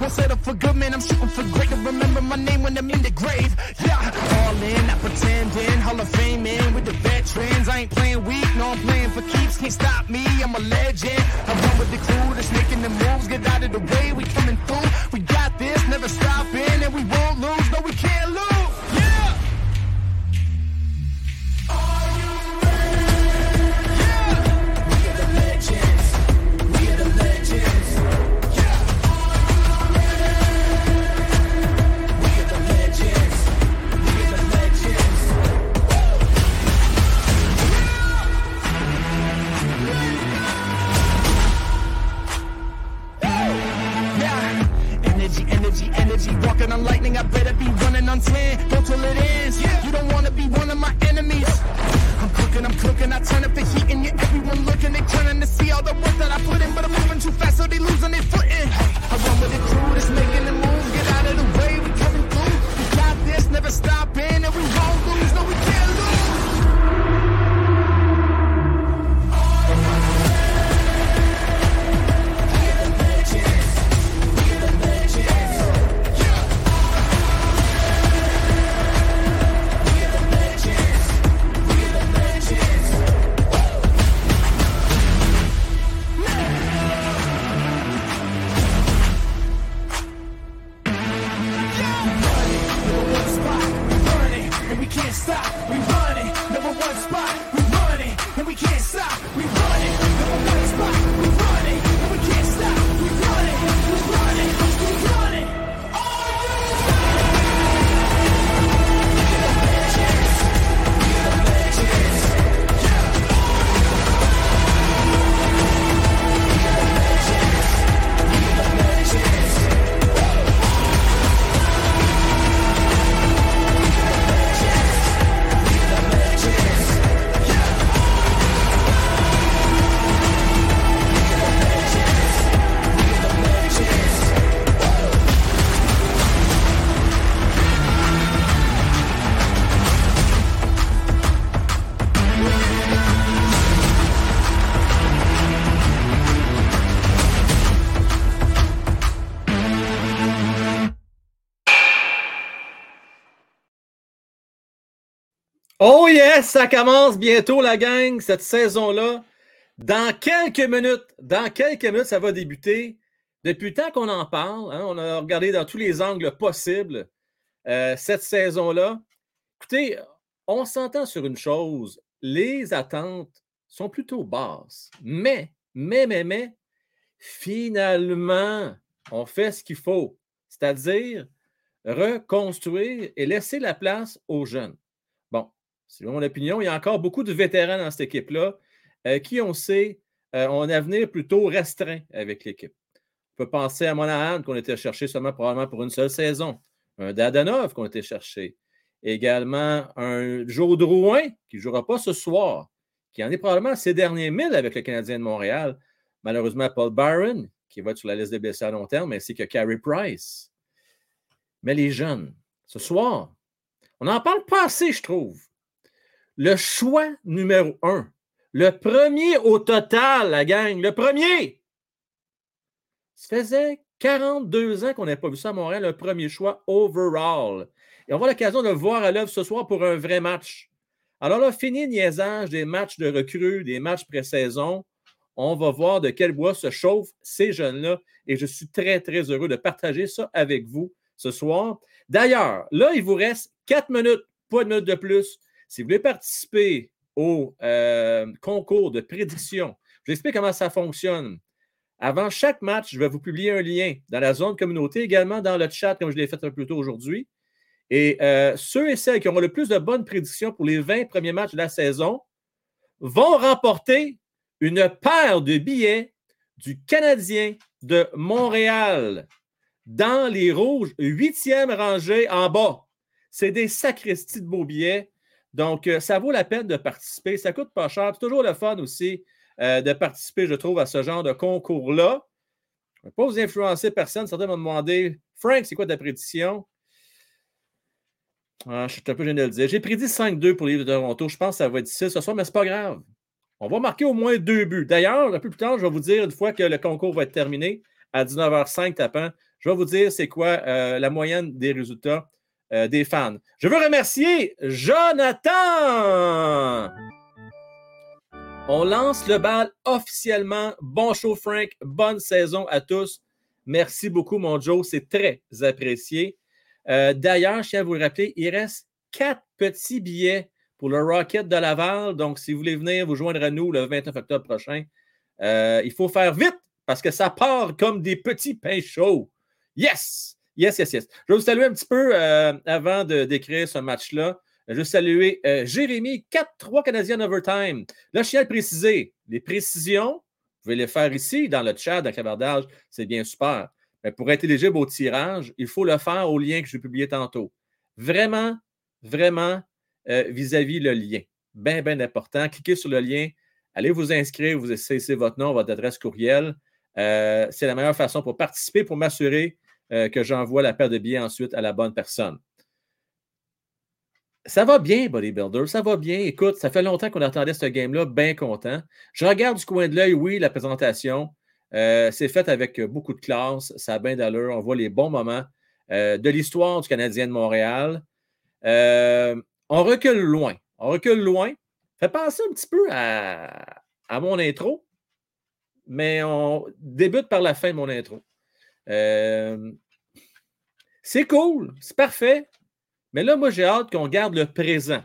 Won't settle for good, man, I'm shooting for great. To remember my name when I'm in the grave. Yeah, all in, not pretending. Hall of Fame in with the veterans. I ain't playing weak, no, I'm playing for keeps. Can't stop me, I'm a legend. I run with the crew that's making the moves. Get out of the way, we coming through. We got this, never stopping, and we won't lose. No, we can't lose. Yeah. On lightning, I better be running on 10. Go till it ends. You don't wanna be one of my enemies. I'm cooking, I'm cooking. I turn up the heat and you everyone looking. They turning to see all the work that I put in, but I'm moving too fast, so they losing their footing. I run with the crew that's making the moves. Get out of the way, we coming through. We got this, never stopping, and we won't lose. Oh yes, ça commence bientôt la gang, cette saison-là. Dans quelques minutes, dans quelques minutes, ça va débuter. Depuis le temps qu'on en parle, hein, on a regardé dans tous les angles possibles euh, cette saison-là. Écoutez, on s'entend sur une chose, les attentes sont plutôt basses. Mais, mais, mais, mais, finalement, on fait ce qu'il faut, c'est-à-dire reconstruire et laisser la place aux jeunes. Selon mon opinion, il y a encore beaucoup de vétérans dans cette équipe-là euh, qui, on sait, euh, ont un avenir plutôt restreint avec l'équipe. On peut penser à Monahan qu'on était cherché seulement probablement pour une seule saison. Un Dadanov qu'on était cherché. Également un Joe Drouin qui ne jouera pas ce soir, qui en est probablement à ses derniers milles avec le Canadien de Montréal. Malheureusement, Paul Byron, qui va être sur la liste des blessés à long terme, ainsi que Carey Price. Mais les jeunes, ce soir, on n'en parle pas assez, je trouve. Le choix numéro un, le premier au total, la gang, le premier. Ça faisait 42 ans qu'on n'avait pas vu ça à Montréal, le premier choix overall. Et on va l'occasion de le voir à l'œuvre ce soir pour un vrai match. Alors là, fini le niaisage des matchs de recrues, des matchs pré-saison. On va voir de quel bois se chauffent ces jeunes-là. Et je suis très, très heureux de partager ça avec vous ce soir. D'ailleurs, là, il vous reste quatre minutes, pas de minutes de plus. Si vous voulez participer au euh, concours de prédiction, je vous explique comment ça fonctionne. Avant chaque match, je vais vous publier un lien dans la zone communauté, également dans le chat, comme je l'ai fait un peu plus tôt aujourd'hui. Et euh, ceux et celles qui auront le plus de bonnes prédictions pour les 20 premiers matchs de la saison vont remporter une paire de billets du Canadien de Montréal. dans les rouges, huitième rangée en bas. C'est des sacristies de beaux billets. Donc, euh, ça vaut la peine de participer. Ça coûte pas cher. C'est toujours le fun aussi euh, de participer, je trouve, à ce genre de concours-là. Je ne vais pas vous influencer personne. Certains m'ont demandé Frank, c'est quoi ta prédiction? Ah, Je suis un peu gêné de le dire. J'ai prédit 5-2 pour les de Toronto. Je pense que ça va être difficile ce soir, mais ce n'est pas grave. On va marquer au moins deux buts. D'ailleurs, un peu plus tard, je vais vous dire, une fois que le concours va être terminé, à 19h05 tapant, je vais vous dire c'est quoi euh, la moyenne des résultats euh, des fans. Je veux remercier Jonathan. On lance le bal officiellement. Bon show, Frank. Bonne saison à tous. Merci beaucoup, mon Joe. C'est très apprécié. Euh, d'ailleurs, je tiens à vous le rappeler, il reste quatre petits billets pour le Rocket de Laval. Donc, si vous voulez venir vous joindre à nous le 29 octobre prochain, euh, il faut faire vite parce que ça part comme des petits pains chauds. Yes! Yes, yes, yes. Je vais vous saluer un petit peu euh, avant de décrire ce match-là. Je veux saluer Jérémy, 4-3 Canadiens overtime. Là, je tiens à préciser. Les précisions, vous pouvez les faire ici dans le chat, dans le clavardage. C'est bien super. Mais pour être éligible au tirage, il faut le faire au lien que je vais publier tantôt. Vraiment, vraiment, euh, vis-à-vis le lien. Bien, bien important. Cliquez sur le lien, allez vous inscrire, vous essayez votre nom, votre adresse courriel. Euh, c'est la meilleure façon pour participer, pour m'assurer euh, que j'envoie la paire de billets ensuite à la bonne personne. Ça va bien, Bodybuilder, ça va bien. Écoute, ça fait longtemps qu'on attendait ce game-là, bien content. Je regarde du coin de l'œil, oui, la présentation. c'est fait avec beaucoup de classe, ça a bien d'allure. On voit les bons moments de l'histoire du Canadien de Montréal on recule loin. On recule loin. Fait penser un petit peu à, mon intro, mais on débute par la fin de mon intro. Euh, c'est cool, c'est parfait, mais là, moi, j'ai hâte qu'on garde le présent.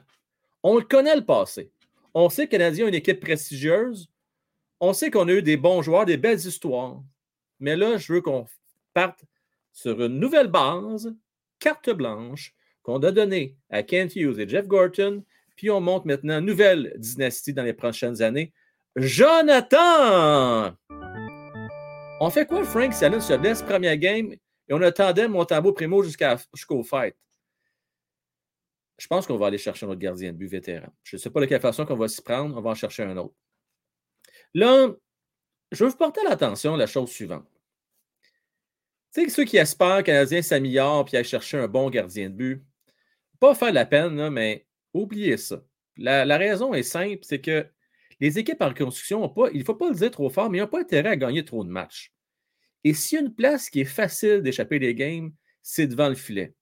On connaît le passé. On sait que Canadien a une équipe prestigieuse. On sait qu'on a eu des bons joueurs, des belles histoires. Mais là, je veux qu'on parte sur une nouvelle base, carte blanche, qu'on a donné à Kent Hughes et Jeff Gorton, puis on monte maintenant une nouvelle dynastie dans les prochaines années. Jonathan! On fait quoi, Frank, si Allen se blesse première game et on attendait Montambo Primo jusqu'au fight? Je pense qu'on va aller chercher un autre gardien de but vétéran. Je ne sais pas de quelle façon qu'on va s'y prendre, on va en chercher un autre. Là, je veux vous porter l'attention à la chose suivante. Tu sais, ceux qui espèrent que le Canadien s'améliore et aille chercher un bon gardien de but, pas faire la peine, mais oubliez ça. La, raison est simple, c'est que les équipes en reconstruction n'ont pas, il ne faut pas le dire trop fort, mais ils n'ont pas intérêt à gagner trop de matchs. Et s'il y a une place qui est facile d'échapper des games, c'est devant le filet.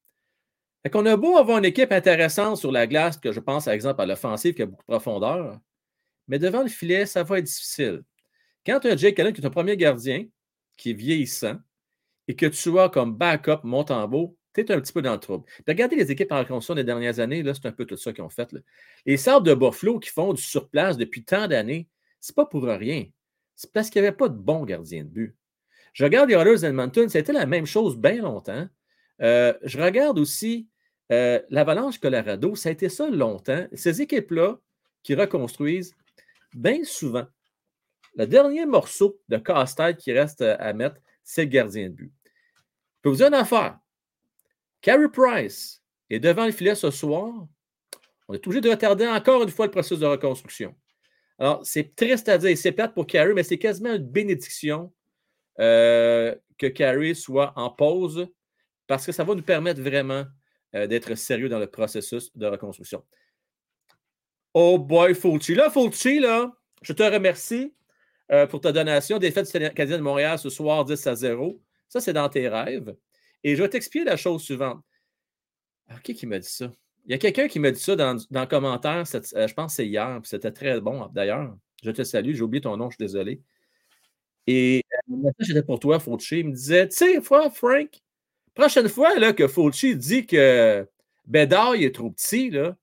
Fait qu'on a beau avoir une équipe intéressante sur la glace, que je pense, par exemple, à l'offensive qui a beaucoup de profondeur, mais devant le filet, ça va être difficile. Quand tu as Jake Allen qui est ton premier gardien, qui est vieillissant, et que tu as comme backup Montembeau, tu es un petit peu dans le trouble. regardez les équipes en reconstruction des dernières années, là, c'est un peu tout ça qu'ils ont fait. Les Sables de Buffalo qui font du surplace depuis tant d'années, c'est pas pour rien. C'est parce qu'il n'y avait pas de bons gardiens de but. Je regarde les Oilers d'Edmonton, c'était la même chose bien longtemps. Euh, je regarde aussi euh, l'Avalanche Colorado, ça a été ça longtemps. Ces équipes-là qui reconstruisent, bien souvent, le dernier morceau de casse-tête qui reste à mettre, c'est le gardien de but. Je peux vous dire une affaire. Carey Price est devant le filet ce soir. On est obligé de retarder encore une fois le processus de reconstruction. Alors, c'est triste à dire, c'est plate pour Carey, mais c'est quasiment une bénédiction euh, que Carey soit en pause parce que ça va nous permettre vraiment euh, d'être sérieux dans le processus de reconstruction. Oh boy, Fulci. Là, Fulci, là, je te remercie euh, pour ta donation. Défaite du Canadien de Montréal ce soir 10 à 0. Ça, c'est dans tes rêves. Et je vais t'expliquer la chose suivante. Alors, qui qui m'a dit ça? Il y a quelqu'un qui m'a dit ça dans, dans le commentaire, euh, je pense que c'est hier, puis c'était très bon d'ailleurs. Je te salue, j'ai oublié ton nom, je suis désolé. Et euh, le message était pour toi, Fauci. Il me disait Tu sais, Frank, prochaine fois là, que Fauci dit que Bédard est trop petit, là,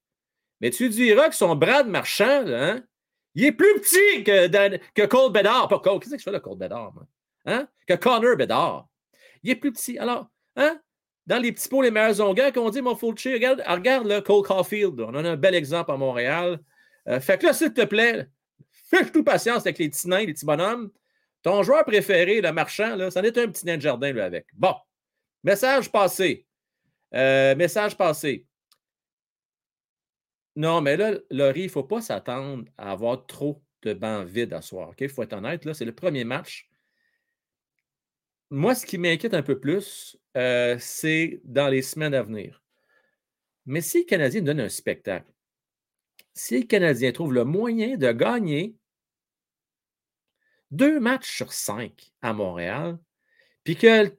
mais tu diras que son bras de marchand, hein, il est plus petit que, que Cole Bédard. Pas Cole, qu'est-ce que je fais là, Cole Bédard? Hein? Que Connor Bédard. Il est plus petit. Alors, Hein? Dans les petits pots, les meilleurs onguents, qu'on dit, mon Fulci, regarde, regarde là, Cole Caulfield. On en a un bel exemple à Montréal. Euh, fait que là, s'il te plaît, fais tout patience avec les petits nains, les petits bonhommes. Ton joueur préféré, le marchand, là, c'en est un petit nain de jardin, avec. Bon. Message passé. Euh, message passé. Non, mais là, Laurie, il ne faut pas s'attendre à avoir trop de bancs vides à soir. Il faut être honnête, là, c'est le premier match. Moi, ce qui m'inquiète un peu plus, euh, c'est dans les semaines à venir. Mais si les Canadiens donnent un spectacle, si les Canadiens trouvent le moyen de gagner deux matchs sur cinq à Montréal, puis que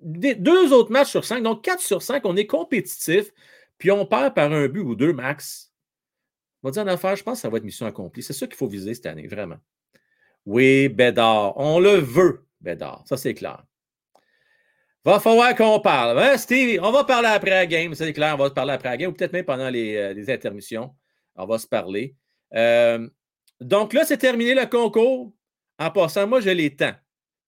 deux autres matchs sur cinq, donc quatre sur cinq, on est compétitif, puis on perd par un but ou deux max. On va dire en affaire, je pense que ça va être mission accomplie. C'est ça qu'il faut viser cette année, vraiment. Oui, Bédard, on le veut, Bédard, ça c'est clair. Va falloir qu'on parle. Hein, Steve, on va parler après la game, c'est clair, on va se parler après la game, ou peut-être même pendant les, euh, intermissions. On va se parler. Euh, donc là, c'est terminé le concours. En passant, moi, je les temps.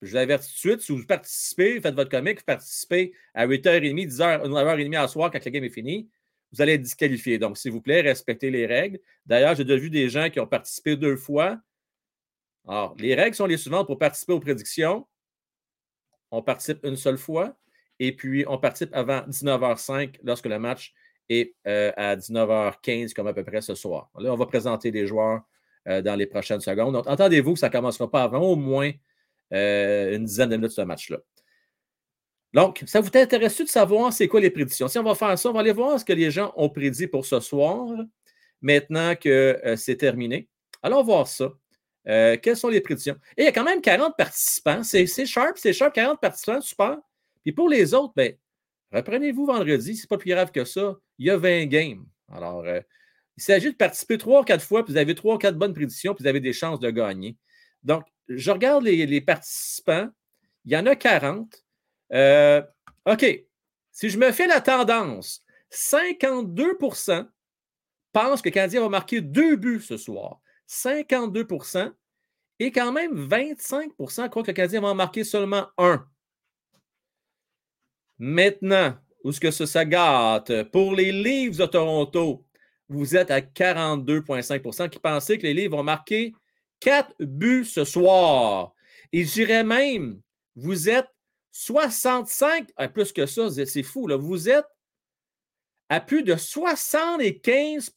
Je vous avertis tout de suite, si vous participez, faites votre comique, vous participez à 8h30, 10h, 9h30 à soir quand la game est finie, vous allez être disqualifié. Donc, s'il vous plaît, respectez les règles. D'ailleurs, j'ai déjà vu des gens qui ont participé deux fois. Alors, les règles sont les suivantes pour participer aux prédictions. On participe une seule fois et puis on participe avant 19h05 lorsque le match est euh, à 19h15, comme à peu près ce soir. Là, on va présenter les joueurs euh, dans les prochaines secondes. Donc, entendez-vous que ça ne commencera pas avant au moins euh, une dizaine de minutes ce match-là. Donc, ça vous intéresse de savoir c'est quoi les prédictions? Si on va faire ça, on va aller voir ce que les gens ont prédit pour ce soir, maintenant que c'est terminé. Allons voir ça. Quelles sont les prédictions? Et il y a quand même 40 participants. C'est sharp, c'est sharp, 40 participants, super. Puis pour les autres, ben, reprenez-vous vendredi, c'est pas plus grave que ça. Il y a 20 games. Alors, il s'agit de participer trois ou quatre fois, puis vous avez trois ou quatre bonnes prédictions, puis vous avez des chances de gagner. Donc, je regarde les, participants. Il y en a 40. Euh, OK. Si je me fais la tendance, 52% pensent que le Canadien va marquer deux buts ce soir. 52% et quand même 25% croient que le Canadien va en marquer seulement un. Maintenant, où est-ce que ça, ça gâte? Pour les Leafs de Toronto, vous êtes à 42,5% qui pensaient que les livres vont marquer 4 buts ce soir. Et je dirais même, vous êtes 65, ah, plus que ça, c'est fou, là, vous êtes à plus de 75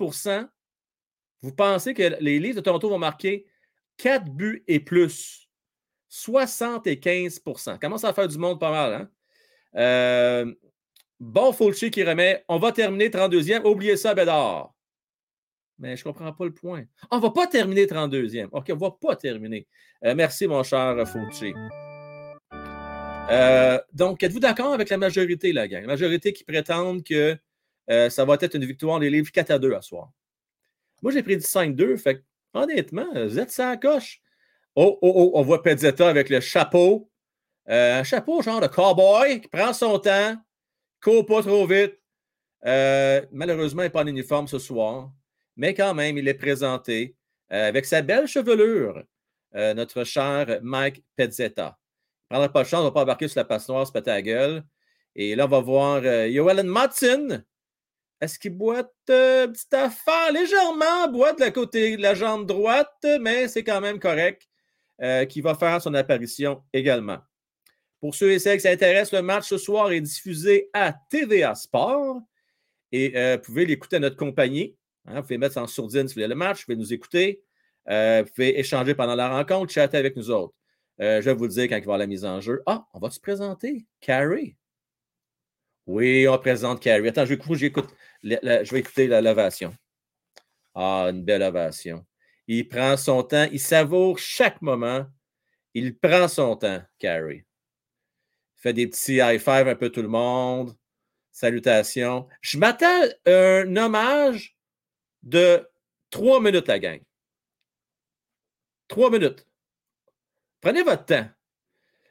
vous pensez que les livres de Toronto vont marquer 4 buts et plus? 75% Commence à faire du monde pas mal. Hein? Euh, bon Fulci qui remet. On va terminer 32e. Oubliez ça, Bédard. Mais je ne comprends pas le point. On ne va pas terminer 32e. OK, on ne va pas terminer. Euh, merci, mon cher Fauci. Euh, donc, êtes-vous d'accord avec la majorité, la gang? La majorité qui prétendent que ça va être une victoire des livres 4 à 2 à soir. Moi, j'ai prédit 5-2. Fait honnêtement, vous êtes ça à coche. Oh, oh, oh, on voit Pezzetta avec le chapeau. un chapeau genre de cowboy qui prend son temps, court pas trop vite. malheureusement, il n'est pas en uniforme ce soir mais quand même, il est présenté euh, avec sa belle chevelure, euh, notre cher Mike Pezzetta. Il ne prendra pas de chance, on va pas embarquer sur la passe noire, se péter la gueule. Et là, on va voir euh, Joellen Martin. Est-ce qu'il boite euh, petite affaire légèrement, boite de la côté de la jambe droite, mais c'est quand même correct, qui va faire son apparition également. Pour ceux et celles qui s'intéressent, le match ce soir est diffusé à TVA Sport et vous pouvez l'écouter à notre compagnie. Hein, vous pouvez mettre en sourdine si vous voulez le match, vous pouvez nous écouter, euh, vous pouvez échanger pendant la rencontre, chatter avec nous autres. Euh, je vais vous le dire quand il va la mise en jeu. Ah, on va se présenter? Carrie. Oui, on présente Carrie. Attends, je je vais écouter la. Ah, une belle ovation. Il prend son temps, il savoure chaque moment. Il prend son temps, Carrie. Il fait des petits high five un peu tout le monde. Salutations. Je m'attends à un hommage de trois minutes, la gang. Trois minutes. Prenez votre temps.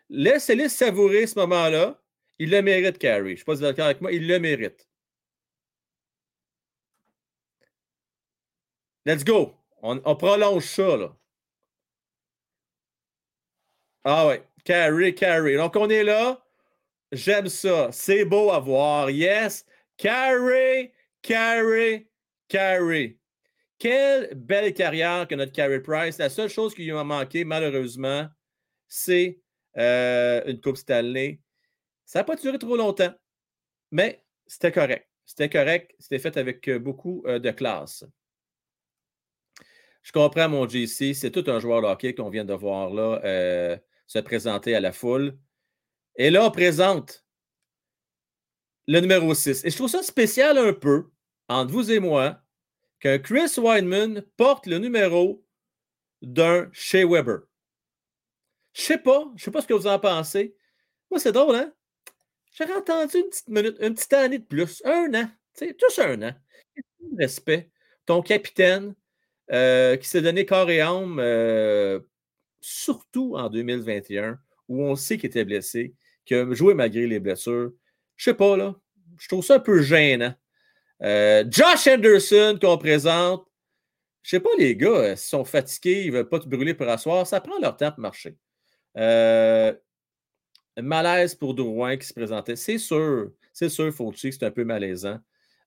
Laissez-les savourer ce moment-là. Il le mérite, Carrie. Je ne sais pas si vous êtes d'accord avec moi. Il le mérite. Let's go. On, prolonge ça, là. Ah ouais. Carrie, Carrie. Donc, on est là. J'aime ça. C'est beau à voir. Yes. Carrie, Carrie, Carey. Quelle belle carrière que notre Carey Price. La seule chose qui lui a manqué, malheureusement, c'est euh, une Coupe Stanley. Ça n'a pas duré trop longtemps, mais c'était correct. C'était correct. C'était fait avec beaucoup de classe. Je comprends mon JC. C'est tout un joueur de hockey qu'on vient de voir là se présenter à la foule. Et là, on présente le numéro 6. Et je trouve ça spécial un peu, entre vous et moi, que Chris Weidman porte le numéro d'un Shea Weber. Je sais pas, je sais pas ce que vous en pensez. Moi, c'est drôle, hein? J'aurais entendu une petite minute, une petite année de plus, un an, tu sais, tous un an. Respect. Ton capitaine euh, qui s'est donné corps et âme, euh, surtout en 2021, où on sait qu'il était blessé, qu'il a joué malgré les blessures. Je sais pas, là. Je trouve ça un peu gênant. Euh, Josh Anderson qu'on présente. Je sais pas, les gars, s'ils sont fatigués, ils ne veulent pas te brûler pour asseoir, ça prend leur temps pour marcher. Malaise pour Drouin qui se présentait. C'est sûr, c'est sûr, Fauci, c'est un peu malaisant.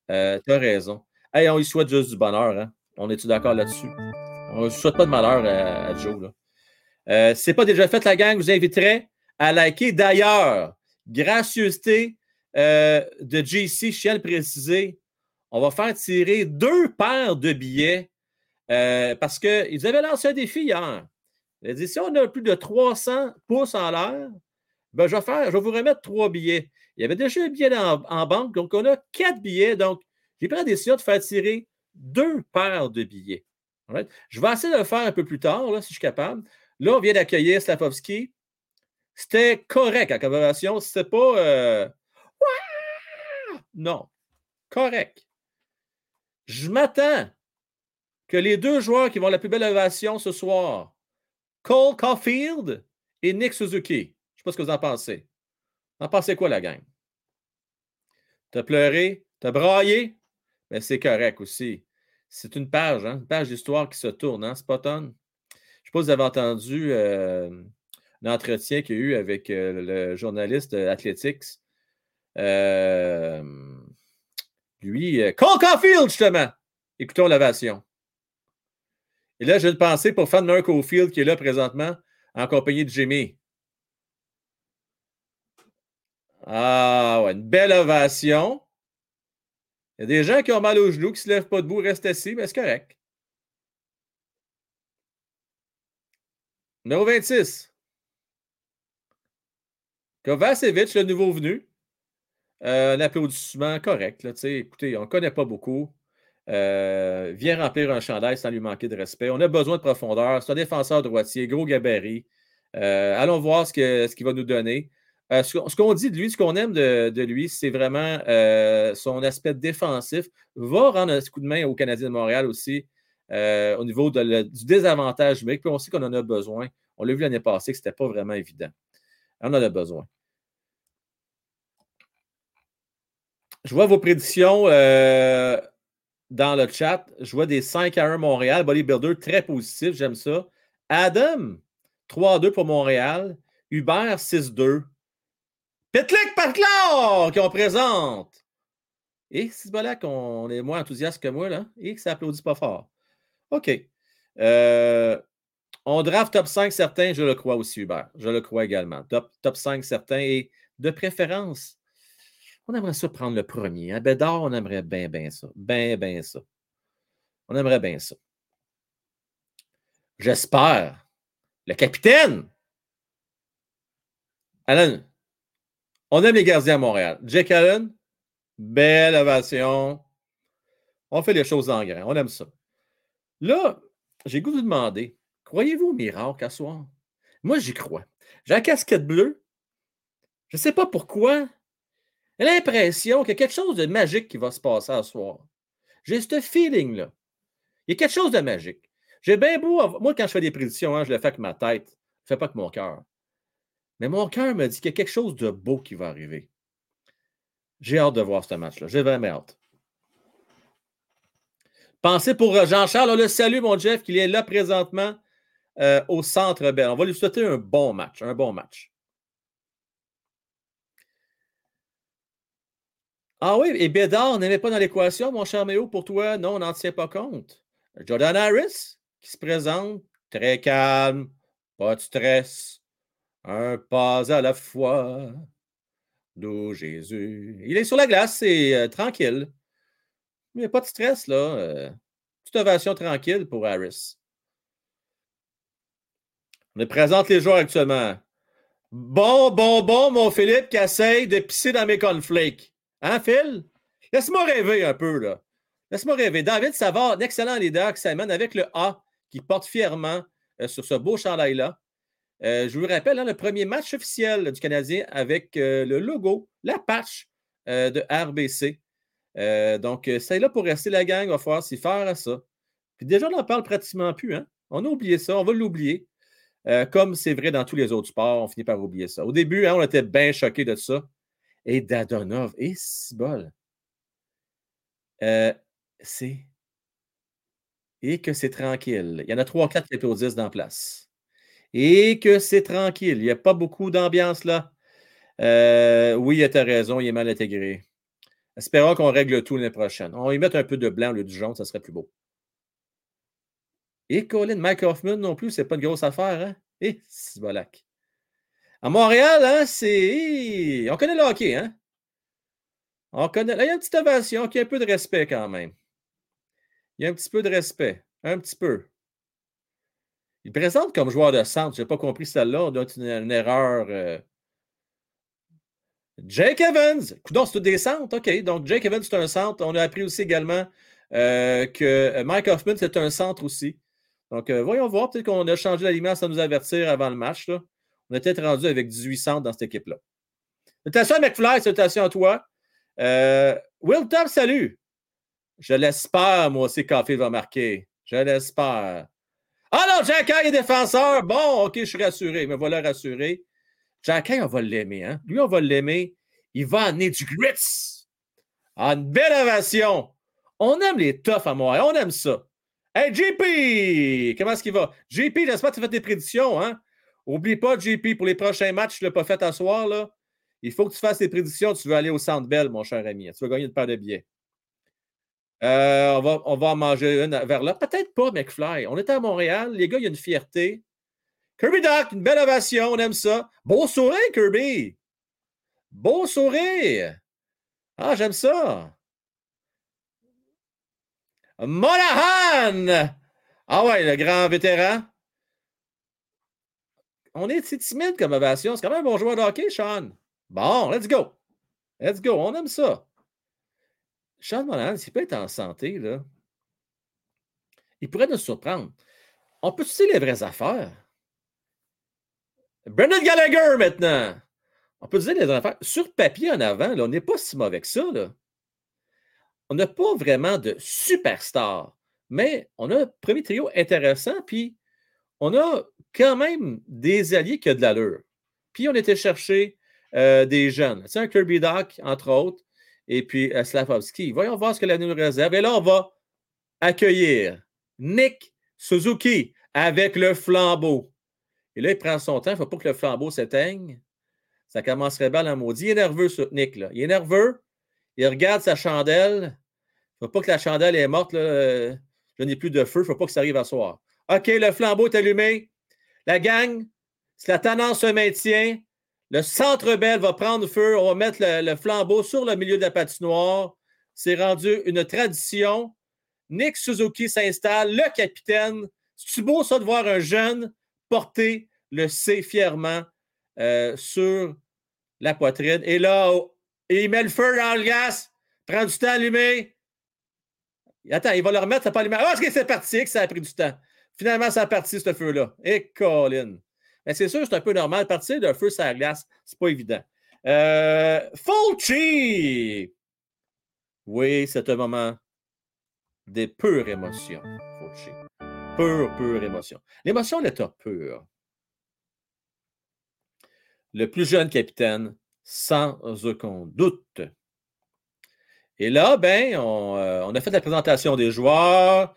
tu as raison. Hey, on lui souhaite juste du bonheur. Hein? On est-tu d'accord là-dessus? On ne souhaite pas de malheur à, Joe. Là. Euh, si ce n'est pas déjà fait, la gang, je vous inviterai à liker. D'ailleurs, gracieuseté euh, de JC, je tiens on va faire tirer deux paires de billets euh, parce qu'ils avaient lancé un défi hier. Ils dit si on a plus de 300 pouces en l'air, ben, je, vais je vais vous remettre trois billets. Il y avait déjà un billet en, banque, donc on a quatre billets. Donc, j'ai pris la décision de faire tirer deux paires de billets. Je vais essayer de le faire un peu plus tard, si je suis capable. Là, on vient d'accueillir Slavovski. C'était correct en conversation. C'était pas. Euh, non. Correct. Je m'attends que les deux joueurs qui vont la plus belle ovation ce soir, Cole Caulfield et Nick Suzuki. Je ne sais pas ce que vous en pensez. Vous en pensez quoi, la gang? T'as pleuré? T'as braillé? Mais c'est correct aussi. C'est une page, hein? une page d'histoire qui se tourne, hein, Spotton? sais pas si vous avez entendu euh, l'entretien qu'il y a eu avec euh, le journaliste Athletics. Euh, lui, Cole Caulfield, justement. Écoutons l'ovation. Et là, j'ai une pensée pour Fan Caulfield qui est là présentement en compagnie de Jimmy. Ah, ouais, une belle ovation. Il y a des gens qui ont mal aux genoux, qui ne se lèvent pas debout, restent assis, mais c'est correct. Numéro 26. Kovacevic, le nouveau venu. Euh, un applaudissement correct. Là, écoutez, on ne connaît pas beaucoup. Euh, vient remplir un chandail sans lui manquer de respect. On a besoin de profondeur. C'est défenseur droitier, gros gabarit. Euh, allons voir ce qu'il va nous donner. Ce, qu'on dit de lui, ce qu'on aime de, lui, c'est vraiment son aspect défensif. Va rendre un coup de main au Canadien de Montréal aussi. Euh, au niveau du désavantage numérique. Puis on sait qu'on en a besoin. On l'a vu l'année passée que ce n'était pas vraiment évident. On en a besoin. Je vois vos prédictions euh, dans le chat. Je vois des 5 à 1 Montréal. Bodybuilder très positif, j'aime ça. Adam, 3-2 pour Montréal. Hubert, 6-2. Pitlick Parclore, qu'on présente. Et c'est pas là qu'on est moins enthousiaste que moi, là, et ça applaudit pas fort. OK. Euh, on draft top 5 certains, je le crois aussi, Hubert. Je le crois également. Top, top 5 certains et de préférence, on aimerait ça prendre le premier. À Bédard, on aimerait bien, bien ça. Bien, bien ça. On aimerait bien ça. J'espère. Le capitaine. Allen, on aime les gardiens à Montréal. Jake Allen, belle ovation. On fait les choses en grain. On aime ça. Là, j'ai goût de vous demander, croyez-vous au miracle à soir? Moi, j'y crois. J'ai la casquette bleue. Je ne sais pas pourquoi. J'ai l'impression qu'il y a quelque chose de magique qui va se passer à soir. J'ai ce feeling-là. Il y a quelque chose de magique. J'ai bien beau. Moi, quand je fais des prédictions, hein, je le fais avec ma tête. Je ne fais pas avec mon cœur. Mais mon cœur me dit qu'il y a quelque chose de beau qui va arriver. J'ai hâte de voir ce match-là. J'ai vraiment hâte. Pensez pour euh, Jean-Charles. Le salue, mon Jeff, qu'il est là présentement euh, au Centre Bell. On va lui souhaiter un bon match. Un bon match. Ah oui, et Bédard n'aimait pas dans l'équation, mon cher Méo, pour toi? Non, on n'en tient pas compte. Jordan Harris, qui se présente très calme, pas de stress, un pas à la fois D'où Jésus. Il est sur la glace, c'est euh, tranquille. Il n'y a pas de stress, là. Euh, petite ovation tranquille pour Harris. On présente les joueurs actuellement. Bon, bon, bon, mon Philippe qui essaye de pisser dans mes cornflakes. Hein, Phil? Laisse-moi rêver un peu, là. Laisse-moi rêver. David Savard, un excellent leader qui s'amène avec le A qui porte fièrement euh, sur ce beau chandail-là. Euh, je vous rappelle, hein, le premier match officiel du Canadien avec euh, le logo, la patch de RBC. donc, c'est là pour rester la gang. On va falloir s'y faire à ça. Puis déjà, on n'en parle pratiquement plus. Hein? On a oublié ça. On va l'oublier. comme c'est vrai dans tous les autres sports, on finit par oublier ça. Au début, hein, on était bien choqués de ça. Et Dadonov, et si bol. c'est. Et que c'est tranquille. Il y en a trois, quatre qui applaudissent dans la place et que c'est tranquille. Il n'y a pas beaucoup d'ambiance là. Euh, oui, tu as raison, il est mal intégré. Espérons qu'on règle tout l'année prochaine. On y mettre un peu de blanc au lieu du jaune, ça serait plus beau. Et Colin, Mike Hoffman non plus, c'est pas une grosse affaire, hein? Et c'est bolac. À Montréal, hein, c'est. On connaît le hockey, hein? On connaît. Là, il y a une petite ovation qui a un peu de respect quand même. Il y a un petit peu de respect. Un petit peu. Il présente comme joueur de centre. Je n'ai pas compris celle-là. On doit être une, erreur. Euh. Jake Evans. Donc, c'est des centres. OK. Donc, Jake Evans, c'est un centre. On a appris aussi également euh, que Mike Hoffman, c'est un centre aussi. Donc, euh, voyons voir. Peut-être qu'on a changé l'aliment sans nous avertir avant le match. On était rendu avec 18 centres dans cette équipe-là. Salutations McFly. Salutations à toi. Will Top, salut. Je l'espère, moi aussi, Café va marquer. Je l'espère. Ah non, Jack est défenseur. Bon, OK, je suis rassuré. Me voilà rassuré. Jack on va l'aimer. Hein? Lui, on va l'aimer. Il va amener du grits. Ah, une belle ovation. On aime les toughs à Montréal. On aime ça. Hey, JP! Comment est-ce qu'il va? JP, j'espère que tu fais tes prédictions. Hein? Oublie pas, JP, pour les prochains matchs, tu ne l'as pas fait à soir. Là. Il faut que tu fasses tes prédictions. Tu veux aller au Centre Bell, mon cher ami. Tu vas gagner une paire de billets. Euh, on, va, en manger une vers là. Peut-être pas, McFly. On était à Montréal. Les gars, il y a une fierté. Kirby Doc, une belle ovation. On aime ça. Beau sourire, Kirby. Beau sourire. Ah, j'aime ça. Monahan! Ah ouais, le grand vétéran. On est timide comme ovation. C'est quand même un bon joueur de hockey, Sean. Bon, let's go. Let's go. On aime ça. Sean Monahan, s'il peut être en santé, il pourrait nous surprendre. On peut dire les vraies affaires? Brendan Gallagher, maintenant. On peut dire les vraies affaires. Sur papier, en avant, là, on n'est pas si mauvais que ça. On n'a pas vraiment de superstar, mais on a un premier trio intéressant, puis on a quand même des alliés qui ont de l'allure. Puis on était chercher euh, des jeunes. Tu sais, un Kirby Doc, entre autres, et puis euh, Slavovski. Voyons voir ce que la nous réserve. Et là, on va accueillir Nick Suzuki avec le flambeau. Et là, il prend son temps. Il ne faut pas que le flambeau s'éteigne. Ça commencerait bien la maudit. Il est nerveux, ce Nick. Là. Il est nerveux. Il regarde sa chandelle. Il ne faut pas que la chandelle est morte. Je n'ai plus de feu. Il ne faut pas que ça arrive à soir. OK, le flambeau est allumé. La gang, si la tendance se maintient, le centre belle va prendre feu. On va mettre le, flambeau sur le milieu de la patinoire. C'est rendu une tradition. Nick Suzuki s'installe, le capitaine. C'est beau ça de voir un jeune porter le C fièrement euh, sur la poitrine? Et là, oh, il met le feu dans le gaz, prend du temps à allumer. Attends, il va le remettre, ça pas allumé. Ah, est-ce que c'est parti que ça a pris du temps? Finalement, ça a parti, ce feu-là. Et Colin. C'est sûr, c'est un peu normal. Partir d'un feu sur la glace, c'est pas évident. Euh, Fulci! Oui, c'est un moment de pure émotion, Fulci. Pure, pure émotion. L'émotion, l'état pur. Le plus jeune capitaine, sans aucun doute. Et là, ben, on, euh, on, a fait la présentation des joueurs.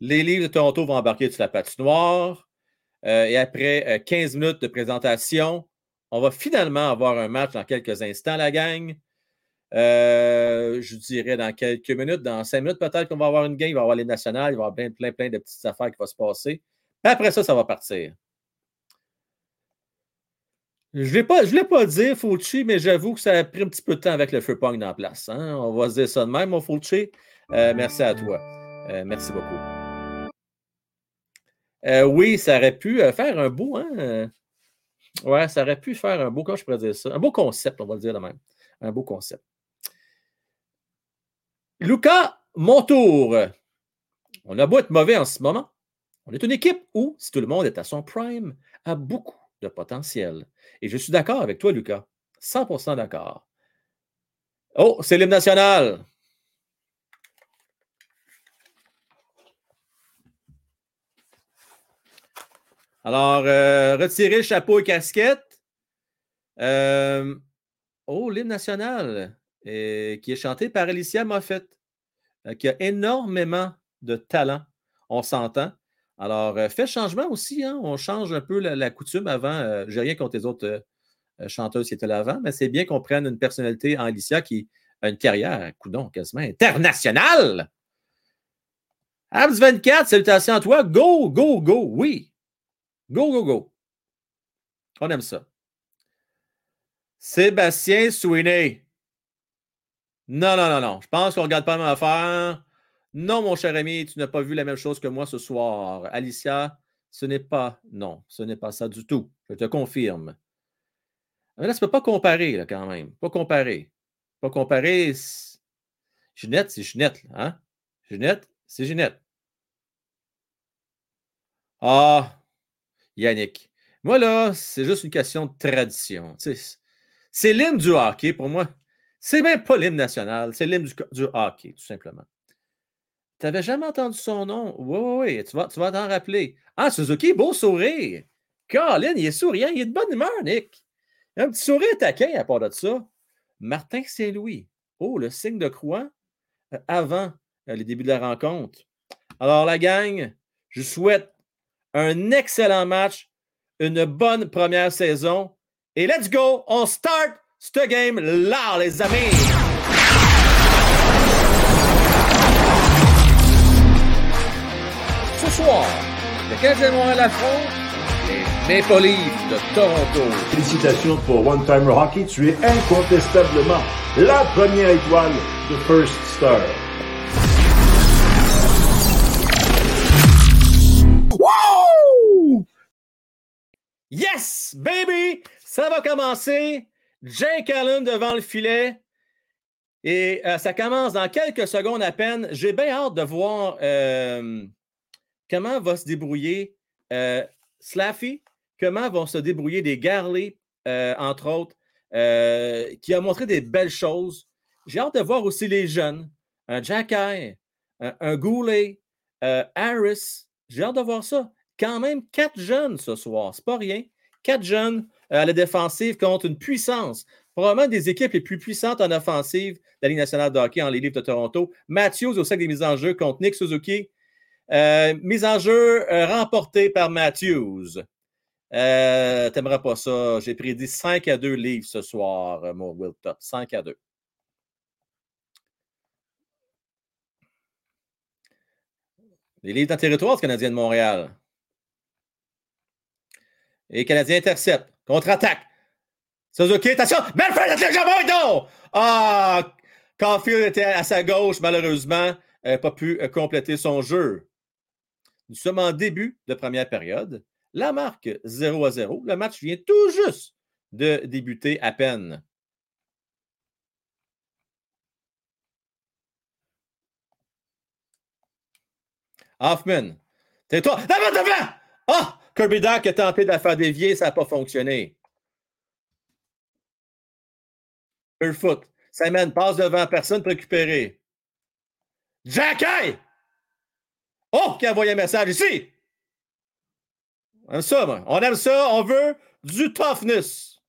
Les livres de Toronto vont embarquer sur la patinoire. Euh, et après 15 euh, minutes de présentation, on va finalement avoir un match dans quelques instants, la gang. Euh, je dirais dans quelques minutes, dans cinq minutes peut-être qu'on va avoir une game, il va y avoir les nationales, il va y avoir plein, plein, plein de petites affaires qui vont se passer. après ça, ça va partir. Je ne voulais pas dire Fauci, mais j'avoue que ça a pris un petit peu de temps avec le feu pong dans la place. Hein. On va se dire ça de même, mon Fauci. Euh, merci à toi. Merci beaucoup. Euh, oui, ça aurait pu faire un beau, hein? Ouais, ça aurait pu faire un beau, comment je pourrais ça? Un beau concept, on va le dire de même. Un beau concept. Lucas, mon tour. On a beau être mauvais en ce moment. On est une équipe où, si tout le monde est à son prime, a beaucoup de potentiel. Et je suis d'accord avec toi, Lucas. 100% d'accord. Oh, c'est l'hymne national. Alors, euh, retirez chapeau et casquette. Euh, oh, l'hymne national, euh, qui est chanté par Alicia Moffett, qui a énormément de talent, on s'entend. Alors, euh, fait changement aussi, hein? on change un peu la, coutume avant. Euh, J'ai rien contre les autres euh, chanteuses qui étaient là avant, mais c'est bien qu'on prenne une personnalité en Alicia qui a une carrière, coudon, quasiment internationale. Abs 24, salutations à toi. Go, go, go, oui. Go, go, go. On aime ça. Sébastien Sweeney. Non, non, non, non. Je pense qu'on ne regarde pas ma affaire. Non, mon cher ami, tu n'as pas vu la même chose que moi ce soir. Alicia, ce n'est pas, non, ce n'est pas ça du tout. Je te confirme. Mais là, tu ne peux pas comparer, là, quand même. Pas comparer. Pas comparer. Ginette, c'est Ginette, hein? Ginette, c'est Ginette. Ah, Yannick. Moi, là, c'est juste une question de tradition. C'est l'hymne du hockey pour moi. C'est même pas l'hymne national, c'est l'hymne du hockey, tout simplement. Tu n'avais jamais entendu son nom? Oui, oui, oui. Tu vas, tu vas t'en rappeler. Ah, Suzuki, beau sourire. Colin, il est souriant. Il est de bonne humeur, Nick. Un petit sourire taquin à part de ça. Martin Saint-Louis. Oh, le signe de croix euh, avant euh, les débuts de la rencontre. Alors, la gang, je souhaite un excellent match, une bonne première saison. Et let's go! On start ce game là, les amis! soir, le Canadien Montréal affronte les Maple Leafs de Toronto. Félicitations pour One Timer Hockey, tu es incontestablement la première étoile de First Star. Yes, baby! Ça va commencer. Jake Allen devant le filet. Et euh, ça commence dans quelques secondes à peine. J'ai bien hâte de voir euh, comment va se débrouiller euh, Slaffy, comment vont se débrouiller des Garley, entre autres, qui a montré des belles choses. J'ai hâte de voir aussi les jeunes, un Jack un, un Goulet, Harris. J'ai hâte de voir ça. Quand même, quatre jeunes ce soir, c'est pas rien. Quatre jeunes à la défensive contre une puissance. Probablement des équipes les plus puissantes en offensive de la Ligue nationale de hockey en les livres de Toronto. Matthews au sac des mises en jeu contre Nick Suzuki. Euh, mise en jeu euh, remportée par Matthews. Euh, T'aimerais pas ça. J'ai prédit 5 à 2 livres ce soir, euh, mon Will Top. 5 à 2. Les livres dans le territoire Canadien de Montréal. Et Canadien intercepte. Contre-attaque. Suzuki, attention! Belfort, non! Ah! Caulfield était à sa gauche, malheureusement. n'a pas pu compléter son jeu. Nous sommes en début de première période. La marque 0 à 0. Le match vient tout juste de débuter à peine. Hoffman. Tais-toi. Devant, devant! Ah! Kirby Doc a tenté de la faire dévier, ça n'a pas fonctionné. Barefoot. Simon passe devant, personne pour récupérer. Jacky! Oh, qui a envoyé un message ici! On aime ça, moi. On aime ça. On veut du toughness.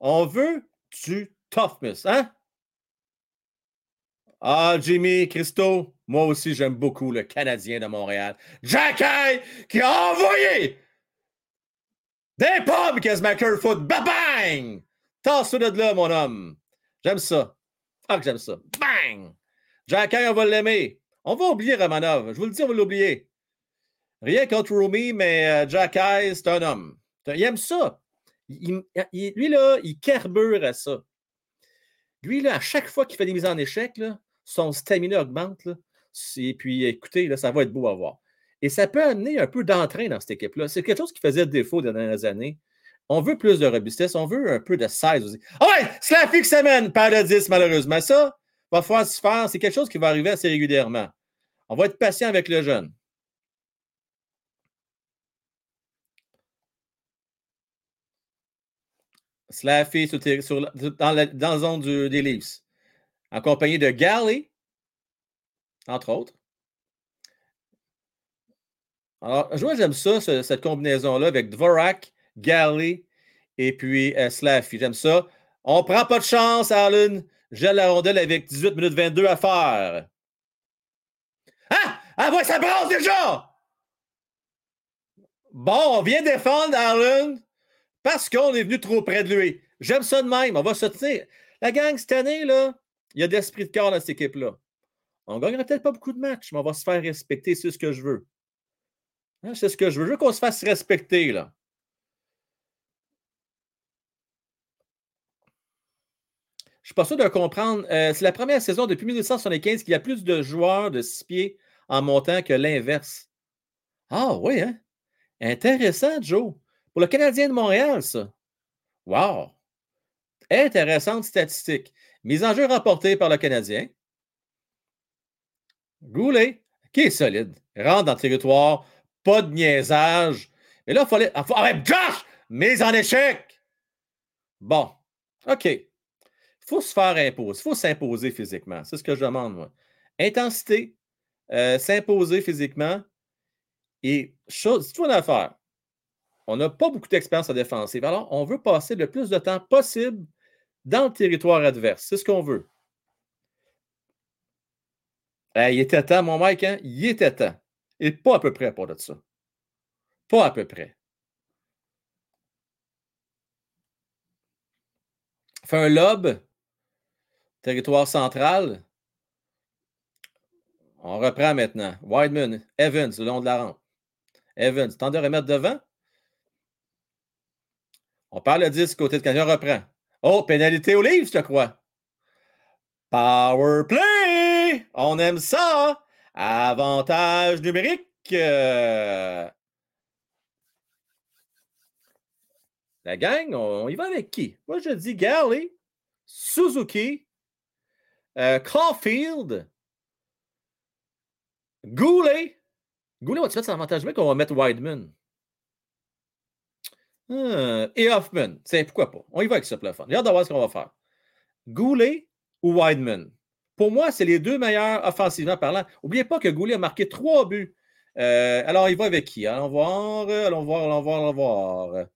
On veut du toughness, hein? Ah, Jimmy, Christo, moi aussi, j'aime beaucoup le Canadien de Montréal. Jack qui a envoyé des pommes quasiment Kerfoot. Bang! Tasse-toi de là, mon homme. J'aime ça. Ah, que j'aime ça. Bang! Jack on va l'aimer. On va oublier Romanov. Je vous le dis, on va l'oublier. Rien contre Rumi, mais euh, Jack Hayes, c'est un homme. Il aime ça. lui, là, il carbure à ça. Lui, là, à chaque fois qu'il fait des mises en échec, son stamina augmente. Et puis, écoutez, ça va être beau à voir. Et ça peut amener un peu d'entrain dans cette équipe-là. C'est quelque chose qui faisait défaut les dernières années. On veut plus de robustesse, on veut un peu de size aussi. Ah ouais, qui s'amène, pas de 10, malheureusement. Ça, va falloir se faire. C'est quelque chose qui va arriver assez régulièrement. On va être patient avec le jeune. Slaffy dans, la, dans, la, zone des Leafs. Accompagné de Galley, entre autres. Alors, moi, j'aime ça, cette combinaison-là avec Dvorak, Galley et puis euh, Slaffy. J'aime ça. On prend pas de chance, Allen. J'ai la rondelle avec 18 minutes 22 à faire. Ah! Ah, ouais, ça brasse déjà! Bon, on vient défendre Allen parce qu'on est venu trop près de lui. J'aime ça de même. On va se tenir. La gang, cette année, là, il y a d'esprit de corps dans cette équipe-là. On ne gagnera peut-être pas beaucoup de matchs, mais on va se faire respecter. C'est ce que je veux. Hein, c'est ce que je veux. Je veux qu'on se fasse respecter, là. Je ne suis pas sûr de comprendre. Euh, c'est la première saison depuis 1975 qu'il y a plus de joueurs de six pieds en montant que l'inverse. Ah oui, hein? Intéressant, Joe. Pour le Canadien de Montréal, ça. Wow! Intéressante statistique. Mise en jeu rapportée par le Canadien. Goulet, qui est solide. Rentre dans le territoire, pas de niaisage. Et là, il fallait. Arrête, Josh! Mise en échec! Bon, OK. Il faut se faire imposer. Il faut s'imposer physiquement. C'est ce que je demande, moi. Intensité, euh, s'imposer physiquement. Et chose, c'est une affaire. On n'a pas beaucoup d'expérience en défensive. Alors, on veut passer le plus de temps possible dans le territoire adverse. C'est ce qu'on veut. Il était temps, mon mec, hein? Il était temps. Et pas à peu près pour de ça. Pas à peu près. Fait un lob, territoire central. On reprend maintenant. Wideman, Evans, le long de la rampe. Evans, temps de remettre devant. On parle le 10 côté de Canadien, on reprend. Oh, pénalité au livre, je crois. Power play! On aime ça! Avantage numérique. La gang, on, y va avec qui? Moi, je dis Galley, Suzuki, euh, Caulfield, Goulet. Goulet, va-tu faire son avantage numérique on va mettre Wideman? Ah, et Hoffman. Pourquoi pas? On y va avec ça, pour le fun. Ce qu'on va faire. Goulet ou Wideman? Pour moi, c'est les deux meilleurs offensivement parlant. N'oubliez pas que Goulet a marqué trois buts. Euh, alors, il va avec qui? Allons voir, allons voir, allons voir, allons voir.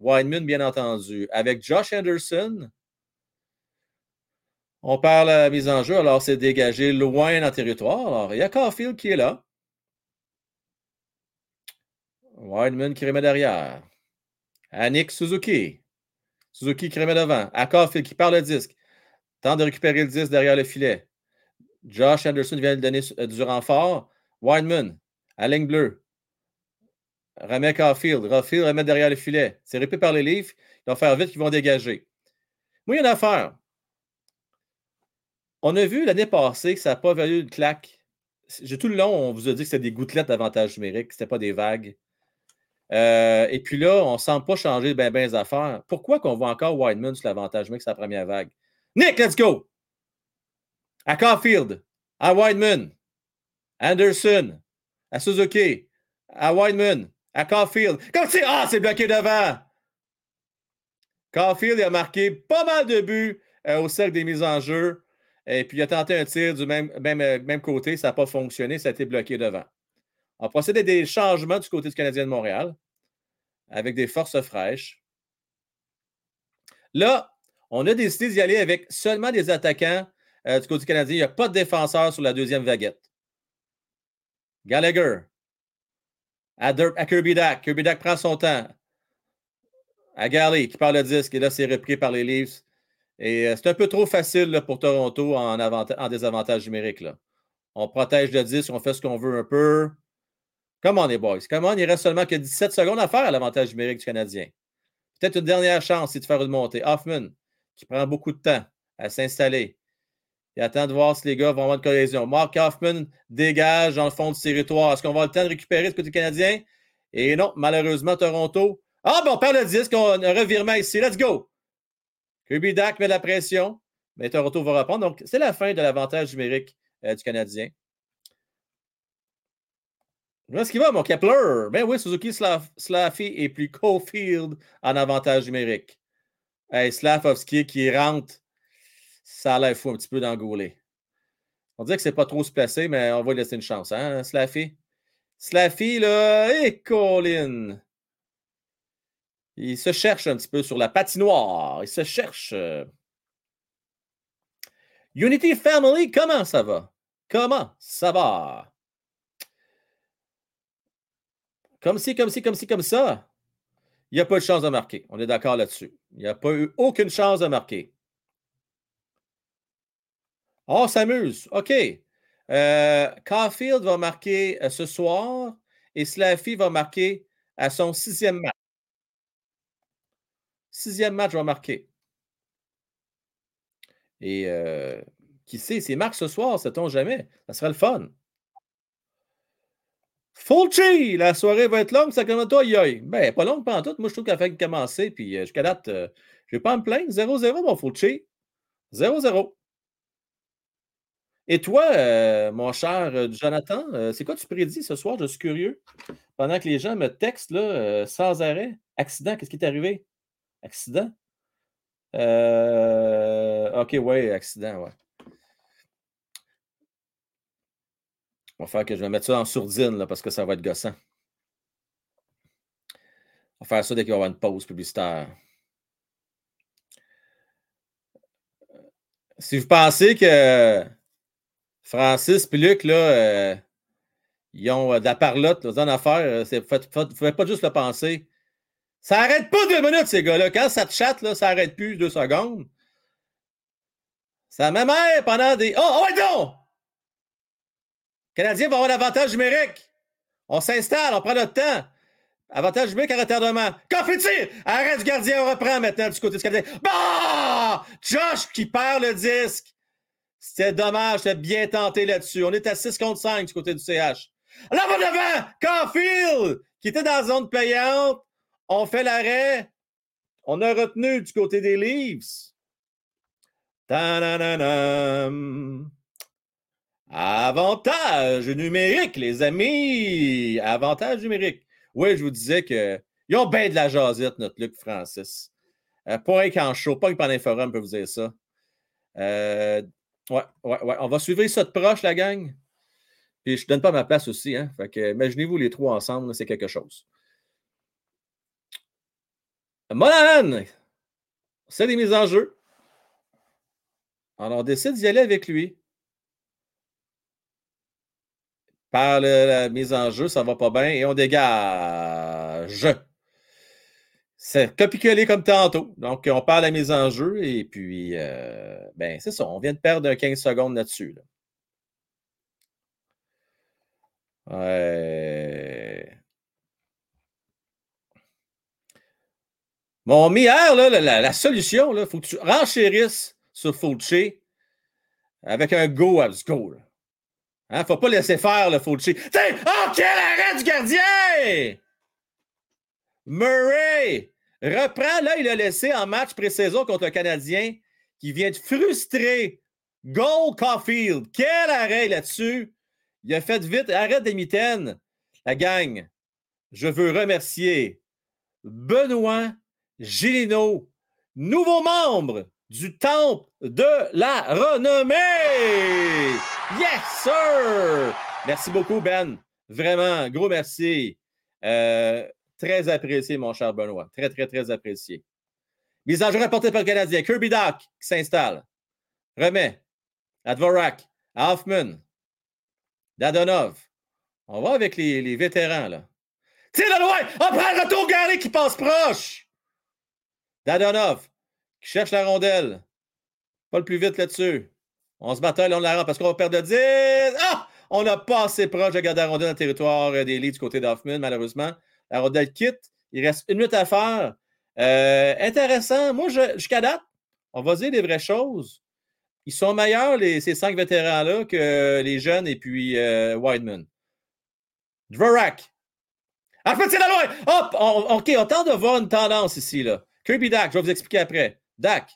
Wideman, bien entendu. Avec Josh Anderson. On parle à la mise en jeu, alors c'est dégagé loin dans le territoire. Alors, il y a Caulfield qui est là. Wideman qui remet derrière. Annick Suzuki. Suzuki qui remet devant. Caulfield qui parle le disque. Tente de récupérer le disque derrière le filet. Josh Anderson vient de donner euh, du renfort. Wideman, à ligne bleue. Remet Caulfield. Caulfield remet derrière le filet. C'est répété par les livres. Ils vont faire vite, ils vont dégager. Moi, il affaire. On a vu l'année passée que ça n'a pas valu une claque. Tout le long, on vous a dit que c'était des gouttelettes d'avantage numérique, ce n'était pas des vagues. Euh, et puis là, on ne semble pas changer bien ben les affaires. Pourquoi qu'on voit encore Wideman sur l'avantage numérique, sa première vague? Nick, let's go! À Caulfield, à Wideman, Anderson, à Suzuki, à Wideman, à Caulfield. Comme c'est, ah, c'est bloqué devant! Caulfield a marqué pas mal de buts euh, au cercle des mises en jeu. Et puis, il a tenté un tir du même, même côté. Ça n'a pas fonctionné. Ça a été bloqué devant. On procède à des changements du côté du Canadien de Montréal avec des forces fraîches. Là, on a décidé d'y aller avec seulement des attaquants euh, du côté canadien. Il n'y a pas de défenseur sur la deuxième vaguette. Gallagher. À, Kirby Dack. Kirby Dack prend son temps. À Galley qui parle le disque. Et là, c'est repris par les Leafs. Et euh, c'est un peu trop facile pour Toronto en, désavantage numérique. On protège le disque, on fait ce qu'on veut un peu. Comment on est, boys? Comment il reste seulement que 17 secondes à faire à l'avantage numérique du Canadien. Peut-être une dernière chance, c'est de faire une montée. Hoffman, qui prend beaucoup de temps à s'installer. Il attend de voir si les gars vont avoir une cohésion. Mark Hoffman dégage dans le fond du territoire. Est-ce qu'on va avoir le temps de récupérer ce côté canadien? Et non, malheureusement, Toronto. Ah, ben on perd le disque, on a un revirement ici. Let's go! Kirby Dak met la pression, mais Toronto va reprendre. Donc, c'est la fin de l'avantage numérique euh, du Canadien. Où est-ce qu'il va, mon Kepler? Ben oui, Suzuki Slaffy et puis Cofield en avantage numérique. Hey, qui rentre, ça a l'air fou un petit peu d'engouler. On dirait que c'est pas trop se placer, mais on va lui laisser une chance, hein, Slaffy? Slaffy, là, et Colin! Il se cherche un petit peu sur la patinoire. Il se cherche. Unity Family, comment ça va? Comment ça va? Comme si, comme si, comme si, comme ça. Il n'y a pas de chance de marquer. On est d'accord là-dessus. Il n'y a pas eu aucune chance de marquer. On s'amuse. OK. Euh, Caulfield va marquer euh, ce soir et Slaffy va marquer à son sixième match. Sixième match va marquer. Et euh, qui sait, c'est marque ce soir, sait-on jamais? Ça sera le fun. Fulci, la soirée va être longue, ça commence toi, yoy. Ben, pas longue pendant tout. Moi, je trouve qu'elle fait commencer, puis euh, jusqu'à date, euh, je vais pas me plaindre. 0-0, mon Fulci. 0-0. Et toi, euh, mon cher Jonathan, c'est quoi tu prédis ce soir? Je suis curieux. Pendant que les gens me textent là, sans arrêt. Accident, qu'est-ce qui est arrivé? Accident? ok, ouais, accident, ouais. On va faire que je vais mettre ça en sourdine là, parce que ça va être gossant. On va faire ça dès qu'il va y avoir une pause publicitaire. Si vous pensez que Francis et Luc, là, euh, ils ont de la parlotte dans affaire, il ne faut pas juste le penser. Ça n'arrête pas deux minutes, ces gars-là. Quand ça te chatte, là, ça n'arrête plus deux secondes. Ça même pendant des. Oh, oh, non! Canadien va avoir l'avantage numérique. On s'installe, on prend notre temps. Avantage numérique à retardement. Qu'en fait-il? Arrête du gardien, on reprend maintenant du côté du Canadien. Bah! Josh qui perd le disque. C'était dommage, c'était bien tenté là-dessus. On est à 6 contre 5 du côté du CH. Là, va devant! Caulfield, qui était dans la zone payante. On fait l'arrêt. On a retenu du côté des Leafs. Avantage numérique, les amis! Avantage numérique. Oui, je vous disais qu'ils ont bien de la jasette, notre Luc Francis. Euh, pas qu'en chaud, pas un pendant peut vous dire ça. Euh, ouais, ouais, ouais. On va suivre ça de proche, la gang. Puis je ne donne pas ma place aussi. Hein. Fait que imaginez-vous les trois ensemble, c'est quelque chose. Monahan! C'est des mises en jeu. Alors, on décide d'y aller avec lui. Par la mise en jeu, ça va pas bien et on dégage. C'est copier comme tantôt. Donc, on parle de la mise en jeu et puis, euh, ben, c'est ça. On vient de perdre 15 secondes là-dessus. Ouais. Mon meilleur, là, la, solution, il faut que tu renchérisses sur Fulci avec un go à go. Il ne faut pas laisser faire le Fulci. Oh, quel arrêt du gardien! Murray reprend, là, il a laissé en match pré-saison contre le Canadien qui vient de frustrer Gold Caulfield. Quel arrêt là-dessus! Il a fait vite, arrête des mitaines. La gang, je veux remercier Benoît Gélino, nouveau membre du Temple de la Renommée. Yes, sir! Merci beaucoup, Ben. Vraiment, gros merci. Euh, très apprécié, mon cher Benoît. Très, très, très apprécié. Mise en jeu par le Canadien. Kirby Doc qui s'installe. Remet. Advorak. Hoffman. Dadonov. On va avec les, vétérans, là. Tiens, le loin! On prend le retour Gary qui passe proche! Dadonov qui cherche la rondelle. Pas le plus vite là-dessus. On se bataille, on la rend parce qu'on va perdre 10. Ah! On n'a pas assez proche de garder la rondelle dans le territoire des lits du côté d'Hoffman, malheureusement. La rondelle quitte. Il reste une minute à faire. Euh, intéressant. Moi, jusqu'à date, on va dire des vraies choses. Ils sont meilleurs, les, ces cinq vétérans-là, que les jeunes et puis euh, Wideman. Dvorak. Ah, c'est la loi! Hop! OK, on tente de voir une tendance ici. Là. Kirby Dak, je vais vous expliquer après. Dak,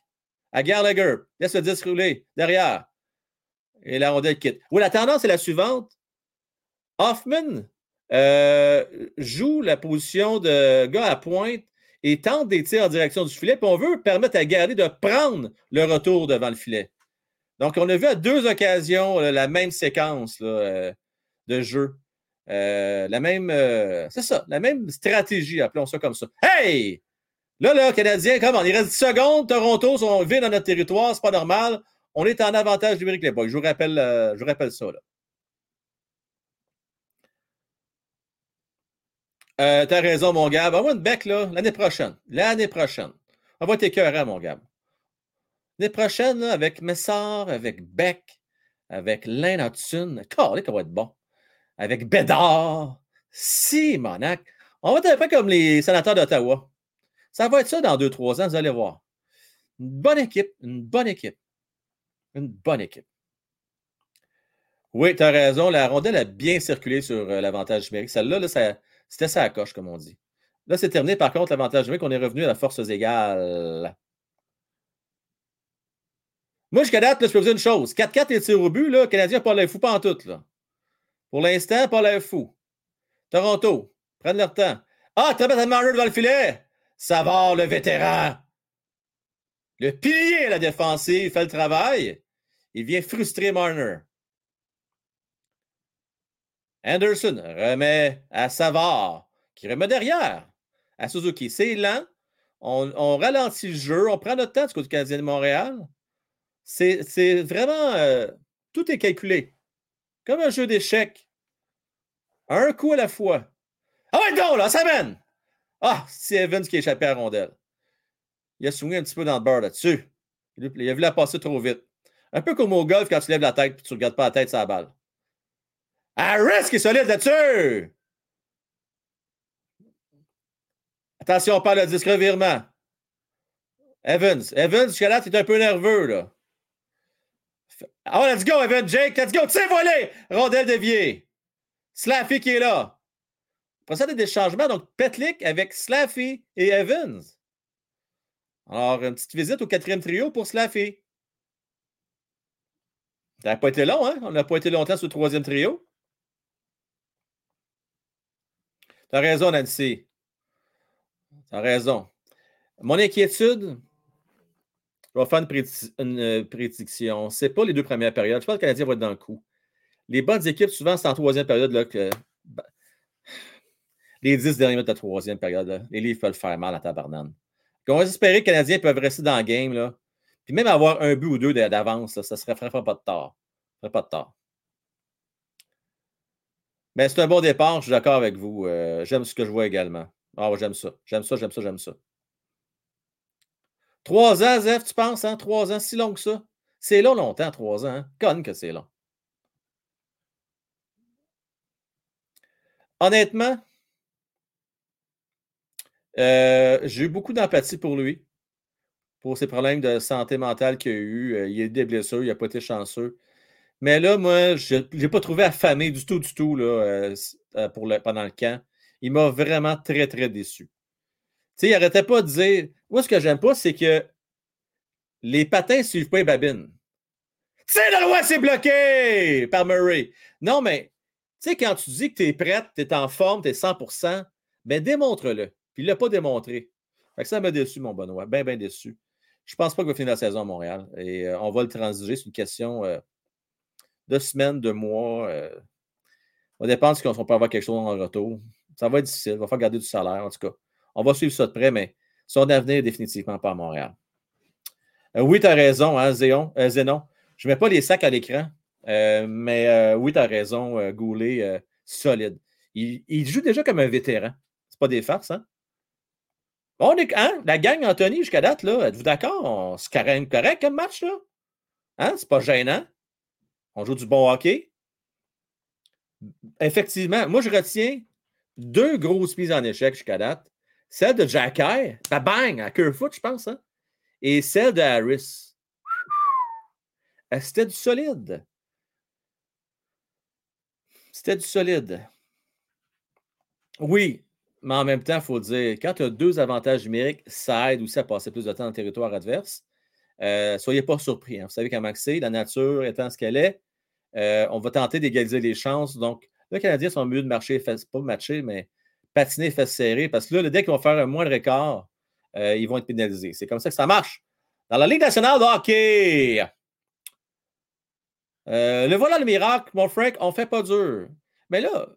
à Gallagher, laisse le disque rouler derrière. Et la rondelle quitte. Oui, la tendance est la suivante. Hoffman euh, joue la position de gars à pointe et tente des tirs en direction du filet. Puis on veut permettre à Gardé de prendre le retour devant le filet. Donc, on a vu à deux occasions la même séquence euh, de jeu. Euh, la même, c'est ça, la même stratégie, appelons ça comme ça. Hey! Là, là, Canadien, comment? Il reste 10 secondes. Toronto sont vides dans notre territoire, c'est pas normal. On est en avantage numérique, les boys. Je vous rappelle, je rappelle ça. Euh, T'as raison, mon gars. Envoie une bec, là, l'année prochaine. L'année prochaine. On va être écœurant, mon gars. L'année prochaine, là, avec Messard, avec Beck, avec Lane Hudson. Calé, ça va être bon. Avec Bédard. Simonac. On va être un peu comme les sénateurs d'Ottawa. Ça va être ça dans deux, trois ans, vous allez voir. Une bonne équipe, une bonne équipe. Une bonne équipe. Oui, tu as raison. La rondelle a bien circulé sur euh, l'avantage numérique. Celle-là, là, ça, c'était ça à coche, comme on dit. Là, c'est terminé. Par contre, l'avantage numérique, on est revenu à la force égale. Moi, jusqu'à date, je peux vous dire une chose. 4-4 et tir au but, là, Canadien, pas l'air fou, pas en tout. Là. Pour l'instant, pas l'air fou. Toronto, prennent leur temps. Ah, bien, Marner devant le filet. va, le vétéran. Le pilier la défensive fait le travail. Il vient frustrer Marner. Anderson remet à Savard, qui remet derrière à Suzuki. C'est lent. On, ralentit le jeu. On prend notre temps du côté Canadien de Montréal. C'est vraiment. Euh, tout est calculé. Comme un jeu d'échecs. Un coup à la fois. Ah ouais, donc, là, ça mène! Ah, c'est Evans qui a échappé à rondelle. Il a swingé un petit peu dans le beurre là-dessus. Il a vu la passer trop vite. Un peu comme au golf quand tu lèves la tête et tu ne regardes pas la tête sur la balle. Harris qui est solide là-dessus. Attention, on parle de disque revirement. Evans. Evans, jusqu'à là, tu es un peu nerveux, là. Oh, let's go, Evans. Jake, let's go. Tiens, volé. Rondelle déviée. Slaffy qui est là. Procède des changements. Donc, Petlik avec Slaffy et Evans. Alors, une petite visite au quatrième trio pour Slaffy. Ça n'a pas été long, hein? On n'a pas été longtemps sur le troisième trio. Tu as raison, Nancy. Tu as raison. Mon inquiétude, je vais faire une, euh, prédiction. Ce n'est pas les deux premières périodes. Je pense que le Canadien va être dans le coup. Les bonnes équipes, souvent, c'est en troisième période là, que. Ben, les dix derniers minutes de la troisième période, les livres peuvent faire mal à tabarnane. On va espérer que les Canadiens peuvent rester dans le game. Là. Puis même avoir un but ou deux d'avance, ça ne serait, ferait pas de tort. Ça ferait pas de tort. Mais c'est un bon départ, je suis d'accord avec vous. Euh, j'aime ce que je vois également. Ah, j'aime ça. J'aime ça, j'aime ça, j'aime ça. Trois ans, Zef, tu penses, hein? Trois ans, si long que ça? C'est long, longtemps, trois ans. Hein? Conne que c'est long. Honnêtement, euh, j'ai eu beaucoup d'empathie pour lui, pour ses problèmes de santé mentale qu'il a eu. Euh, il a eu des blessures, il n'a pas été chanceux. Mais là, moi, je ne l'ai pas trouvé affamé du tout, du tout là, euh, euh, pour pendant le camp. Il m'a vraiment très, très déçu. Tu sais, il n'arrêtait pas de dire. Moi, ce que j'aime pas, c'est que les patins ne suivent pas les babines. C'est la loi, c'est bloqué par Murray. Non, mais tu sais, quand tu dis que tu es prête, tu es en forme, tu es 100% ben démontre-le. Puis il ne l'a pas démontré. Ça m'a déçu, mon Benoît. Bien, bien déçu. Je ne pense pas qu'il va finir la saison à Montréal. Et euh, on va le transiger. C'est une question de semaines, de mois. Euh, on dépend si on peut avoir quelque chose en retour. Ça va être difficile. Il va falloir garder du salaire, en tout cas. On va suivre ça de près, mais son avenir définitivement pas à Montréal. Euh, oui, tu as raison, hein, Zéon, euh, Zénon. Je ne mets pas les sacs à l'écran, mais oui, tu as raison, Goulet, solide. Il, joue déjà comme un vétéran. C'est pas des farces, hein? On est, hein? La gang Anthony jusqu'à date, là, êtes-vous d'accord? C'est quand même correct comme match, là? Hein? C'est pas gênant? On joue du bon hockey. Effectivement, moi, je retiens deux grosses mises en échec jusqu'à date. celle de Jacky, bah bang, à Kerfoot, je pense, hein? et celle de Harris. C'était du solide? C'était du solide. Oui, mais en même temps, il faut dire, quand tu as deux avantages numériques, ça aide aussi à passer plus de temps dans le territoire adverse. Euh, soyez pas surpris. Hein. Vous savez comment c'est, la nature étant ce qu'elle est, euh, on va tenter d'égaliser les chances. Donc, le Canadien sont mieux de marcher, pas matcher, mais patiner, fesses serrées, parce que là, dès qu'ils vont faire un moindre écart, euh, ils vont être pénalisés. C'est comme ça que ça marche. Dans la Ligue nationale de hockey, le voilà le miracle, mon Frank, on fait pas dur. Mais là,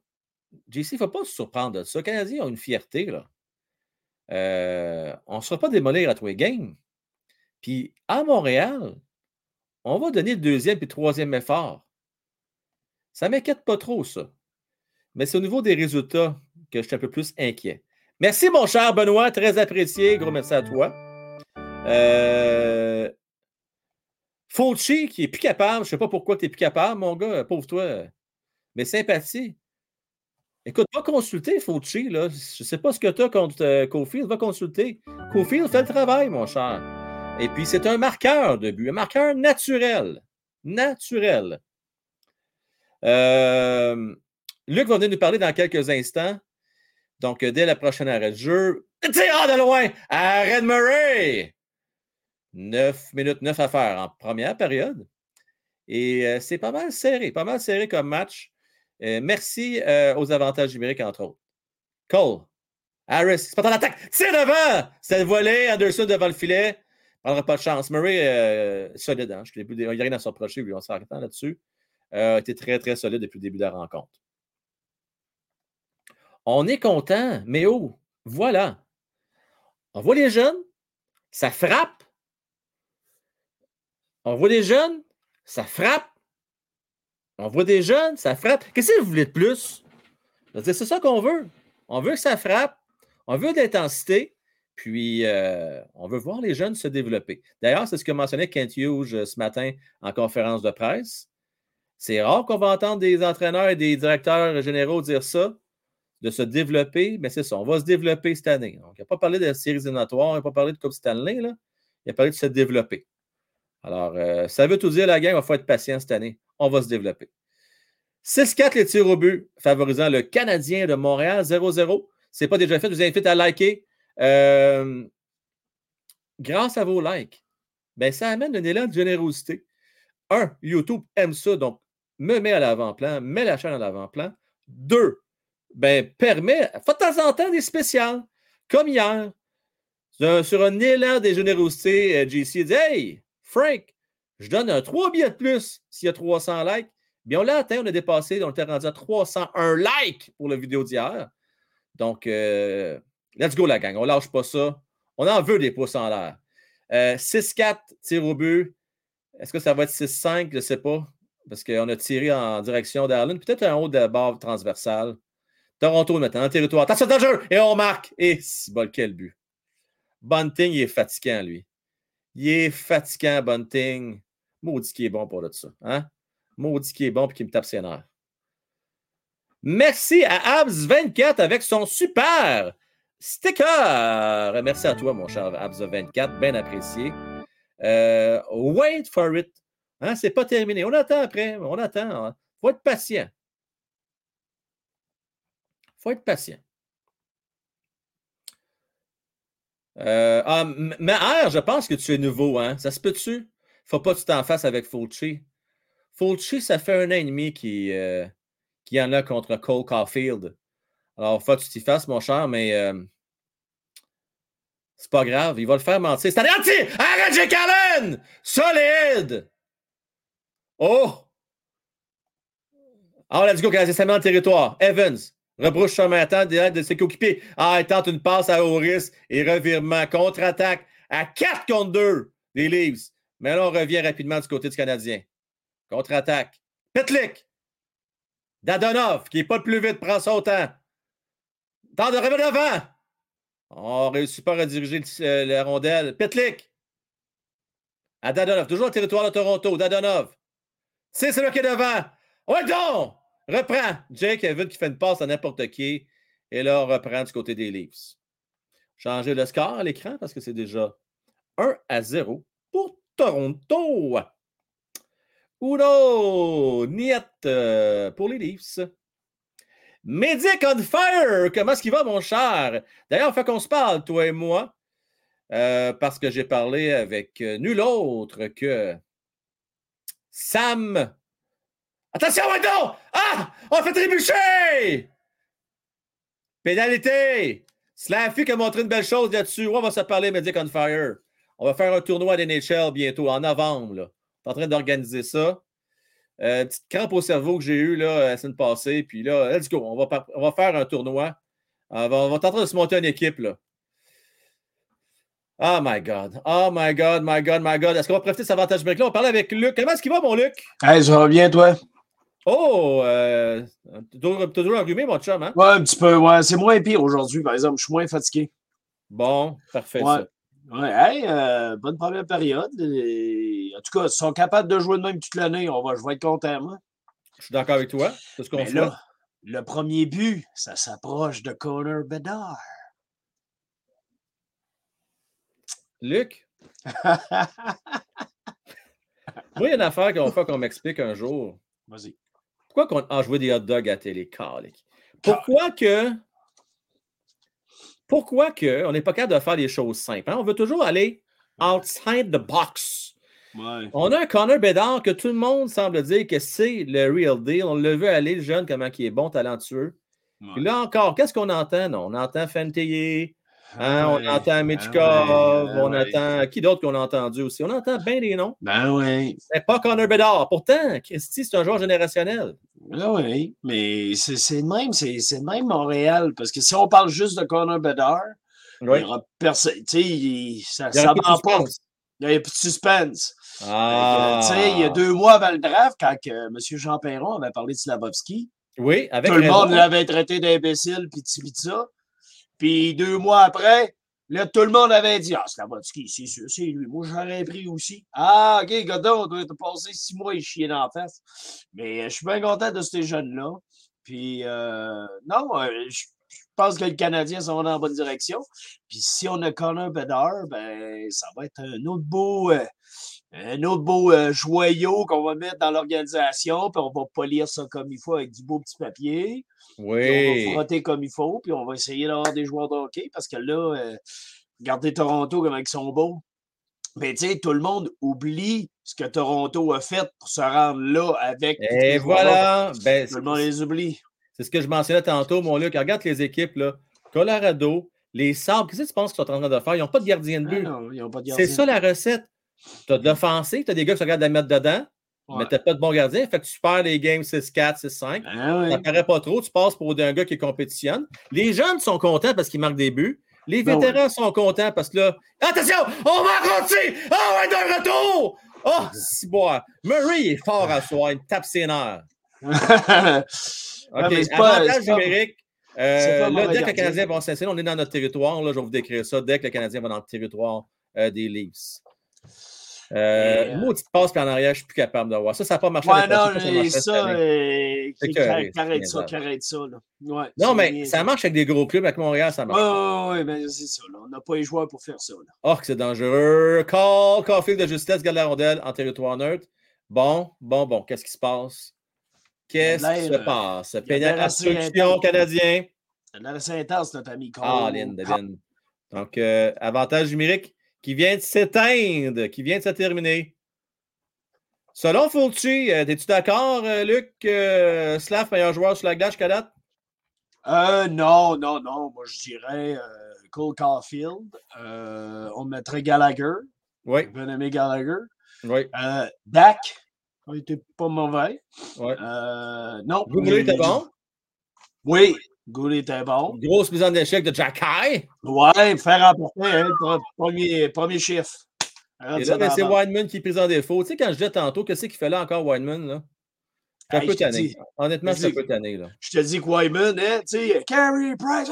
JC, il ne faut pas se surprendre de ça. Les Canadiens ont une fierté. Là. on ne sera pas démolir à tous les games. Puis à Montréal, on va donner le deuxième et le troisième effort. Ça ne m'inquiète pas trop, ça. Mais c'est au niveau des résultats que je suis un peu plus inquiet. Merci, mon cher Benoît, très apprécié. Gros merci à toi. Euh... Fauci, qui est plus capable, je ne sais pas pourquoi tu n'es plus capable, mon gars, pauvre toi. Mais sympathie. Écoute, va consulter Fauci, là. Je ne sais pas ce que tu as contre euh, va consulter. Cofield fait le travail, mon cher. Et puis, c'est un marqueur de but, un marqueur naturel. Naturel. Euh, Luc va venir nous parler dans quelques instants. Donc, dès la prochaine arrêt de jeu, tirant de loin, de Murray! 9 minutes, 9 à faire en première période. Et euh, c'est pas mal serré, pas mal serré comme match. Euh, merci aux avantages numériques, entre autres. Cole, Harris, c'est pas en attaque, c'est devant! C'est volet, Anderson devant le filet prendra pas de chance. Murray, euh, solide. Hein? il n'y a rien à s'approcher, lui, on s'arrête là-dessus. Euh, a été très, très solide depuis le début de la rencontre. On est content, mais oh, voilà. On voit les jeunes, ça frappe. On voit des jeunes, ça frappe. On voit des jeunes, ça frappe. Qu'est-ce que vous voulez de plus? C'est ça qu'on veut. On veut que ça frappe. On veut de l'intensité. Puis, euh, on veut voir les jeunes se développer. D'ailleurs, c'est ce que mentionnait Kent Hughes euh, ce matin en conférence de presse. C'est rare qu'on va entendre des entraîneurs et des directeurs généraux dire ça, de se développer, mais c'est ça, on va se développer cette année. Donc, il n'a pas parlé de séries éliminatoires, il n'a pas parlé de Coupe Stanley, là. il a parlé de se développer. Alors, euh, ça veut tout dire, la gang, il faut être patient cette année. On va se développer. 6-4 les tirs au but, favorisant le Canadien de Montréal, 0-0. Ce n'est pas déjà fait, je vous invite à liker, euh, grâce à vos likes, ben, ça amène un élan de générosité. Un, YouTube aime ça, donc me met à l'avant-plan, met la chaîne à l'avant-plan. Deux, ben, permet, de temps en temps, des spéciales, comme hier. Sur un, élan de générosité, euh, JC dit Hey, Frank, je donne un 3 billets de plus s'il y a 300 likes. Bien, on l'a atteint, on a dépassé, on était rendu à 301 likes pour la vidéo d'hier. Donc, euh, Let's go, la gang. On lâche pas ça. On en veut des pouces en l'air. 6-4, euh, tir au but. Est-ce que ça va être 6-5? Je ne sais pas. Parce qu'on a tiré en direction d'Arlen. Peut-être un haut de barre transversale. Toronto maintenant, en territoire. Attention jeu! Et on marque. Et si bol, quel but. Bunting, il est fatigant, lui. Il est fatigant, Bunting. Maudit qui est bon pour ça. Hein? Maudit qui est bon et qui me tape ses nerfs. Merci à Abs24 avec son super Sticker! Merci à toi, mon cher Abza24, bien apprécié. Euh, wait for it. Hein, c'est pas terminé. On attend après. On attend. Il hein. faut être patient. Il faut être patient. Euh, ah, mais R, je pense que tu es nouveau. Hein? Ça se peut-tu? Faut pas que tu t'en fasses avec Fulci. Fulci, ça fait un an et demi qu'il euh, en a contre Cole Caulfield. Alors, faut que tu t'y fasses, mon cher, mais euh, c'est pas grave. Il va le faire mentir. C'est! Arrête, Jake Allen! Solide! Oh! Ah, let's go, Canadien, en territoire. Evans, rebrouche chemin, attend de ses. Ah, il tente une passe à Horis et revirement. Contre-attaque à 4 contre 2 des Leaves. Mais là, on revient rapidement du côté du Canadien. Contre-attaque. Petlik! Dadonov, qui n'est pas le plus vite, prend son temps. Tente de revenir devant. On réussit pas à rediriger euh, la rondelle. Petlik. À Dadonov. Toujours au territoire de Toronto. Dadonov. C'est celui qui est devant. Ouais, donc! Reprend. Jake Evan qui fait une passe à n'importe qui. Et là, on reprend du côté des Leafs. changer le score à l'écran parce que c'est déjà 1 à 0 pour Toronto. Uno, niet euh, pour les Leafs. Medic on fire! Comment est-ce qu'il va, mon cher? D'ailleurs, il faut qu'on se parle, toi et moi, euh, parce que j'ai parlé avec euh, nul autre que Sam. Attention, maintenant! Ah! On fait trébucher! Pénalité! Slaffy qui a montré une belle chose là-dessus. On va se parler, Medic on Fire. On va faire un tournoi d'NHL bientôt, en novembre. On est en train d'organiser ça. Euh, petite crampe au cerveau que j'ai eue la semaine passée. Puis là, let's go. On va, faire un tournoi. On va, on va tenter de se monter une équipe. Oh my God. Oh my God, my God, my God. Est-ce qu'on va profiter de cet avantage break là? On parle avec Luc. Comment est-ce qu'il va, mon Luc? Hey, va bien, toi? Oh, euh, toujours, toujours enrhumé, mon chum, hein? Ouais, un petit peu. Ouais, c'est moins pire aujourd'hui, par exemple. Je suis moins fatigué. Bon, parfait. Ouais. Ça. Ouais, hey, euh, bonne première période. Et, en tout cas, ils sont capables de jouer de même toute l'année. On va, je vais être content, moi. Je suis d'accord avec toi. C'est ce qu'on fait. le premier but, ça s'approche de Connor Bedard. Luc, moi, il y a une affaire qu'on fait qu'on m'explique un jour. Vas-y. Pourquoi qu'on a joué des hot dogs à télé? calique? Pourquoi que. Pourquoi que on n'est pas capable de faire les choses simples? hein? On veut toujours aller outside the box. Ouais. On a un Connor Bedard que tout le monde semble dire que c'est le real deal. On le veut aller, le jeune, comment il est bon, talentueux. Puis là encore, qu'est-ce qu'on entend? Non, on entend Fenteillé, hein, on Ouais. entend Mitchkov, Ah ouais, on ouais. entend. Qui d'autre qu'on a entendu aussi? On entend bien des noms. Ben oui. Mais pas Connor Bedard. Pourtant, Christy, c'est un joueur générationnel. Ben oui. Mais c'est c'est le même, c'est c'est le même Montréal. Parce que si on parle juste de Connor Bedard, il y aura personne. Tu sais, ça y ça pas. Il n'y a plus de suspense. Ah. Il y a deux mois avant le draft, quand M. Jean Perron avait parlé de Slavovski, Oui, avec tout le raison. monde l'avait traité d'imbécile, puis de ça. Puis deux mois après, là, tout le monde avait dit Ah, Slavovski, c'est sûr, c'est lui. Moi, j'aurais pris aussi. Ah, OK, Godon, on doit te passer six mois et chier dans la face. Mais euh, je suis bien content de ces jeunes-là. Puis, euh, non, euh, je pense que les Canadiens sont dans la bonne direction. Puis, si on a Connor Bedard, ben, ça va être un autre beau. Un autre beau euh, joyau qu'on va mettre dans l'organisation, puis on va polir ça comme il faut avec du beau petit papier. Puis on Oui. va frotter comme il faut, puis on va essayer d'avoir des joueurs de hockey parce que là, euh, regardez Toronto comment ils sont beaux. Mais tu sais, tout le monde oublie ce que Toronto a fait pour se rendre là avec. Et voilà. Ben, Tout le monde les oublie. c'est ce que je mentionnais tantôt, mon Luc. Regarde les équipes, là. Colorado, les Sabres, qu'est-ce que tu penses qu'ils sont en train de faire? Ils n'ont pas de gardien de Ah but. non, ils ont pas de C'est ça la recette. Tu as de l'offensive, tu as des gars qui se regardent la mettre dedans, mais tu n'as pas de bon gardien. Fait que tu perds les games 6-4, 6-5. Ah ouais. Ça paraît pas trop, tu passes pour un gars qui compétitionne. Les jeunes sont contents parce qu'ils marquent des buts. Les Ben vétérans sont contents parce que là, attention, on va raconter! Oh, ouais, d'un retour! Oh, si boire. Murray est fort à soi, il tape ses nerfs. OK, pas- avantage numérique. Euh, là, dès que le. Canadien va s'installer, on est dans notre territoire. Là, je vais vous décrire ça. Dès que le Canadien va dans le territoire euh, des Leafs. Euh, petite passe, puis en arrière, je suis plus capable de voir. Ça, ça n'a pas marché. Ouais, non, mais ça, année. C'est qui- correct, qui- arrête c'est ça, niaisable. qui arrête ça. Non, c'est mais ça marche avec des gros clubs. Avec Montréal, ça marche. Oui, oui, mais c'est ça. On n'a pas les joueurs pour faire ça. Oh, que c'est dangereux. Call, Caulfield de justesse, garde la rondelle en territoire neutre. Bon, bon, bon. Qu'est-ce qui se passe? Qu'est-ce qui se euh, passe? Pénal obstruction canadien. L'air assez intense, notre ami Cole. Ah, Lynn, Devin. Donc, euh, avantage numérique qui vient de s'éteindre, qui vient de se terminer. Selon Fulci, euh, es-tu d'accord, euh, Luc? Euh, Slav, meilleur joueur sur la glace jusqu'à date? Euh, non, non, non. Moi, je dirais euh, Cole Caulfield. Euh, on mettrait Gallagher. Oui, Bien aimé Gallagher. oui, Dak. Il était pas mauvais. oui. Non. Était euh, bon? Oui, Goulet était bon. Grosse mise en échec de Jack High. Ouais, faire remporter, hein, pre- premier, premier chiffre. Et là, ben, c'est. Wideman qui est pris en défaut. Tu sais, quand je disais tantôt, qu'est-ce qu'il fait là encore, Wideman? Là? Un Hey, peu tanné. dis. Honnêtement, suis un Je peu tanné. Là. Je te dis que Wyman, hein, tu sais, Carey Price,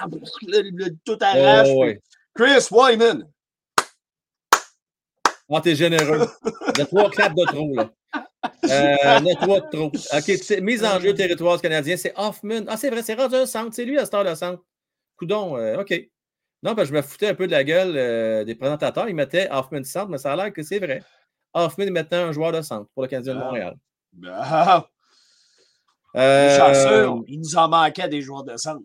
ah, le- le- tout Oh, arrache. ouais. Chris Wyman. Ah, t'es généreux. Il y a trois claps de trop, là. Euh, trois de trop. OK, mise en jeu territoire canadien, c'est Hoffman. Ah, c'est vrai, c'est rendu un centre. C'est lui à heure le centre. Coudon, euh, OK. Non, ben, je me foutais un peu de la gueule euh, des présentateurs. Ils mettaient Hoffman centre, mais ça a l'air que c'est vrai. Hoffman est maintenant un joueur de centre pour le Canadien de Ah. Montréal. Ah, Euh, il nous en manquait des joueurs de centre.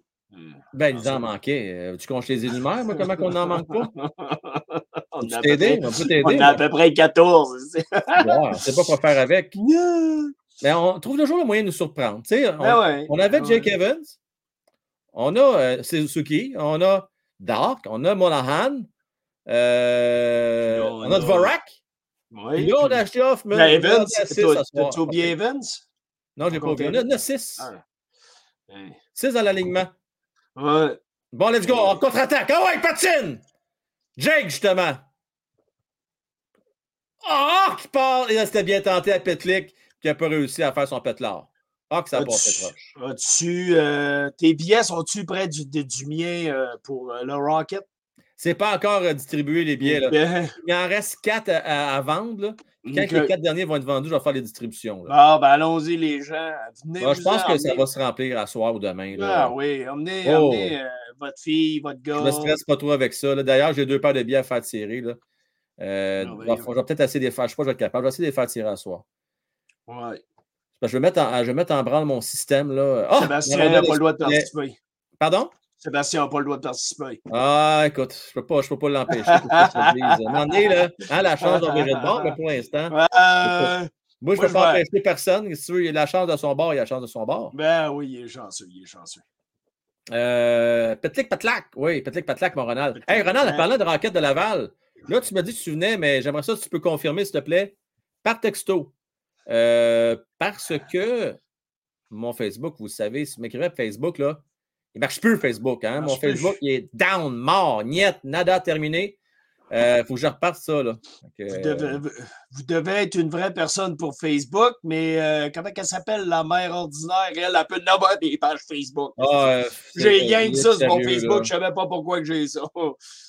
ben, il nous en manquait. Euh, tu qu'on je les énumère, moi, comment qu'on n'en manque pas? On a à peu t'aider? près- On peut on a à peu près 14. c'est- Ouais, on ne sait pas quoi faire avec. Ben Mais on trouve toujours le moyen de nous surprendre. On, ouais. on avait Ben Jake. Evans, on a euh, Suzuki, on a Dark, on a Monahan, euh, on, on a Dvorak. Ouais, Puis là, on a acheté. Ben, Evans, oublié Evans? Non, j'ai pas oublié. On a- on a six. Ah. Ouais. Six dans l'alignement. Ouais. Bon, let's go. On contre-attaque. Ah ouais, patine! Jake, justement. Ah, qui part! Et là, c'était bien tenté à Petlik, qui n'a pas réussi à faire son pétlard. Ah, que ça a passé proche. As-tu, euh, tes billets sont-tu près du, du mien euh, pour euh, le Rocket? C'est pas encore distribué, les billets. Là. Ben, Il en reste quatre à, à- à vendre. là. Quand ok. les quatre derniers vont être vendus, je vais faire les distributions. là. Ah, ben allons-y, les gens. Venez Ah, je pense que ça va se remplir à soir ou demain. là. Ah oui, emmenez, Oh. emmenez, votre fille, votre Je gars. me stresse pas trop avec ça. D'ailleurs, j'ai deux paires de billets à faire tirer. Là. Euh, Ah je vais- je peut-être essayer de les faire. Je ne sais pas je vais être capable. Je vais essayer de les faire tirer à soir. Ouais. Parce que je vais mettre en, je vais mettre en branle mon système. Là. Ah! Sébastien n'a pas le droit de participer. Pardon? Sébastien n'a pas le droit de participer. Ah, écoute, je ne peux pas, je peux pas l'empêcher. je là, hein, la chance d'en virer de bord, mais pour l'instant, Euh, moi, je ne peux je pas empêcher personne. Si tu veux, il a la chance de son bord, il a la chance de son bord. ben oui, il est chanceux, il est chanceux. Euh, Petlik Patlac. Oui, Petlik Patlac, mon Ronald. Petlik Hey, Ronald, en parlant de Rocket de Laval, là, tu m'as dit que tu venais, mais j'aimerais ça si tu peux confirmer, s'il te plaît, par texto. Euh, parce que mon Facebook, vous savez, si vous m'écrivez Facebook, là, il ne marche plus, Facebook. Hein? Mon plus. Facebook, il est down, mort, niet, nada, terminé. Il faut que je reparte ça. Là. Que, Vous devez, vous- vous devez être une vraie personne pour Facebook, mais euh, comment elle s'appelle, la mère ordinaire? Elle, elle peut n'avoir des pages Facebook. ah, euh, j'ai rien que ça sur mon Facebook, là. je ne savais pas pourquoi que j'ai ça.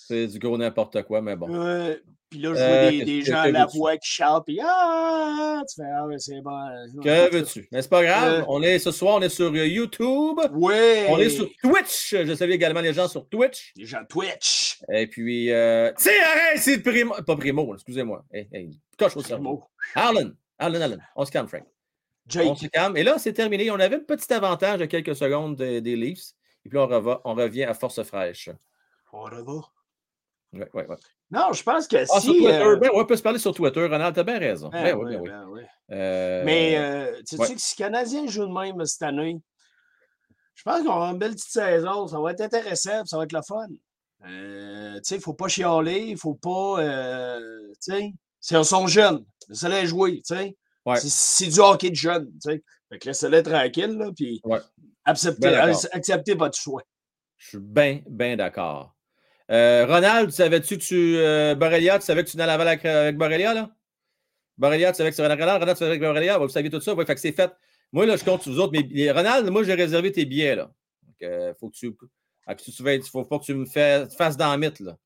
C'est du gros n'importe quoi, mais bon. Puis là, je vois Euh, des, gens à la voix qui chantent, puis ah, tu fais, ah, c'est bon. Que veux-tu? Mais c'est pas grave. Euh, on est, ce soir, on est sur euh, YouTube. Oui. On est sur Twitch. Je salue également les gens sur Twitch. Les gens Twitch. Et puis, euh, tu sais, arrête, c'est Primo. Pas Primo, excusez-moi. Hey, hey, coche au cerveau. Arlen, Arlen, Arlen. On se calme, Frank. On Jake. se calme. Et là, c'est terminé. On avait un petit avantage de quelques secondes des, des Leafs. Et puis on, reva- on revient à force fraîche. On reva. Ouais, ouais, ouais. Non, je pense que Ah, sur si. Twitter. euh, Ben, on peut se parler sur Twitter. Ronald, t'as bien raison. ben Ben, oui, oui, oui. Euh, Mais euh, tu sais que si les Canadiens jouent de même cette année, je pense qu'on aura une belle petite saison. Ça va être intéressant, ça va être le fun. Euh, tu sais, il ne faut pas chialer, il ne faut pas. euh, tu sais, c'est- ils sont jeunes. Laissez-les jouer, tu sais. Ouais. C'est- du hockey de jeunes, tu sais. Fait que laissez-les tranquilles, là, puis Ouais. acceptez, Ben acceptez votre choix. Je suis bien, bien d'accord. Euh, Ronald, savais-tu que tu. Euh, Borrelia, tu savais que tu venais à Laval avec, avec Borrelia, là? Borrelia, tu savais que c'est Ronald. Ronald, tu savais avec Borrelia? Vous saviez tout ça? Oui, fait que c'est fait. Moi, là, je compte sur vous autres. Mais Ronald, moi, j'ai réservé tes billets, là. Donc, euh, faut que tu. Ah, tu surveilles- faut pas que tu me fais- fasses dans le mythe, là.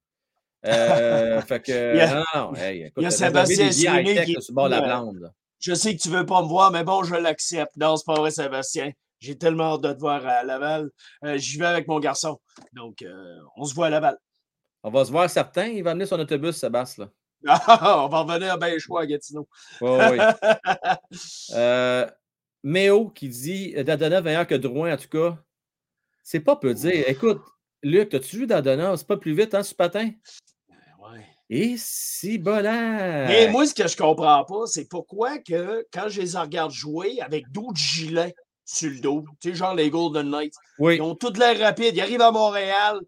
Euh, fait que. Il y a- non, non, non. Hey, écoute, il y a réserver Sébastien qui- là, sur le bord de la blonde, là. Je sais que tu ne veux pas me voir, mais bon, je l'accepte. Non, c'est pas vrai, Sébastien. J'ai tellement hâte de te voir à Laval. Euh, J'y vais avec mon garçon. Donc, euh, on se voit à Laval. On va se voir certain. Il va amener son autobus, Sébastien, on va revenir à ben choix à Gatineau. Oui, oui. Euh, Méo qui dit Dadonov meilleur que Drouin, en tout cas. C'est pas peu dire. Écoute, Luc, as-tu vu Dadonov? C'est pas plus vite, hein, ce patin? Ouais. Et si bolin! Mais moi, ce que je comprends pas, c'est pourquoi que quand je les regarde jouer avec d'autres gilets sur le dos, tu sais, genre les Golden Knights, Oui, ils ont tout l'air rapide. Ils arrivent à Montréal,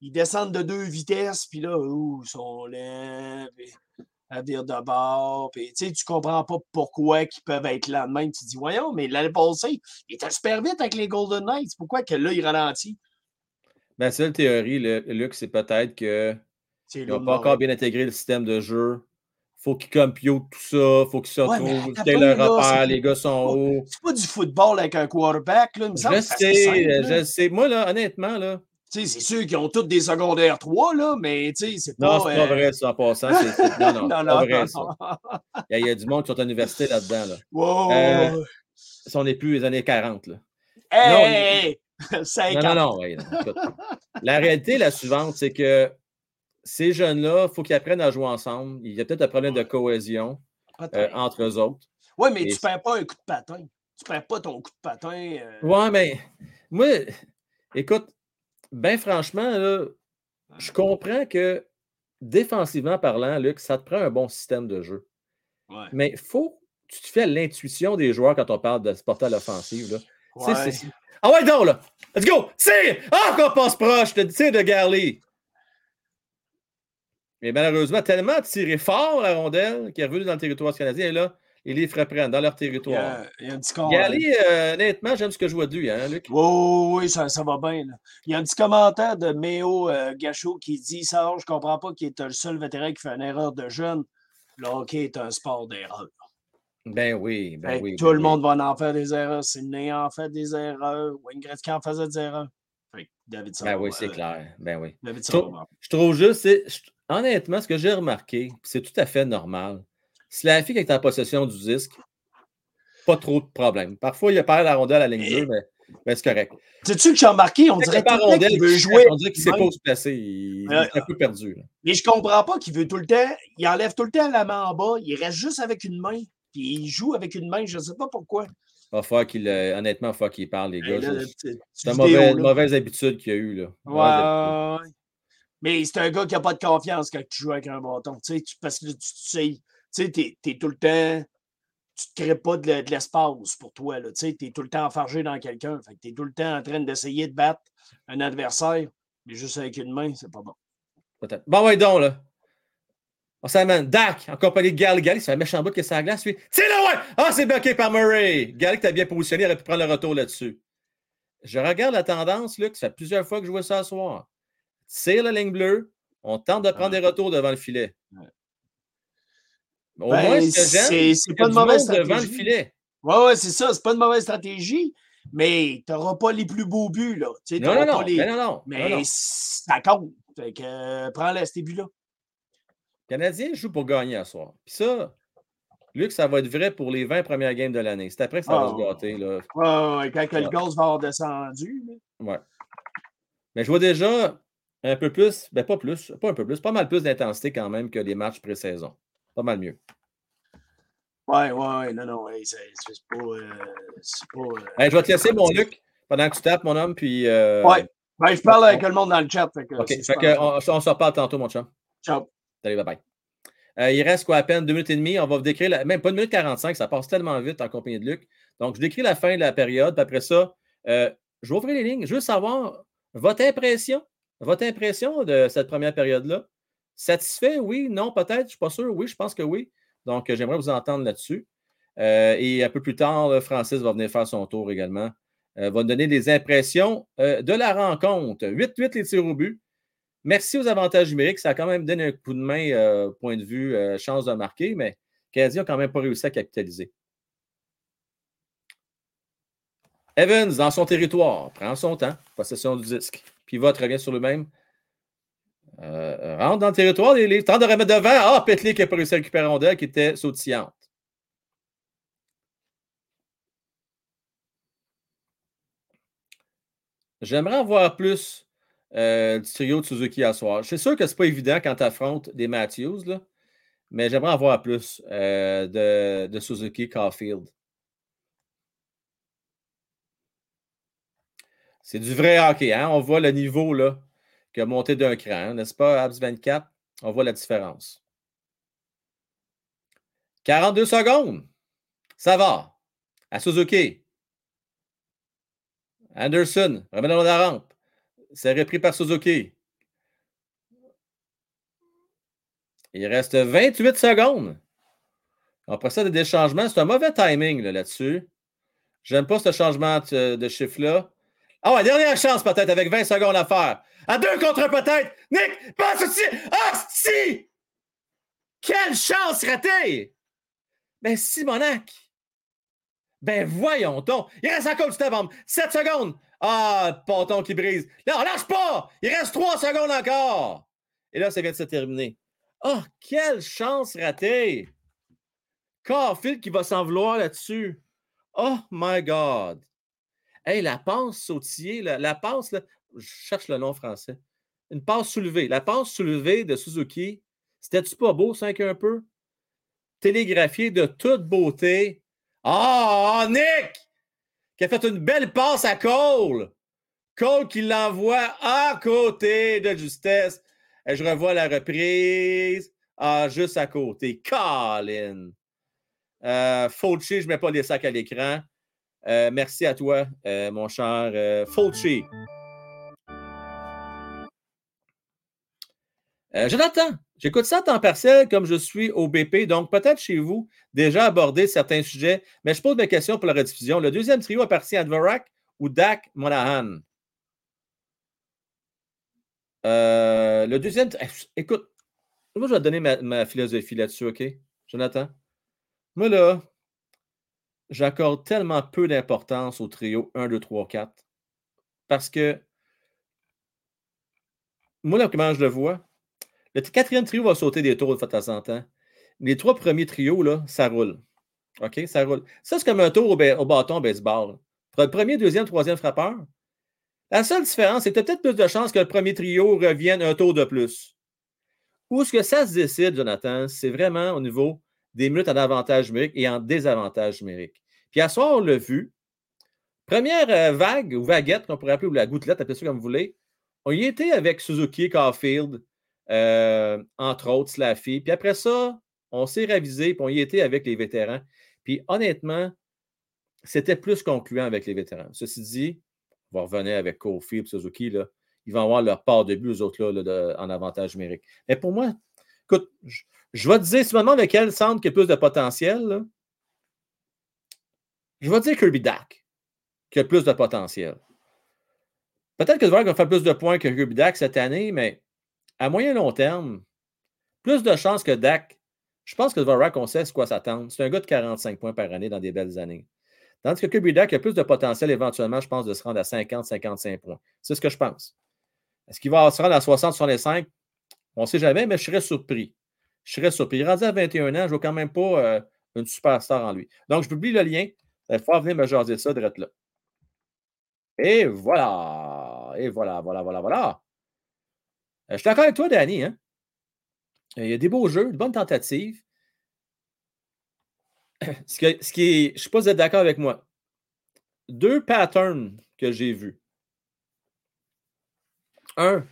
ils descendent de deux vitesses, puis là, ouh, ils sont lents, puis à dire de bord. Puis, tu tu comprends pas pourquoi ils peuvent être là de même. Tu te dis, voyons, mais l'année passée, il était super vite avec les Golden Knights. Pourquoi que là, il ralentit? ma seule théorie, le- Luc, c'est peut-être qu'ils C'est n'ont pas encore bien intégré le système de jeu. Faut qu'ils compiotent tout ça, faut qu'ils se retrouvent, leur là, repère, les gars sont hauts. C'est pas du football avec un quarterback, là. Il me semble Je que sais, je. Moi, là, honnêtement, là, c'est sûr qu'ils ont tous des secondaires 3, là, mais tu sais, c'est pas. non, c'est pas euh, vrai, ça, en passant. Non, non, Non, non, pas vrai, non. ça. Il y, a, il y a du monde qui sont à l'université là-dedans, là. Wow! Euh, on n'est plus les années 40, là. hey, non, hey, hey! 5 Non, non, non. ouais, non, la réalité, la suivante, c'est que ces jeunes-là, il faut qu'ils apprennent à jouer ensemble. Il y a peut-être un problème de cohésion euh, entre eux autres. Oui, mais Et tu perds pas un coup de patin. Tu perds pas ton coup de patin. euh, Ouais, mais moi, écoute, ben franchement, là, je comprends que défensivement parlant, Luc, ça te prend un bon système de jeu. ouais. Mais il faut tu te fais à l'intuition des joueurs quand on parle de se porter à l'offensive. Ouais. Ah ouais, donc là! Let's go! Tire! Ah, qu'on passe proche! Le tir de Garley! Mais malheureusement, tellement tiré fort la rondelle qui est revenu dans le territoire canadien. Et là, ils les reprennent dans leur Il y territoire. a, il y a un petit Garley, euh, honnêtement, j'aime ce que je vois de lui, hein, Luc? Oui, oui, ça, ça va bien. là. Il y a un petit commentaire de Méo euh, Gachot qui dit Sarah, je comprends pas qu'il est le seul vétéran qui fait une erreur de jeune. Le hockey est un sport d'erreur. Ben oui, ben Fait oui. tout ben le oui. monde va en faire des erreurs. Sidney en fait des erreurs. Wayne Gretzky en faisait des erreurs. Fait que David Ben oui, c'est euh, clair. Ben oui. David. Je trouve juste, honnêtement, ce que j'ai remarqué, c'est tout à fait normal. Si la fille est en possession du disque, pas trop de problème. Parfois, il a parlé la rondelle à la ligne Et- bleue, mais, mais c'est correct. Sais-tu que j'ai remarqué, on dirait tout le temps qu'il veut jouer. on dirait qu'il ne sait pas où se placer. Il, est un peu perdu. là. Mais je comprends pas qu'il veut tout le temps. Il enlève tout le temps la main en bas. Il reste juste avec une main. Puis il joue avec une main. Je ne sais pas pourquoi. Qu'il, euh, honnêtement, il qu'il parle, les Et gars. C'est une mauvaise, habitude qu'il a eu. Là. Mauvaise habitude. Ouais, ouais. Mais c'est un gars qui n'a pas de confiance quand tu joues avec un bâton. Tu sais, parce que là, tu tu sais, sais, t'es, t'es tout le temps. Tu ne crées pas de, de l'espace pour toi. Tu es tout le temps enfargé dans quelqu'un. Fait que tu es tout le temps en train d'essayer de battre un adversaire, mais juste avec une main, c'est pas bon. Peut-être. Bon, ouais, donc, là. On s'amène. Dak, en compagnie de Gal. Gal, c'est un méchant bout qui est sur la glace. Tiens là, ouais! Ah, c'est bloqué par Murray. Gal, qui t'a bien positionné, il aurait pu prendre le retour là-dessus. Je regarde la tendance, là, que ça fait plusieurs fois que je vois ça ce soir. Tire la ligne bleue. On tente de prendre Ouais. des retours devant le filet. Ouais. Au Ben, moins, c'est- pas une mauvaise monde devant le stratégie. filet. Ouais, ouais, c'est ça. C'est pas une mauvaise stratégie, mais tu n'auras pas les plus beaux buts. Là. Tu sais, Non, non, pas non. les- Ben non, non. Mais non. ça compte. Fait que euh, prends-les, ces buts-là. Le Canadien joue pour gagner à soir. Puis ça, Luc, ça va être vrai pour les 20 premières games de l'année. C'est après que ça va Ah. se gâter. Là. Ouais, ouais, quand que le Ouais. gaz va avoir descendu. là. Ouais. Mais je vois déjà un peu plus, ben pas plus, pas un peu plus, pas mal plus d'intensité quand même que les matchs pré-saison. Pas mal mieux. Ouais, ouais, ouais, non, non, ouais, c'est c'est pas. euh, pas euh, Hey, je vais te laisser, mon Luc, pendant que tu tapes, mon homme, puis. euh, Ouais. Ben, je parle avec le monde dans le chat. Fait que, OK. Fait que on, on se reparle tantôt, mon chum. Ciao. Salut, bye bye. Il reste quoi à peine deux minutes et demie. On va vous décrire, la- même pas une minute 45, ça passe tellement vite en compagnie de Luc. Donc, je décris la fin de la période. Puis après ça, je vais ouvrir les lignes. Je veux savoir votre impression, votre impression de cette première période-là. Satisfait, oui, non, peut-être, je ne suis pas sûr. Oui, je pense que oui. Donc, euh, j'aimerais vous entendre là-dessus. Euh, et un peu plus tard, Francis va venir faire son tour également. Euh, va nous donner des impressions de la rencontre. 8-8 les tirs au but. Merci aux avantages numériques. Ça a quand même donné un coup de main, point de vue, chance de marquer, mais Canadien n'a quand même pas réussi à capitaliser. Evans, dans son territoire, prend son temps, possession du disque. Pivot revient sur lui-même. Euh, rentre dans le territoire, il, il tente de remettre devant. Ah, Petlik qui n'a pas réussi à récupérer rondelle qui était sautillante. J'aimerais en voir plus euh, du trio de Suzuki à soir. C'est sûr que ce n'est pas évident quand tu affrontes des Matthews, là, mais j'aimerais en voir plus euh, de, de Suzuki Caulfield. C'est du vrai hockey. Hein? On voit le niveau là, qui a monté d'un cran, n'est-ce pas, Abs 24? On voit la différence. 42 secondes. Ça va. À Suzuki. Anderson, remet dans la rampe. C'est repris par Suzuki. Il reste 28 secondes. On procède à des changements. C'est un mauvais timing là, là-dessus. J'aime pas ce changement de, de chiffre-là. Ah ouais, dernière chance peut-être avec 20 secondes à faire. À deux contre peut-être. Nick, passe aussi. Ah, si! Quelle chance ratée! Ben, Simonac. Ben, voyons donc. Il reste encore du temps avant. 7 secondes. Ah, ponton qui brise. Non, lâche pas! Il reste 3 secondes encore. Et là, ça vient de se terminer. Oh, quelle chance ratée! Carfield qui va s'en vouloir là-dessus. Oh my God! Hey, la passe sautillée, la, la passe, là, je cherche le nom français. Une passe soulevée. La passe soulevée de Suzuki, c'était-tu pas beau, 5 un peu? Télégraphié de toute beauté. Ah, Nick! Qui a fait une belle passe à Cole. Cole qui l'envoie à côté de justesse. Et je revois la reprise. Ah, juste à côté. Colin. Euh, Fauci, je ne mets pas les sacs à l'écran. Euh, merci à toi, euh, mon cher euh, Fauci. Euh, Jonathan, j'écoute ça en temps partiel comme je suis au BP, donc peut-être chez vous déjà abordé certains sujets, mais je pose mes questions pour la rediffusion. Le deuxième trio appartient à Dvorak ou Dak Monahan? Euh, le deuxième. Écoute, moi, je vais te donner ma, ma philosophie là-dessus, OK? Jonathan? Moi, là, j'accorde tellement peu d'importance au trio 1, 2, 3, 4. Parce que, moi, là, comment je le vois, le quatrième trio va sauter des tours de temps en temps. Les trois premiers trios, là, ça roule. OK? Ça roule. Ça, c'est comme un tour au bâton au baseball. Pour le premier, deuxième, troisième frappeur, la seule différence, c'est que tu as peut-être plus de chances que le premier trio revienne un tour de plus. Où ce que ça se décide, Jonathan, c'est vraiment au niveau des minutes en avantage numérique et en désavantage numérique. Puis à soir, on l'a vu. Première euh, vague ou vaguette, qu'on pourrait appeler, ou la gouttelette, appelez ça comme vous voulez. On y était avec Suzuki, Caulfield, euh, entre autres, Slaffy. Puis après ça, on s'est ravisé, puis on y était avec les vétérans. Puis honnêtement, c'était plus concluant avec les vétérans. Ceci dit, on va revenir avec Kofi et Suzuki. Là. Ils vont avoir leur part de but, eux autres, là, en avantage numérique. Mais pour moi, écoute, je, vais te dire, si demandes lequel centre qui a plus de potentiel, je vais te dire Kirby Dak, qui a plus de potentiel. Peut-être que Dvorak va faire plus de points que Kirby Dak cette année, mais à moyen long terme, plus de chances que Dak. Je pense que Dvorak, on sait ce quoi s'attendre. C'est un gars de 45 points par année dans des belles années. Tandis que Kirby Dak a plus de potentiel éventuellement, je pense, de se rendre à 50-55 points. C'est ce que je pense. Est-ce qu'il va se rendre à 60-65? On ne sait jamais, mais je serais surpris. Je serais surpris. Il est rendu à 21 ans, je ne vois quand même pas euh, une superstar en lui. Donc, je publie le lien. Il va venir me jaser ça, de là. Et voilà. Et voilà, voilà, voilà, voilà. Euh, je suis d'accord avec toi, Danny. Hein? Il y a des beaux jeux, de bonnes tentatives. Ce, ce qui est, je ne sais pas si vous êtes d'accord avec moi. Deux patterns que j'ai vus. Un,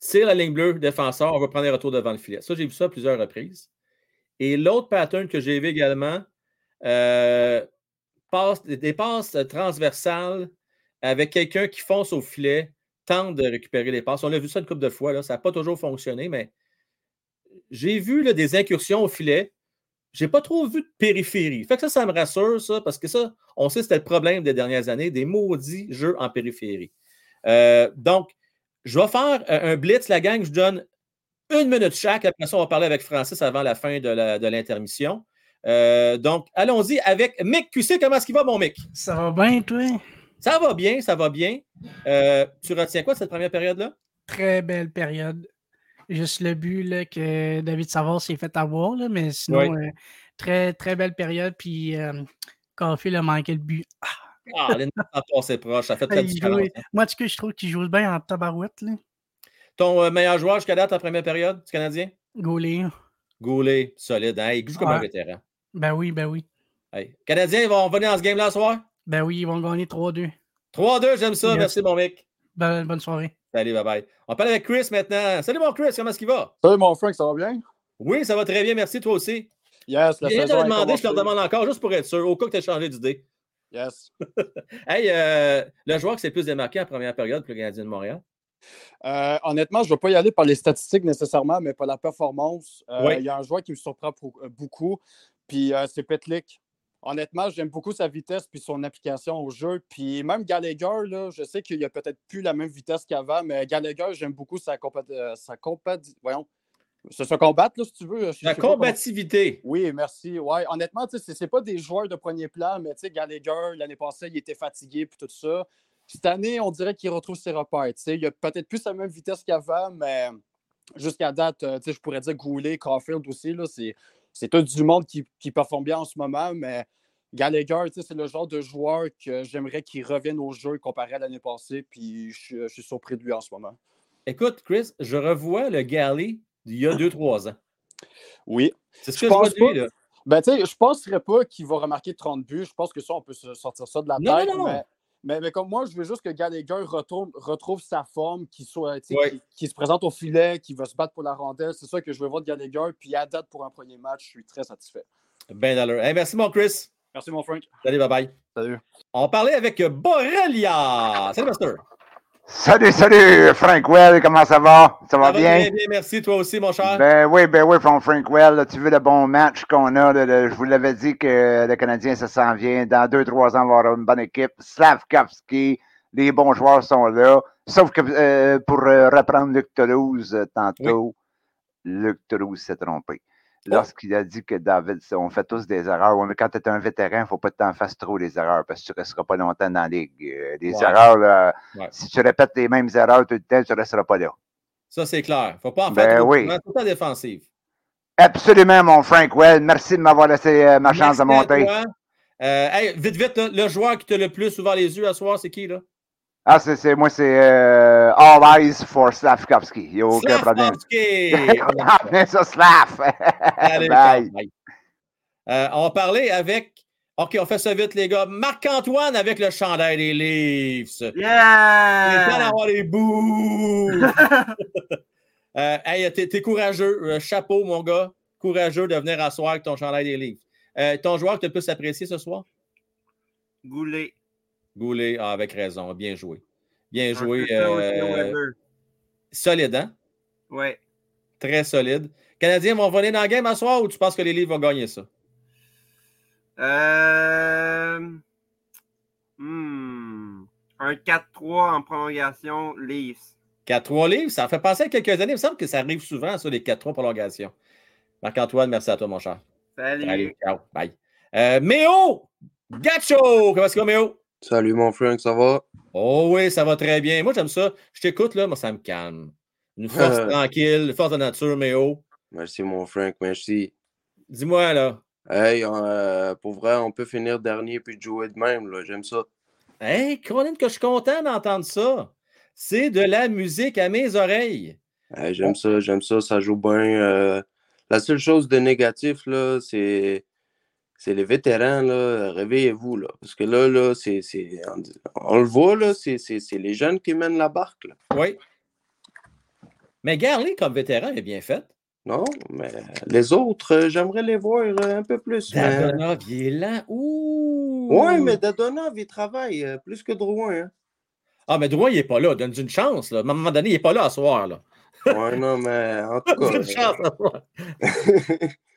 tire la ligne bleue, défenseur, on va prendre les retours devant le filet. Ça, j'ai vu ça à plusieurs reprises. Et l'autre pattern que j'ai vu également, euh, passe, des passes transversales avec quelqu'un qui fonce au filet, tente de récupérer les passes. On a vu ça une couple de fois, là, ça n'a pas toujours fonctionné, mais j'ai vu là, des incursions au filet. Je n'ai pas trop vu de périphérie. Fait que ça, ça me rassure, ça, parce que ça, on sait que c'était le problème des dernières années, des maudits jeux en périphérie. Euh, donc, je vais faire euh, un blitz, la gang, je donne une minute chaque. Après ça, on va parler avec Francis avant la fin de la- de l'intermission. Euh, donc, allons-y avec Mick QC. Comment est-ce qu'il va, mon Mick? Ça va bien, toi? Ça va bien, ça va bien. Euh, tu retiens quoi de cette première période-là? Très belle période. Juste le but là, que David Savard s'est fait avoir, là, mais sinon, Oui. euh, très, très belle période. Puis, euh, Caulfield a manqué le but. Ah, Ah, passé proche, ça fait très différence. jouait- Moi, en tout cas, je trouve qu'il joue bien en tabarouette. Là. Ton euh, meilleur joueur jusqu'à date en première période, du Canadien? Gaulé. Goulet, solide. Hein? Il joue comme un vétéran. Ben oui, ben oui. Hey. Canadiens, ils vont venir dans ce game-là ce soir? Ben oui, ils vont gagner 3-2. 3-2, j'aime ça. Yes. Merci, mon mec. Ben, bonne soirée. Salut, bye bye. On parle avec Chris maintenant. Salut, mon Chris, comment est-ce qu'il va? Salut mon Frank, ça va bien? Oui, ça va très bien, merci, toi aussi. Yes, la de saison le a demander, je te le commencé. demande encore, juste pour être sûr, au cas que tu aies changé d'idée. Yes. Hey, euh, le joueur qui s'est le plus démarqué en première période pour le Canadien de Montréal? Euh, honnêtement, je ne vais pas y aller par les statistiques nécessairement, mais par la performance. Euh, Oui. Il y a un joueur qui me surprend pour- euh, beaucoup, puis euh, c'est Petlik. Honnêtement, j'aime beaucoup sa vitesse puis son application au jeu. Puis même Gallagher, là, je sais qu'il a peut-être plus la même vitesse qu'avant, mais Gallagher, j'aime beaucoup sa compa- euh, sa compati- Voyons. Se se combattre, là, si tu veux. Je- La comment- combativité. Oui, merci. Ouais, honnêtement, c'est- c'est pas des joueurs de premier plan, mais Gallagher, l'année passée, il était fatigué puis tout ça. Cette année, on dirait qu'il retrouve ses repères. Il a peut-être plus la même vitesse qu'avant, mais jusqu'à date, euh, je pourrais dire Goulet, Caulfield aussi. là, C'est c'est tout du monde qui, qui performe bien en ce moment, mais Gallagher, c'est le genre de joueur que j'aimerais qu'il revienne au jeu comparé à l'année passée, puis je, suis- je suis surpris de lui en ce moment. Écoute, Chris, je revois le Galley d'il y a 2-3 ans. Oui. C'est ce que je pense de lui, pas. là. Ben, tu sais, je penserais pas qu'il va remarquer 30 buts. Je pense que ça, on peut sortir ça de la Non, tête. non, non. Mais, mais, mais comme moi, je veux juste que Gallagher retrouve, retrouve sa forme, qu'il soit, tu sais, Ouais. qu'il- qu'il se présente au filet, qu'il va se battre pour la rondelle. C'est ça que je veux voir de Gallagher. Puis à date, pour un premier match, je suis très satisfait. Ben d'allure. Hey, merci, mon Chris. Merci, mon Frank. Salut, bye-bye. Salut. On parlait avec Borrelia. Salut, Master. Salut, salut, Frank Well, comment ça va? Ça va Ça va bien? très bien, merci. Toi aussi, mon cher. Ben oui, ben oui, from Frank Well, là, tu veux le bon match qu'on a. là, là, je vous l'avais dit que le Canadien, ça s'en vient. Dans deux, trois ans, on va avoir une bonne équipe. Slavkovski, les bons joueurs sont là. Sauf que euh, pour euh, reprendre Luc Toulouse euh, tantôt, Luc Toulouse s'est trompé. Lorsqu'il a dit que David, on fait tous des erreurs. Ouais, mais quand tu es un vétéran, il ne faut pas que tu en fasses trop les erreurs parce que tu ne resteras pas longtemps dans la ligue. Euh, Les Ouais. erreurs, là, Ouais. si tu répètes les mêmes erreurs tout le temps, tu ne resteras pas là. Ça, c'est clair. Faut pas en faire Ben oui. Tout en défensive. Absolument, mon Frank Well. Merci de m'avoir laissé euh, ma chance de Merci monter. Euh, hey, vite, vite, là, le joueur qui t'a le plus ouvert les yeux à soir, c'est qui, là? Ah, c'est, c'est- moi, c'est euh, All Eyes for Slavkovski. Il n'y a aucun problème. Slavkovski! Ça Slav. Allez, Bye. bye. Euh, on va parler avec. OK, on fait ça vite, les gars. Marc-Antoine avec le chandail des Leafs. Il est temps Yeah! d'avoir les bouts. euh, hey, t'es, t'es courageux. Euh, chapeau, mon gars. Courageux de venir asseoir avec ton chandail des Leafs. Euh, ton joueur que tu as le plus apprécié ce soir? Goulet. Goulet, ah, avec raison. Bien joué. Bien joué. Euh, solide, hein? Ouais. Très solide. Canadiens vont venir dans la game à soir ou tu penses que les Leafs vont gagner ça? Euh... hmm. Un 4-3 en prolongation, Leafs. 4-3 livres, ça fait penser à quelques années. Il me semble que ça arrive souvent, ça, les 4-3 prolongations. Marc-Antoine, merci à toi, mon cher. Salut. Allez, ciao. Bye. Euh, Méo! Gacho! Comment est-ce que va, Méo? Salut mon Frank, ça va? Oh oui, ça va très bien. Moi, j'aime ça. Je t'écoute, là, moi, ça me calme. Une force tranquille, une force de nature, Méo. Merci mon Frank, merci. Dis-moi, là. Hey, euh, pour vrai, on peut finir dernier puis jouer de même, là. J'aime ça. Hey, Colin, que je suis content d'entendre ça. C'est de la musique à mes oreilles. Hey, j'aime ça, j'aime ça, ça joue bien. euh, La seule chose de négatif, là, c'est. C'est les vétérans, là, réveillez-vous, là. Parce que là, là, c'est. On, on le voit, là, c'est les jeunes qui mènent la barque, là. Oui. Mais Garley, comme vétéran, il est bien fait. Non, mais les autres, euh, j'aimerais les voir euh, un peu plus. mais- Dadonov, il est lent. Ouh! Ouais, mais Dadonov, il travaille euh, plus que Drouin, hein. Ah, mais Drouin, il n'est pas là. Donne une chance. Là. À un moment donné, il n'est pas là à soir. Là. Ouais, non, mais en tout cas. Une chance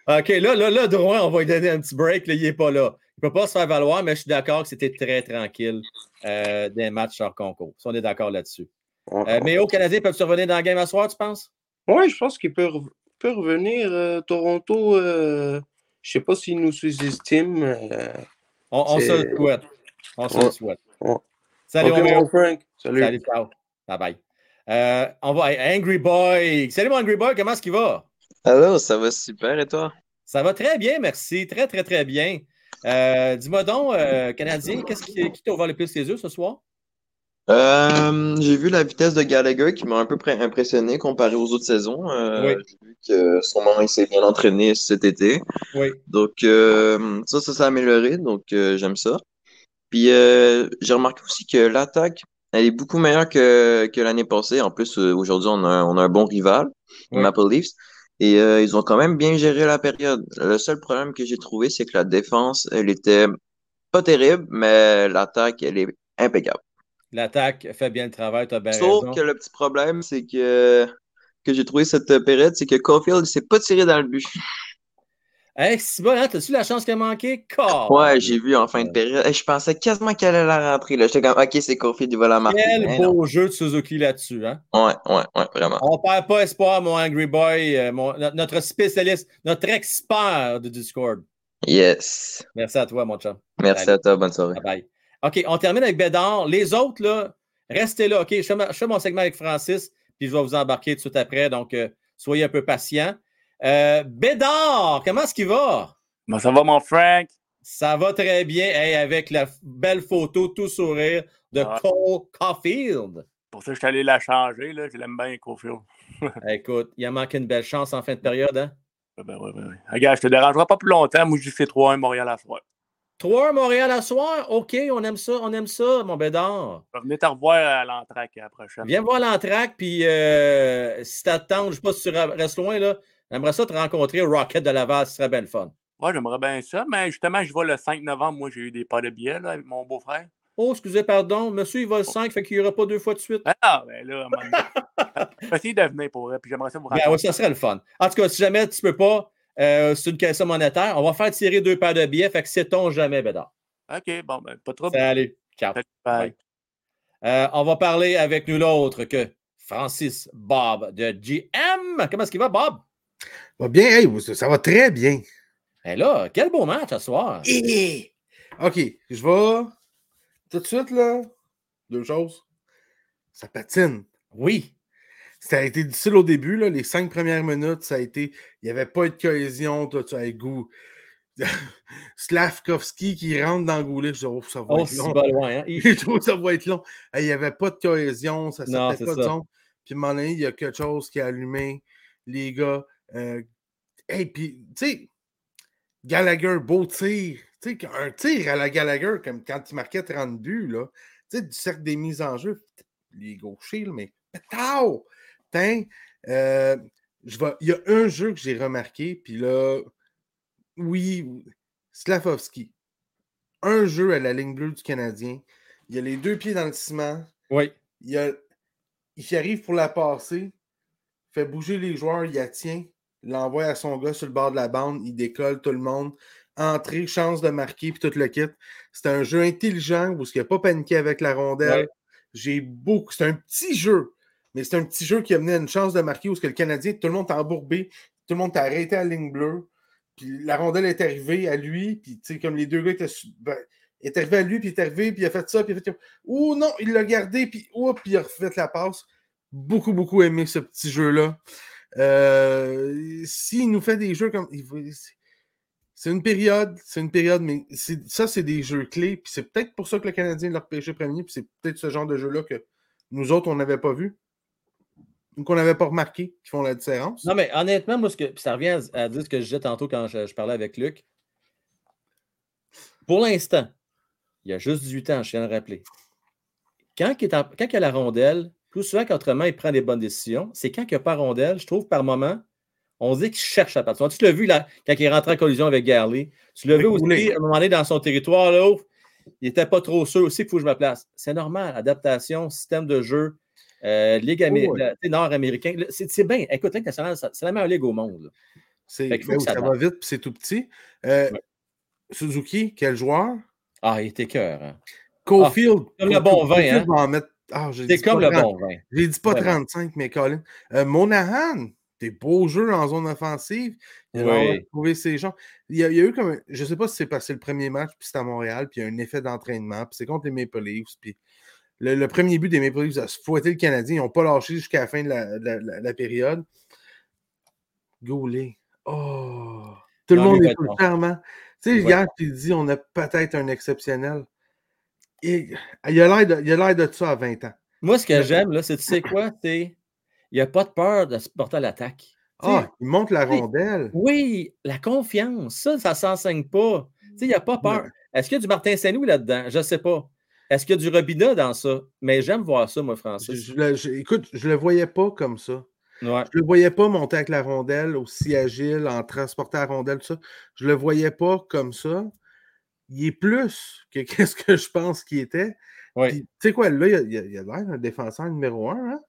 à. OK, là, là, là, Drouin, on va lui donner un petit break. Là, il n'est pas là. Il ne peut pas se faire valoir, mais je suis d'accord que c'était très tranquille euh, des matchs hors concours. Si on est d'accord là-dessus. Euh, mais au Canadien, peuvent-ils revenir dans le game à soir, tu penses? Oui, je pense qu'il peut, re- peut revenir. euh, Toronto, euh, je sais pas s'il nous sous-estime. euh, On, on se le souhaite. On se le souhaite. Ouais. Salut, Ok, mon mon Méo. Frank. Salut. Salut, ciao. Bye bye. Euh, on va Angry Boy. Salut, mon Angry Boy, comment est-ce qu'il va? Allô, ça va super et toi? Ça va très bien, merci. Très, très, très bien. Euh, Dis-moi donc, euh, Canadien, qu'est-ce qui, qui t'a ouvert le plus les yeux ce soir? J'ai vu la vitesse de Gallagher qui m'a un peu impressionné comparé aux autres saisons. Oui. J'ai vu que son moment il s'est bien entraîné cet été. Oui. Donc ça, ça s'est amélioré, donc j'aime ça. Puis j'ai remarqué aussi que l'attaque, elle est beaucoup meilleure que, que l'année passée. En plus, euh, aujourd'hui, on a, un- on a un bon rival. Maple Leafs. Et euh, ils ont quand même bien géré la période. Le seul problème que j'ai trouvé, c'est que la défense, elle était pas terrible, mais l'attaque, elle est impeccable. L'attaque fait bien le travail, tu as bien Sauf raison. que le petit problème, c'est que que j'ai trouvé cette période, c'est que Caulfield, il s'est pas tiré dans le but. Hey, c'est bon, hein? T'as-tu la chance qu'il a manqué? Car! Ouais, j'ai vu en fin de période. Hey, Je pensais quasiment qu'elle allait la rentrer. là. J'étais comme, OK, c'est Caulfield, il va la marquer. Quel non. beau jeu de Suzuki là-dessus, hein? Ouais, ouais, ouais, vraiment. On perd pas espoir, mon Angry Boy, euh, mon- no- notre spécialiste, notre expert de Discord. Yes. Merci à toi, mon chum. Merci à toi, bonne soirée. Bye bye. OK, on termine avec Bédard. Les autres, là, restez là. OK, je fais, ma- je fais mon segment avec Francis, puis je vais vous embarquer tout de suite après. Donc, euh, soyez un peu patients. Euh, Bédard, comment est-ce qu'il va? Ça va, mon Frank? Ça va très bien hey, avec la belle photo tout sourire de Ah. Cole Caulfield. Pour ça, je suis allé la changer. Là. Je l'aime bien, Cofield. Écoute, il a manqué une belle chance en fin de période. Hein? Ben, ouais, ben, ouais. Regarde, je te dérangerai pas plus longtemps. Moi, je c'est 3-1 Montréal à soir. 3 Montréal à soir? OK, on aime ça, on aime ça, mon bédard. Venir te revoir à l'entraque la prochaine. Viens voir l'entraque, puis euh, si t'attends, je sais pas si tu restes loin, là, j'aimerais ça te rencontrer au Rocket de Laval, ce serait bien le fun. Ouais, j'aimerais bien ça, mais justement, je vais le 5 novembre. Moi, j'ai eu des pas de billets là, avec mon beau-frère. Oh, excusez, pardon, monsieur, il va le 5, fait qu'il n'y aura pas deux fois de suite. Ah, ben là, je vais essayer de venir pour vrai, puis j'aimerais ça vous Ben, rencontrer. ouais, ça serait le fun. En tout cas, si jamais tu peux pas, euh, c'est une question monétaire, on va faire tirer deux paires de billets, fait que sait-on jamais, Bédard. OK, bon, ben, pas trop. Salut, ciao. Bye. Euh, on va parler avec nous l'autre que Francis Bob de GM. Comment est-ce qu'il va, Bob? Va bien, hey, ça, va très bien. Ben là, quel beau match ce soir. Eh! OK, je vais tout de suite, là. Deux choses. Ça patine. Oui. Ça a été difficile au début, là, les cinq premières minutes, ça a été. Il n'y avait pas de cohésion, tout ça, avec goût. Slavkovski qui rentre dans le goulet, je dis, oh, ça va Oh, être long. pas loin, hein? Je trouve que ça va être long. Il n'y avait pas de cohésion, ça sortait c'est pas de ça. zone. Puis à un moment donné, il y a quelque chose qui a allumé les gars. Euh, hey, puis, tu sais, Gallagher, beau tir. Tu sais, un tir à la Gallagher, comme quand il marquait 30 buts, là. Tu sais, du cercle des mises en jeu. Les gauchers, mais. Tao! Tain, euh, Il y a un jeu que j'ai remarqué, puis là, oui, Slavovski. Un jeu à la ligne bleue du Canadien. Il a les deux pieds dans le ciment. Oui. Il, a, il arrive pour la passer, fait bouger les joueurs, il la tient, l'envoie à son gars sur le bord de la bande, il décolle tout le monde. Entrée, chance de marquer, puis tout le kit. C'est un jeu intelligent où il n'a pas paniqué avec la rondelle. Ouais. J'ai beaucoup. C'est un petit jeu, mais c'est un petit jeu qui a mené à une chance de marquer où ce que le Canadien, tout le monde t'a embourbé, tout le monde t'a arrêté à la ligne bleue. Puis la rondelle est arrivée à lui, puis tu sais, comme les deux gars étaient. ben, est arrivé à lui, puis il est arrivé, puis il a fait ça, puis il a fait Ouh non, il l'a gardé, puis puis il a refait la passe. Beaucoup, beaucoup aimé ce petit jeu-là. Euh, S'il nous fait des jeux comme. C'est une période, c'est une période, mais ça, c'est des jeux clés, puis c'est peut-être pour ça que le Canadien l'a repêché premier, puis c'est peut-être ce genre de jeu-là que nous autres, on n'avait pas vu, ou qu'on n'avait pas remarqué, qui font la différence. Non, mais honnêtement, moi, ce que, ça revient à, dire ce que je disais tantôt quand je, parlais avec Luc. Pour l'instant, il y a juste 18 ans, je viens de le rappeler. Quand il, est quand il a la rondelle, plus souvent qu'autrement, il prend des bonnes décisions. C'est quand il n'y a pas rondelle, je trouve, par moment, on dit qu'il cherche la patte. Tu l'as vu là, quand il est rentré en collision avec Garley. Tu l'as vu aussi, à un moment donné, dans son territoire, là, il n'était pas trop sûr aussi faut que je me place. C'est normal, adaptation, système de jeu, euh, Ligue amé- Oh, ouais. sais, nord-américaine. C'est bien. Écoute, ça- c'est la meilleure ligue au monde. C'est, ben ça va vite, puis c'est tout petit. Euh, Suzuki, quel joueur? Ah, il était cœur. hein. Cofield. Ah, comme le bon vin, hein? va en mettre. Ah, C'est comme pas le 30. bon vin. J'ai dit pas Vraiment. 35, mais Colin. Euh, Monahan, des beaux jeux en zone offensive. Il va Oui. avoir trouvé ses gens. Il y, a, eu comme. un- Je sais pas si c'est passé le premier match, puis c'est à Montréal, puis il y a un effet d'entraînement, puis c'est contre les Maple Leafs. Puis le, le premier but des Maple Leafs a fouetté le Canadien. Ils n'ont pas lâché jusqu'à la fin de la, la- la- la période. Goulet. Oh! Tout le monde est tout charmant. Tu sais, Ouais. hier, tu dis, on a peut-être un exceptionnel. Il a l'air de, il a l'air de ça à 20 ans. Moi, ce que j'aime, là, c'est, tu sais quoi? C'est. Il n'y a pas de peur de se porter à l'attaque. Ah, il monte la rondelle. Oui, la confiance, ça, ça ne s'enseigne pas. Tu sais, il n'y a pas peur. Est-ce qu'il y a du Martin Saint-Louis là-dedans? Je ne sais pas. Est-ce qu'il y a du Robina dans ça? Mais j'aime voir ça, moi, Francis. je le- je- écoute, je le voyais pas comme ça. Ouais. Je le voyais pas monter avec la rondelle aussi agile, en transportant la rondelle, tout ça. Je le voyais pas comme ça. Il est plus que qu'est-ce que je pense qu'il était. Tu sais quoi, là, il a, l'air d'un défenseur numéro un. Hein?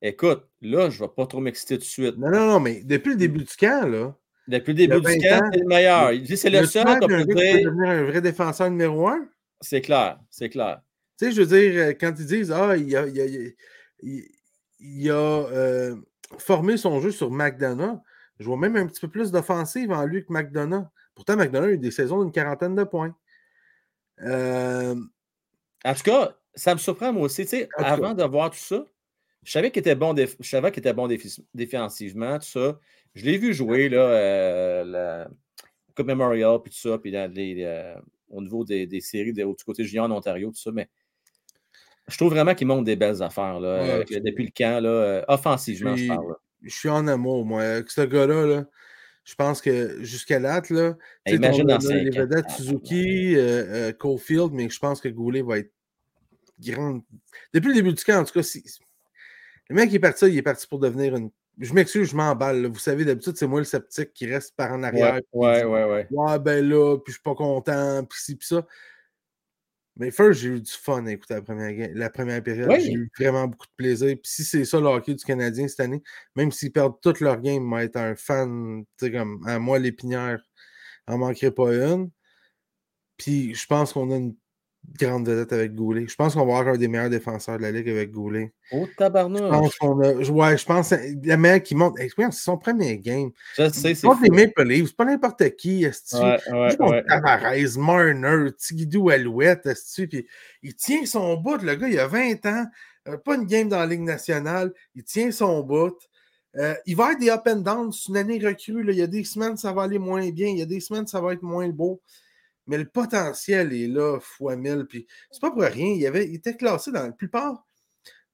Écoute, là, je ne vais pas trop m'exciter tout de suite. Non, non, non, mais depuis le début du camp, là. Depuis le début du 20 camp, c'est le meilleur. Il dit c'est le le seul qu'on peut dire. devenir un vrai défenseur numéro un. C'est clair, c'est clair. Tu sais, je veux dire, euh, quand ils disent Ah, il a, il a- il a- il- il a, euh, formé son jeu sur McDonough, je vois même un petit peu plus d'offensive en lui que McDonough. Pourtant, McDonough a eu des saisons d'une quarantaine de points. Euh, En tout cas, ça me surprend moi aussi. Tout cas. avant de voir tout ça, je savais qu'il était bon, déf- je savais qu'il était bon défensivement, tout ça. Je l'ai vu jouer, là, euh, la- Coupe Memorial, puis tout ça, puis dans les, euh, au niveau des, des séries de- du côté junior en Ontario, tout ça. Mais je trouve vraiment qu'il montre des belles affaires là, Ouais, le- depuis le camp, là, euh, offensivement, je parle. là. Je suis en amour, moi. Avec ce gars-là, là, je pense que jusqu'à date, là, tu sais, Imagine on dans les ans. vedettes Suzuki, euh, euh, Caulfield, mais je pense que Goulet va être grand. Depuis le début du camp, en tout cas, si- le mec est parti, il est parti pour devenir une. Je m'excuse, je m'emballe. Vous savez, d'habitude, c'est moi le sceptique qui reste par en arrière. Ouais, ouais, dit, ouais, ouais. Ouais, ben là, puis je suis pas content, puis ci, puis ça. Mais first, j'ai eu du fun à écouter la première, la première période. Oui. J'ai eu vraiment beaucoup de plaisir. Puis si c'est ça le hockey du Canadien cette année, même s'ils perdent toute leur game, moi, être un fan, tu sais, comme à moi, l'épinière, en manquerait pas une. Puis je pense qu'on a une grande vedette avec Goulet. Je pense qu'on va avoir un des meilleurs défenseurs de la Ligue avec Goulet. Oh, Je tabarnouche. pense qu'on a. Ouais, je pense que le mec qui monte. Hey, regarde, c'est son premier game. Je sais, c'est Contre les Maple Leafs, c'est pas n'importe qui. esti. Ouais, Il ouais, ouais. Tavares, Marner, Tigidou Alouette, esti, puis il tient son bout. Le gars, il a 20 ans, euh, pas une game dans la Ligue nationale, il tient son bout. Euh, il va y avoir des up and down, c'est une année recrue. là. Il y a des semaines, ça va aller moins bien. Il y a des semaines, ça va être moins beau. Mais le potentiel est là, fois 1000. Puis c'est pas pour rien. Il, avait, il était classé dans la plupart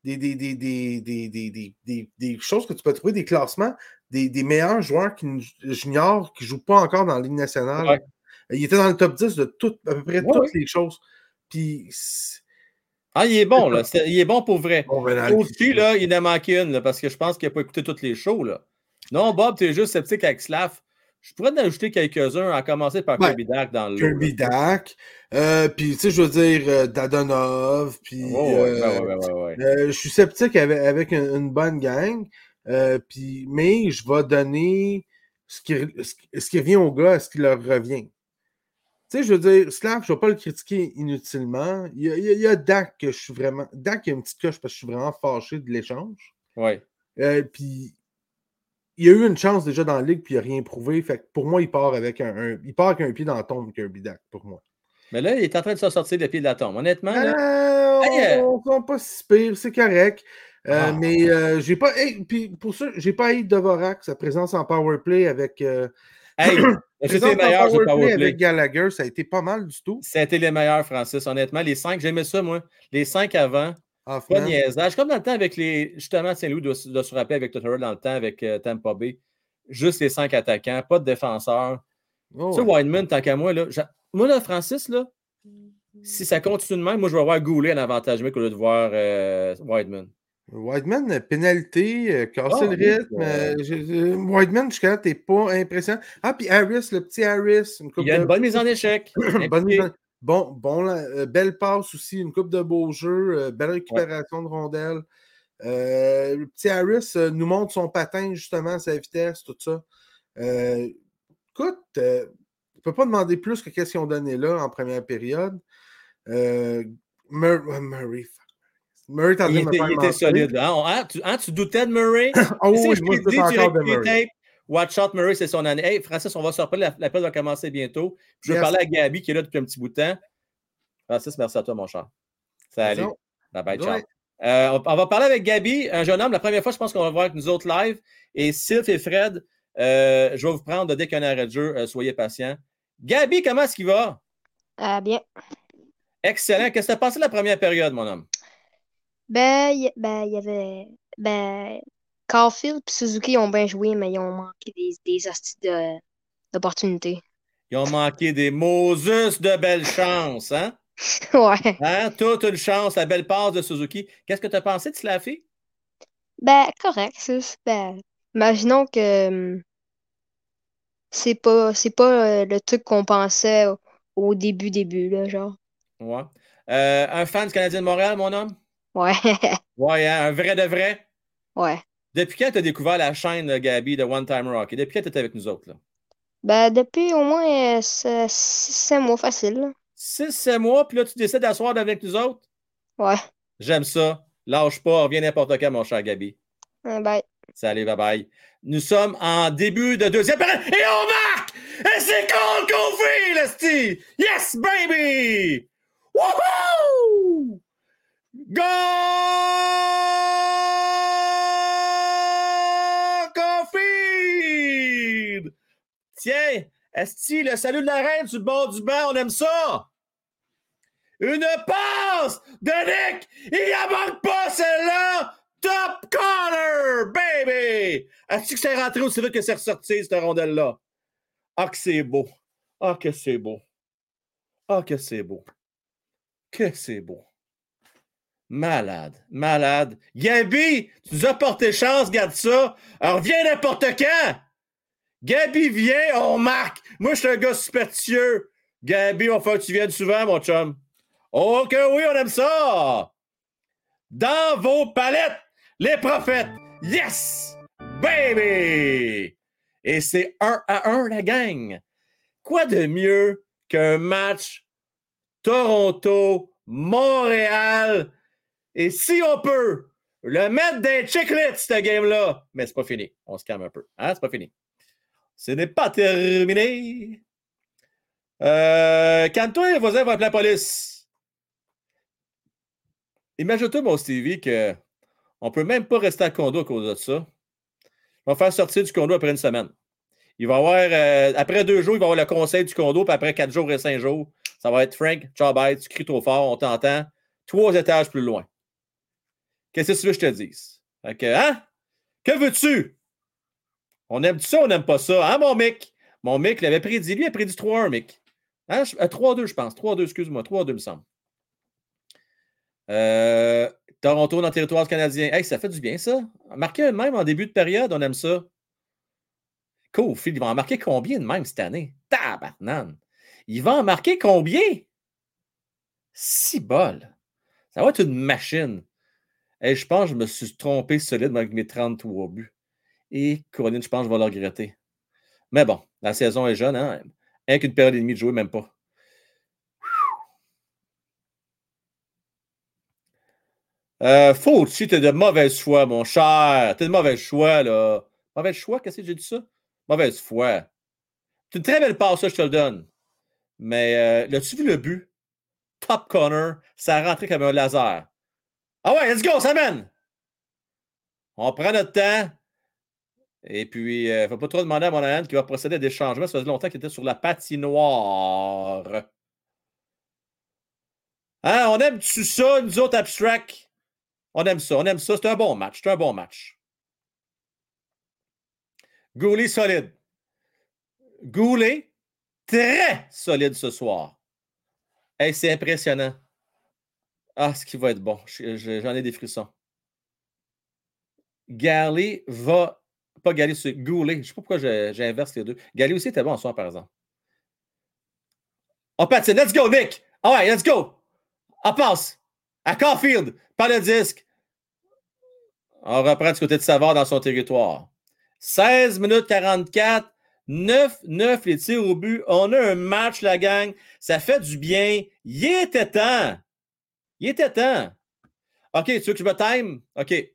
des, des, des, des, des, des, des- des- des choses que tu peux trouver, des classements des, des meilleurs joueurs qui, juniors qui ne jouent pas encore dans la Ligue nationale. Ouais. Il était dans le top 10 de tout, à peu près Ouais, toutes ouais. les choses. Puis Ah, il est bon, là. Il est bon pour vrai. Bon, ben, Aussi, là, il en a manqué une, là, parce que je pense qu'il n'a pas écouté toutes les shows, là. Non, Bob, tu es juste sceptique avec Slav. Je pourrais en ajouter quelques-uns, à commencer par Ouais. Kirby Dak dans le. Kirby. Dak. euh, puis, tu sais, je veux dire, euh, Dadonov. Puis, Oh, ouais, euh, ouais, je suis sceptique avec, avec une, une bonne gang. euh, puis, mais je vais donner ce qui, ce, qui- ce qui revient aux gars, ce qui leur revient. Tu sais, je veux dire, Slav, je ne vais pas le critiquer inutilement. Il y a, il y a- il y a Dak que je suis vraiment. Dak, il y a une petite coche parce que je suis vraiment fâché de l'échange. Ouais. Puis il a eu une chance déjà dans la ligue, puis il n'a rien prouvé. Fait que pour moi, il part avec un, un- il part avec un pied dans la tombe, Kirby Dak, pour moi. Mais là, il est en train de se sortir le pied de la tombe. Honnêtement, là. Euh, Hey, euh, on on sont pas si pire, c'est correct. Euh, Ah. Mais euh, j'ai pas. hey, puis pour ça, j'ai pas haï Dvorak, sa présence en powerplay avec. Euh, Hey, c'était le powerplay powerplay. avec Gallagher, ça a été pas mal du tout. C'était les meilleurs, Francis, honnêtement. Les cinq, j'aimais ça, moi. Les cinq avant, Hoffman. de niaisage. Comme dans le temps avec les. Justement, Saint-Louis doit, se- doit se rappeler avec Totoro dans le temps avec euh, Tampa Bay. Juste les cinq attaquants, pas de défenseurs. Oh, tu sais. Wideman, tant qu'à moi, là. Moi, là, Francis, là, si ça continue de même, moi, je vais voir Goulet un avantage mieux qu'au lieu de voir euh, Wideman. Whiteman, pénalité, euh, casser Ah, le rythme. euh, euh, Whiteman, jusqu'à là, t'es pas impressionnant. Ah, puis Harris, le petit Harris. Une coupe Il y a une bonne mise en échec. Bonne mise en- Bon, bon euh, belle passe aussi, une coupe de beaux jeux, euh, belle récupération de rondelles. Euh, le petit Harris euh, nous montre son patin, justement, sa vitesse, tout ça. Écoute, on ne peut pas demander plus que qu'est-ce qu'ils ont donné là en première période. Mur- Murray. Murray, Il était, il était solide. Hein, hein, tu, hein, tu doutais de Murray? Sais, oui, je moi, je dit, tu encore de Murray. Tape. Watch out, Murray, c'est son année. Hey, Francis, on va se reparler. La, la va commencer bientôt. Je veux Yes. parler à Gabi qui est là depuis un petit bout de temps. Francis, merci à toi, mon cher. Salut. Raison. Bye bye, ciao. Euh, on, va parler avec Gabi, un jeune homme. La première fois, je pense qu'on va voir avec nous autres live. Et Sylph et Fred, euh, je vais vous prendre dès qu'il y a un arrêt de jeu. euh, soyez patients. Gabi, comment est-ce qu'il va? Ah, bien. Excellent. Qu'est-ce que tu as passé la première période, mon homme? Ben, il ben, il y avait. Ben, Caulfield et Suzuki ont bien joué, mais ils ont manqué des, des hosties de- d'opportunités. Ils ont manqué des Moses de belle chance, hein? ouais. Hein? Toute une chance, la belle passe de Suzuki. Qu'est-ce que tu as pensé de Slaffy? Ben, correct. c'est- Ben, imaginons que hum, c'est pas, c'est pas euh, le truc qu'on pensait au, au début, début, là, genre. Ouais. Euh, un fan du Canadien de Montréal, mon homme? Ouais. Ouais, hein? un vrai de vrai? Ouais. Depuis quand tu as découvert la chaîne, là, Gabi, de One Time Rock? Depuis quand tu étais avec nous autres? Là? Ben, depuis au moins 6 mois facile, là. 6-7 mois, puis là, tu décides d'asseoir avec nous autres? Ouais. J'aime ça. Lâche pas, reviens n'importe quand, mon cher Gabi. Ah, Bye. Salut, bye bye. Nous sommes en début de deuxième période et on marque! Et c'est Cole Caulfield, esti! Yes, baby! Woohoo! Goal! Tiens, Esti, le salut de la reine sur le bord du banc, on aime ça! Une passe de Nick! Il en manque pas celle-là! Top corner, baby! Est-ce que c'est rentré aussi vite que c'est ressorti, cette rondelle-là? Ah, que c'est beau! Ah, que c'est beau! Ah, que c'est beau! Que c'est beau! Malade, malade. Gabi, tu nous as porté chance, garde ça. Alors, viens n'importe quand. Gabi, viens, on marque. Moi, je suis un gars superstitieux. Gabi, on fait que tu viennes souvent, mon chum. Ok, oui, on aime ça. Dans vos palettes, les prophètes. Yes! Baby! Et c'est un à un, la gang. Quoi de mieux qu'un match Toronto-Montréal? Et si on peut le mettre des chiclets, ce game-là, mais c'est pas fini. On se calme un peu. Hein? C'est pas fini. Ce n'est pas terminé. Euh, toi les voisins vont appeler la police. Imagine-toi, mon Stevie, qu'on ne peut même pas rester à condo à cause de ça. On va faire sortir du condo après une semaine. Il va avoir, euh, après deux jours, il va avoir le conseil du condo, puis après quatre jours et cinq jours, ça va être Frank, ciao tu cries trop fort, on t'entend. Trois étages plus loin. Qu'est-ce que tu veux que je te dise? hein? Que veux-tu? On aime ça, on n'aime pas ça. Hein, mon Mick? Mon Mick l'avait prédit. Lui, il a prédit 3-1, Mick. Hein? 3-2, euh, je pense. 3-2, excuse-moi. 3-2, me semble. Euh, Toronto dans le territoire canadien. Hey, ça fait du bien, ça. Marquer même en début de période, on aime ça. Cool, Phil. Il va en marquer combien de même cette année? Tabarnan. Il va en marquer combien? Si bol. Ça va être une machine. Je pense que je me suis trompé solide avec mes 33 buts. Et Caroline, je pense vais le regretter. Mais bon, la saison est jeune, hein? Rien qu'une période et demie de jouer, même pas. Euh, tu t'es de mauvaise foi, mon cher. T'es de mauvaise foi, là. Mauvaise foi, qu'est-ce que j'ai dit ça? Mauvaise foi. C'est une très belle passe, ça, je te le donne. Mais euh, l'as-tu vu le but? Top corner, ça a rentré comme un laser. Ah ouais, let's go, ça mène! On prend notre temps. Et puis, il euh, ne faut pas trop demander à mon Monahan qui va procéder à des changements. Ça faisait longtemps qu'il était sur la patinoire. Hein, on aime-tu ça, nous autres abstract? On aime ça, on aime ça. C'est un bon match. C'est un bon match. Goulet solide. Goulet, très solide ce soir. C'est impressionnant. Ah, ce qui va être bon. J'en ai des frissons. Garley va. Pas Garley, c'est Goulet. Je ne sais pas pourquoi j'inverse les deux. Garley aussi était bon en soir, par exemple. On patine. Let's go, Nick. All right, let's go. On passe. À Caulfield. Par le disque. On reprend du côté de Savard dans son territoire. 16 minutes 44. 9-9 les tirs au but. On a un match, la gang. Ça fait du bien. Il était temps. Il était temps. OK, tu veux que je me time? OK.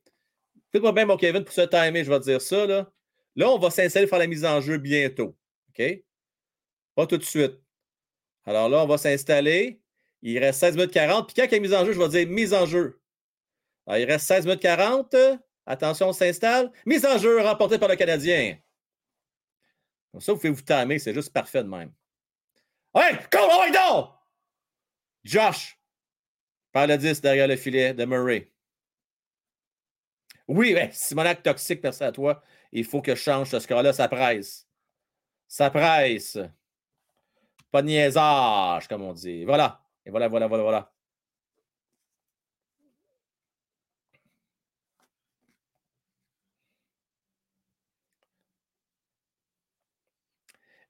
Faites-moi bien, mon Kevin, pour se timer, je vais te dire ça. Là, là on va s'installer faire la mise en jeu bientôt. OK? Pas tout de suite. Alors là, on va s'installer. Il reste 16 minutes 40. Puis quand il y a mise en jeu, je vais dire mise en jeu. Il reste 16 minutes 40. Attention, on s'installe. Mise en jeu remportée par le Canadien. Comme ça, vous pouvez vous timer. C'est juste parfait de même. Ouais, go, ouais, donc! Josh, par le 10 derrière le filet de Murray. Oui, ben, Simonac toxique, merci à toi. Il faut que je change ce score-là. Ça presse. Ça presse. Pas de niaisage, comme on dit. Voilà. Et voilà, voilà, voilà, voilà.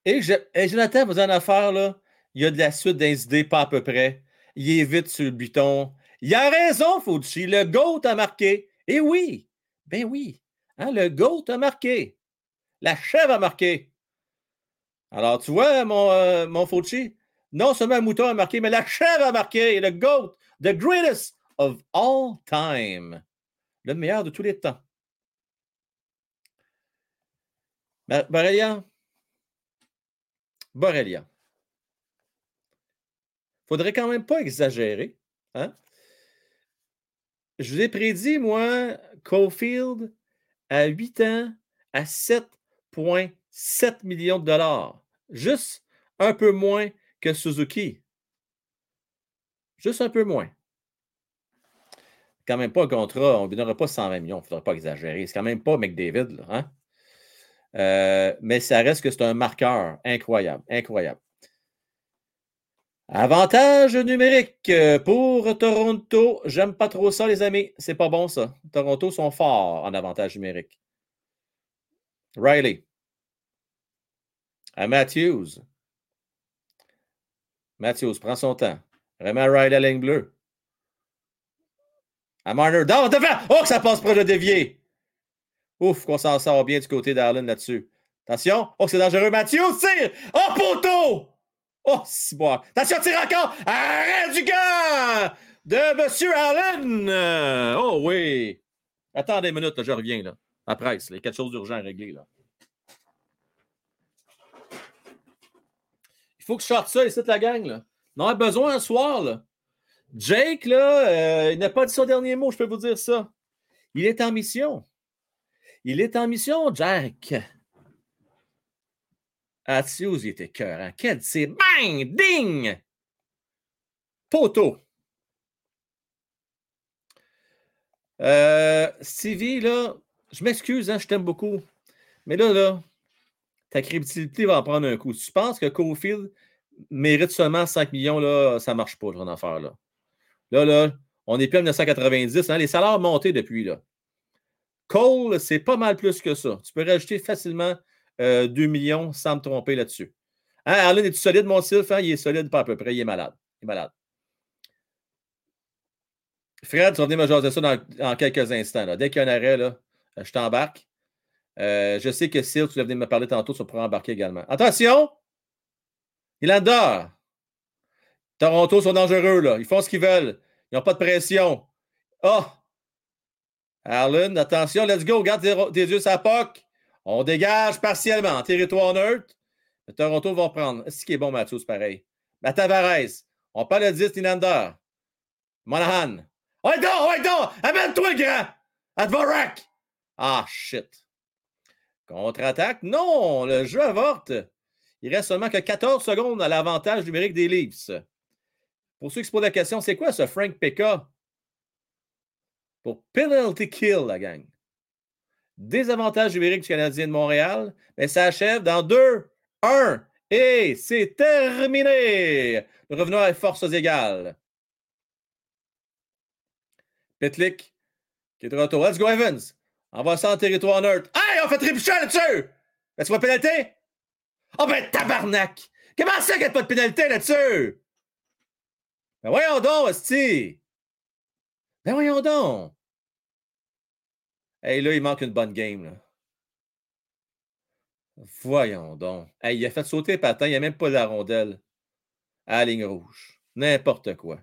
Et, je, et Jonathan, vous en affaire, là, il y a de la suite d'incidés, pas à peu près il est vite sur le buton. Il a raison, Fauci. Le GOAT a marqué. Eh oui, ben oui. Hein, le GOAT a marqué. La chèvre a marqué. Alors, tu vois, mon, euh, mon Fauci, non seulement mouton a marqué, mais la chèvre a marqué. Le GOAT, the greatest of all time. Le meilleur de tous les temps. Borrelia. Borrelia faudrait quand même pas exagérer. Hein? Je vous ai prédit, moi, Cofield à 8 ans à 7,7 millions de dollars. Juste un peu moins que Suzuki. Juste un peu moins. Quand même pas un contrat, on ne donnera pas 120 millions, il ne faudrait pas exagérer. C'est quand même pas McDavid, hein? Euh, mais ça reste que c'est un marqueur incroyable, incroyable. Avantage numérique pour Toronto. J'aime pas trop ça, les amis. C'est pas bon, ça. Toronto sont forts en avantage numérique. Riley. À Matthews. Matthews prend son temps. Remet Riley à ligne bleue. À Marner. Dans, devant! Oh, que ça passe proche de dévier. Ouf, qu'on s'en sort bien du côté d'Arlen là-dessus. Attention. Oh, c'est dangereux. Matthews tire. Oh, poteau! Oh, si bon. Attention, tire encore. Arrête du gars de M. Allen. Oh oui. Attendez une minute, là, je reviens. Là. La presse, il y a quelque chose d'urgent à régler. Là. Il faut que je sorte ça ici, la gang. Là. On a besoin un soir. Là. Jake, là, euh, il n'a pas dit son dernier mot, je peux vous dire ça. Il est en mission. Il est en mission, Jack. Matthews, il était cœur. Quel c'est bang, ding! Poteau. Euh, Stevie, là, je m'excuse, hein, je t'aime beaucoup. Mais là, là, ta crédibilité va en prendre un coup. Si tu penses que Cofield mérite seulement 5 millions, là, ça ne marche pas, ton affaire. Là, là, là on n'est plus en 1990. Hein, les salaires ont monté depuis. là. Cole, c'est pas mal plus que ça. Tu peux rajouter facilement 2 euh, millions sans me tromper là-dessus. Hein, Arlen, es-tu solide, mon Sylph? Hein? Il est solide, pas à peu près. Il est malade. Il est malade. Fred, tu vas venir me jaser ça dans, quelques instants. Dès qu'il y a un arrêt, là, euh, je t'embarque. Euh, je sais que Sylph, tu vas venir me parler tantôt, tu vas embarquer également. Attention! Il adore. Toronto sont dangereux, là. Ils font ce qu'ils veulent. Ils n'ont pas de pression. Oh! Arlen, attention, let's go. Garde tes, yeux sur la POC. On dégage partiellement. Territoire neutre. Toronto va prendre. Est-ce qui est bon, Mathieu, c'est pareil? Tavares. On parle de 10, Nylander. Monahan. Ouais, donc, ouais, donc! Amène-toi, grand! Advorak! Ah, shit. Contre-attaque? Non, le jeu avorte. Il reste seulement que 14 secondes à l'avantage numérique des Leafs. Pour ceux qui se posent la question, c'est quoi ce Frank Pekka? Pour penalty kill, la gang. Désavantage numérique du Canadien de Montréal. Mais ça achève dans 2, 1. Et c'est terminé. Revenons à forces égales. Petlik qui est de retour. Let's go, Evans. Envoie ça en territoire neutre. Hey, on fait trébucher là-dessus! Est-ce pas pénalité? Oh ben tabarnak! Comment ça qu'il n'y a pas de pénalité là-dessus? Ben voyons donc, Esti! Ben voyons donc! Hey, là, il manque une bonne game, là. Voyons donc. Hey, il a fait sauter le patin, il n'y a même pas la rondelle à la ligne rouge. N'importe quoi.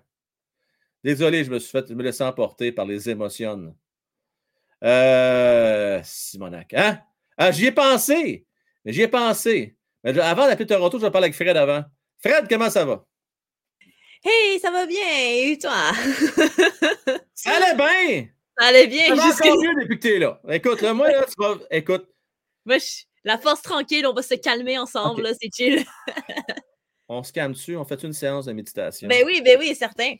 Désolé, je me suis fait me laisser emporter par les émotions. Euh, Simonac. Hein? Ah, j'y ai pensé. J'y ai pensé. Mais avant d'appeler Toronto, je vais parler avec Fred avant. Fred, comment ça va? Hey, ça va bien. Et toi? ça allait bien. Ça allait bien. Encore mieux depuis que là. Écoute, là, moi, là, tu vas... Écoute. Moi, je... La force tranquille, on va se calmer ensemble, là, c'est chill. on se calme dessus, on fait une séance de méditation. Ben oui, ben oui, certain.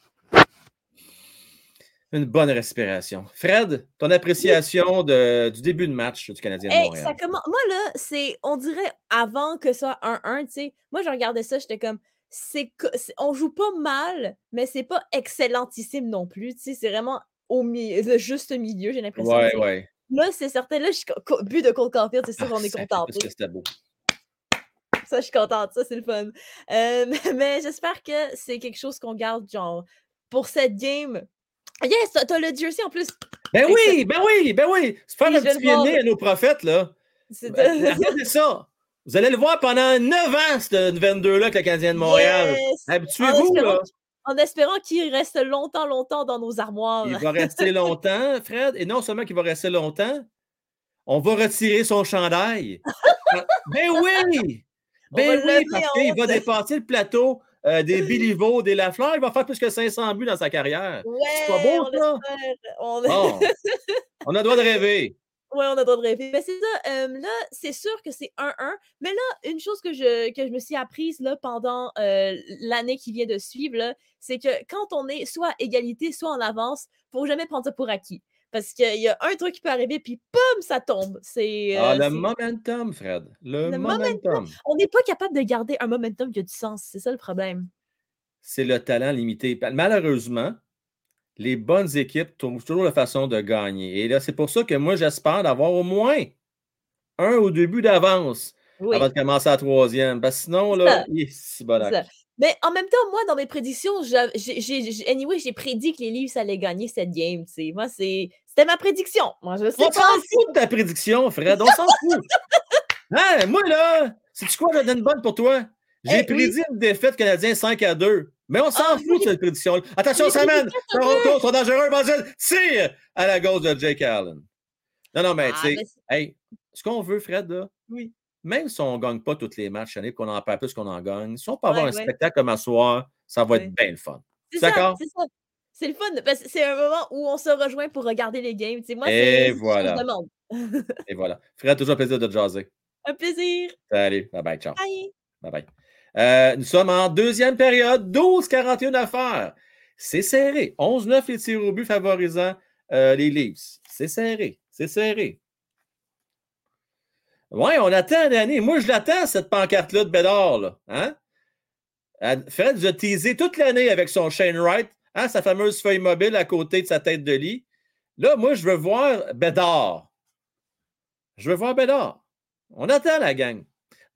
Une bonne respiration. Fred, ton appréciation de, du début de match du Canadien de Montréal? Ça commence... Moi, là, c'est, on dirait avant que ça soit 1-1, tu sais. Moi, je regardais ça, j'étais comme, c'est, on joue pas mal, mais c'est pas excellentissime non plus, tu sais. C'est vraiment au milieu, le juste milieu, j'ai l'impression. Ouais, ouais. Là, c'est certain. Là, je suis but de Cole Caulfield, c'est sûr qu'on est content. Parce que c'était beau. Ça, je suis contente. Ça, c'est le fun. Euh, mais j'espère que c'est quelque chose qu'on garde, genre, pour cette game. Yes, t'as le jersey en plus. Ben oui, ben oui, ben oui. C'est faire un petit pied à nos prophètes, là. Ben, regardez ça. Vous allez le voir pendant 9 ans, ce 22-là, avec le Canadien de Montréal. Habituez-vous, là en espérant qu'il reste longtemps, longtemps dans nos armoires. Il va rester longtemps, Fred. Et non seulement qu'il va rester longtemps, on va retirer son chandail. ben oui! Ben oui, parce qu'il va dépasser le plateau euh, des Béliveau, des Lafleur. Il va faire plus que 500 buts dans sa carrière. Ouais, c'est pas beau, on ça? On... Bon. on a le droit de rêver. Ouais, on a le droit de rêver. Mais c'est ça, euh, là, c'est sûr que c'est 1-1. Mais là, une chose que je, que je me suis apprise là, pendant euh, l'année qui vient de suivre, c'est que quand on est soit à égalité, soit en avance, il ne faut jamais prendre ça pour acquis. Parce qu'il y a un truc qui peut arriver, puis poum, ça tombe. C'est. Ah, le momentum, Fred. Le, le momentum. momentum. On n'est pas capable de garder un momentum qui a du sens. C'est ça le problème. C'est le talent limité. Malheureusement, les bonnes équipes trouvent toujours la façon de gagner. Et là, c'est pour ça que moi, j'espère d'avoir au moins un ou deux buts d'avance Oui. avant de commencer la troisième. Parce que sinon, là, C'est ça. Mais en même temps, moi, dans mes prédictions, j'a- j'ai, anyway, prédit que les Leafs allaient gagner cette game. Moi, c'était ma prédiction. Moi, je sais On s'en fout de ta prédiction, Fred. On s'en fout. Hein, moi, là, c'est quoi, je donne bonne pour toi? J'ai Eh, prédit une défaite canadienne 5 à 2. Mais on s'en Ah, fout de cette prédiction-là. Attention, j'ai ça prédit mène. 4 à 2. Toronto sont dangereux. Basile tire à la gauche de Jake Allen. Non, non, mais Ah, tu sais, mais c'est- hey, ce qu'on veut, Fred, là, Oui. même si on ne gagne pas tous les matchs année, qu'on en perd plus qu'on en gagne, si on peut avoir Ouais, un ouais. spectacle comme à soir, ça va Ouais. être bien le fun. C'est ça, D'accord? c'est ça. C'est le fun, parce que c'est un moment où on se rejoint pour regarder les games. Tu sais, moi, Et c'est c'est ce que voilà. je demande. Et voilà. Fred, toujours un plaisir de te jaser. un plaisir. Salut. Bye bye. Ciao. Bye. Bye bye. Euh, nous sommes en deuxième période, 12-41 à faire. C'est serré. 11-9 les tirs au but favorisant euh, les Leafs. C'est serré. C'est serré. Oui, on attend l'année. Moi, je l'attends, cette pancarte-là de Bédard. Hein? Fred a teasé toute l'année avec son Shane Wright, hein, sa fameuse feuille mobile à côté de sa tête de lit. Là, moi, je veux voir Bédard. Je veux voir Bédard. On attend la gang.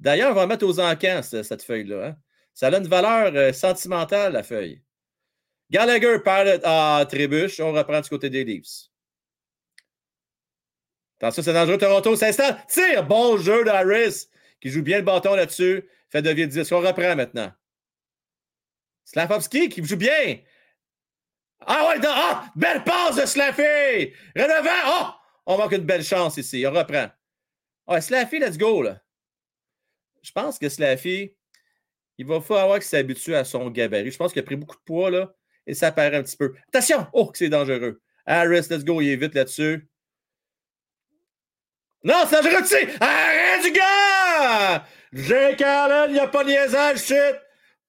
D'ailleurs, on va mettre aux encans ce- cette feuille-là. hein. Ça a une valeur euh, sentimentale, la feuille. Gallagher perd à trébuche. On reprend du côté des Leafs. Attention, c'est dangereux. Toronto s'installe. Tire! Bon jeu d'Harris qui joue bien le bâton là-dessus. Fait de 10. On reprend maintenant? Slavovski qui joue bien. Ah ouais, ah, belle passe de Slaffy! Relevant! Oh! On manque une belle chance ici. On reprend. Ah, Slaffy, let's go, là. Je pense que Slaffy, il va falloir qu'il s'habitue à son gabarit. Je pense qu'il a pris beaucoup de poids, là, et ça paraît un petit peu. Attention! Oh, que c'est dangereux. Harris, let's go, il est vite là-dessus. Non, c'est dangereux, tu! Arrête du gars! Jake Allen, il n'y a pas de niaisage, shit!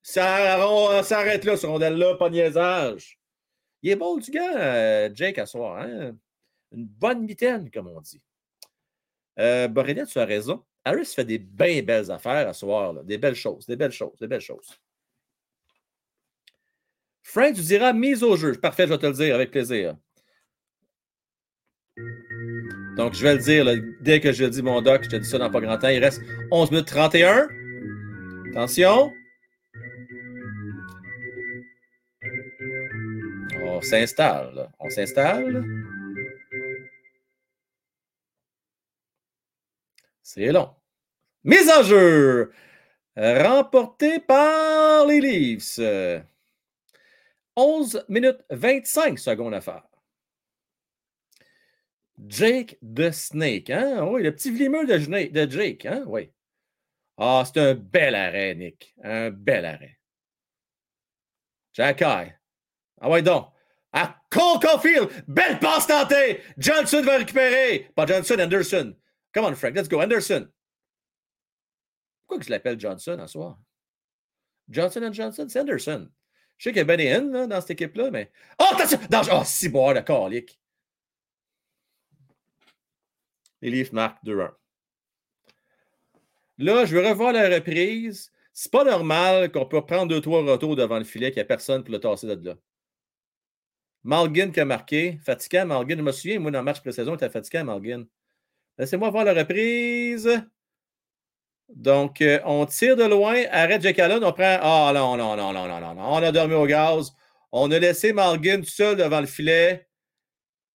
Ça, s'arrête là, ce rondelle-là, pas de niaisage. Il est beau, du gars, euh, Jake, à soir. Hein? Une bonne mitaine, comme on dit. Euh, tu as raison. Harris fait des bien belles affaires à soir. là. Des belles choses, des belles choses, des belles choses. Frank, tu diras mise au jeu. Parfait, je vais te le dire avec plaisir. Donc, je vais le dire dès que je dis, mon doc, je te dis ça dans pas grand temps. Il reste 11 minutes 31. Attention. On s'installe. On s'installe. C'est long. Mise en jeu. Remportée par les Leafs. Euh, 11 minutes 25 secondes à faire. Jake the Snake. Hein? Oui, le petit vlimeux de, Jake. Hein? Oui. Ah, c'est un bel arrêt, Nick. Un bel arrêt. Jack Eye. Ah ouais donc. À Cole Caulfield. Belle passe tentée. Johnson va récupérer. Pas Johnson, Anderson. Come on, Frank. Let's go. Anderson. Pourquoi je l'appelle Johnson en soir? Johnson Johnson, c'est Anderson. Je sais qu'il y a Hinn là, dans cette équipe-là, mais. Oh, attention! Oh, si boire de calique. Les Leafs marquent 2-1. Là, je veux revoir la reprise. C'est pas normal qu'on peut prendre deux, trois retours devant le filet, qu'il n'y a personne pour le tasser de là. Malgin qui a marqué. Fatigant, Malgin. Je me souviens, moi, dans le match pré-saison, il était fatiguant, Malgin. Laissez-moi voir la reprise. Donc, euh, on tire de loin. Arrête Jack. On prend. Ah non, non, non, non, non, non, non. On a dormi au gaz. On a laissé tout seul devant le filet.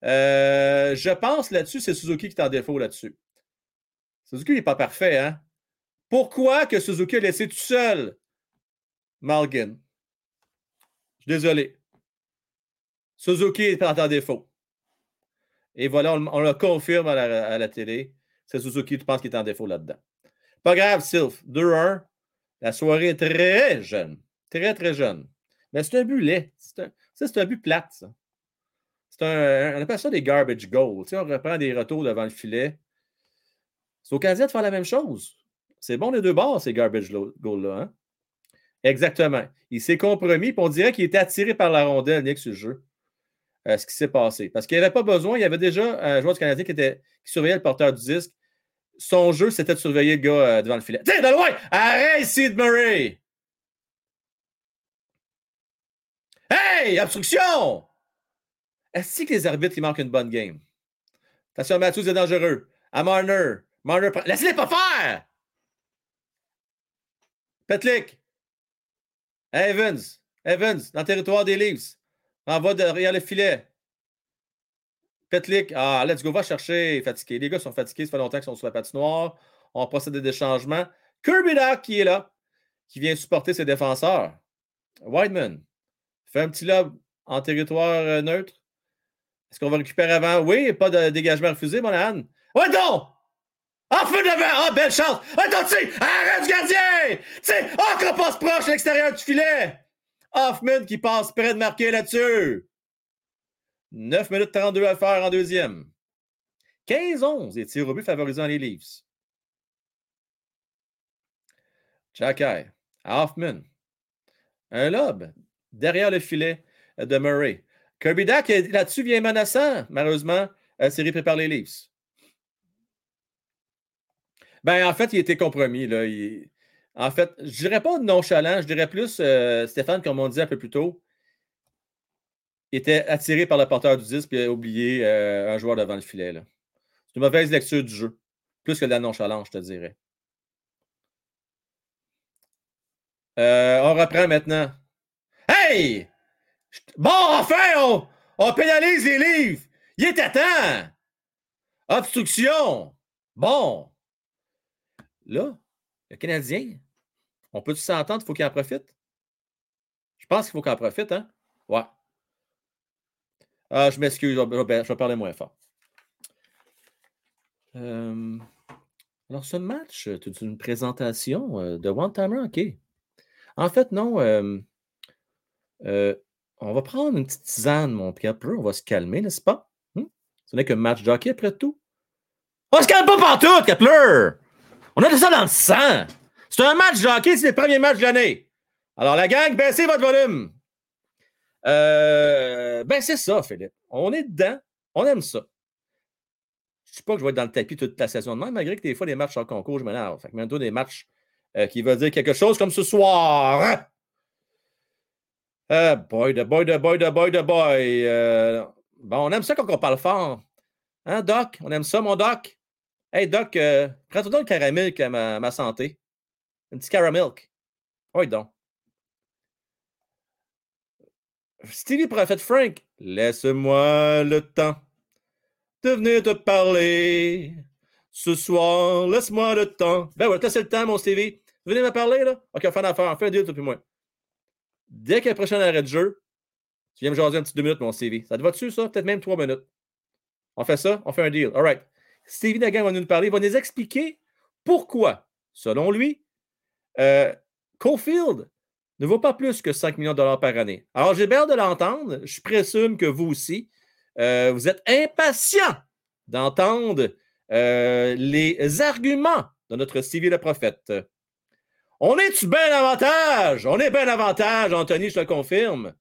Euh, je pense là-dessus, c'est Suzuki qui est en défaut là-dessus. Suzuki n'est pas parfait, hein? Pourquoi que Suzuki a laissé tout seul Malgin? Je suis désolé. Suzuki est en défaut. Et voilà, on, le confirme à la, télé. C'est Suzuki, tu penses qu'il est en défaut là-dedans. Pas grave, Sylph. 2-1. La soirée est très jeune. Très, très jeune. Mais c'est un but laid. C'est un, ça, c'est un but plate, ça. C'est un, on appelle ça des garbage goals. Tu sais, on reprend des retours devant le filet. C'est au Canadien de faire la même chose. C'est bon les deux bords, ces garbage goals-là. hein? Exactement. Il s'est compromis, puis on dirait qu'il était attiré par la rondelle, Nick, sur le jeu. Euh, ce qui s'est passé. Parce qu'il n'y avait pas besoin. Il y avait déjà un joueur du Canadien qui, était, surveillait le porteur du disque. Son jeu, c'était de surveiller le gars euh, devant le filet. Tiens, de loin! Arrête, Sid Murray! Hey! Obstruction! Est-ce que les arbitres ils manquent une bonne game? Attention, Matthews est dangereux. À Marner. Marner, laissez-les pas faire! Petlick. Evans. Evans, dans le territoire des Leafs. Envoie derrière le filet. Petlick. Ah, let's go, va chercher. Fatigué. Les gars sont fatigués. Ça fait longtemps qu'ils sont sur la patinoire. On procède à des changements. Kirby Doc qui est là, qui vient supporter ses défenseurs. Whiteman. Fait un petit lob en territoire euh, neutre. Est-ce qu'on va récupérer avant? Oui, pas de dégagement refusé, mon Anne. Ouais, donc! En feu devant! Ah, belle chance! Attends, tu! Arrête du gardien! Tu sais, oh, qu'on passe proche à l'extérieur du filet! Hoffman qui passe près de marquer là-dessus. 9 minutes 32 à faire en deuxième. 15-11 et tirs au but favorisant les Leafs. Jacky. Hoffman. Un lob derrière le filet de Murray. Kirby Dack, là-dessus, vient menaçant. Malheureusement, c'est par les Leafs. Ben, en fait, il était compromis. Là. En fait, je dirais pas nonchalant, je dirais plus, euh, Stéphane, comme on dit un peu plus tôt, était attiré par le porteur du disque et a oublié euh, un joueur devant le filet. C'est une mauvaise lecture du jeu. Plus que de la nonchalance, je te dirais. Euh, on reprend maintenant. Hey! Bon, enfin, on, on pénalise les livres. Il était temps. Obstruction. Bon. Là, le Canadien, on peut s'entendre, il faut qu'il en profite? Je pense qu'il faut qu'il en profite, hein? Ouais. Ah, je m'excuse, je vais, parler moins fort. Euh, alors, ce match, c'est une présentation euh, de One Timer, OK. En fait, non. euh, on va prendre une petite tisane, mon Kepler. On va se calmer, n'est-ce pas? Hmm? Ce n'est qu'un match de hockey après tout. On se calme pas partout, Kepler! On a tout ça dans le sang! C'est un match de hockey, c'est le premier match de l'année. Alors, la gang, baissez votre volume. Euh, ben, c'est ça, Philippe. On est dedans. On aime ça. Je ne sais pas que je vais être dans le tapis toute la saison de même, malgré que des fois, les matchs en concours, je m'énerve. Fait que maintenant, des matchs euh, qui veulent dire quelque chose comme ce soir. Euh, boy, de boy, de boy, de boy, de boy. Bon, on aime ça quand on parle fort. Hein, Doc? On aime ça, mon Doc? Hey, Doc, prends-toi donc le caramel à ma santé. Un petit caramilk. Oui, donc. Stevie Prophète Frank, laisse-moi le temps de venir te parler. Ce soir, laisse-moi le temps. Ben ouais, c'est le temps, mon Stevie. Venez me parler, là. OK, on fait une on fait un deal, toi puis moi. Dès le prochain arrêt de jeu, tu viens me jaser un petit deux minutes, mon Stevie. Ça te va dessus, ça? Peut-être même trois minutes. On fait ça, on fait un deal. All right. Stevie Dagan va nous parler, il va nous expliquer pourquoi, selon lui, euh, Cofield ne vaut pas plus que 5 millions de dollars par année. Alors, j'ai hâte de l'entendre. Je présume que vous aussi, euh, vous êtes impatient d'entendre euh, les arguments de notre le prophète. On est-tu bien avantage? On est bien avantage, Anthony, je te le confirme.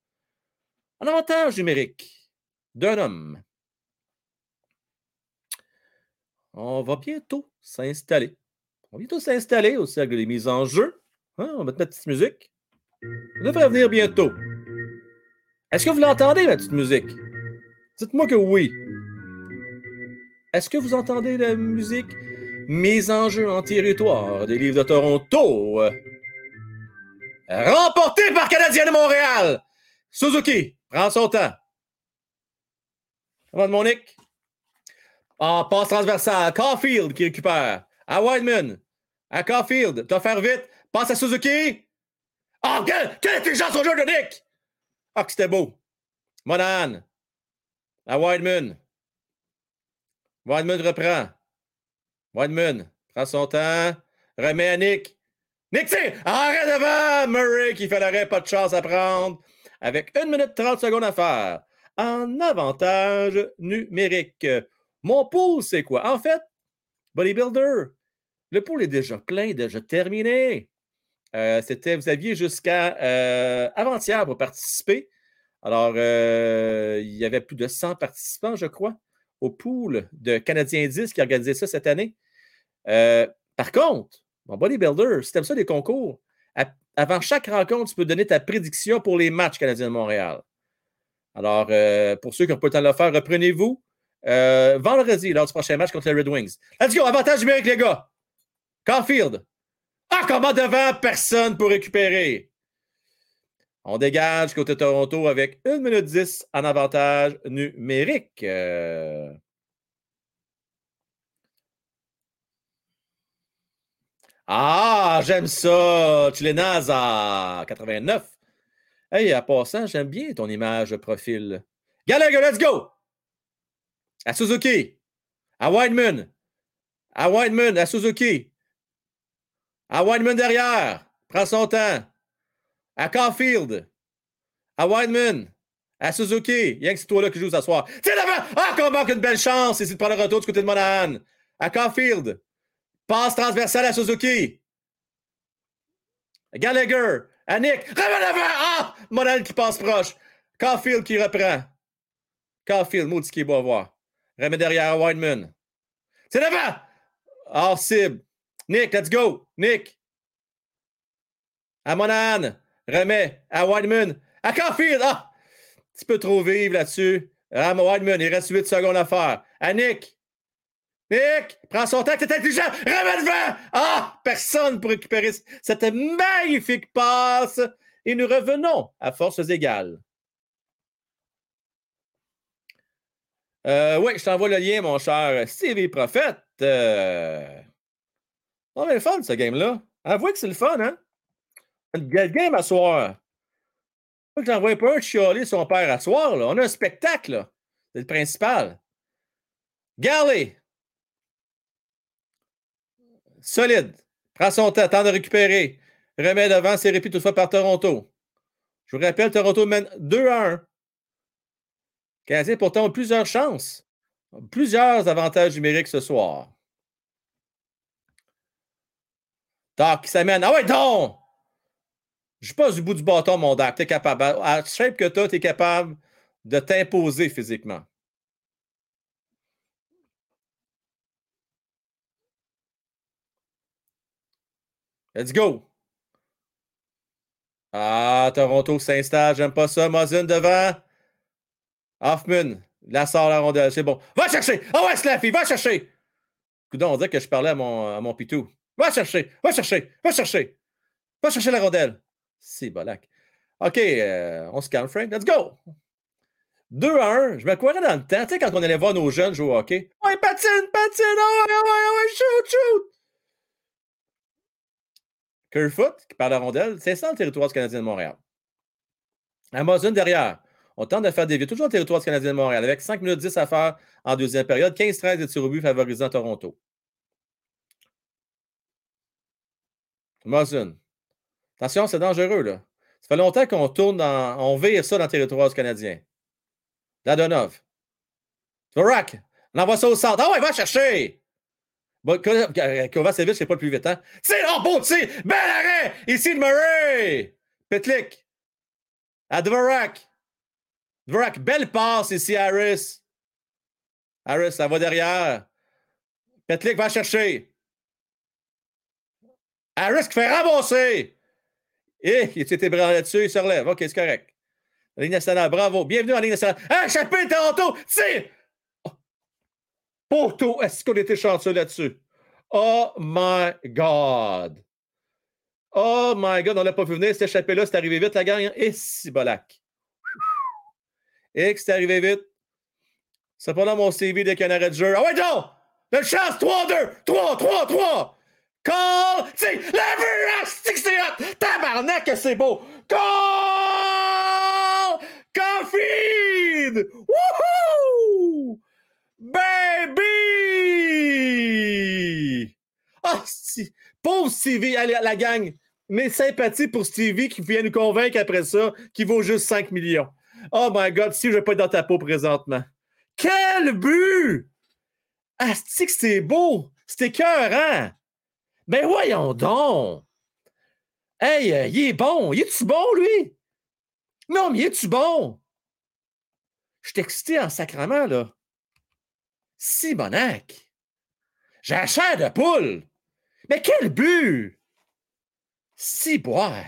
Un avantage numérique d'un homme. On va bientôt s'installer. On va bientôt s'installer au cercle des mises en jeu. Hein, on va mettre ma petite musique. Ça devrait venir bientôt. Est-ce que vous l'entendez, ma petite musique? Dites-moi que oui. Est-ce que vous entendez la musique? Mise en jeu en territoire des livres de Toronto? Remporté par Canadien de Montréal! Suzuki, prends son temps. Comment mon Nick? En passe transversale, Caulfield qui récupère. À Wideman. À Caulfield. Tu vas faire vite. Passe à Suzuki. Oh, quelle, intelligence au jeu de Nick! Ah, que c'était beau. Monahan. À Wideman. Wideman reprend. Wideman prend son temps. Remet à Nick. Nick, tire! Arrête devant! Murray qui fait l'arrêt, pas de chance à prendre. Avec 1 minute 30 secondes à faire. en avantage numérique. Mon pool, c'est quoi? En fait, bodybuilder, le pool est déjà plein, déjà terminé. Euh, c'était, vous aviez jusqu'à euh, avant-hier pour participer. Alors, euh, il y avait plus de 100 participants, je crois, au pool de Canadiens 10 qui organisait ça cette année. Par contre, mon bodybuilder, si ça, les concours, avant chaque rencontre, tu peux donner ta prédiction pour les matchs canadiens de Montréal. Alors, pour ceux qui n'ont pas le temps de le faire, reprenez-vous vendredi lors du prochain match contre les Red Wings. Let's go, avantage numérique, les gars. Caulfield. Ah, comment devant, personne pour récupérer? On dégage côté Toronto avec 1 minute 10 en avantage numérique. Euh, Ah, j'aime ça! Chilenaz à 89. Hey, à passant, j'aime bien ton image de profil. Gallagher, let's go! À Suzuki. À Wideman. À Wideman, à Suzuki. À Wideman derrière. Prends son temps. À Caulfield. À Wideman. À Suzuki. Il y a que c'est toi là qui joue ce soir. Tiens devant! Ah, qu'on manque une belle chance ici de prendre le retour du côté de Monahan. À Caulfield. Passe transversale à Suzuki. Gallagher. À Nick. Devant! Ah! Monahan qui passe proche. Caulfield qui reprend. Caulfield, maudit qui est beau à voir. Remet derrière à Wideman. C'est devant! Hors cible. Nick, let's go. Nick. À Monahan. Remet à Wideman. À Caulfield. Ah! Un petit peu trop vivre là-dessus. À Wideman, il reste 8 secondes à faire. À Nick. Nick, prends son temps, t'es intelligent. Remets devant. Ah! Personne pour récupérer cette magnifique passe. Et nous revenons à forces égales. Euh, oui, je t'envoie le lien, mon cher Stevie Prophète. Euh... On a le fun, ce game-là. Avouez que c'est le fun, hein? Le game à soir. Faut que j'envoie pas un chialer son père à soir, là. On a un spectacle, là. C'est le principal. Garley. Solide. Prends son temps, temps de récupérer. Remet devant, c'est répété toutefois par Toronto. Je vous rappelle, Toronto mène 2 à 1. Canadiens pourtant ont plusieurs chances. Plusieurs avantages numériques ce soir. Doc qui s'amène. Ah ouais, donc! Je suis pas du bout du bâton, mon Doc. Tu es capable. À shape que tu as, tu es capable de t'imposer physiquement. Let's go! Ah, Toronto s'installe. J'aime pas ça. Mosin devant. Hoffman. La sort la rondelle. C'est bon. Va chercher! Ah ouais, Slaffy, va chercher! Coudon, on dirait que je parlais à mon, à mon pitou. Va chercher! Va chercher! Va chercher! Va chercher la rondelle. C'est bolac. OK, euh, on se calme, Frank. Let's go! 2 à 1. Je me croirais dans le temps. Tu sais, quand on allait voir nos jeunes jouer au hockey. Ouais, patine, patine! Ah ouais, ouais, ouais, shoot, shoot! Kerfoot, qui parle la rondelle, c'est ça le territoire du Canadien de Montréal. Amazon derrière. On tente de faire des vies, toujours le territoire du Canadien de Montréal, avec 5 minutes 10 à faire en deuxième période, 15-13 de tirs au but favorisant Toronto. Amazon. Attention, c'est dangereux, là. Ça fait longtemps qu'on tourne dans. On vire ça dans le territoire Canadien. Dadonov. Vorak. On envoie ça au centre. Ah ouais, va chercher! Bon, Kovacevic, c'est pas le plus vite, hein? C'est oh, beau tir! Bel arrêt! Ici de Murray! Petlik. À Dvorak. Dvorak, belle passe ici, Harris. Harris, ça va derrière. Petlik va chercher. Harris qui fait ramasser. Et il s'est ébranlé là-dessus, il se relève. OK, c'est correct. La Ligue nationale, bravo. Bienvenue en Ligue nationale. Ah, Chapin, Toronto! Tire! Poteau, est-ce qu'on était chanceux là-dessus? Oh my God! Oh my God, on l'a pas vu venir, cet échappé-là, c'est arrivé vite, la gang. Et si bolac. Et que c'est arrivé vite. C'est pas dans mon CV dès qu'il y a de jeu. Ah ouais, donc! Une chance! 3-2! 3, 3, 3! Call! La c'est hot! Tabarnak, que c'est beau! Call! Caulfield! Wouhou! Baby! Ah, si. Pauvre Stevie, allez, la gang. Mes sympathies pour Stevie qui vient nous convaincre après ça qu'il vaut juste 5 millions. Oh my God, si je vais pas être dans ta peau présentement. Quel but! Asti que c'est beau! C'était écœurant! Ben voyons donc! Hey, euh, il est bon! Il est-tu bon, lui? Non, mais il est-tu bon? Je suis excité en sacrement, là. Si bonac! J'ai la chair de poule! Mais quel but! Si boire!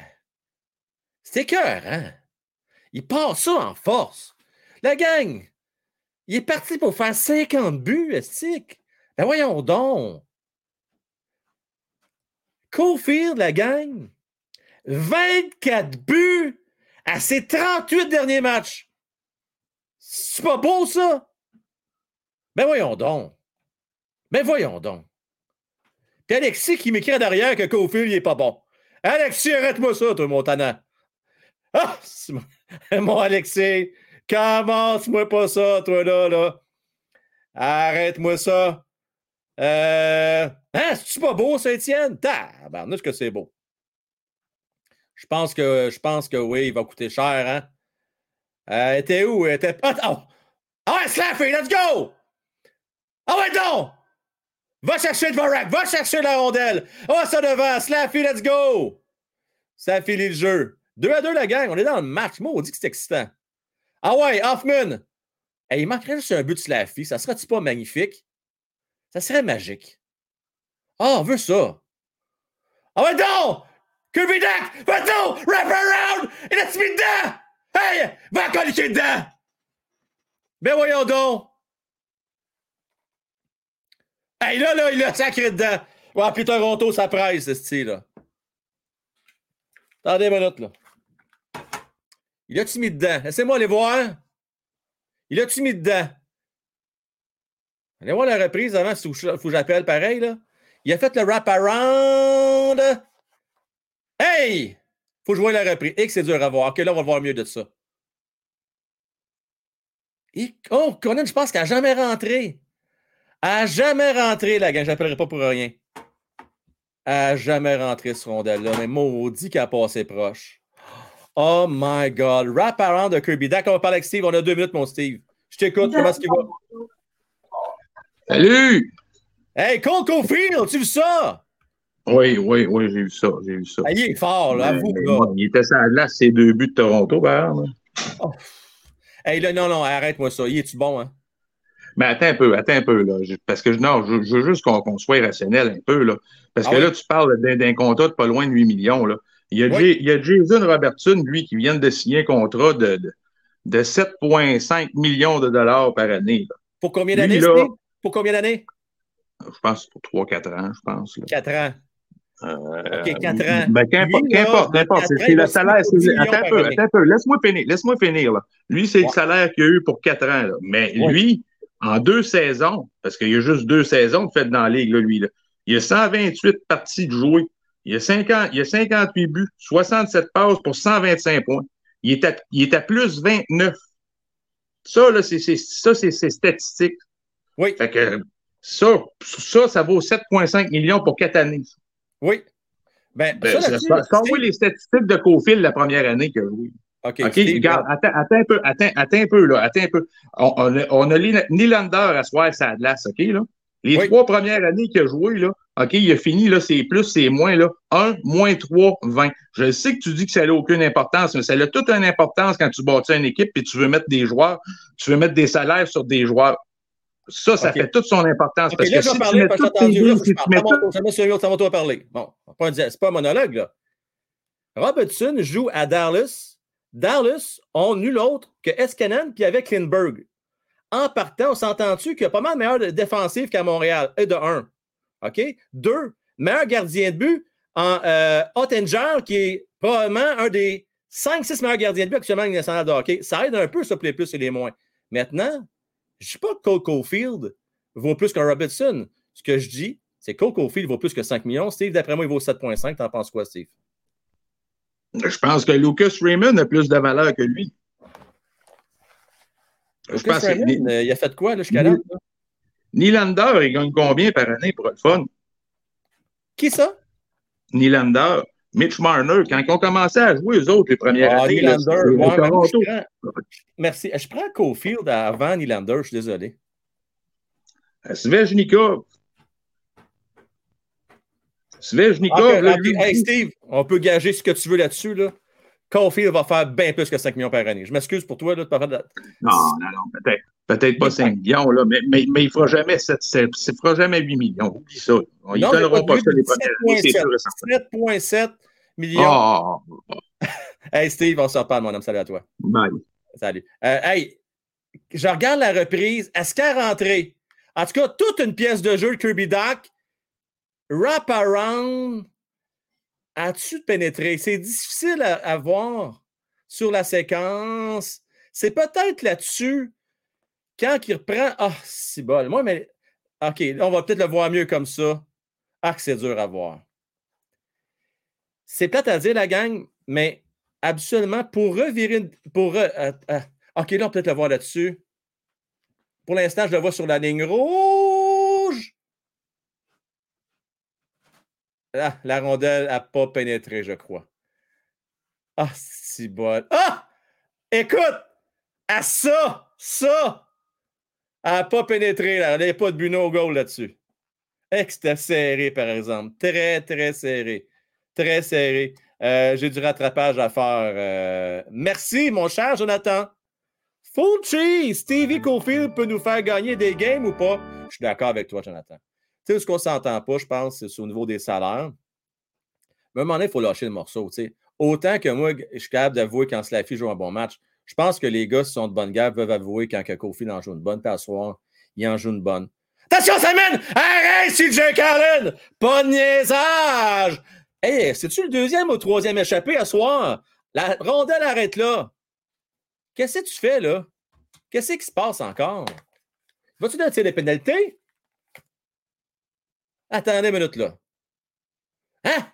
C'est écœurant! Il passe ça en force! La gang! Il est parti pour faire 50 buts, estique! Ben voyons donc! Cofield, la gang, 24 buts à ses 38 derniers matchs. C'est pas beau, ça? Ben voyons donc. Ben voyons donc. Puis Alexis qui m'écrit derrière que Cofield, il est pas bon. Alexis, arrête-moi ça, toi, Montana. Ah! Mon mon Alexis, commence-moi pas ça, toi, là, là. Arrête-moi ça. Euh... Hein, c'est-tu pas beau, ça, Étienne? Tabarnouche que c'est beau. Je pense que je pense que oui, il va coûter cher, hein? Euh, était où? Elle était pas. Oh! Ah ouais, Slaffy, let's go! Ah ouais, donc! Va chercher le Vorak, va chercher la rondelle. Oh, ça devant, Slaffy, let's go! Ça finit le jeu. 2 à 2, la gang, on est dans le match. Moi, on dit que c'est excitant. Ah ouais, Hoffman! Hey, il manquerait juste un but de Slaffy. Ça serait-tu pas magnifique? Ça serait magique. Ah, on veut ça. Ah ouais, donc! Kirby Dak! Va donc! Wrap around! Il a mis dedans! Hey! Va coller dedans! Ben voyons donc! Hey, là, là, il a sacré dedans. Va appeler Toronto, ça presse, ce style-là. Attendez une minute, là. Il a-tu mis dedans? Laissez-moi aller voir. Il a-tu mis dedans? Allez voir la reprise avant, il faut que j'appelle pareil, là. Il a fait le wrap-around. Hey! Faut jouer la reprise. Et que c'est dur à voir. OK, là, on va voir mieux de ça. Oh, Conan, je pense qu'elle n'a jamais rentré. Elle jamais rentré, la gang. Je n'appellerai pas pour rien. Elle n'a jamais rentré ce rondelle-là. Mais maudit qu'elle a passé proche. Oh my God. Wrap around de Kirby. D'accord, on va parler avec Steve. On a deux minutes, mon Steve. Je t'écoute. Comment est-ce qu'il va? Salut! Hey, Cole Caulfield, tu vu ça? Oui, oui, oui, j'ai vu ça, j'ai vu ça. Ah, il est fort, là, avoue, Mais, là. il était sur la glace, ses deux buts de Toronto, par exemple. Oh. Hey, là, non, non, arrête-moi ça. Il est-tu bon, hein? Mais attends un peu, attends un peu, là. Parce que non, je, je veux juste qu'on soit rationnel un peu, là. Parce Ah que oui? là, tu parles d'un contrat de pas loin de 8 millions, là. Il y, a Oui. Jay- il y a Jason Robertson, lui, qui vient de signer un contrat de, de, de 7,5 millions de dollars par année. là. Pour combien d'années? Pour combien d'années? Je pense que c'est pour 3-4 ans, je pense. là. 4 ans. Euh, OK, 4 ans. Ben, qu'importe, qu'importe, C'est le salaire. signer c'est- pour 10 Attends un peu, attends un peu. Laisse-moi finir. Laisse-moi finir, là. Lui, c'est Ouais. le salaire qu'il a eu pour 4 ans, là. Mais Ouais. lui, en deux saisons, parce qu'il y a juste deux saisons de fait dans la ligue, là, lui, là. Il a 128 parties de jouer. Il a, 50, il a 58 buts, 67 passes pour 125 points. Il est à, il est à plus 29. Ça, là, c'est, c'est- ça, c'est, c'est statistique. Oui. Fait que ça, ça, ça vaut 7,5 millions pour quatre années. Oui. Ben, Ben, ça, ça- ça- ça, oui, les statistiques de Cofield la première année a joué. OK, OK, Steve, regarde, attends, attends un peu, attends, attends un peu, là, attends un peu. On, on a, on a Nyl- Nylander à soir sa glace, OK, là? Les Oui. trois premières années qu'il a joué, là, OK, il a fini, là, c'est plus, c'est moins, là. 1, moins 3, 20. Je sais que tu dis que ça n'a aucune importance, mais ça a toute une importance quand tu bâtis une équipe et tu veux mettre des joueurs, tu veux mettre des salaires sur des joueurs. Ça, ça fait toute son importance. Parce là, que je vais parler parce que j'ai entendu. Là, si je tout- parler. Bon, c'est pas un monologue, là. Robertson joue à Dallas. Dallas ont nul autre que Eskenan puis avec Lindbergh. En partant, on s'entend-tu qu'il y a pas mal meilleur de- défensif qu'à Montréal? Et de un. OK? Deux, meilleur gardien de but en euh, Ottinger, qui est probablement un des 5-6 meilleurs gardiens de but actuellement en nationale de hockey. Ça aide un peu, ça, pour les plus et les moins. Maintenant, je ne dis pas que Cole Caulfield vaut plus qu'un Robertson. Ce que je dis, c'est que Cole Caulfield vaut plus que 5 millions. Steve, d'après moi, il vaut 7,5. T'en penses quoi, Steve? Je pense que Lucas Raymond a plus de valeur que lui. Je pense que euh, il a fait quoi jusqu'à là? Nylander, il gagne combien par année pour le fun? Qui ça? Nylander. Mitch Marner, quand ils ont commencé à jouer, eux autres, les premières Ah, années, là, Nylander, c'était- ouais, je prends- Merci. Je prends Cofield avant Nylander, je suis désolé. Svejnikov. Svejnikov, Ok, là, ok. lui, Hey, Steve, on peut gager ce que tu veux là-dessus. Là. Caulfield va faire bien plus que 5 millions par année. Je m'excuse pour toi. Là, de. Non, non, non, peut-être. Peut-être pas 5 millions, là, mais, mais, mais il ne fera jamais 7, sept- il fera jamais 8 millions. Oublie ça. Ils ne donneront pas ça les premières années, c'est 7,7. sûr et certain. 7,7 millions. Ah, Hey, Steve, on se reparle, mon homme. Salut à toi. bye. Salut. Euh, hey, je regarde la reprise. Est-ce qu'elle est rentrée? En tout cas, toute une pièce de jeu Kirby Doc. Wrap around. As-tu pénétré? C'est difficile à, à voir sur la séquence. C'est peut-être là-dessus, quand il reprend. Ah, c'est bon. Moi, mais. OK, on va peut-être le voir mieux comme ça. Ah, que c'est dur à voir. C'est peut-être à dire, la gang, mais absolument, pour revirer. Pour, euh, euh, OK, là, on peut peut-être le voir là-dessus. Pour l'instant, je le vois sur la ligne rouge. Ah, la rondelle n'a pas pénétré, je crois. Ah, si bon. Ah! Écoute! À ça! Ça! Elle n'a pas pénétré, là. Elle n'avait pas de but no goal là-dessus. Eh, que C'était serré, par exemple. Très, très serré. Très serré. Euh, J'ai du rattrapage à faire. euh. Merci, mon cher Jonathan. Cheese! Stevie Cofield peut nous faire gagner des games ou pas? Je suis d'accord avec toi, Jonathan. Tu sais, ce qu'on ne s'entend pas, je pense, c'est au niveau des salaires. Mais à un moment donné, il faut lâcher le morceau. Autant que moi, je suis capable d'avouer quand Slaffy joue un bon match, je pense que les gars, sont de bonne guerre, peuvent avouer quand Cofield en joue une bonne. Soir, il en joue une bonne. Attention, Simon! Arrête, CJ Carlin! Pas de niaisage! Hey, c'est-tu le deuxième ou troisième échappé à soir? La rondelle arrête là. Qu'est-ce que tu fais là? Qu'est-ce qui se passe encore? Vas-tu donner des pénalités? Attendez une minute là. Hein?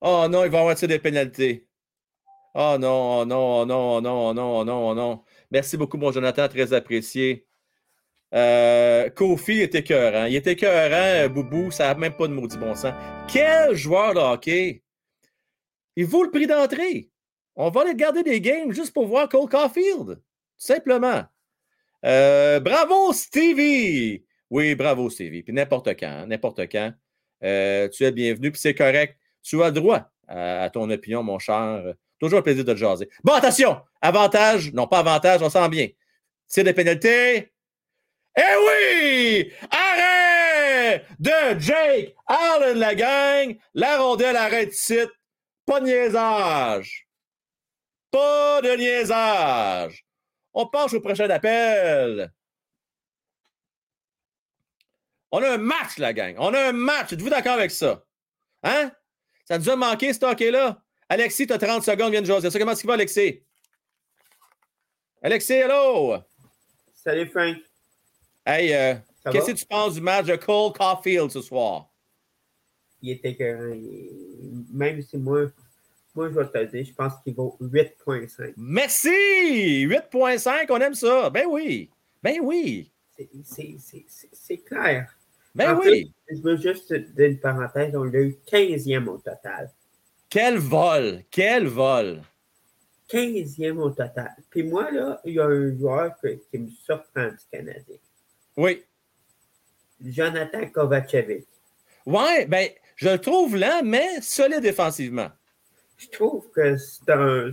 Oh non, il va y avoir des pénalités. Oh non, oh non, oh non, oh non, oh non, oh non, oh non. Merci beaucoup, mon Jonathan, très apprécié. Euh, Kofi est écœurant. Il est écœurant, euh, Boubou, ça n'a même pas de maudit bon sens. Quel joueur de hockey! Il vaut le prix d'entrée. On va aller regarder des games juste pour voir Cole Caulfield. Tout simplement. Euh, bravo, Stevie! Oui, bravo, Stevie. Puis n'importe quand, n'importe quand. Euh, tu es bienvenu, puis c'est correct. Tu as droit à, à ton opinion, mon cher. Toujours un plaisir de te jaser. Bon, attention! Avantage, non pas avantage, on sent bien. C'est des pénalités. Eh oui! Arrêt de Jake Allen, la gang. La rondelle arrête site. Pas de niaisage. Pas de niaisage. On passe au prochain appel. On a un match, la gang. On a un match. Êtes-vous d'accord avec ça? Hein? Ça nous a manqué, ce hockey-là? Alexis, tu as 30 secondes, viens de jaser. Ça, comment est-ce qu'il va, Alexis? Alexis, hello! Salut, Frank. Hey, euh, qu'est-ce que tu penses du match de Cole Caulfield ce soir? Il était. Il- Même si moi, moi, je vais te le dire, je pense qu'il vaut 8.5. Merci! 8.5, on aime ça. Ben oui. Ben oui. C'est- clair. Ben En oui. plus, je veux juste dire une parenthèse, on l'a eu 15e au total. Quel vol! Quel vol! 15e au total. Puis moi, là, il y a un joueur que- qui me surprend du Canadien. Oui. Jonathan Kovacevic. Ouais, ben, je le trouve lent, mais solide défensivement. Je trouve que c'est un.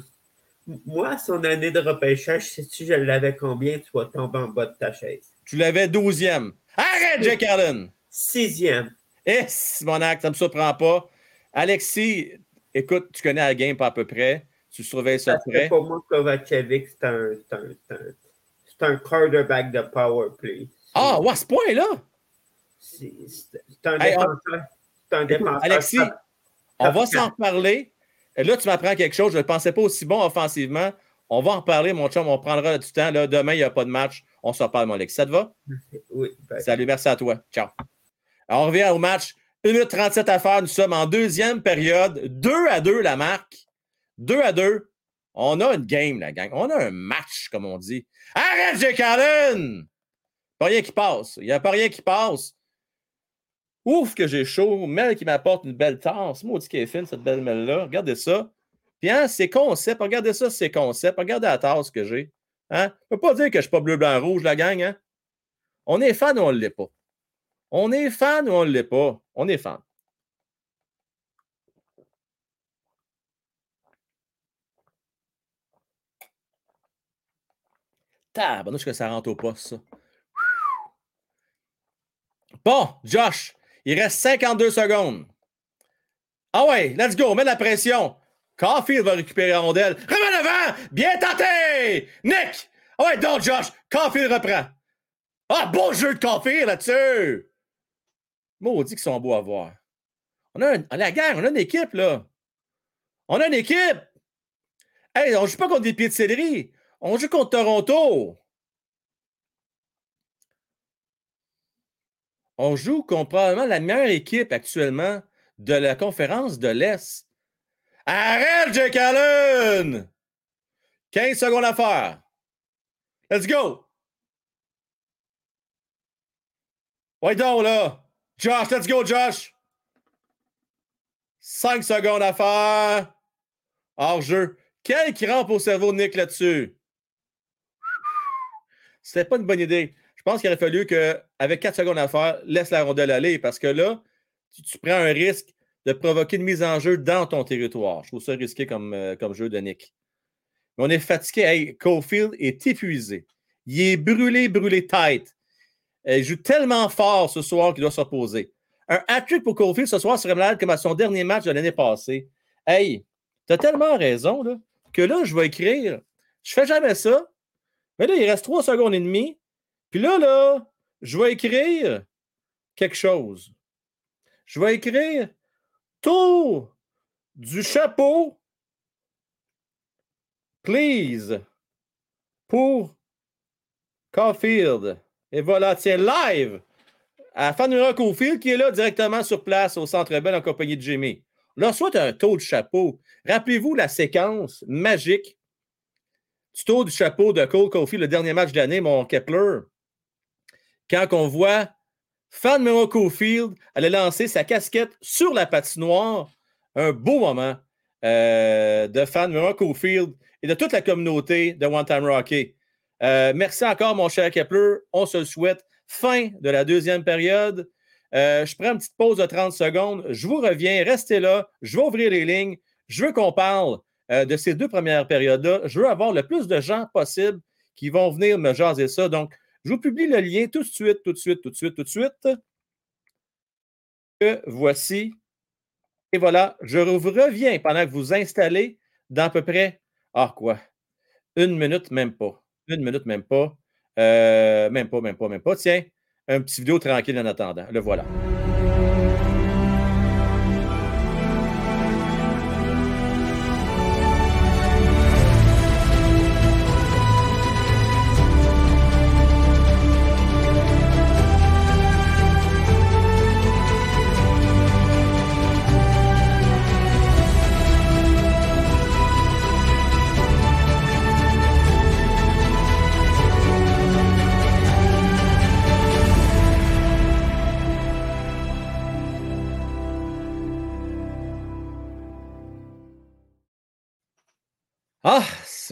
Moi, son année de repêchage, sais-tu, je l'avais combien, tu vas tomber en bas de ta chaise? Tu l'avais 12e. Arrête, Jake Allen! Sixième. Eh, Simonac, ça ne me surprend pas. Alexis, écoute, tu connais la game pas à peu près. Tu surveilles ça près. pour moi, Kovacevic, c'est un, c'est un, un quarterback de power play. Ah, ouais, à ce point-là! C'est un Hey, défenseur. Un défenseur. Alexis, top- on va s'en reparler. Là, tu m'apprends quelque chose. Je ne le pensais pas aussi bon offensivement. On va en reparler, mon chum. On prendra du temps. Là, demain, il n'y a pas de match. On s'en reparle, mon Alex. Ça te va? Oui. ben, Salut, merci à toi. Ciao. Alors, on revient au match. 1 minute 37 à faire. Nous sommes en deuxième période. 2 à 2 la marque. 2 à 2. On a une game, la gang. On a un match, comme on dit. Arrête, Allen! Pas rien qui passe. Il n'y a pas rien qui passe. Ouf, que j'ai chaud. Mel qui m'apporte une belle tasse. Maudit qu'elle est fine, cette belle Mel-là. Regardez ça. Puis, hein, c'est concept. Regardez ça, c'est concept. Regardez la tasse que j'ai. Hein? On ne peut pas dire que je ne suis pas bleu, blanc, rouge, la gang. Hein? On est fan ou on ne l'est pas? On est fan ou on ne l'est pas? On est fan. Tabarnouche que ça rentre au poste, ça. Bon, Josh, il reste 52 secondes. Ah ouais, let's go, mets la pression. Caulfield va récupérer la rondelle. Remets devant! Bien tenté! Nick! Ah ouais, donc, Josh, Caulfield reprend. Ah, bon jeu de Caulfield là-dessus! Maudit qu'ils sont beaux à voir. On a un- la gang, on a une équipe, là. On a une équipe! Hey, on joue pas contre des pieds de céleri. On joue contre Toronto. On joue contre probablement la meilleure équipe actuellement de la conférence de l'Est. Arrête, Jake Allen! 15 secondes à faire. Let's go! Ouais, donc, là. Josh, let's go, Josh! 5 secondes à faire. Hors jeu. Quel qui rampe au cerveau Nick là-dessus? C'était pas une bonne idée. Je pense qu'il aurait fallu qu'avec 4 secondes à faire, laisse la rondelle aller parce que là, tu, prends un risque de provoquer une mise en jeu dans ton territoire. Je trouve ça risqué comme, euh, jeu de Nick. Mais on est fatigué. Hey, Caulfield est épuisé. Il est brûlé, brûlé tête. Euh, Il joue tellement fort ce soir qu'il doit se reposer. Un hat-trick pour Caulfield ce soir serait malade comme à son dernier match de l'année passée. Hey, t'as tellement raison là, que là, je vais écrire. Je fais jamais ça. Mais là, il reste 3 secondes et demie. Puis là, là, je vais écrire quelque chose. Je vais écrire tour du chapeau, please, pour Caulfield. Et voilà, tiens, live à Fanura Caulfield qui est là directement sur place au Centre Bell en compagnie de Jimmy. Là, soit un tour de chapeau. Rappelez-vous la séquence magique du tour du chapeau de Cole Caulfield, le dernier match de l'année, mon Kepler? Quand on voit Fan Mero Caulfield aller lancer sa casquette sur la patinoire, un beau moment euh, de Fan Mero Caulfield et de toute la communauté de One Time Rocky. Euh, merci encore, mon cher Kepler. On se souhaite. Fin de la deuxième période. Euh, je prends une petite pause de 30 secondes. Je vous reviens. Restez là. Je vais ouvrir les lignes. Je veux qu'on parle de ces deux premières périodes-là. Je veux avoir le plus de gens possible qui vont venir me jaser ça. Donc, je vous publie le lien tout de suite, tout de suite, tout de suite, tout de suite. Que voici. Et voilà, je vous reviens pendant que vous installez dans à peu près, ah quoi, une minute, même pas. Une minute, même pas. Euh, même pas, même pas, même pas. Tiens, un petit vidéo tranquille en attendant. Le voilà.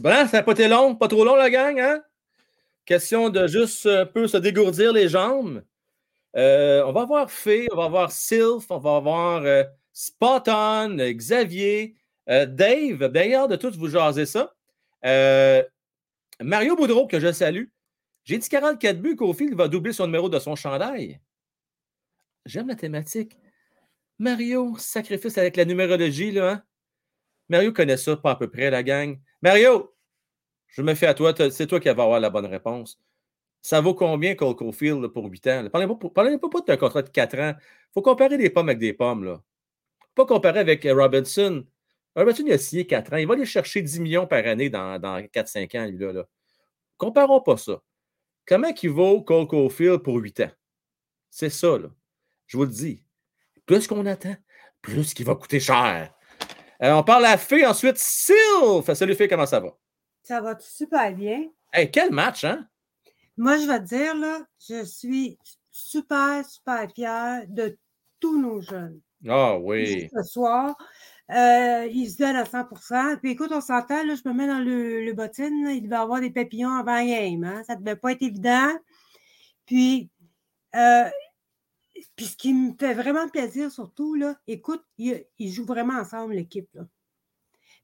Ça n'a pas été long, pas trop long, la gang, hein? Question de juste un peu se dégourdir les jambes. Euh, on va avoir Fé, on va avoir Sylph, on va avoir euh, euh, Xavier, euh, Dave. D'ailleurs, de tous vous jaser ça. Euh, Mario Boudreau, que je salue. J'ai dit 44 buts il va doubler son numéro de son chandail. J'aime la thématique. Mario, sacrifice avec la numérologie, là, hein? Mario connaît ça pas à peu près, la gang. Mario, je me fais à toi. C'est toi qui vas avoir la bonne réponse. Ça vaut combien Cole Caulfield là, pour 8 ans? Parlez-moi pas, d'un contrat de 4 ans. Il faut comparer des pommes avec des pommes. Là. Pas comparer avec euh, Robinson. Robinson, il a signé 4 ans. Il va aller chercher 10 millions par année dans, dans 4-5 ans, lui-là. Là. Comparons pas ça. Comment il vaut Cole Caulfield pour 8 ans? C'est ça, là. Je vous le dis. Plus qu'on attend, plus qu'il va coûter cher. Euh, on parle à Fée, ensuite Sylph. Salut Fée, comment ça va? Ça va super bien. Hey, quel match, hein? Moi, je vais te dire, là, je suis super, super fière de tous nos jeunes. Ah oui. Ce soir, euh, ils se donnent à 100% Puis écoute, on s'entend, là, je me mets dans le, le bottine, là, il devait avoir des papillons avant game. Hein? Ça ne devait pas être évident. Puis, euh, puis ce qui me fait vraiment plaisir, surtout, là, écoute, ils, ils jouent vraiment ensemble, l'équipe. là.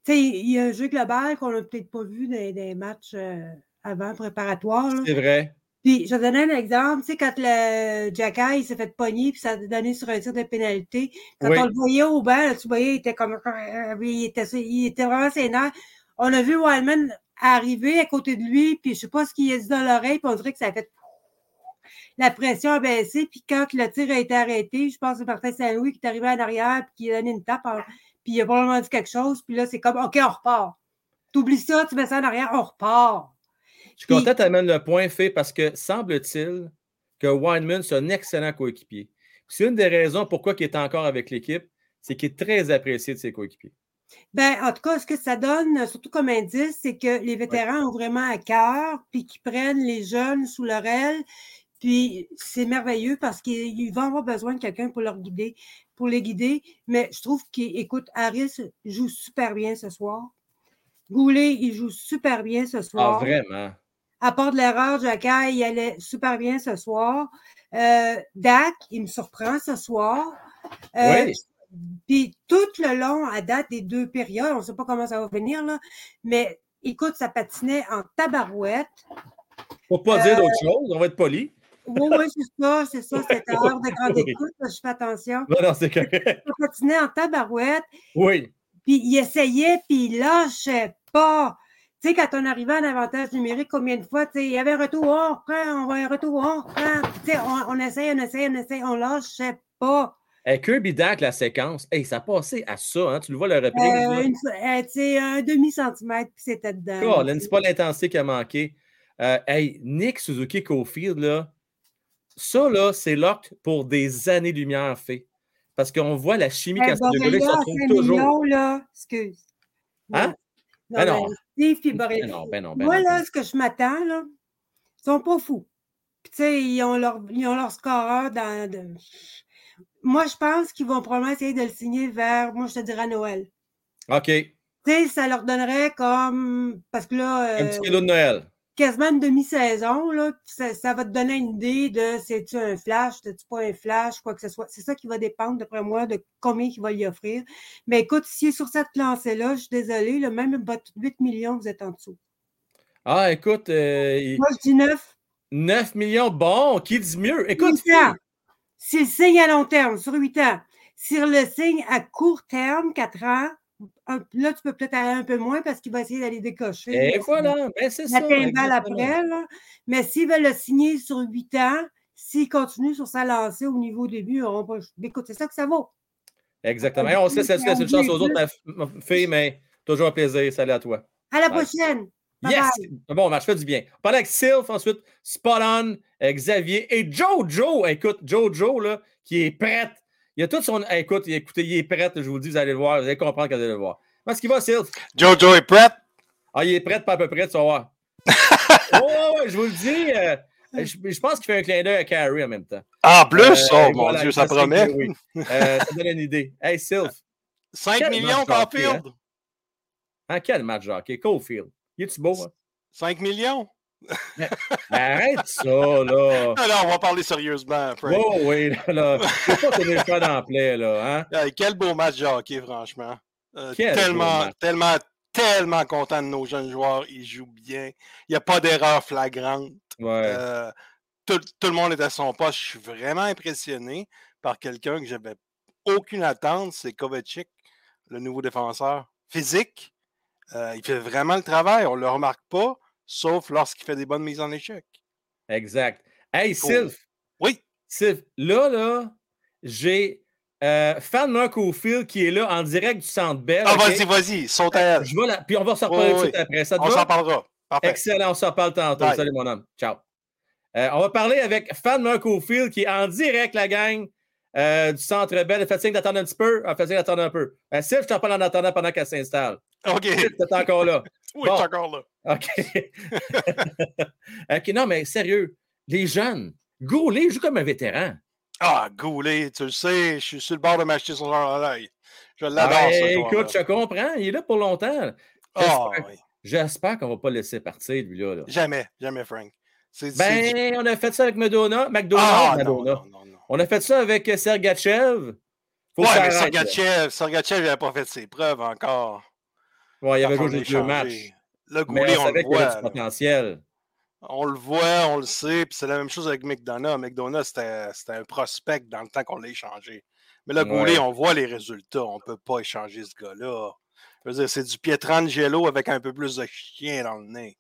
Tu sais, il y a un jeu global qu'on n'a peut-être pas vu dans des matchs euh, avant préparatoires. C'est vrai. Puis, je vais donner un exemple. Tu sais, quand le Jacky, il s'est fait pogner, puis ça a donné sur un tir de pénalité. Quand Oui. on le voyait au banc, là, tu voyais, il était comme. Il était, il était vraiment sénère. On a vu Wildman arriver à côté de lui, puis je sais pas ce qu'il a dit dans l'oreille, puis on dirait que ça a fait. La pression a baissé, puis quand le tir a été arrêté, je pense que c'est Martin Saint-Louis qui est arrivé en arrière, puis qui a donné une tape, en- puis il a probablement dit quelque chose, puis là, c'est comme, OK, on repart. T'oublies ça, tu mets ça en arrière, on repart. Je suis content que le point fait parce que semble-t-il que Weinman, c'est un excellent coéquipier. C'est une des raisons pourquoi il est encore avec l'équipe, c'est qu'il est très apprécié de ses coéquipiers. Ben, en tout cas, ce que ça donne, surtout comme indice, c'est que les vétérans ont vraiment à cœur, puis qu'ils prennent les jeunes sous leur aile. Puis c'est merveilleux parce qu'ils ils vont avoir besoin de quelqu'un pour leur guider, pour les guider. Mais je trouve qu'écoute, Harris joue super bien ce soir. Goulet, il joue super bien ce Ah, soir. vraiment? À part de l'erreur, Jacquet, il allait super bien ce soir. Euh, Dak, il me surprend ce soir. Euh, Oui. Puis tout le long, à date des deux périodes, on ne sait pas comment ça va venir, là, mais écoute, ça patinait en tabarouette. Pour pas Euh, dire d'autre chose, on va être poli. Oui, oui, c'est ça, c'est ça, c'est à l'heure de grande écoute, là, je fais attention. Non, non, c'est correct. Patinait en tabarouette, Oui. puis il essayait, puis il lâchait pas. Tu sais, quand on arrivait en avantage numérique, combien de fois, tu sais, il y avait un retour, on reprend, on va un retour, on reprend. Tu sais, on, on essaye, on essaye, on essaye, on lâchait pas. Hey, Kirby Dak, la séquence, hey, ça passait à ça, hein? tu le vois, le reprise. Euh, fois- euh, sais, un demi-centimètre, puis c'était dedans. Colin, c'est pas l'intensité qui a manqué. Euh, hey, Nick Suzuki Cofield, là, ça, là, c'est locked pour des années-lumière fait. Parce qu'on voit la chimie Hey, quand ces deux gars-là, ils se Borrelia à retrouvent 5 toujours. millions, là, excuse. Hein? Non, Ben non. puis Borrelia. Ben non, ben non, ben Moi, là, ce que je m'attends, là, ils sont pas fous. Puis, tu sais, ils ont leur, ils ont leur scoreur dans. de- Moi, je pense qu'ils vont probablement essayer de le signer vers, moi, je te dirais à Noël. OK. Tu sais, ça leur donnerait comme. Parce que là. Un euh, petit cadeau de Noël. Quasiment une demi-saison, là, ça, ça va te donner une idée de c'est-tu un flash, c'est-tu pas un flash, quoi que ce soit. C'est ça qui va dépendre, d'après moi, de combien il va lui offrir. Mais écoute, s'il est sur cette lancée-là, je suis désolée, là, même votre 8 millions, vous êtes en dessous. Ah, écoute, euh, Moi, je dis 9. 9 millions, bon, qui dit mieux? Écoute, 8 ans. S'il le signe à long terme, sur 8 ans. S'il le signe à court terme, 4 ans, un- là, tu peux peut-être aller un peu moins parce qu'il va essayer d'aller décocher. Et là, voilà, ben c'est ça, après, là. Mais s'ils veulent le signer sur 8 ans, s'il continue sur sa lancée au niveau début, on va... écoute, c'est ça que ça vaut. Exactement. On laisse laisse une chance aux autres, ma, fille, mais toujours un plaisir. Salut à toi. À la prochaine. Bye Yes! bye. Bon match, fait du bien. On parlait avec Sylph, ensuite Spot On, euh, Xavier et Jojo. Écoute, Jojo, là, qui est prête. Il a tout son. eh, Écoute, écoutez, il est prêt, je vous le dis, vous allez le voir, vous allez comprendre quand vous allez le voir. Comment est-ce qu'il va, Sylph? Jojo est prêt? Ah, il est prêt, pas à peu près, tu vas voir. oh, je vous le dis. euh, je, je pense qu'il fait un clin d'œil à Carrie en même temps. En plus? Euh, oh mon voilà, Dieu, ça promet. oui. Euh, ça donne une idée. Hey, Sylph. 5 quel millions, Caulfield. hein? Hein, quel match hockey? Cofield. Il est-tu beau? Hein? 5 millions? Arrête ça, là. Non, on va parler sérieusement, Frank. Oh oui, là, là. Je pas tenir choix dans la plaie, là. Hein? Hey, quel beau match de hockey, franchement. Euh, tellement, tellement, tellement content de nos jeunes joueurs. Ils jouent bien. Il n'y a pas d'erreur flagrante. Ouais. Euh, tout, tout le monde est à son poste. Je suis vraiment impressionné par quelqu'un que j'avais aucune attente. C'est Kovacic, le nouveau défenseur. Physique. Euh, il fait vraiment le travail. On ne le remarque pas, sauf lorsqu'il fait des bonnes mises en échec. Exact. Hey, Cool. Sylph. Oui? Sylph, là, là, j'ai euh, Fan Mark O'Field qui est là en direct du Centre Bell. Ah, vas-y, vas-y, saute à elle. Je vais la- Puis on va s'en reparler Oui, tout de oui. suite après. Ça On s'en parlera. Parfait. Excellent, on s'en parle tantôt. Bye. Salut, mon homme. Ciao. Euh, on va parler avec Fan Mark O'Field qui est en direct, la gang euh, du Centre Bell. Fait signe d'attendre un petit peu. Ah, fait signe d'attendre un peu. Euh, Sylph, je t'en parle en attendant pendant qu'elle s'installe. OK. T'es encore là. Oui, Bon. suis encore là. OK. OK, non, mais sérieux, les jeunes, Goulet joue comme un vétéran. Ah, Goulet, tu le sais, je suis sur le bord de m'acheter son oreille. Je l'adore, Ah, écoute, je comprends. Il est là pour longtemps. Ah, J'espère oui. j'espère qu'on ne va pas le laisser partir, lui-là. là. Jamais, jamais, Frank. Ben, on a fait ça avec Madonna. McDonald's, Ah, non. On a fait ça avec euh, Sergachev. Faut ouais, mais. Sergachev, Sergachev, il n'avait pas fait ses preuves encore. Ouais, il avait joué deux matchs. Le Goulet, on le voit. du potentiel. On le voit, on le sait, puis c'est la même chose avec McDonough. McDonough, c'était c'était un prospect dans le temps qu'on l'a échangé. Mais le Ouais. Goulet, on voit les résultats. On ne peut pas échanger ce gars-là. Je veux dire, c'est du Pietrangelo avec un peu plus de chien dans le nez.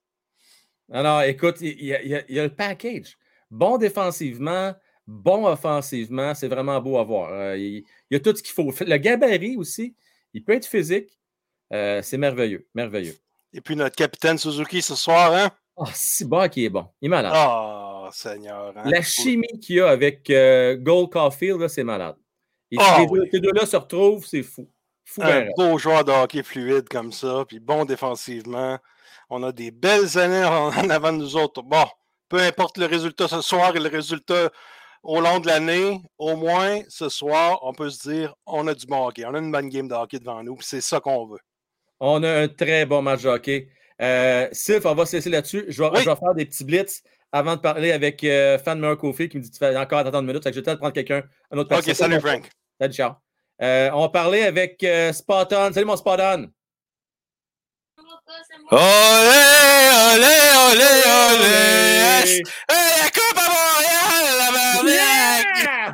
Alors, écoute, il y, a, il y a- il y a le package. Bon défensivement, bon offensivement, c'est vraiment beau à voir. Euh, il, il y a tout ce qu'il faut. Le gabarit aussi, il peut être physique. Euh, c'est merveilleux, merveilleux. Et puis notre capitaine Suzuki ce soir, hein? Ah, si bas qui est bon. Il est malade. Ah, Seigneur. hein? La chimie qu'il y a avec euh, Gold Caulfield, là, c'est malade. Et Ah, ces, deux, deux-là se retrouvent, c'est fou. Fou un ben beau joueur de hockey fluide comme ça, puis bon défensivement. On a des belles années en, avant de nous autres. Bon, peu importe le résultat ce soir et le résultat au long de l'année, au moins ce soir, on peut se dire on a du bon hockey, on a une bonne game de hockey devant nous, c'est ça qu'on veut. On a un très bon match de hockey. Euh, Sylph, on va se laisser là-dessus. Je vais, Oui. je vais faire des petits blitz avant de parler avec euh, Fan Meilleur Kofi qui me dit tu fais encore attendre une minute. Fait que je vais peut-être prendre quelqu'un, un autre Ok, personne. salut, Frank. Salut, ciao. Euh, on va parler avec euh, Spot On. Salut, mon Spot On. Olé, olé, olé, olé. Yes. Hey, la Coupe à Montréal, la Yeah!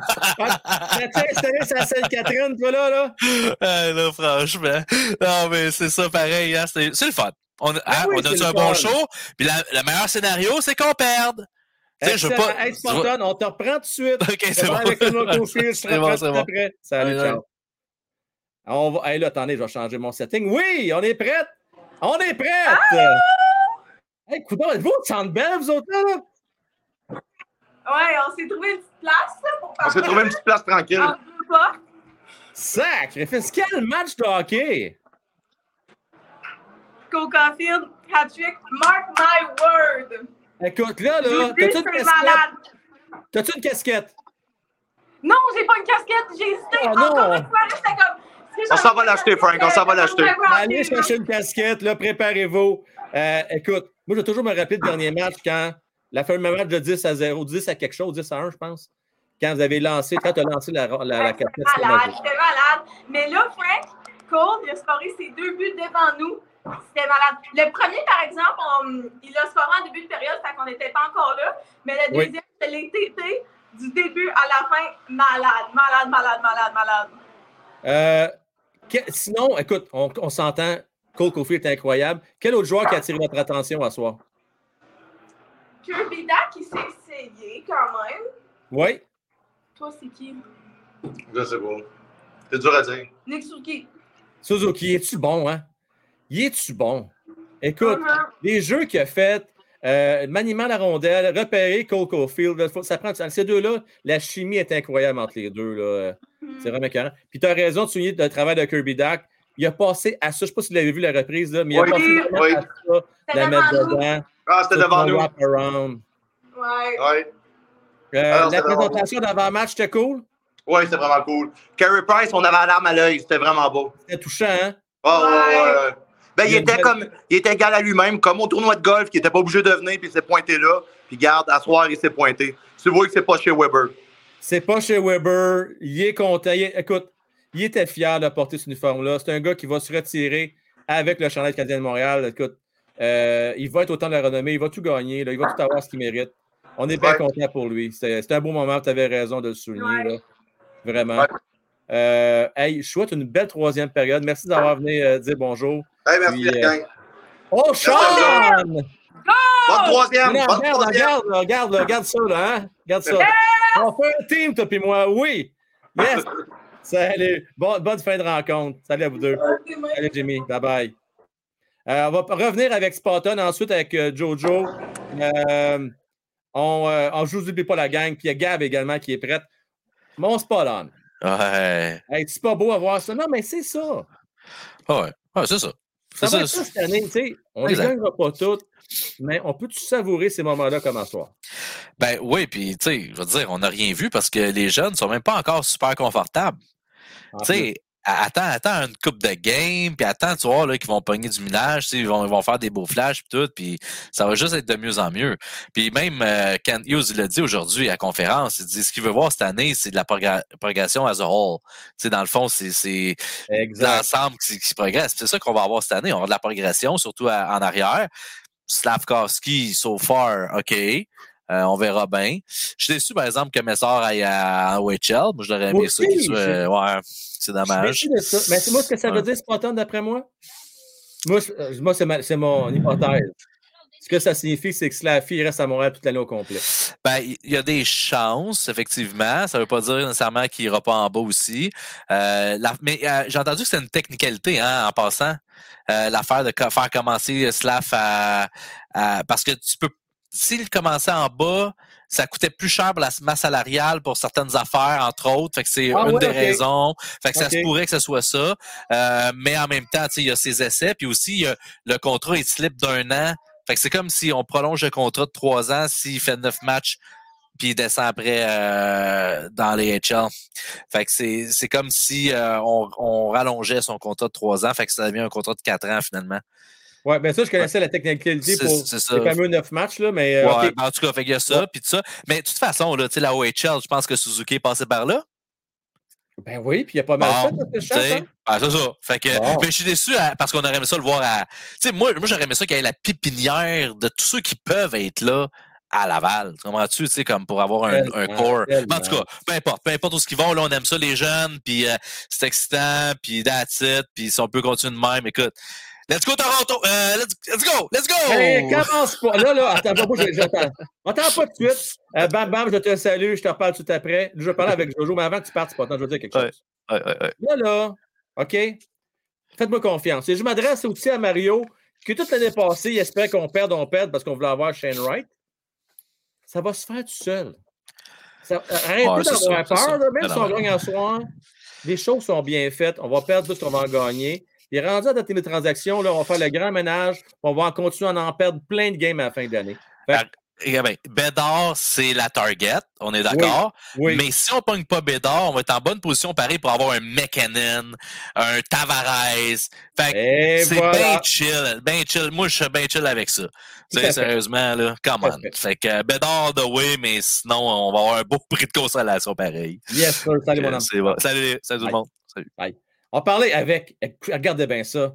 T'as installé sa Sainte-Catherine, toi, là, là? Ah, là, franchement. Non, mais c'est ça pareil. hein, C'est le fun. On, hein, Ben oui, on a le un bon fun. show. Puis la- le meilleur scénario, c'est qu'on perde. Sais, je veux pas. Hey, Spot On, te reprend tout de suite. Ok, c'est bon. Avec le C'est bon, c'est bon. après. Salut, ciao. On va... Hey, là, attendez, je vais changer mon setting. Oui, on est prête. On est prête. Hey, coudonc, êtes-vous au centre belle, vous autres, là? Ouais, on s'est trouvé une petite place là, pour On s'est trouvé une petite place tranquille. entre deux portes. Sacrifice, quel match de hockey! Cole Caulfield, Patrick, mark my word. Écoute, là, là, t'as-tu une casquette? malade. T'as-tu une casquette? Non, j'ai pas une casquette, j'ai hésité. Oh, Encore non. une fois, là, j'étais comme. On s'en va l'acheter, Frank, on s'en va l'acheter. Allez chercher une casquette, là, préparez-vous. Euh, écoute, moi, je vais toujours me rappeler le dernier match quand la fin match de 10 à 0, 10 à quelque chose, 10 à 1, je pense. Quand vous avez lancé, quand tu as lancé la, la, la casquette, c'était malade, j'étais malade. Mais là, Frank, Cole, il a scoré ses deux buts devant nous. C'était malade. Le premier, par exemple, on- il a scoré en début de période, fait qu'on n'était pas encore là. Mais le Oui. deuxième, c'était les TT du début à la fin. Malade, malade, malade, malade, malade. Euh, que- sinon, écoute, on, on s'entend, Cole Caulfield est incroyable. Quel autre joueur qui a attiré votre attention à soir? Kirby Dak, il s'est essayé quand même. Oui? Toi, c'est qui? Je sais pas. C'est dur à dire. Nick Suzuki. Suzuki, es-tu bon, hein? Y es-tu bon? Écoute, les jeux qu'il a fait, euh, maniement la rondelle, repérer Cole Caulfield, ça prend. Ces deux-là, la chimie est incroyable entre les deux. là. C'est vraiment écœurant. Puis tu as raison de souligner le travail de Kirby Dak. Il a passé à ça, je ne sais pas si vous l'avez vu la reprise, là, mais il Oui, a passé oui. à ça, de la mettre nous. dedans. Ah, c'était devant nous. wrap-around. Ouais. Ouais. Euh, Alors, la présentation d'avant-match, c'était cool? Ouais, c'était vraiment cool. Carey Price, on avait la larme à l'œil. C'était vraiment beau. C'était touchant, hein? Ouais, ouais, ouais, ouais. Ben, Il était belle- comme, il était égal à lui-même, comme au tournoi de golf, qui n'était pas obligé de venir, puis il s'est pointé là. Puis garde, à soir, il s'est pointé. Tu vois que c'est pas chez Weber. C'est pas chez Weber. Il est content. Il est- écoute, il était fier de porter cet uniforme-là. C'est un gars qui va se retirer avec le chandail canadien de Montréal. Écoute, euh, il va être autant de la renommée. Il va tout gagner. là. Il va tout avoir ce qu'il mérite. On est bien Ouais. content pour lui. C'est c'est un beau moment. Tu avais raison de le souligner. là. Vraiment. Euh, hey, je souhaite une belle troisième période. Merci d'avoir venu euh, dire bonjour. Hey, merci, Puis, la euh, gang. Oh, Sean! Bonne troisième, bonne regarde, troisième. regarde, regarde, regarde ça, là, hein? Regarde ça. On fait un team, toi et moi, oui. Yes. Salut. Bon- bonne fin de rencontre. Salut à vous deux. Salut, Jimmy. Bye-bye. Euh, on va revenir avec Spartan, ensuite avec euh, Jojo. Euh, on, euh, on joue n'oublie pas la gang. Puis il y a Gab également qui est prête. Mon Spartan. Ouais. Hey, c'est pas beau à voir ça. Non, mais c'est ça. Ouais. Ouais, c'est ça. Ça C'est va ça, être ça cette année, tu sais. On ne gagnera pas toutes, mais on peut savourer ces moments-là comme un soir? Ben oui, puis tu sais, je veux dire, on n'a rien vu parce que les jeunes sont même pas encore super confortables. Tu sais, attends, attends une coupe de game, puis attends, tu vois, là, qu'ils vont pogner du sais, ils vont, ils vont faire des beaux flashs, puis tout, puis ça va juste être de mieux en mieux. Puis même euh, Kent Hughes, l'a dit aujourd'hui à la conférence, il dit ce qu'il veut voir cette année, c'est de la progression as a whole. Tu sais, dans le fond, c'est c'est l'ensemble qui, qui progresse. C'est ça qu'on va avoir cette année. On va avoir de la progression, surtout à- en arrière. Slavkowski, so far, OK. Euh, on verra bien. Je suis déçu, par exemple, que Messor aille à, à OHL. Moi, je l'aurais aimé ça. soit- ouais, c'est Je suis dommage. de ça. Mais c'est- moi, ce que ça veut dire, tant d'après moi? Moi, je- euh, moi c'est ma- c'est mon hypothèse. Ce que ça signifie, c'est que Slaffy reste à Montréal toute l'année au complet. Ben, il y a des chances, effectivement. Ça ne veut pas dire nécessairement qu'il n'ira pas en bas aussi. Euh, la- mais euh, j'ai entendu que c'est une technicalité, hein, en passant. Euh, L'affaire de co- faire commencer Slav à, à- Parce que tu peux. S'il commençait en bas, ça coûtait plus cher pour la masse salariale pour certaines affaires, entre autres. Fait que c'est Ah une ouais, des raisons. Fait que ça se pourrait que ce soit ça. Euh, mais en même temps, tu sais, il y a ses essais. Puis aussi, il y a- le contrat, il slip d'un an. Fait que c'est comme si on prolonge le contrat de trois ans s'il fait neuf matchs puis il descend après euh, dans les HL. Fait que c'est, c'est comme si euh, on, on rallongeait son contrat de trois ans. Fait que ça devient un contrat de quatre ans finalement. Ouais, ben ça, je connaissais la technicalité C'est- pour c'est ça. les fameux neuf matchs, là, mais euh, Ouais, ben, en tout cas, fait qu'il y a ça, puis tout ça. Mais de toute façon, là, la OHL, je pense que Suzuki est passé par là. Ben oui, puis il y a pas mal Bon, fait, cette tu sais, chance, hein? ben, c'est ça. Fait que, Bon. je suis déçu à- parce qu'on aurait aimé ça le voir à. Tu sais, moi, moi j'aurais aimé ça qu'il y ait la pépinière de tous ceux qui peuvent être là à Laval. Tu comprends-tu? Tu sais, comme pour avoir un, un corps. En tout cas, peu importe, peu importe où ce qu'ils vont, là, on aime ça, les jeunes, puis euh, c'est excitant, puis that's it, puis si on peut continuer de même, écoute. Let's go Toronto! Euh, let's, let's go! Let's go! Hey, commence pas. Là, là, attends, pas, moi, j'attends. Attends pas tout de suite. Euh, bam, bam, je te salue, je te reparle tout après. Je vais parler avec Jojo, mais avant que tu partes, c'est pas temps, je veux dire quelque chose. Ouais, ouais, ouais. Là, là, OK? Faites-moi confiance. Et je m'adresse aussi à Mario, que toute l'année passée, il espérait qu'on perde, on perde parce qu'on voulait avoir Shane Wright. Ça va se faire tout seul. Ça- arrêtez Ouais, c'est d'avoir peur, là, même si on gagne un soir. Les choses sont bien faites. On va perdre plus qu'on va en gagner. Il est rendu à dater les transactions. Là, on va faire le grand ménage. On va en continuer à en perdre plein de games à la fin d'année. Eh ben, Bédard, c'est la target, on est d'accord. Oui, oui. Mais si on pogne pas Bédard, on va être en bonne position pareil pour avoir un McKinnon, un Tavares. Fait c'est voilà. bien chill, bien chill. Moi, je suis bien chill avec ça. Sérieusement, là, come on. Fait que euh, Bédard, de oui, mais sinon, on va avoir un beau prix de consolation pareil. Yes, sir. Salut, mon c'est bon. Salut, salut tout le monde. Salut. Bye. On parlait avec. Regardez bien ça.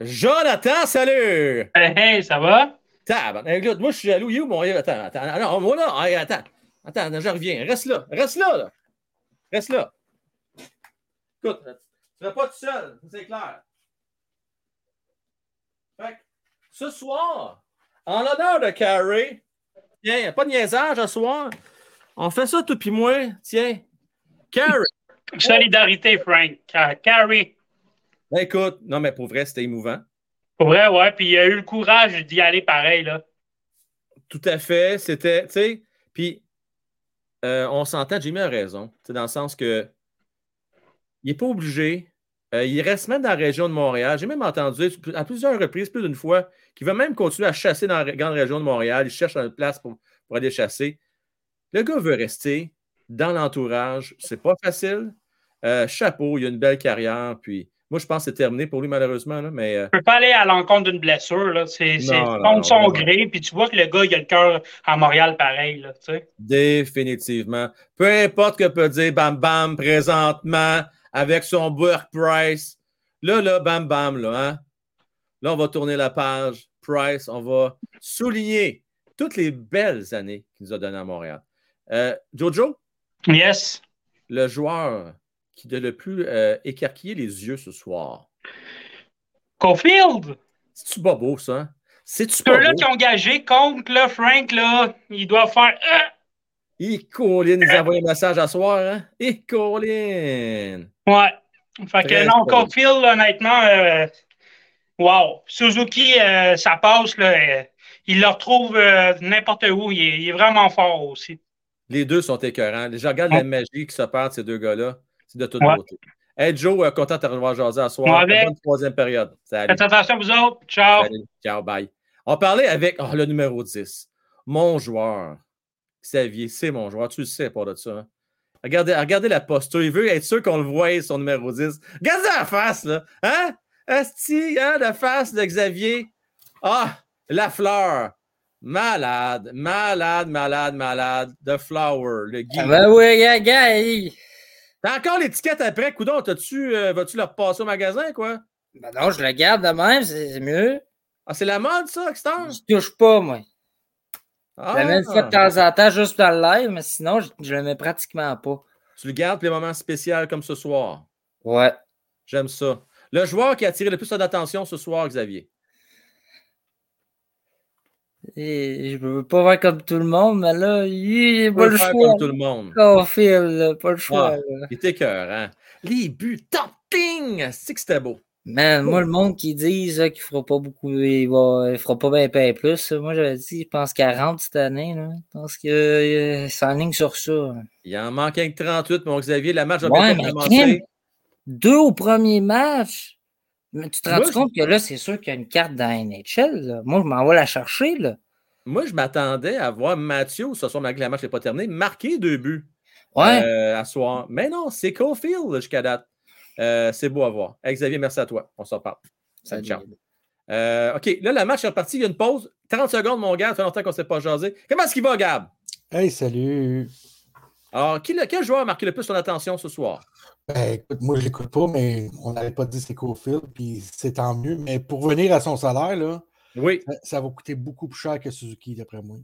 Jonathan, salut! Hey, hey, ça va? Tab. Moi, je suis jaloux. Il est où mon. Attends, attends. Non, moi, là. hey, Attends. Attends, je reviens. Reste là. Reste là, là. Reste là. Écoute, tu ne seras pas tout seul. C'est clair. Fait que, ce soir, en l'honneur de Carrie, tiens, pas de niaisage ce soir. On fait ça, tout puis moi. Tiens. Carrie. Solidarité, Frank. Ca- Carrie. Ben, écoute, non, mais pour vrai, c'était émouvant. Pour vrai, ouais. Puis il a eu le courage d'y aller pareil, là. Tout à fait. C'était, tu sais, puis euh, on s'entend, Jimmy a raison, dans le sens que il n'est pas obligé. Euh, il reste même dans la région de Montréal. J'ai même entendu à plusieurs reprises, plus d'une fois, qu'il va même continuer à chasser dans la grande région de Montréal. Il cherche une place pour, pour aller chasser. Le gars veut rester dans l'entourage. C'est pas facile. Euh, chapeau, il a une belle carrière. Puis moi, je pense que c'est terminé pour lui, malheureusement. là, mais euh, Tu peux pas aller à l'encontre d'une blessure, là. C'est c'est Non, non, son non. gré. Puis tu vois que le gars, il a le cœur à Montréal pareil, là, tu sais. Définitivement. Peu importe que peut dire Bam Bam présentement avec son work price. Là, là, Bam Bam, là, hein? Là, on va tourner la page. Price, on va souligner toutes les belles années qu'il nous a données à Montréal. Euh, Jojo? Yes. Le joueur qui a le plus euh, écarquillé les yeux ce soir? Caulfield! C'est-tu pas beau, ça? hein? C'est-tu pas Ceux-là qui ont engagé contre, là, Frank, là, ils doivent faire. euh, Et Colin nous a envoyé un message à soir, hein? Et Colin! Ouais. Fait que Très non. Caulfield, honnêtement, euh, wow. Suzuki, euh, ça passe, là. euh, il le retrouve euh, n'importe où. Il est, il est vraiment fort aussi. Les deux sont écœurants. Je regarde la magie qui se perd de ces deux gars-là. C'est de toute Ouais. beauté. Hey Joe, euh, content de te revoir jaser à soir. Bonne troisième période. Salut. Faites attention, vous autres. Ciao. Salut. Ciao, bye. On parlait avec oh, le numéro 10. Mon joueur. Xavier, c'est mon joueur. Tu le sais pas de ça. hein? Regardez, regardez la posture. Il veut être sûr qu'on le voie, son numéro 10. Regardez la face, là. Hein? Esti, hein, la face de Xavier. Ah, la fleur. Malade, malade, malade, malade. The flower, le Guy. Ah ben oui, gars. T'as encore l'étiquette après, Coudon. T'as-tu, euh, vas-tu le repasser au magasin, quoi? Ben non, je le garde de même, c'est mieux. Ah, c'est la mode, ça, Exter? Je touche pas, moi. Ah. Je le mets une fois de temps en temps juste dans le live, mais sinon, je, je le mets pratiquement pas. Tu le gardes pour les moments spéciaux comme ce soir? Ouais. J'aime ça. Le joueur qui a attiré le plus d'attention ce soir, Xavier? Et je veux pas faire comme tout le monde, mais là, il Tu a pas le choix. comme tout le monde. Caulfield, là, pas le choix. Ah, là. il était écœurant. Les buts, top ding! C'est que c'était beau. Man, moi, le monde qui dit là, qu'il fera pas beaucoup, il, il fera pas bien payer plus. Moi, j'avais dit, je pense 40 cette année. Là. Je pense qu'il euh, s'enligne sur ça. Il en manquait que 38, mon Xavier. La match a Ouais, mais commencé. Deux au premier match. Mais tu te rends compte que là, c'est sûr qu'il y a une carte dans NHL. là. Moi, je m'en vais la chercher. Là. Moi, je m'attendais à voir Mathieu, ce soir, malgré que la match n'est pas terminée, marquer deux buts Ouais. euh, à soir. Mais non, c'est Caulfield jusqu'à date. Euh, c'est beau à voir. Hey, Xavier, merci à toi. On s'en parle. Salut, ciao. Euh, OK, là, la match est reparti. Il y a une pause. 30 secondes, mon gars. Ça fait longtemps qu'on ne s'est pas jasé. Comment est-ce qu'il va, Gab? Hey, salut. Alors, qui, quel joueur a marqué le plus son attention ce soir? Ben, écoute, moi, je l'écoute pas, mais on n'avait pas dit c'est Cofield, puis c'est tant mieux. Mais pour revenir à son salaire, là, oui. ça, ça va coûter beaucoup plus cher que Suzuki, d'après moi.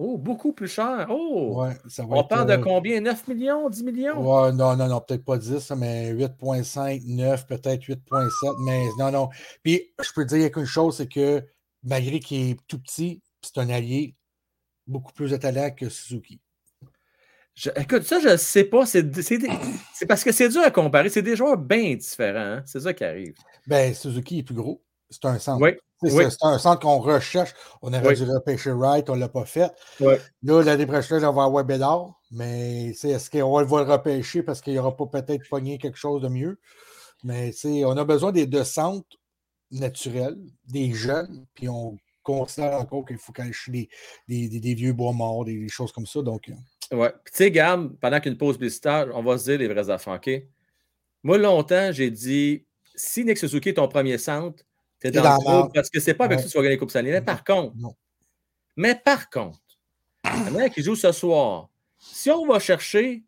Oh, beaucoup plus cher. Oh! Ouais, ça va On être, parle euh, de combien? 9 millions? 10 millions? Ouais, non, non, non, peut-être pas 10, mais 8.5, 9, peut-être 8.7, mais non, non. Puis, je peux te dire qu'une chose, c'est que malgré qu'il est tout petit, c'est un allié beaucoup plus talent que Suzuki. Je- écoute, ça, je ne sais pas. C'est c'est des- c'est parce que c'est dur à comparer. C'est des joueurs bien différents. hein. C'est ça qui arrive. Ben, Suzuki est plus gros. C'est un centre. Oui, C'est oui. ça, c'est un centre qu'on recherche. On aurait Oui. dû repêcher Wright, on ne l'a pas fait. Là, l'année prochaine, on va avoir Bédard. Mais est-ce qu'on va le repêcher parce qu'il n'aura pas peut-être pogné quelque chose de mieux? Mais on a besoin des deux centres naturels, des jeunes, puis on considère encore qu'il faut cacher des, des, des- des vieux bois morts, des, des choses comme ça. Donc, euh, Ouais. Puis, tu sais, Gab, pendant qu'une pause publicitaire, on va se dire les vraies affaires, OK? Moi, longtemps, j'ai dit si Nick Suzuki est ton premier centre, t'es dans, dans le merde. parce que c'est pas avec Ouais. ça que tu vas gagner la Coupe Stanley. Mais par contre, mais par contre, le mec qui joue ce soir, si on va chercher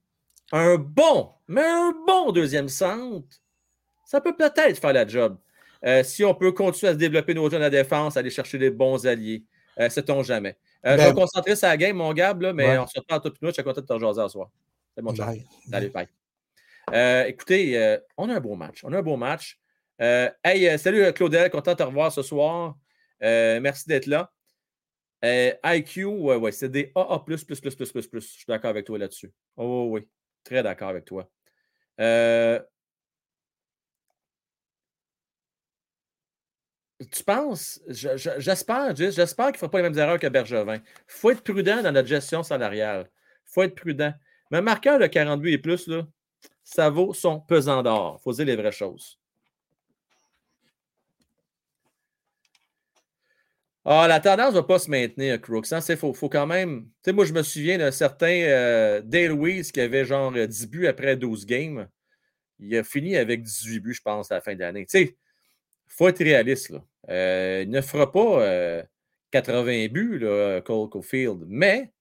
un bon, mais un bon deuxième centre, ça peut peut-être faire la job. Euh, si on peut continuer à se développer nos jeunes à la défense, aller chercher des bons alliés, euh, sait-on jamais. Euh, je vais Ben- me concentrer sur la game, mon Gab, là, mais Ouais. on se tout de suite. Je suis content de te rejaser à soir. C'est mon chat. Salut, bye. Euh, écoutez, euh, on a un beau match. On a un beau match. Hey, salut Claudel, content de te revoir ce soir. Merci d'être là. IQ, ouais, ouais, c'est des AA. plus, plus, plus, plus, plus, plus. Je suis d'accord avec toi là-dessus. Oh, oui, très d'accord avec toi. Tu penses, je- je- j'espère, j'espère qu'il ne fera pas les mêmes erreurs que Bergevin. Il faut être prudent dans notre gestion salariale. Il faut être prudent. Mais un marqueur de 42 et plus, là, ça vaut son pesant d'or. Il faut dire les vraies choses. Ah, la tendance ne va pas se maintenir, Crooks. Il faut, faut quand même. Tu sais, moi, je me souviens d'un certain euh, Dale Weiss qui avait genre euh, 10 buts après 12 games. Il a fini avec 18 buts, je pense, à la fin de l'année. Tu sais, faut être réaliste. Là. Euh, il ne fera pas euh, 80 buts, là, Cole Caulfield, mais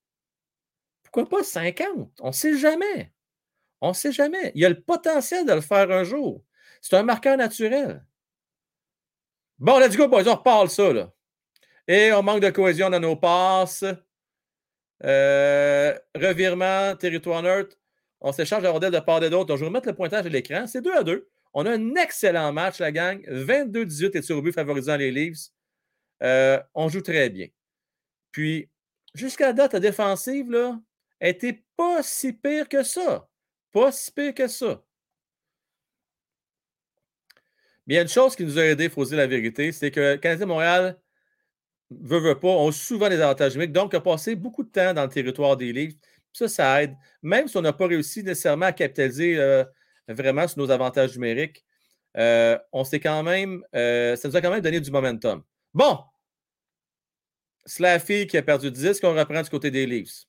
pourquoi pas 50? On ne sait jamais. On ne sait jamais. Il a le potentiel de le faire un jour. C'est un marqueur naturel. Bon, let's go, boys. On reparle ça. Et on manque de cohésion dans nos passes. Euh, revirement, territoire neutre. On s'échange la rondelle de part et d'autre. Je vais remettre le pointage à l'écran. C'est 2 à 2. On a un excellent match, la gang. 22-18 et tirs au but favorisant les Leafs? Euh, on joue très bien. Puis, jusqu'à date, la défensive, là, était pas si pire que ça. Pas si pire que ça. Mais il y a une chose qui nous a aidé, il faut dire la vérité, c'est que Canadien Montréal veut, veut pas, ont souvent des avantages numériques, donc a passé beaucoup de temps dans le territoire des Leafs. Ça, ça aide. Même si on n'a pas réussi nécessairement à capitaliser euh, vraiment sur nos avantages numériques. Euh, on s'est quand même, euh, ça nous a quand même donné du momentum. Bon, Slaffy qui a perdu 10, qu'on reprend du côté des Leafs.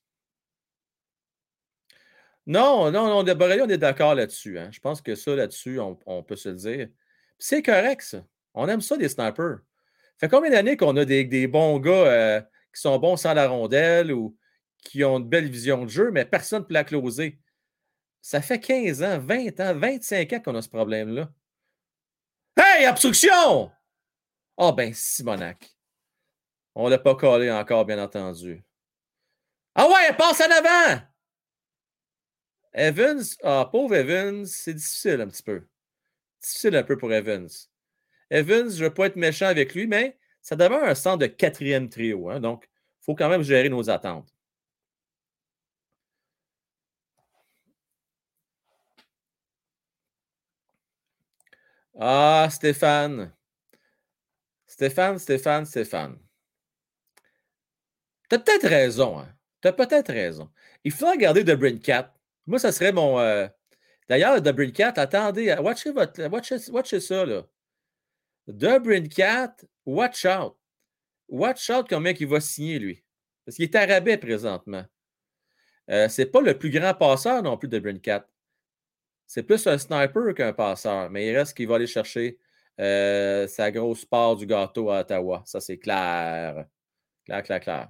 Non, non, non, Borrelli, on est d'accord là-dessus. hein. Je pense que ça, là-dessus, on, peut se le dire. C'est correct, ça. On aime ça, des snipers. fait combien d'années qu'on a des, des bons gars euh, qui sont bons sans la rondelle ou qui ont une belle vision de jeu, mais personne ne peut la closer? Ça fait 15 ans, 20 ans, 25 ans qu'on a ce problème-là. Hey, obstruction! Ah ben, Simonac. On ne l'a pas collé encore, bien entendu. Ah ouais, passe en avant! Evans, ah, pauvre Evans, c'est difficile un petit peu. Difficile un peu pour Evans. Evans, je ne veux pas être méchant avec lui, mais ça demeure un centre de quatrième trio. hein, donc, il faut quand même gérer nos attentes. Ah, Stéphane. Stéphane, Stéphane, Stéphane. Tu as peut-être raison. Hein? Tu as peut-être raison. Il faut regarder The Brain Cat. Moi, ça serait mon. euh, D'ailleurs, The Brain attendez, watchez, votre... watchez, watchez ça. Là. The Brain watch out. Watch out combien il va signer, lui. Parce qu'il est à rabais présentement. Euh, c'est pas le plus grand passeur non plus de Brain Cat. C'est plus un sniper qu'un passeur, mais il reste qu'il va aller chercher euh, sa grosse part du gâteau à Ottawa. Ça, c'est clair. Clair, clair, clair.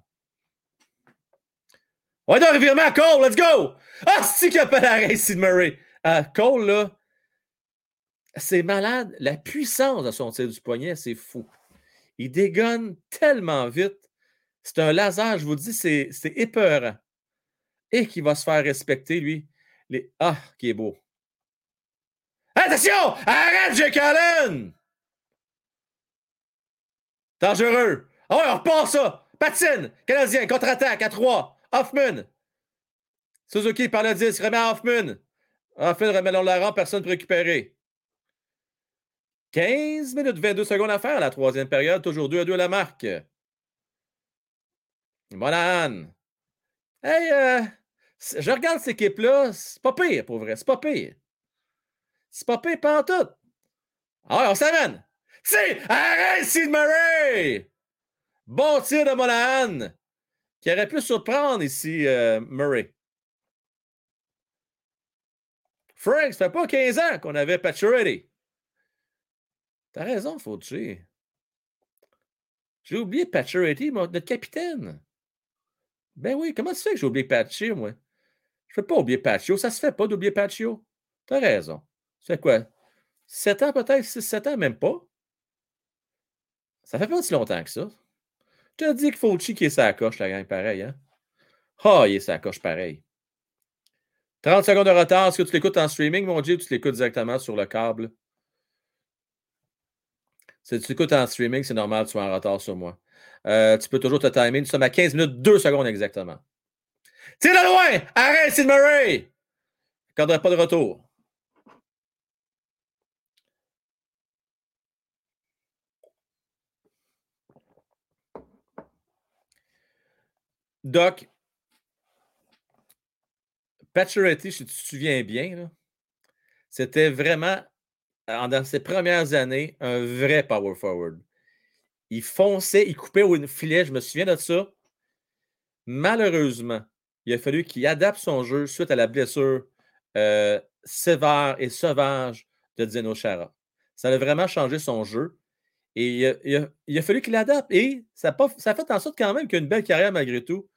Dans le revirement, Cole, let's go! Ah, c'est qu'il a pas l'arrêt ici de Murray. Ah, Cole, là, c'est malade. La puissance de son tir du poignet, c'est fou. Il dégonne tellement vite. C'est un laser, je vous dis, c'est c'est épeurant. Et qui va se faire respecter, lui. Les... Ah, qui est beau. Attention! Arrête, Jake Allen! Dangereux. Ah ouais, on repart ça. Patine. Canadien, contre-attaque à 3. Hoffman. Suzuki par le 10. Remet à Hoffman. Hoffman remet dans la rampe. Personne pour récupérer. 15 minutes 22 secondes à faire la troisième période. Toujours 2 à 2 à la marque. Monahan. Hey, euh, je regarde cette équipe-là. C'est pas pire, pour vrai. C'est pas pire. C'est pas pire, tout. Ah ouais, on s'amène. C'est arrête, Sid Murray! Bon tir de Monahan qui aurait pu surprendre ici euh, Murray. Frank, ça fait pas 15 ans qu'on avait Pacioretty. T'as raison, Fauci. J'ai oublié mon- notre capitaine. Ben oui, comment ça fait que j'ai oublié Paccio, moi? Je ne peux pas oublier Paccio. Ça se fait pas d'oublier Paccio. T'as raison. C'est quoi? 7 ans peut-être? 6-7 ans, même pas? Ça fait pas si longtemps que ça. Je te dis que Fauci qui est sa coche, la gang, pareil, hein? Ah, il est sa coche, pareil. 30 secondes de retard. Est-ce que tu l'écoutes en streaming, mon Dieu, ou tu l'écoutes directement sur le câble? Si tu l'écoutes en streaming, c'est normal, tu sois en retard sur moi. Euh, tu peux toujours te timer. Nous sommes à 15 minutes, 2 secondes exactement. Tire de loin! Arrête, Sid Murray! N'y pas de retour. Doc, Pacioretty, si tu te souviens bien, c'était vraiment, en- dans ses premières années, un vrai power forward. Il fonçait, il coupait au filet, je me souviens de ça. Malheureusement, il a fallu qu'il adapte son jeu suite à la blessure euh, sévère et sauvage de Dino Chara. Ça a vraiment changé son jeu. Et il a, fallu qu'il adapte. Et ça a, pas- ça a fait en sorte quand même qu'il a une belle carrière malgré tout.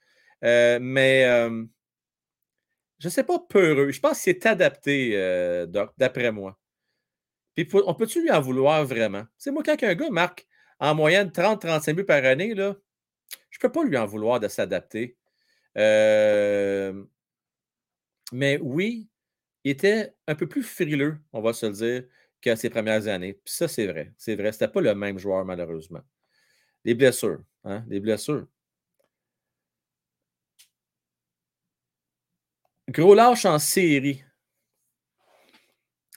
Euh, mais euh, je ne sais pas, peureux. Je pense qu'il s'est adapté, euh, d'après moi. Puis on peut-tu lui en vouloir vraiment? C'est moi, quand un gars marque en moyenne 30-35 buts par année, là, je ne peux pas lui en vouloir de s'adapter. Mais oui, il était un peu plus frileux, on va se le dire, qu'à ses premières années. Puis ça, c'est vrai. C'est vrai. C'était pas le même joueur, malheureusement. Les blessures. Hein? Les blessures. Gros lâche en série.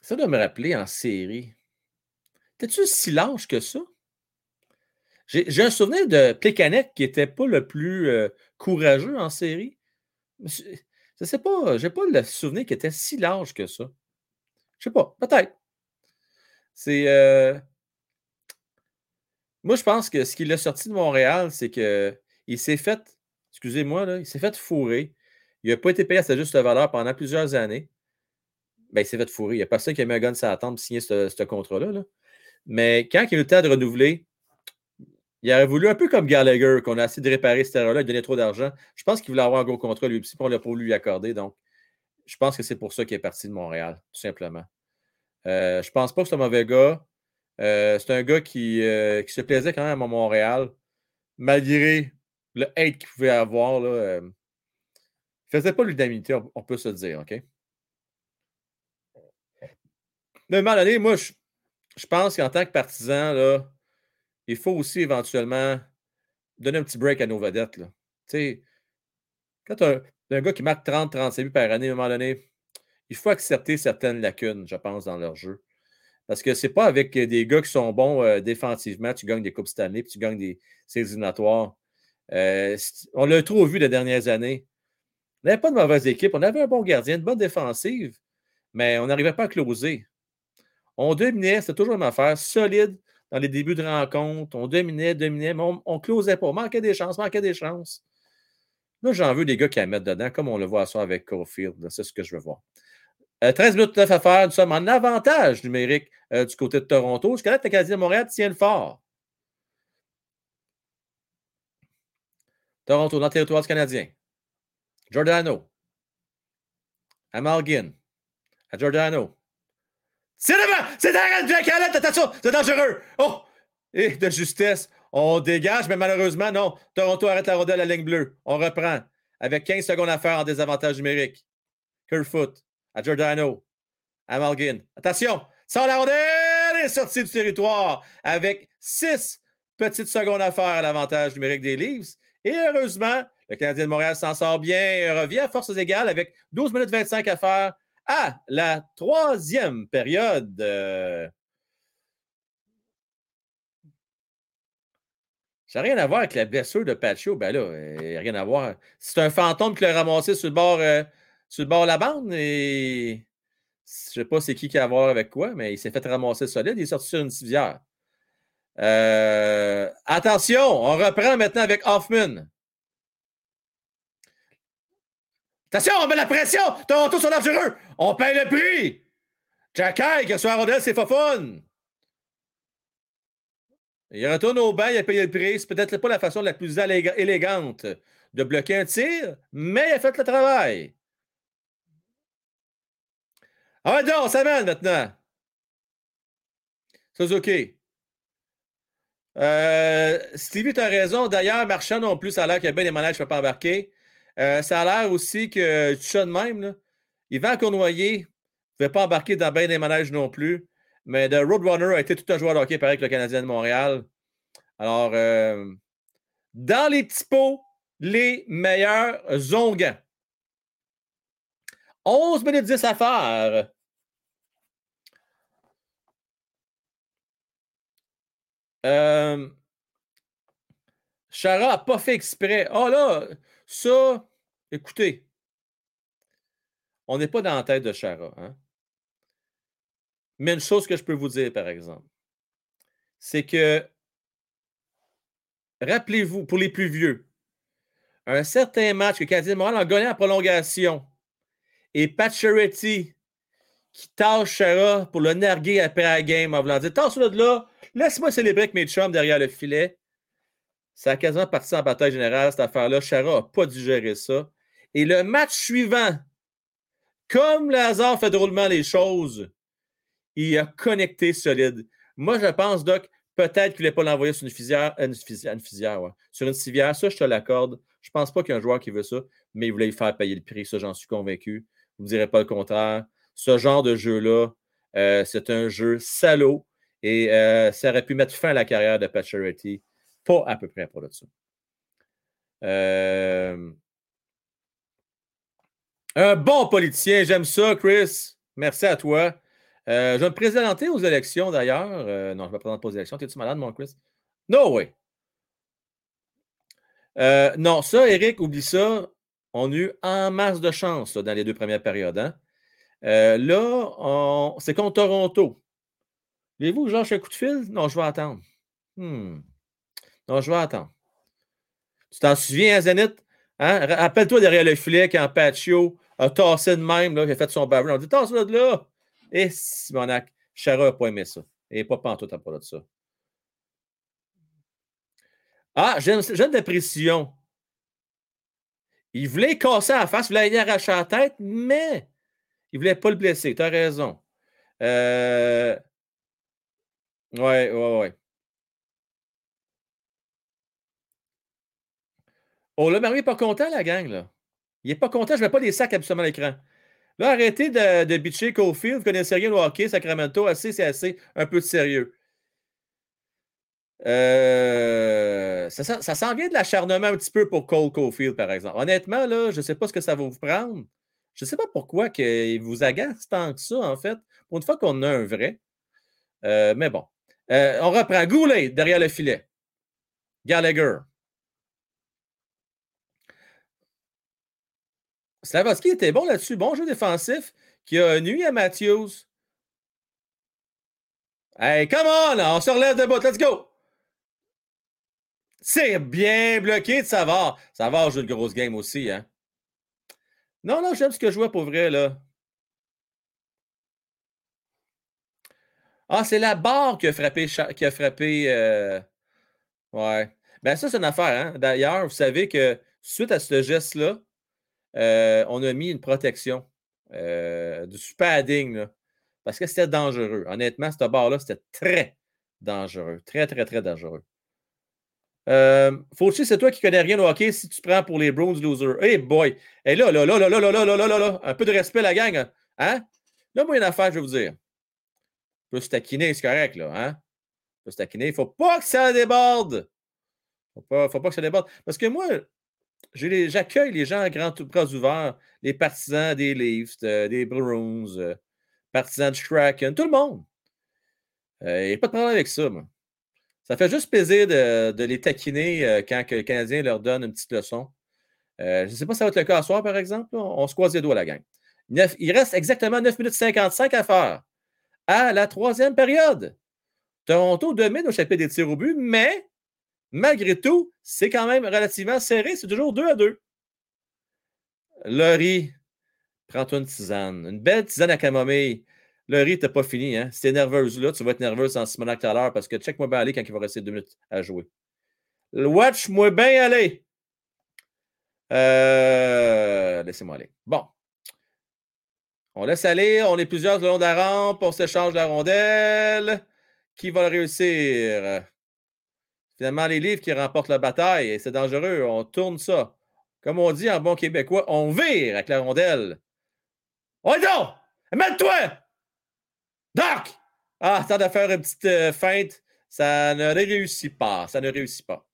Ça doit me rappeler en série. T'es-tu si lâche que ça? J'ai un souvenir de Plekanec qui n'était pas le plus euh, courageux en série. Je ne sais pas, j'ai pas le souvenir qu'il était si large que ça. Je sais pas, peut-être. C'est. euh, Moi, je pense que ce qui l'a sorti de Montréal, c'est qu'il s'est fait, excusez-moi, il s'est fait fourrer. Il n'a pas été payé à sa juste valeur pendant plusieurs années. Ben, s'est fait fourrer. Il n'y a personne qui a mis un gun sur la tempe pour signer ce, ce contrat-là. là. Mais quand il a eu le temps de renouveler, il aurait voulu, un peu comme Gallagher, qu'on a essayé de réparer cette erreur-là, il donnait trop d'argent. Je pense qu'il voulait avoir un gros contrat lui aussi, puis on l'a pas voulu lui accorder. Donc, je pense que c'est pour ça qu'il est parti de Montréal, tout simplement. Euh, je pense pas que c'est un mauvais gars. Euh, c'est un gars qui, euh, qui se plaisait quand même à Montréal, malgré le hate qu'il pouvait avoir. Là, euh, faisait pas l'unanimité, on, peut se le dire, OK? Mais à un moment donné, moi, je, je pense qu'en tant que partisan, là, il faut aussi éventuellement donner un petit break à nos vedettes. Là. Tu sais, quand un, un gars qui marque 30-35 buts par année, à un moment donné, il faut accepter certaines lacunes, je pense, dans leur jeu. Parce que c'est pas avec des gars qui sont bons euh, défensivement, tu gagnes des Coupes Stanley, puis tu gagnes des séries éliminatoires. Euh, on l'a trop vu les dernières années. On n'avait pas de mauvaise équipe. On avait un bon gardien, une bonne défensive, mais on n'arrivait pas à closer. On dominait, c'était toujours une affaire solide dans les débuts de rencontre. On dominait, dominait, mais on ne closait pas. On manquait des chances, manquait des chances. Là, j'en veux des gars qui la mettent dedans, comme on le voit à soir avec Caulfield. C'est ce que je veux voir. Euh, 13 minutes 9 à faire. Nous sommes en avantage numérique euh, du côté de Toronto. Jusqu'à là, le Canadien de Montréal tient le fort. Toronto dans le territoire du Canadien. Giordano. À Malgin. À Giordano. C'est devant! C'est derrière Jack! C'est dangereux! Oh! Et de justesse, on dégage, mais malheureusement, non. Toronto arrête la rondelle à la ligne bleue. On reprend avec 15 secondes à faire en désavantage numérique. Kerfoot à Giordano. À Malgin. Attention! Sans la rondelle est sortie du territoire avec 6 petites secondes à faire à l'avantage numérique des Leafs. Et heureusement, le Canadien de Montréal s'en sort bien revient à forces égales avec 12 minutes 25 à faire à la troisième période. Euh, Ça n'a rien à voir avec la blessure de Pacho. Ben là, euh, rien à voir. C'est un fantôme qui l'a ramassé sur le bord, euh, sur le bord de la bande et je sais pas c'est qui qui a à voir avec quoi, mais il s'est fait ramasser solide. Il est sorti sur une civière. Attention, on reprend maintenant avec Hoffman. Attention, on met la pression! Toronto sont dangereux! On paye le prix! Jacky, que soit à rondelle, c'est fun! Il retourne au banc, il a payé le prix. C'est peut-être pas la façon la plus élég- élégante de bloquer un tir, mais il a fait le travail. Ah donc, on s'amène maintenant. Suzuki. Euh, Stevie, tu as raison. D'ailleurs, Marchand non plus, ça a l'air qu'il y a bien des manèges qui ne pas embarquer. Euh, ça a l'air aussi que tu de même. Yvan Cournoyer ne pouvait pas embarquer dans bien des manèges non plus. Mais The Roadrunner a été tout un joueur de hockey pareil que le Canadien de Montréal. Alors, euh, dans les petits les meilleurs zongans. 11 minutes 10 à faire. Euh, Chara n'a pas fait exprès. Oh là, ça, écoutez, on n'est pas dans la tête de Chara. Hein? Mais une chose que je peux vous dire, par exemple, c'est que, rappelez-vous, pour les plus vieux, un certain match que Canadien Montréal a gagné en prolongation et Pacioretty qui tâche Chara pour le narguer après la game en voulant dire Tasse-le de là, laisse-moi célébrer avec mes chums derrière le filet. Ça a quasiment parti en bataille générale, cette affaire-là. Chara n'a pas digéré ça. Et le match suivant, comme le hasard fait drôlement les choses, il a connecté solide. Moi, je pense, Doc, peut-être qu'il ne voulait pas l'envoyer sur une fisière, sur une civière. Ça, je te l'accorde. Je ne pense pas qu'il y ait un joueur qui veut ça, mais il voulait lui faire payer le prix. Ça, j'en suis convaincu. Vous ne direz pas le contraire. Ce genre de jeu-là, euh, c'est un jeu salaud et euh, ça aurait pu mettre fin à la carrière de Pacioretty. Pas à peu près pour le dessus. Euh, Un bon politicien, j'aime ça, Chris. Merci à toi. Euh, je vais me présenter aux élections d'ailleurs. Euh, non, je ne me présente pas aux élections. T'es-tu malade, mon Chris? No way. Euh, non, ça, Eric, oublie ça. On a eu en masse de chance dans les deux premières périodes. hein. Là, c'est contre Toronto. Voulez-vous que je lâche un coup de fil? Non, je vais attendre. Hmm. Non, je vais attendre. Tu t'en souviens, Zenith? Hein? Ra- Rappelle-toi derrière le filet quand Patio a tassé de même, là, il a fait son bavard. On dit tasse-le de là. Et Simonac, Chara n'a pas aimé ça. Et pas pantoute à parler de ça. Ah, j'aime de précision. Il voulait casser la face, il voulait y arracher la tête, mais il ne voulait pas le blesser. Tu as raison. Euh... Ouais, ouais, ouais. Oh, là, Mario n'est pas content, la gang, là. Il n'est pas content, je ne mets pas des sacs absolument à l'écran. Là, arrêtez de, de bitcher Cofield. Vous connaissez rien au hockey, Sacramento. Assez, c'est assez. Un peu sérieux. Euh, ça, sent- ça s'en vient de l'acharnement un petit peu pour Cole Caulfield, par exemple. Honnêtement, là, je ne sais pas ce que ça va vous prendre. Je ne sais pas pourquoi il vous agace tant que ça, en fait. Pour une fois qu'on a un vrai. Euh, mais bon. Euh, on reprend. Goulet derrière le filet. Gallagher. Slavoski était bon là-dessus. Bon jeu défensif qui a nuit à Matthews. Hey, come on! On se relève de bout. Let's go! C'est bien bloqué de Savard. Savard joue une grosse game aussi, hein? Non, non, j'aime ce que je vois pour vrai, là. Ah, c'est la barre qui a frappé. Qui a frappé euh, Ouais. Ben, ça, c'est une affaire, hein? D'ailleurs, vous savez que suite à ce geste-là, euh, on a mis une protection, euh, du padding, là, parce que c'était dangereux. Honnêtement, cette barre-là, c'était très dangereux. Très, très, très dangereux. Euh, Fauci, c'est toi qui connais rien au hockey si tu prends pour les Browns losers. Hey boy! Et là, là, là, là, là, là, là, là, là, là, un peu de respect, la gang. hein? Hein? Là, moi, il y a une affaire, je vais vous dire. On peut se taquiner, c'est correct, là. Hein? On se taquiner. Il ne faut pas que ça déborde. Il ne faut pas que ça déborde. Parce que moi, j'accueille les gens à grands bras ouverts, les partisans des Leafs, euh, des Bruins, euh, partisans du Kraken, tout le monde. Euh, Il n'y a pas de problème avec ça. Ça fait juste plaisir de, de les taquiner euh, quand le Canadien leur donne une petite leçon. Euh, je ne sais pas si ça va être le cas à soir, par exemple. On, se croise les doigts, la gang. Il reste exactement 9 minutes 55 à faire à la troisième période. Toronto domine au chapitre des tirs au but, mais malgré tout, c'est quand même relativement serré. C'est toujours 2 à 2. Laurie, prends-toi une tisane. Une belle tisane à camomille. Laurie, t'as pas fini. Hein? Si t'es nerveuse là, tu vas être nerveuse en Simonac tout à l'heure parce que check-moi bien aller quand il va rester deux minutes à jouer. Watch-moi bien aller. Euh, Laissez-moi aller. Bon. On laisse aller. On est plusieurs le long de la rampe. On s'échange la rondelle. Qui va le réussir? Finalement, les livres qui remportent la bataille. Et c'est dangereux. On tourne ça. Comme on dit en bon québécois, on vire avec la rondelle. On est donc! Mets-toi! Doc! Ah, tant de faire une petite euh, feinte. Ça ne réussit pas. Ça ne réussit pas.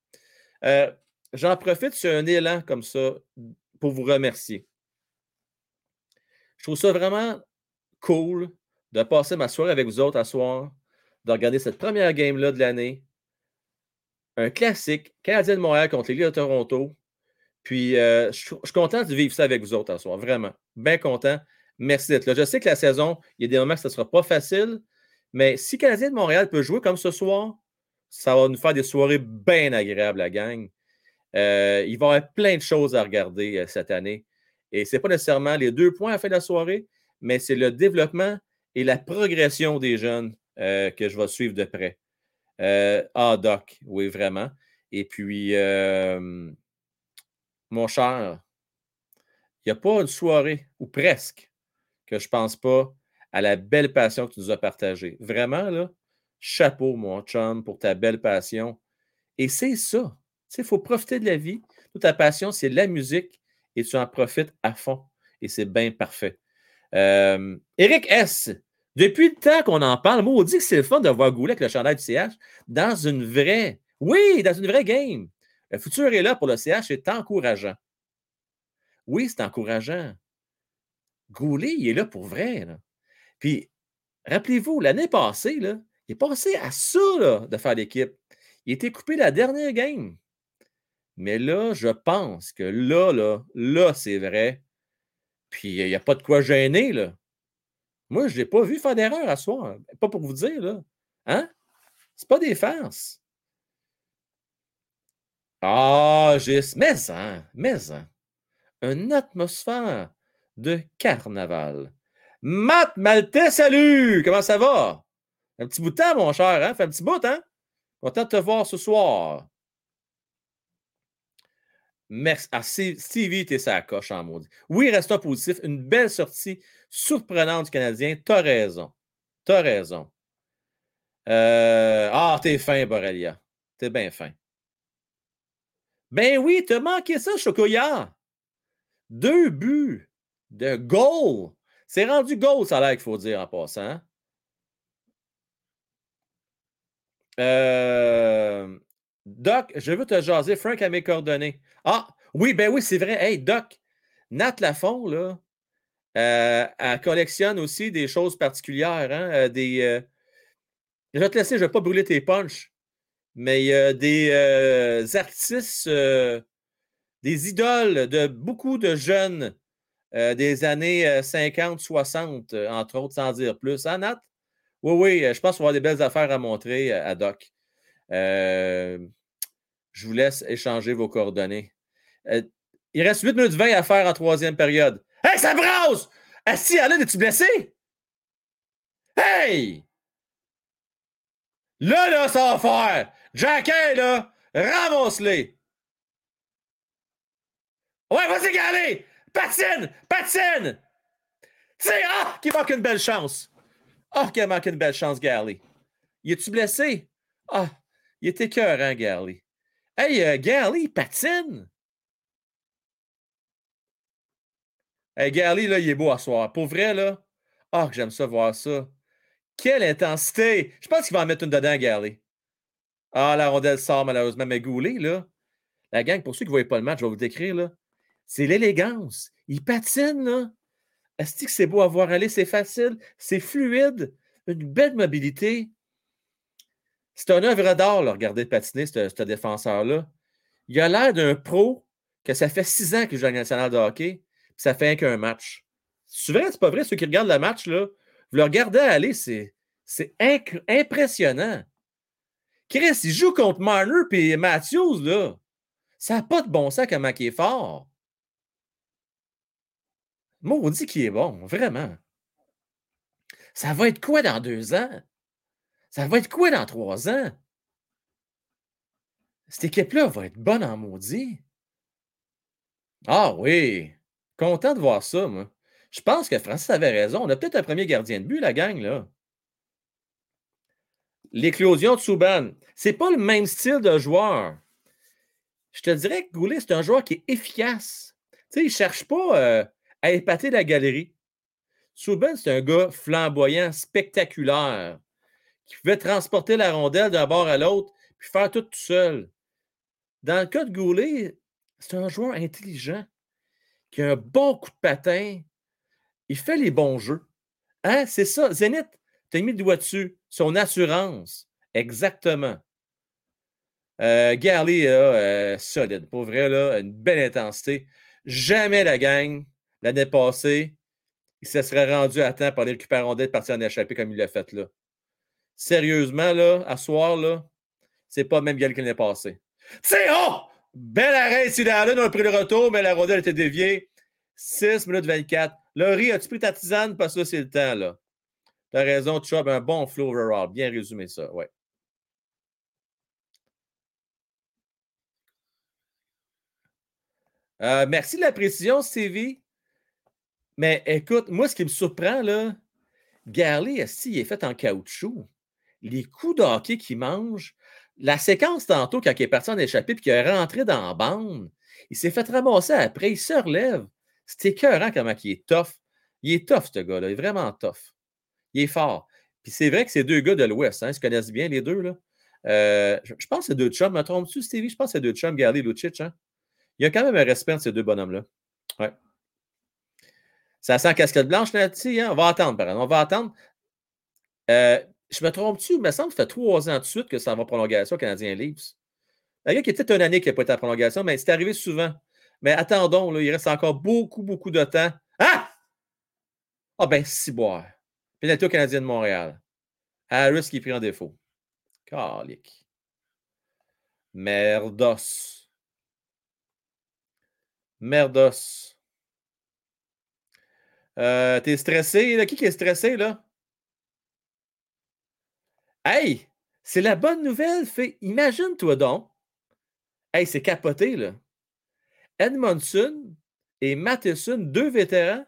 Euh, J'en profite sur un élan comme ça pour vous remercier. Je trouve ça vraiment cool de passer ma soirée avec vous autres à soir, de regarder cette première game-là de l'année. Un classique, Canadien de Montréal contre les de Toronto. Puis, euh, je, suis content de vivre ça avec vous autres à soir, vraiment. Bien content. Merci d'être là. Je sais que la saison, il y a des moments que ce ne sera pas facile, mais si Canadien de Montréal peut jouer comme ce soir, ça va nous faire des soirées bien agréables, la gang. Euh, il va y avoir plein de choses à regarder euh, cette année. Et ce n'est pas nécessairement les deux points à fin de la soirée, mais c'est le développement et la progression des jeunes que je vais suivre de près. Euh, ah, Doc, oui, vraiment. Et puis, euh, mon cher, il n'y a pas une soirée, ou presque, que je ne pense pas à la belle passion que tu nous as partagée. Vraiment, là, chapeau, mon chum, pour ta belle passion. Et c'est ça. Il faut profiter de la vie. Toute ta passion, c'est la musique et tu en profites à fond. Et c'est bien parfait. Euh, Eric S., depuis le temps qu'on en parle, moi, on dit que c'est le fun de voir Goulet avec le chandail du CH dans une vraie, oui, dans une vraie game. Le futur est là pour le CH, c'est encourageant. Oui, c'est encourageant. Goulet, il est là pour vrai. Puis, rappelez-vous, l'année passée, là, il est passé à ça de faire l'équipe. Il était coupé la dernière game. Mais là, je pense que là, là, là, c'est vrai. Puis il n'y a pas de quoi gêner, là. Moi, je ne l'ai pas vu faire d'erreur à soir. Pas pour vous dire, là. Hein? C'est pas des farces. Ah, Gis, mais hein, mais hein. Une atmosphère de carnaval. Matt Maltais, salut! Comment ça va? Un petit bout de temps, mon cher, hein? Fait un petit bout, hein? Content de te voir ce soir. Merci. Ah, Stevie, t'es sa coche en maudit. Oui, restons positif. Une belle sortie surprenante du Canadien. T'as raison. T'as raison. Euh, Ah, t'es fin, Borrelia. T'es bien fin. Ben oui, t'as manqué ça, Chocoya. Deux buts de goal. C'est rendu goal, ça a l'air qu'il faut dire en passant. hein. Euh, Doc, je veux te jaser. Frank a mes coordonnées. Ah, oui, ben oui, c'est vrai. Hey, Doc, Nat Lafont, là, euh, elle collectionne aussi des choses particulières. hein, euh, des, euh, Je vais te laisser, je ne vais pas brûler tes punchs, mais des artistes, des idoles de beaucoup de jeunes des années euh, 50, 60, euh, entre autres, sans dire plus. Hein, Nat? Oui, oui, je pense qu'on va avoir des belles affaires à montrer à Doc. Euh, je vous laisse échanger vos coordonnées. Euh, il reste 8 minutes 20 à faire en troisième période. Hey, ça brasse! Asti, Alain, es-tu blessé? Hey! Là, là, ça va faire! Jacquin, là, ramasse-les! Ouais, vas-y, Galé! Patine! Patine! Sais, ah, qui manque une belle chance! Ah, qui manque une belle chance, Garley. Y es-tu blessé? Ah, il était écœurant, Garley. Hey, euh, Garley, il patine! Hey, Garley, là, il est beau à soir. Pour vrai, là, ah, que j'aime ça voir ça. Quelle intensité! Je pense qu'il va en mettre une dedans, Garley. Ah, la rondelle sort malheureusement. Mais Goulet, là, la gang, pour ceux qui ne voyaient pas le match, je vais vous décrire, là. C'est l'élégance. Il patine, là. Est-ce que c'est beau à voir aller? C'est facile, c'est fluide, une belle mobilité. C'est un œuvre d'art, regarder patiner, ce défenseur-là. Il a l'air d'un pro que ça fait six ans qu'il joue à la de hockey, puis ça fait qu'un match. C'est vrai, c'est pas vrai, ceux qui regardent le match, là, vous le regardez aller, c'est impressionnant. Chris, il joue contre Marner et Matthews, là. Ça n'a pas de bon sens comment il est fort. Maudit qu'il est bon, vraiment. Ça va être quoi dans deux ans? Ça va être quoi dans trois ans? Cette équipe-là va être bonne en maudit. Ah oui, content de voir ça, moi. Je pense que Francis avait raison. On a peut-être un premier gardien de but, la gang, là. L'éclosion de Souban. C'est pas le même style de joueur. Je te dirais que Goulet, c'est un joueur qui est efficace. Tu il ne cherche pas euh, à épater la galerie. Souban, c'est un gars flamboyant, spectaculaire, qui pouvait transporter la rondelle d'un bord à l'autre puis faire tout tout seul. Dans le cas de Goulet, c'est un joueur intelligent, qui a un bon coup de patin. Il fait les bons jeux. Hein? C'est ça. Zénith, tu as mis le doigt dessus. Son assurance. Exactement. Euh, Garley, là, euh, solide. Pour vrai, là, une belle intensité. Jamais la gang, l'année passée, il se serait rendu à temps pour aller récupérer rondelle et partir en échappée comme il l'a fait là. Sérieusement, là, à soir, là, c'est pas même Garley que l'année passée. C'est oh! Bel arrêt ici dans on a pris le retour, mais la rondelle était déviée. 6 minutes 24. Laurie, as-tu pris ta tisane? Parce que c'est le temps, là. T'as raison, Chubb, un bon flow overall. Bien résumé, ça, ouais. Euh, merci de la précision, Stevie. Mais écoute, moi, ce qui me surprend, là, Garley, il est fait en caoutchouc? Les coups de hockey qu'il mange, la séquence tantôt, quand il est parti en échappée puis qu'il est rentré dans la bande, il s'est fait ramasser après, il se relève. C'est écœurant comment il est tough. Il est tough, ce gars-là. Il est vraiment tough. Il est fort. Puis c'est vrai que ces deux gars de l'Ouest, hein, ils se connaissent bien, les deux. Là. Euh, je, pense que c'est deux chums. Me trompes-tu, Stevie? Je pense que c'est deux chums, Garley et Lucic. Hein? Il y a quand même un respect entre ces deux bonhommes-là. Ouais. Ça sent casquette blanche, Nati. Hein? On va attendre, par exemple. On va attendre. Euh, je me trompe-tu? Il me semble que ça fait trois ans de suite que ça va en prolongation Canadien Leafs. Il y a était une année qui n'a pas été en prolongation, mais c'est arrivé souvent. Mais attendons, il reste encore beaucoup, beaucoup de temps. Ah! Ah ben, si boire. Pénalité au Canadien de Montréal. Harris qui est pris en défaut. Calique. Merdos. Merdos. Euh, T'es stressé? Qui est stressé, là? Hey! C'est la bonne nouvelle, fait. Imagine-toi donc. Hey, c'est capoté, là. Edmondson et Matheson, deux vétérans,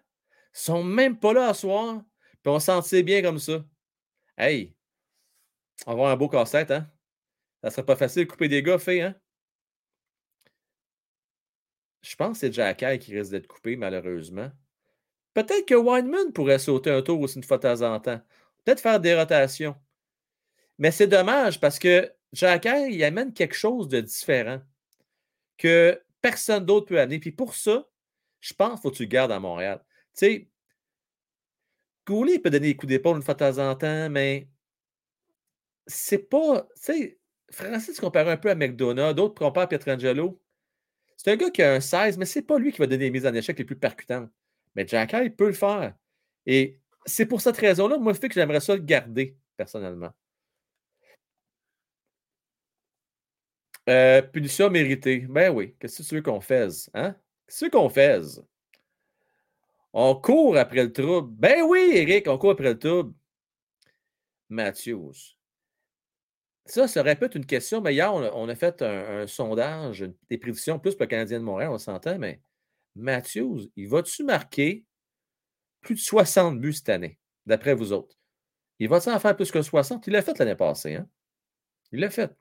sont même pas là à soir. Puis on s'en bien comme ça. Hey! On va avoir un beau casse-tête, hein? Ça serait pas facile de couper des gars, fait, hein? Je pense que c'est Jack qui risque d'être coupé, malheureusement. Peut-être que Weinman pourrait sauter un tour aussi une fois de temps en temps. Peut-être faire des rotations. Mais c'est dommage parce que Jack il amène quelque chose de différent que personne d'autre peut amener. Puis pour ça, je pense qu'il faut que tu le gardes à Montréal. Tu sais, Goulet peut donner des coups d'épaule une fois de temps en temps, mais c'est pas. Tu sais, Francis compare un peu à McDonough, d'autres comparent à Pietrangelo. C'est un gars qui a un 16, mais c'est pas lui qui va donner les mises en échec les plus percutantes. Mais Jack il peut le faire. Et c'est pour cette raison-là, moi, je fais que j'aimerais ça le garder, personnellement. Euh, punition méritée. Ben oui, qu'est-ce que tu veux qu'on fasse? Hein? Qu'est-ce qu'on fasse? On court après le trouble. Ben oui, Eric, on court après le trouble. Matthews. Ça, ça répète une question, mais hier, on a, fait un, sondage, des prédictions plus pour le Canadien de Montréal, on s'entend, mais Matthews, il va-tu marquer plus de 60 buts cette année, d'après vous autres? Il va-tu en faire plus que 60? Il l'a fait l'année passée, hein? Il l'a fait.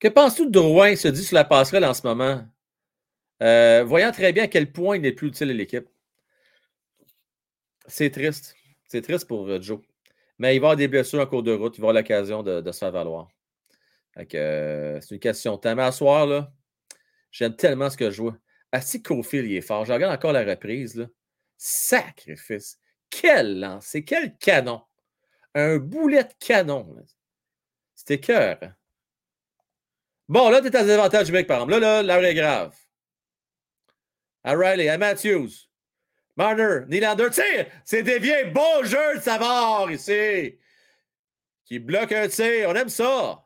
Que penses-tu de Drouin se dit sur la passerelle en ce moment? Euh, voyant très bien à quel point il n'est plus utile à l'équipe. C'est triste. C'est triste pour euh, Joe. Mais il va avoir des blessures en cours de route. Il va avoir l'occasion de, se faire valoir. Euh, c'est une question de temps. Mais à soir, là, j'aime tellement ce que je vois. Assis Cofield, il est fort. Je regarde encore la reprise. Là. Sacrifice. Quel lancer, quel canon. Un boulet de canon. C'était cœur. Bon, là, tu es à désavantage numérique, par exemple. Là, là, l'heure est grave. À Riley, à Matthews. Marner, Nylander, tir! C'est dévié. Beau jeu de Savard ici. Qui bloque un tir. On aime ça.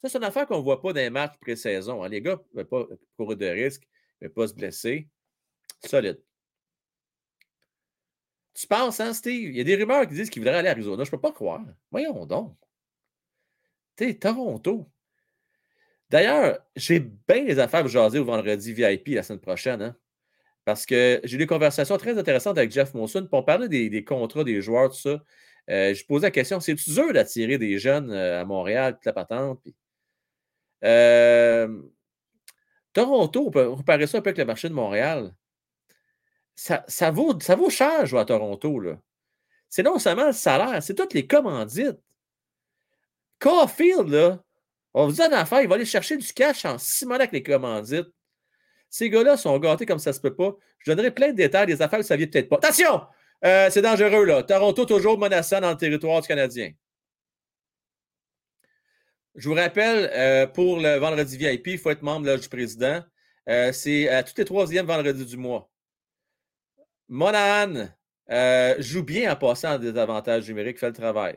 Ça, c'est une affaire qu'on ne voit pas dans les matchs pré-saison. Hein. Les gars ne veulent pas courir de risque, ne veulent pas se blesser. Solide. Tu penses, hein, Steve? Il y a des rumeurs qui disent qu'il voudrait aller à Arizona. Je ne peux pas croire. Voyons donc. Sais, Toronto. D'ailleurs, j'ai bien les affaires pour jaser au vendredi VIP la semaine prochaine. Hein, parce que j'ai eu des conversations très intéressantes avec Jeff Monson pour parler des, contrats des joueurs, tout ça. Euh, je posais la question c'est dur d'attirer des jeunes euh, à Montréal, toute la patente. Euh, Toronto, on peut comparer ça un peu avec le marché de Montréal. Ça, vaut, ça vaut cher jouer à Toronto. C'est non seulement le salaire, c'est toutes les commandites. Caulfield, là, on vous dit une affaire, il va aller chercher du cash en mois avec les commandites. Ces gars-là sont gâtés comme ça se peut pas. Je donnerai plein de détails des affaires que ça vient peut-être pas. Attention! Euh, c'est dangereux, là. Toronto toujours menaçant dans le territoire du Canadien. Je vous rappelle, euh, pour le vendredi VIP, il faut être membre du président. Euh, c'est à tous les troisièmes vendredis du mois. Monahan joue bien en passant des avantages numériques, fait le travail.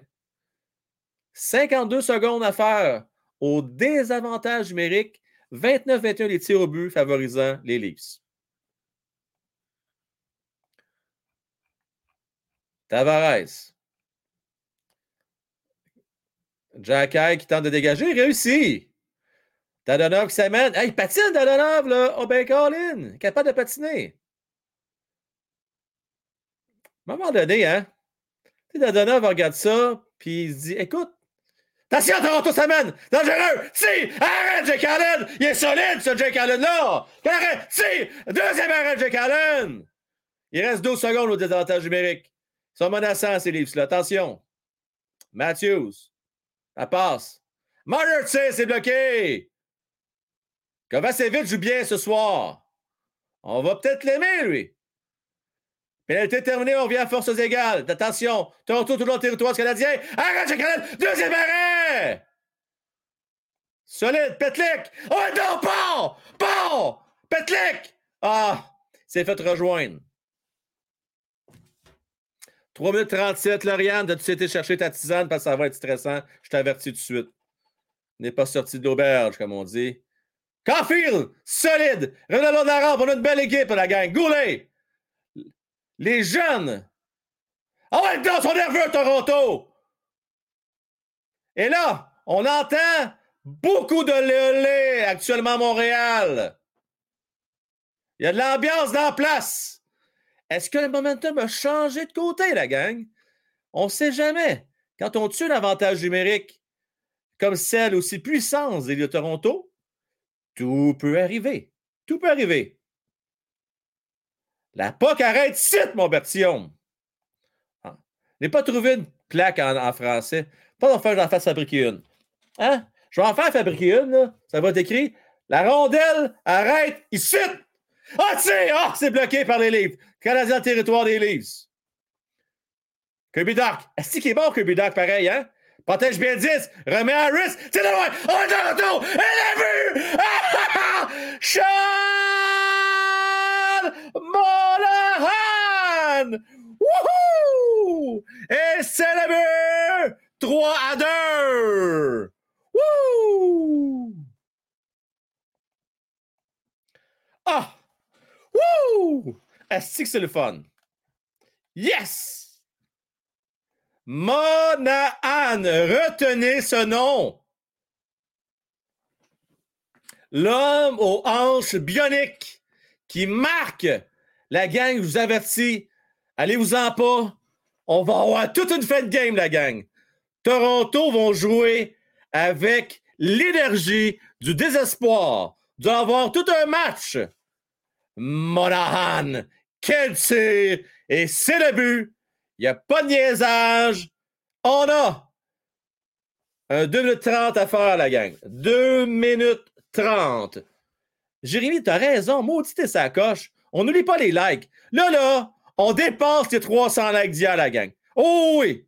52 secondes à faire au désavantage numérique, 29-21 les tirs au but favorisant les Leafs. Tavares. Jack qui tente de dégager, réussit. Dadonov qui s'amène. Hey, il patine, Dadonov, là. Oh, ben, Colin, capable de patiner. À un moment donné, hein, Dadonov regarde ça, puis il se dit Écoute, Attention, Toronto s'amène! Dangereux! Si! Arrête, Jake Allen! Il est solide, ce Jake Allen-là! Arrête! Si! Deuxième arrêt, Jake Allen! Il reste 12 secondes au désavantage numérique. Ils sont menaçants, ces livres-là. Attention. Matthews. La passe. Marner, c'est bloqué. vite joue bien ce soir. On va peut-être l'aimer, lui. Pénalité terminée, on revient à forces égales. Attention, Toronto toujours le territoire canadien. Arrête, Jake Deuxième arrêt! Solide, Petlik! Oh non, bon! Bon! Petlik! Ah! C'est fait rejoindre. 3 minutes 37, Lauriane, as-tu été chercher ta tisane? Parce que ça va être stressant? Je t'avertis tout de suite. N'est pas sorti de l'auberge, comme on dit. Caulfield, solide. Renaud de la rampe, on a une belle équipe, la gang. Goulet. Les jeunes. Ah ouais, ils sont nerveux, Toronto. Et là, on entend beaucoup de lé actuellement à Montréal. Il y a de l'ambiance dans la place. Est-ce que le momentum a changé de côté, la gang? On ne sait jamais. Quand on tue l'avantage numérique, comme celle aussi puissante des de Toronto, tout peut arriver. Tout peut arriver. La POC arrête site, mon Bertillon. Ah. Je n'ai pas trouvé une plaque en, français. Pas d'en faire, j'en fasse fabriquer une. Hein? Je vais en faire fabriquer une, là. Ça va être écrit. La rondelle arrête ici. Ah, sais, ah, c'est bloqué par les livres. Canadien territoire des livres. Kirby Doc. Est-ce qu'il est bon, Kirby pareil, hein? Protège bien 10. Remets Harris. C'est de loin. On est de retour. Elle a vu. Sean Monahan. Wouhou! Et but. 3 à 2. Wouh! Ah! Wouh! Est-ce que c'est le fun? Yes! Monahan, retenez ce nom. L'homme aux hanches bioniques qui marque la gang, je vous avertis, allez-vous-en pas. On va avoir toute une fête game, la gang. Toronto vont jouer avec l'énergie du désespoir d'avoir tout un match. Monahan, quel tir! Et c'est le but il n'y a pas de niaisage. On a un 2 minutes 30 à faire, la gang. 2 minutes 30. Jérémy, tu as raison. Maudit et sa coche. On n'oublie pas les likes. Là, là, on dépasse les 300 likes d'hier, la gang. Oh oui!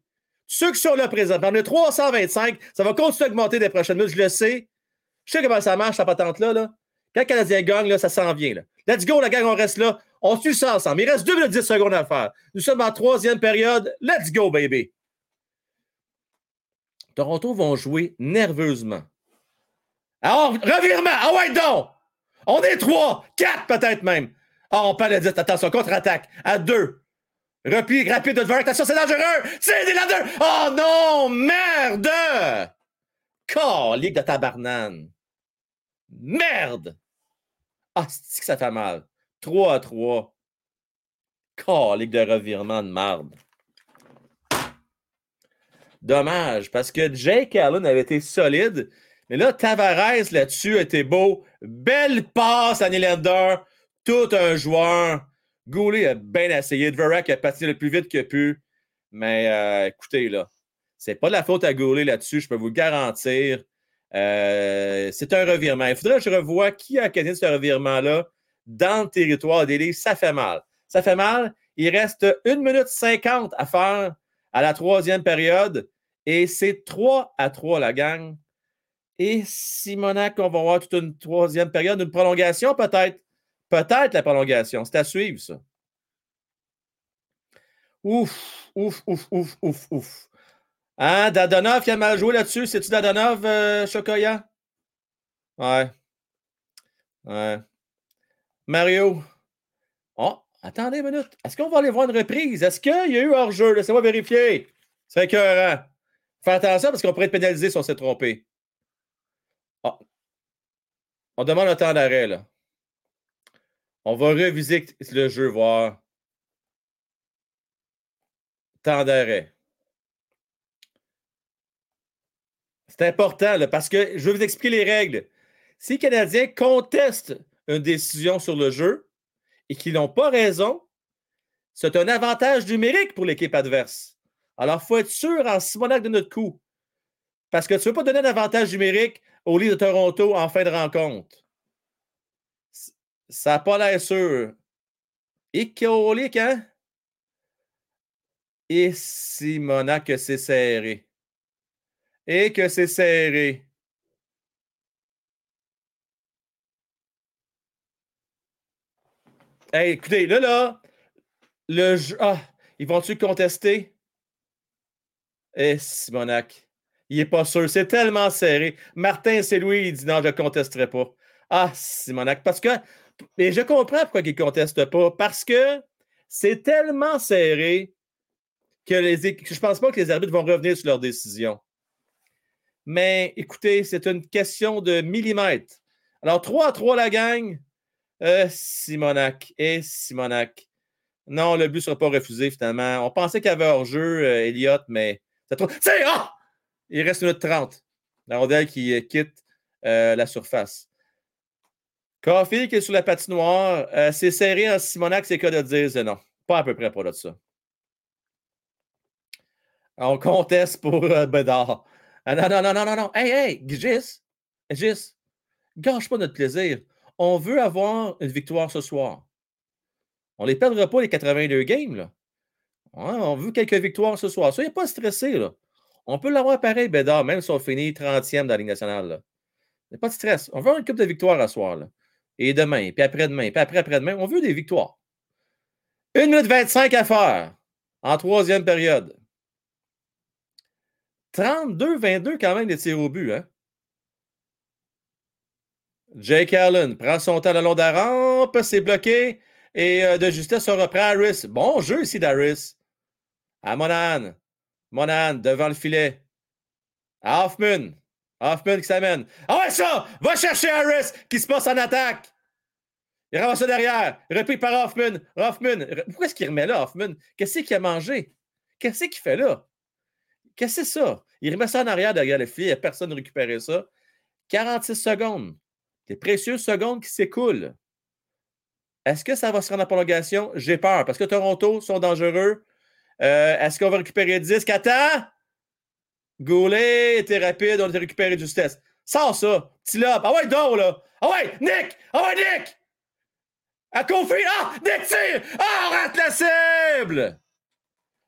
Ceux qui sont là présents, on est 325. Ça va continuer à augmenter des prochaines minutes, je le sais. Je sais comment ça marche, la patente-là. Là. Quand le Canadien gagne, là, ça s'en vient. Là. Let's go, la gang, on reste là. On suit ça ensemble. Il reste 2 minutes 10 secondes à faire. Nous sommes en troisième période. Let's go, baby. Toronto vont jouer nerveusement. Alors, revirement. Ah ouais, donc. On est trois, quatre peut-être même. Ah, on parle de Attention, contre-attaque. À deux. Repli rapide de devant. Attention, c'est dangereux. C'est des deux. Oh non, merde. Calique de tabarnane. Merde. Ah, c'est que ça fait mal? 3 à 3. Calique de revirement de marde. Dommage, parce que Jake Allen avait été solide. Mais là, Tavares là-dessus était beau. Belle passe à Nylander. Tout un joueur. Goulet a bien essayé. Dvorak a patiné le plus vite qu'il a pu. Mais euh, écoutez, là, c'est pas de la faute à Goulet là-dessus, je peux vous garantir. Euh, c'est un revirement. Il faudrait que je revoie qui a occasionné ce revirement-là dans le territoire des livres. Ça fait mal. Ça fait mal. Il reste 1 minute 50 à faire à la troisième période. Et c'est 3 à 3, la gang. Et Simonac, on va voir toute une troisième période, une prolongation peut-être. Peut-être la prolongation. C'est à suivre, ça. Ouf, ouf, ouf, ouf, ouf, ouf. Hein, Dadonov, il a mal joué là-dessus. C'est-tu Dadonov, euh? Ouais. Ouais. Mario. Oh, attendez une minute. Est-ce qu'on va aller voir une reprise? Est-ce qu'il y a eu hors-jeu? Laissez-moi vérifier. C'est écœurant. Fais attention parce qu'on pourrait être pénalisé si on s'est trompé. Oh. On demande un temps d'arrêt. On va reviser le jeu, voir. Temps d'arrêt. C'est important, parce que je vais vous expliquer les règles. Si les Canadiens contestent une décision sur le jeu et qu'ils n'ont pas raison, c'est un avantage numérique pour l'équipe adverse. Alors, il faut être sûr en Simonac de notre coup. Parce que tu ne veux pas donner un avantage numérique au lit de Toronto en fin de rencontre. Ça n'a pas l'air sûr. Et hein? Et Simonac que c'est serré. Et que c'est serré. Hey, écoutez, là, là, le jeu. Ah, Ils vont-tu contester? Eh, Simonac. Il n'est pas sûr. C'est tellement serré. Martin, c'est lui, il dit non, je ne contesterai pas. Ah, Simonac. Parce que. Et je comprends pourquoi il ne conteste pas. Parce que c'est tellement serré que les, je ne pense pas que les arbitres vont revenir sur leur décision. Mais écoutez, c'est une question de millimètres. Alors, 3 à 3 la gang. Euh, Simonac. Et Simonac. Non, le but ne sera pas refusé finalement. On pensait qu'il y avait hors-jeu, euh, Elliott, mais c'est trop. C'est ah! Il reste une minute 30. La rondelle qui euh, quitte euh, la surface. Coffee qui est sur la patinoire. Euh, c'est serré en Simonac, c'est cas de dire non. Pas à peu près pour de ça. On conteste pour euh, Bédard. Ah, non, non, non, non, non, non. Hey, hey, Gis, Gis, gâche pas notre plaisir. On veut avoir une victoire ce soir. On ne les perdra pas les 82 games, là. On veut quelques victoires ce soir. Soyez pas stressés, là. On peut l'avoir pareil, Bédard, même si on finit 30e dans la Ligue nationale. Il n'y a pas de stress. On veut une coupe de victoires à soir. Et demain, puis après-demain, puis après-après-demain. On veut des victoires. 1 minute 25 à faire en troisième période. 32-22 quand même des tirs au but. Hein? Jake Allen prend son temps le long de la rampe, c'est bloqué. Et euh, de justesse, on reprend Harris. Bon jeu ici d'Harris. À Monahan. Monahan devant le filet. À Hoffman. Hoffman qui s'amène. Ah ouais, ça! Va chercher Harris qui se passe en attaque. Il ramasse ça derrière. Repris par Hoffman. Hoffman. Pourquoi est-ce qu'il remet là, Hoffman? Qu'est-ce qu'il a mangé? Qu'est-ce qu'il fait là? Qu'est-ce que c'est ça? Il remet ça en arrière derrière le filet. Il n'y a personne récupérer ça. 46 secondes. Des précieuses secondes qui s'écoulent. Est-ce que ça va se rendre en prolongation? J'ai peur parce que Toronto sont dangereux. Euh, Est-ce qu'on va récupérer 10? Attends! Goulet était rapide, on a récupéré de justesse. Sors ça, petit lobe. Ah ouais, donc là. Ah ouais, Nick! Ah ouais, Nick! À Kofi! Ah! Nick tire! Ah, on rate la cible!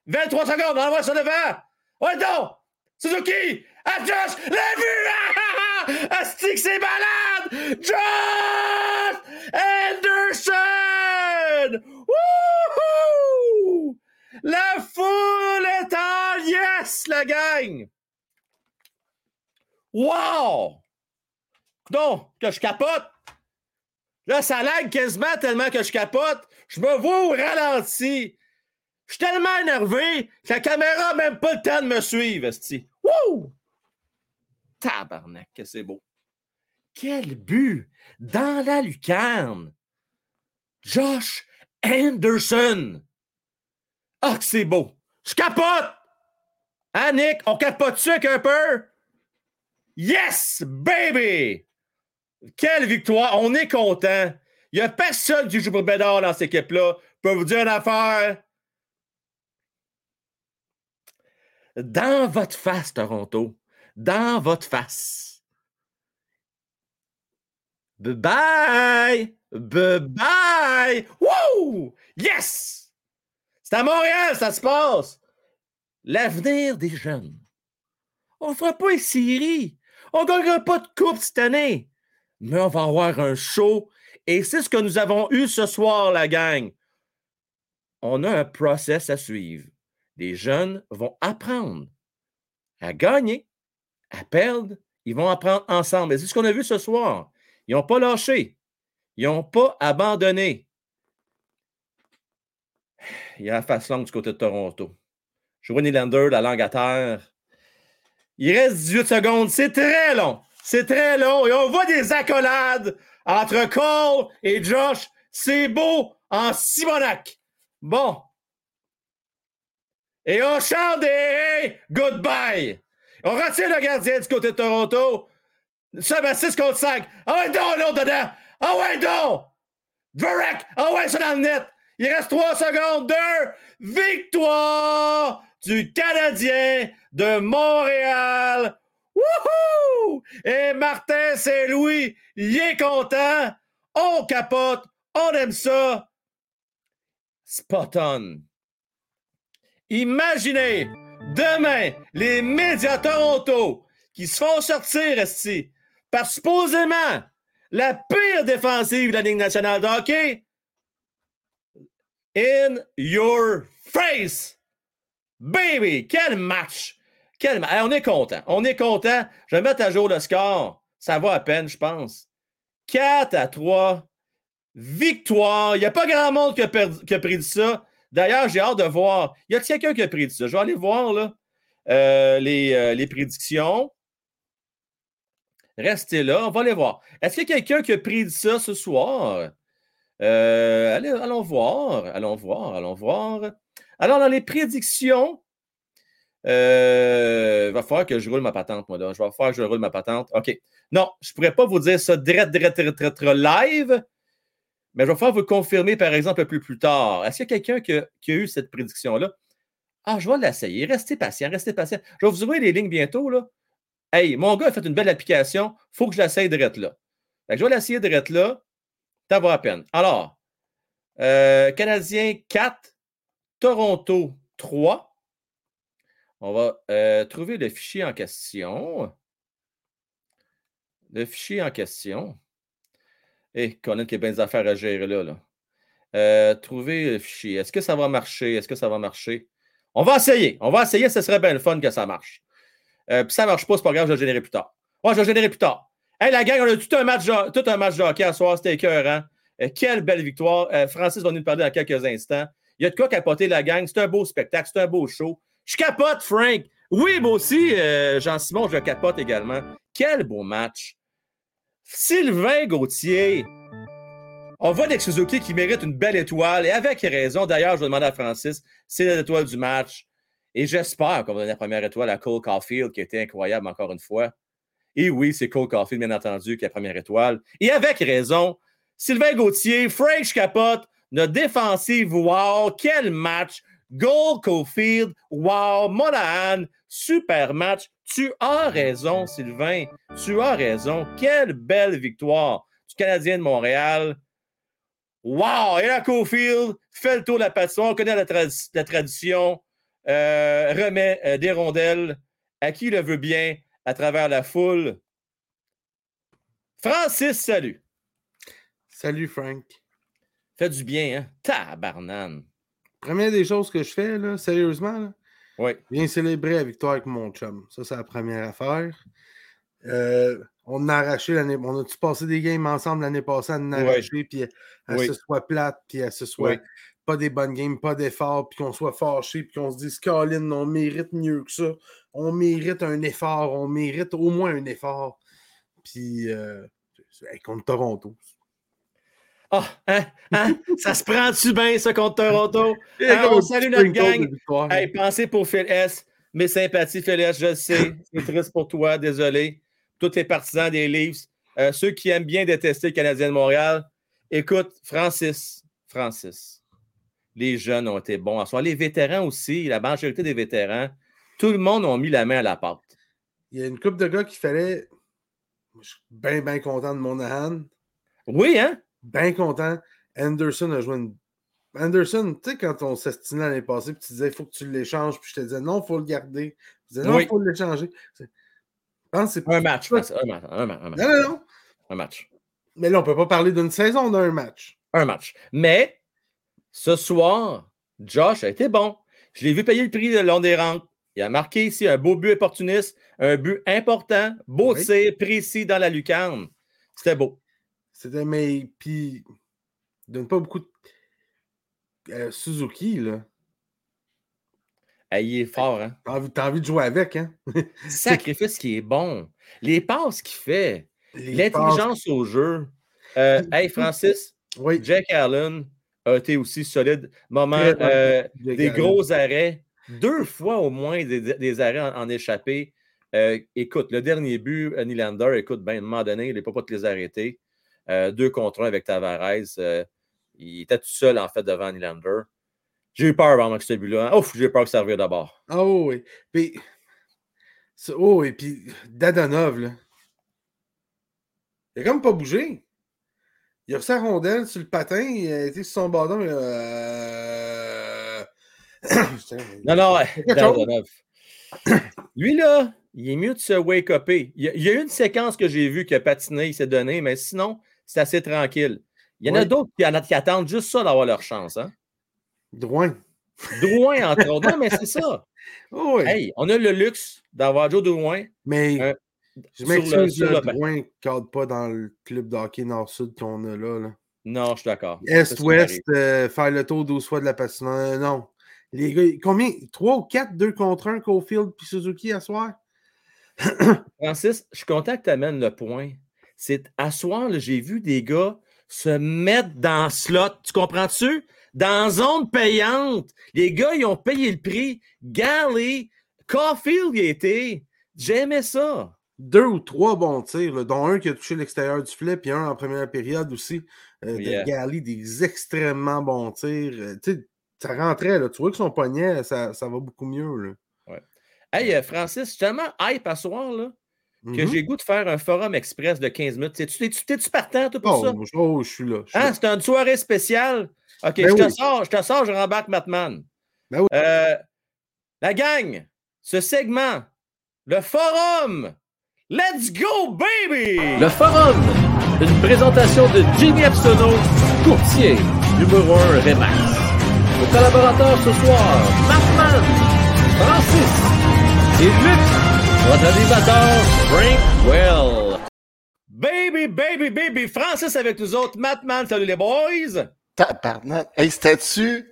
23 secondes, on envoie ça devant! Ouais, donc! Suzuki! Ah, Josh! L'a vu! Ah! Asti que c'est malade! Josh! Anderson! Wouhou! La foule est en yes, la gang! Wow! Non, que je capote! Là, ça lag quasiment tellement que je capote. Je me vois au ralenti. Je suis tellement énervé que la caméra n'a même pas le temps de me suivre, esti. Wouh! Tabarnak, que c'est beau. Quel but! Dans la lucarne! Josh Anderson! Ah, que c'est beau! Je capote! Hein, Nick? On capote-tu un peu? Yes, baby! Quelle victoire! On est content. Il n'y a personne qui joue pour Bédard dans cette équipe-là. Je peux vous dire une affaire. Dans votre face, Toronto. Dans votre face. Bye-bye! Bye-bye! Wouh! Yes! C'est à Montréal, ça se passe. L'avenir des jeunes. On ne fera pas une série. On ne gagnera pas de coupe cette année. Mais on va avoir un show. Et c'est ce que nous avons eu ce soir, la gang. On a un process à suivre. Les jeunes vont apprendre à gagner, à perdre. Ils vont apprendre ensemble. Et c'est ce qu'on a vu ce soir. Ils n'ont pas lâché. Ils n'ont pas abandonné. Il y a la face longue du côté de Toronto. Joe Nylander, la langue à terre. Il reste 18 secondes. C'est très long. C'est très long. Et on voit des accolades entre Cole et Josh. C'est beau en Simonac. Bon. Et on chante des goodbye. On retient le gardien du côté de Toronto. Ça va 6 contre 5. Ah ouais, donc, l'autre dedans. Ah ouais, donc. Dvorek. Ah ouais, c'est dans le net. Il reste 3 secondes. 2. Victoire du Canadien de Montréal. Wouhou! Et Martin Saint-Louis, il est content. On capote. On aime ça. Spot on. Imaginez demain les médias Toronto qui se font sortir ici par supposément la pire défensive de la Ligue nationale de hockey in your face! Baby! Quel match! Quel ma- Hey, on est content. On est content. Je vais mettre à jour le score. Ça va à peine, je pense. 4 à 3. Victoire. Il n'y a pas grand monde qui a, a prédit ça. D'ailleurs, j'ai hâte de voir. Y a quelqu'un qui a prédit ça? Je vais aller voir euh, les, euh, les prédictions. Restez là, on va les voir. Est-ce qu'il y a quelqu'un qui a prédit ça ce soir? Euh, allons voir, allons voir, allons voir. Alors, dans les prédictions, euh, il va falloir que je roule ma patente, moi, là. Je vais faire que je roule ma patente. OK. Non, je ne pourrais pas vous dire ça direct, direct, direct, direct, live, mais je vais falloir vous confirmer, par exemple, un peu plus tard. Est-ce qu'il y a quelqu'un qui, a- eu cette prédiction-là? Ah, je vais l'essayer. Restez patient, restez patient. Je vais vous ouvrir les lignes bientôt, là. Hey, mon gars a fait une belle application. Il faut que je l'essaye de là. Je vais l'essayer de là. Ça à peine. Alors, euh, Canadien 4, Toronto 3. On va euh, trouver le fichier en question. Le fichier en question. Et Colin qui a bien des affaires à gérer là. Euh, trouver le fichier. Est-ce que ça va marcher? Est-ce que ça va marcher? On va essayer. On va essayer. Ce serait bien le fun que ça marche. Puis ça ne marche pas, c'est pas grave, je le générer plus tard. Ouais, je le générer plus tard. Hey, la gang, on a tout un match, tout un match de hockey à soir. C'était écœurant. Euh, quelle belle victoire. Euh, Francis va nous parler dans quelques instants. Il y a de quoi capoter la gang. C'est un beau spectacle, c'est un beau show. Je capote, Frank. Oui, moi aussi, euh, Jean-Simon, je capote également. Quel beau match. Sylvain Gauthier. On voit Nick Suzuki qui mérite une belle étoile et avec raison. D'ailleurs, je vais demander à Francis, c'est l'étoile du match. Et j'espère qu'on va donner la première étoile à Cole Caulfield, qui été incroyable encore une fois. Et oui, c'est Cole Caulfield, bien entendu, qui a la première étoile. Et avec raison, Sylvain Gauthier, Frank Capote, notre défensive, wow, quel match! Goal Caulfield, wow, Monahan, super match. Tu as raison, Sylvain. Tu as raison. Quelle belle victoire du Canadien de Montréal. Wow! Et là, Caulfield fait le tour de la patinoire, on connaît la tradition, euh, remet euh, des rondelles à qui le veut bien à travers la foule. Francis, salut. Salut, Frank. Fait du bien, hein? Tabarnane. Première des choses que je fais, là, sérieusement, là, Oui. viens célébrer la victoire avec mon chum. Ça, c'est la première affaire. Euh, on a arraché l'année. On a-tu passé des games ensemble l'année passée à en arracher, puis à ce soit plate, puis à ce soit pas des bonnes games, pas d'efforts, puis qu'on soit fâché, puis qu'on se dise, Colin, on mérite mieux que ça. On mérite un effort, on mérite au moins un effort. Puis, euh, c'est- contre Toronto. Ah, hein, hein? ça se prend-tu bien, ça, contre Toronto? Comme on salue notre gang. Hey, pensez pour Phil S. Mes sympathies, Phil S, je le sais. C'est triste pour toi, désolé. Tous les partisans des Leafs, euh, ceux qui aiment bien détester le Canadien de Montréal. Écoute, Francis, Francis, les jeunes ont été bons à soir. Les vétérans aussi, la majorité des vétérans, tout le monde a mis la main à la pâte. Il y a une couple de gars qui fallait. Moi, Je suis bien, bien content de Monahan. Oui, hein? Bien content. Anderson a joué une. Anderson, tu sais, quand on s'estinait l'année passée, puis tu disais, il faut que tu l'échanges, puis je te disais, non, il faut le garder. Tu disais, non, il Oui. faut l'échanger. Je pense c'est Un match, un match, un match, un match. Non, non, non. Un match. Mais là, on ne peut pas parler d'une saison d'un match. un match. Mais ce soir, Josh a été bon. Je l'ai vu payer le prix le long des rangs. Il a marqué ici un beau but opportuniste, un but important, beau Oui. tir précis dans la lucarne. C'était beau. C'était, mais, puis, il donne pas beaucoup de. Euh, Suzuki, là. Il est fort, hein? T'as envie, t'as envie de jouer avec, hein? Sacrifice qui est bon. Les passes qu'il fait. L'intelligence au jeu. Euh, hey, Francis. Jack Allen a été aussi solide. Moment, euh, des gros arrêts. Deux fois au moins des, arrêts en, échappé. Euh, écoute, le dernier but, Nylander, écoute, ben, à un moment donné, il n'est pas pas de les arrêter. Euh, deux contre un avec Tavares. euh, il était tout seul, en fait, devant Nylander. J'ai eu peur avant que ce but-là. hein. Ouf, j'ai eu peur que ça revienne d'abord. Ah oh, oui. Puis, oh, et puis Dadonov, là. Il a comme pas bougé. Il a reçu la rondelle sur le patin, il a été sur son bâton. Euh... Non, non. Dadonov. Lui, là, il est mieux de se wake-upper. Il, y a- il y a eu une séquence que j'ai vue qui a patiné, il s'est donné, mais sinon, c'est assez tranquille. Il y en a d'autres qui, en- qui attendent juste ça d'avoir leur chance. Hein? Drouin. Drouin, entre autres. Non, mais c'est ça. Oui. Hey, on a le luxe d'avoir Joe Drouin. Mais euh, je le- le- Drouin ne cadre pas dans le club de hockey nord-sud qu'on a là. là. Non, je suis d'accord. Est-ouest, euh, faire le tour 12 fois de la patinoire. Non. Les gars, combien? 3 ou 4, 2 contre 1, Cofield puis Suzuki à soir? Francis, je suis content que tu amènes le point. C'est à soir, j'ai vu des gars se mettre dans slot. Tu comprends-tu? Dans zone payante. Les gars, ils ont payé le prix. Galley, Caulfield, il était. J'aimais ça. Deux ou trois bons tirs, là, dont un qui a touché l'extérieur du filet, puis un en première période aussi. euh, Yeah. De Gali, des extrêmement bons tirs. Euh, ça rentrait, là. Tu vois que son poignet, ça, ça va beaucoup mieux. Là. Ouais. Hey, euh, Francis, je suis tellement hype à soir, là, que Mhm. j'ai goût de faire un forum express de 15 minutes. T'es-tu partant, toi, pour Oh, ça? je- oh, je suis là. je suis Hein, là. c'est une soirée spéciale? OK, Ben je te oui. sors, je te sors, je rembarque Matman. Ben oui. Euh, la gang, ce segment, le forum. Let's go, baby! Le Forum, une présentation de Jimmy Epsono, courtier numéro 1 Remax. Collaborateurs ce soir, Markman, Francis et Luc, votre animateur Frank Well. Baby, baby, baby, Francis avec nous autres. Matman, salut les boys! Tabarnak. Hey, c'était-tu?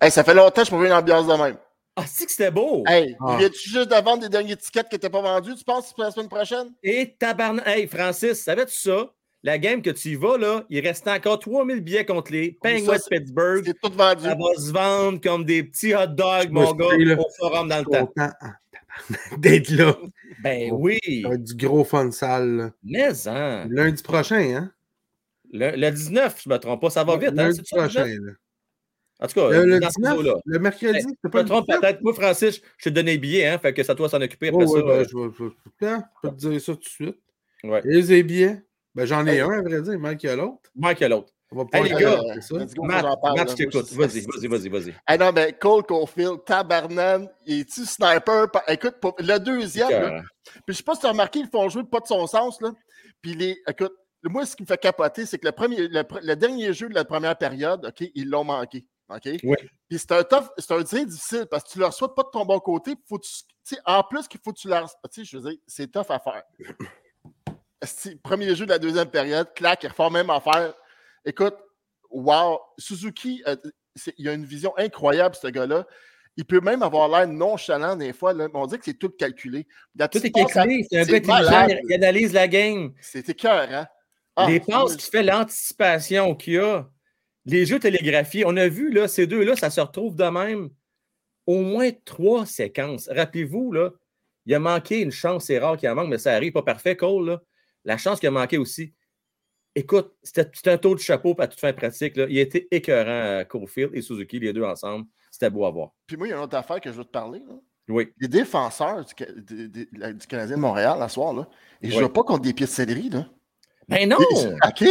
Hey, ça fait longtemps que je vu une ambiance de même. Ah, c'est que c'était beau! Hey, Ah. viens-tu juste de vendre des derniers tickets qui n'étaient pas vendus, tu penses, pour la semaine prochaine? Et tabarnak. Hey, Francis, savais-tu ça? La game que tu y vas, là, il reste encore 3000 billets contre les Penguins ça, de Pittsburgh. C'est tout vendu. Ça va se vendre comme des petits hot dogs, mon je gars, au forum dans le temps. Tabarnak d'être là. Ben oui. Ça va être du gros fun sale. Mais, hein. Lundi prochain, hein? Le, le 19, je ne me trompe pas, ça va vite. Hein? Lundi c'est ça, le prochain. 19? là. En tout cas, Le- le dans ce 19, niveau-là. le mercredi, Hey, c'est je pas me le trompe 19? peut-être. Moi, Francis, je te donné les billets, hein, fait que c'est toi de s'en occuper Oh, après ouais, ça. ben, euh, je, vais, je hein, je te dire ça tout de suite. Ouais. Et les billets? Ben, j'en ai un, à vrai dire. Mike, il y a l'autre. Mike, il y a l'autre. On va Hey, pouvoir les gars, Matt, je t'écoute. Vas-y, vas-y, vas-y, vas-y. Ah non, mais Cole Caulfield, Tabarnan, il est-tu sniper? Écoute, pour le deuxième, là, puis je sais pas si tu as remarqué, ils font jouer pas de son sens, là. Puis les, écoute, moi, ce qui me fait capoter, c'est que le, premier, le, dernier jeu de la première période, OK, ils l'ont manqué. OK? Oui. Puis c'est un tough, c'est un tir difficile parce que tu ne le reçois pas de ton bon côté. Faut tu, en plus qu'il faut que tu le reçois- Tu sais, je veux dire, c'est tough à faire. Premier jeu de la deuxième période, clac, il refait même affaire. Écoute, wow, Suzuki, euh, il a une vision incroyable, ce gars-là. Il peut même avoir l'air nonchalant des fois, là, mais on dit que c'est tout calculé. La Tout est calculé. C'est un gars intelligent. Il, analyse la game. C'est écœurant. Ah, les passes qu'il fait, l'anticipation qu'il y a, les jeux télégraphiés. On a vu, là, ces deux-là, ça se retrouve de même. Au moins trois séquences. Rappelez-vous, là, il a manqué une chance, c'est rare qu'il en manque, mais ça arrive pas parfait, Cole. Là. La chance qu'il a manqué aussi. Écoute, c'était un taux de chapeau à toute fin pratique. Là. Il a été écœurant, à Caulfield et Suzuki, les deux ensemble. C'était beau à voir. Puis moi, il y a une autre affaire que je veux te parler. là. Oui. Les défenseurs du, la- du Canadien de Montréal, la soir, là, ils ne Oui. jouent pas contre des pieds de céleri. Là. Ben non! OK?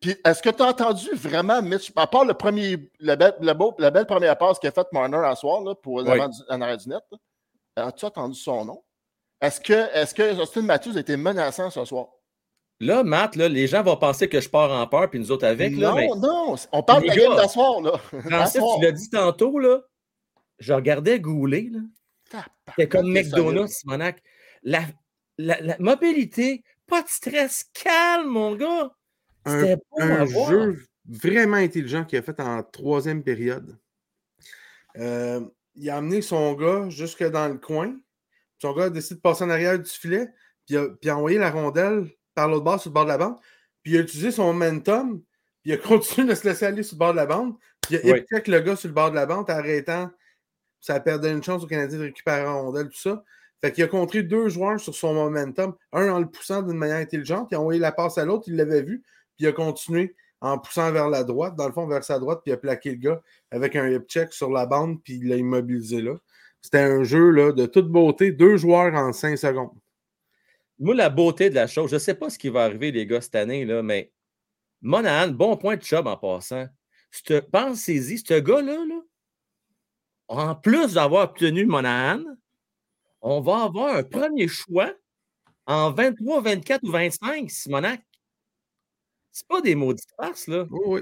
Puis est-ce que tu as entendu vraiment Mitch, à part le premier, la belle, la beau- la belle première passe qu'a faite Marner à soir là, pour Oui. en du net, as-tu entendu son nom? Est-ce que, est que Justin Matthews a été menaçant ce soir? Là, Matt, là, les gens vont penser que je pars en peur, puis nous autres avec. Là, non, mais- non, on parle de la game d'asseoir, là. Francis, tu l'as dit tantôt, là, je regardais Goulet, là. C'était comme c'est McDonald's, Simonac. La, la, la mobilité, pas de stress, calme, mon gars. C'était un, un voir. jeu vraiment intelligent qu'il a fait en troisième période. Euh, il a amené son gars jusque dans le coin. Son gars a décidé de passer en arrière du filet, puis il a, puis il a envoyé la rondelle par l'autre bord sur le bord de la bande. Puis il a utilisé son momentum, puis il a continué de se laisser aller sur le bord de la bande. Puis il a Oui. le gars sur le bord de la bande, arrêtant. Ça a perdu une chance au Canadien de récupérer la rondelle, tout ça. Fait qu'il a contré deux joueurs sur son momentum. Un en le poussant d'une manière intelligente, il a envoyé la passe à l'autre, il l'avait vu, puis il a continué en poussant vers la droite, dans le fond, vers sa droite, puis il a plaqué le gars avec un hip check sur la bande, puis il l'a immobilisé là. C'était un jeu là, de toute beauté, deux joueurs en cinq secondes. Moi, la beauté de la chose, je ne sais pas ce qui va arriver, les gars, cette année, là, mais Monahan, bon point de job en passant. Pensez-y, ce gars-là, là, en plus d'avoir obtenu Monahan, on va avoir un premier choix en 23, 24 ou 25, Simonac. C'est pas des maudites farces, là. Oui, oui.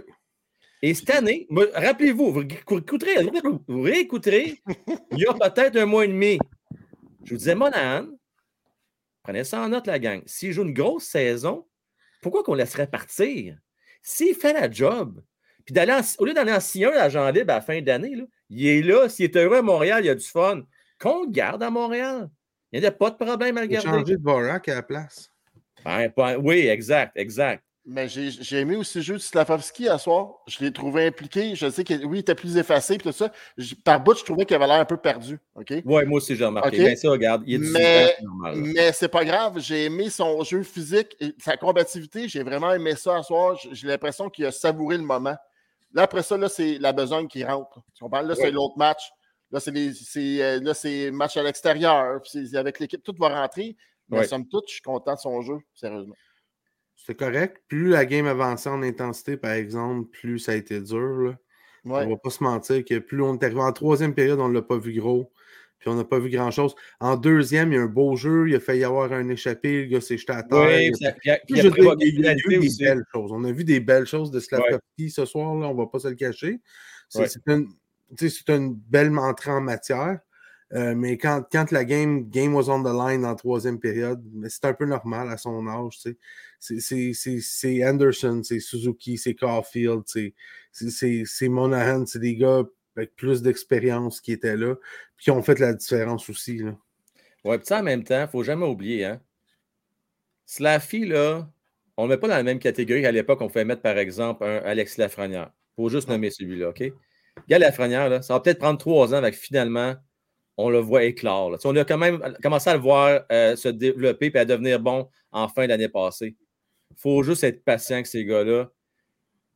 Et cette année, rappelez-vous, vous réécouterez, vous réécouterez, il y a peut-être un mois et demi. Je vous disais, Monahan, prenez ça en note, la gang. S'il joue une grosse saison, pourquoi qu'on laisserait partir? S'il fait la job, puis d'aller au lieu d'aller en sillon à Jean Libre à la fin d'année, là, il est là, s'il est heureux à Montréal, il y a du fun. Qu'on le garde à Montréal. Il n'y a pas de problème à le Il a garder. changé de Vorak à la place. Ben, oui, exact, exact. Mais j'ai aimé aussi le jeu de Slavovski à soir. Je l'ai trouvé impliqué. Je sais que oui, il était plus effacé puis tout ça. Par bout, je trouvais qu'il avait l'air un peu perdu. OK? Oui, moi aussi, j'ai remarqué. OK? Ben, ça, regarde, il y a 18 ans, mais c'est normal. là. mais c'est pas grave. J'ai aimé son jeu physique et sa combativité. J'ai vraiment aimé ça à soir. J'ai l'impression qu'il a savouré le moment. Là, après ça, là, c'est la besogne qui rentre. Tu comprends? Là, c'est l'autre match. Là, c'est les- c'est euh, match à l'extérieur. avec l'équipe. Tout va rentrer. Mais Ouais. somme toute, je suis content de son jeu, sérieusement. C'est correct. Plus la game avançait en intensité, par exemple, plus ça a été dur. Là. Ouais. On va pas se mentir que plus on est arrivé en troisième période, on ne l'a pas vu gros. Puis on n'a pas vu grand-chose. En deuxième, il y a un beau jeu. Il a failli y avoir un échappé. Le gars s'est jeté à terre. Oui, Il a- puis a- puis il a pénalité des belles choses. On a vu des belles choses de Slavkovski ce soir. Là, on ne va pas se le cacher. C'est Ouais. une, une belle entrée en matière. Euh, mais quand, quand la game, game was on the line en troisième période, c'est un peu normal à son âge. C'est- Anderson, c'est Suzuki, c'est Caulfield, c'est- Monahan, c'est des gars avec plus d'expérience qui étaient là, puis qui ont fait la différence aussi. Là. Oui, puis ça, en même temps, il ne faut jamais oublier, hein. Slaffy, là, on ne le met pas dans la même catégorie qu'à l'époque, on pouvait mettre, par exemple, un Alex Lafrenière. Il faut juste nommer celui-là, OK? Gars Lafrenière, là, ça va peut-être prendre trois ans avec finalement, on le voit éclore. On a quand même commencé à le voir euh, se développer et à devenir bon en fin d'année passée. Il faut juste être patient avec ces gars-là.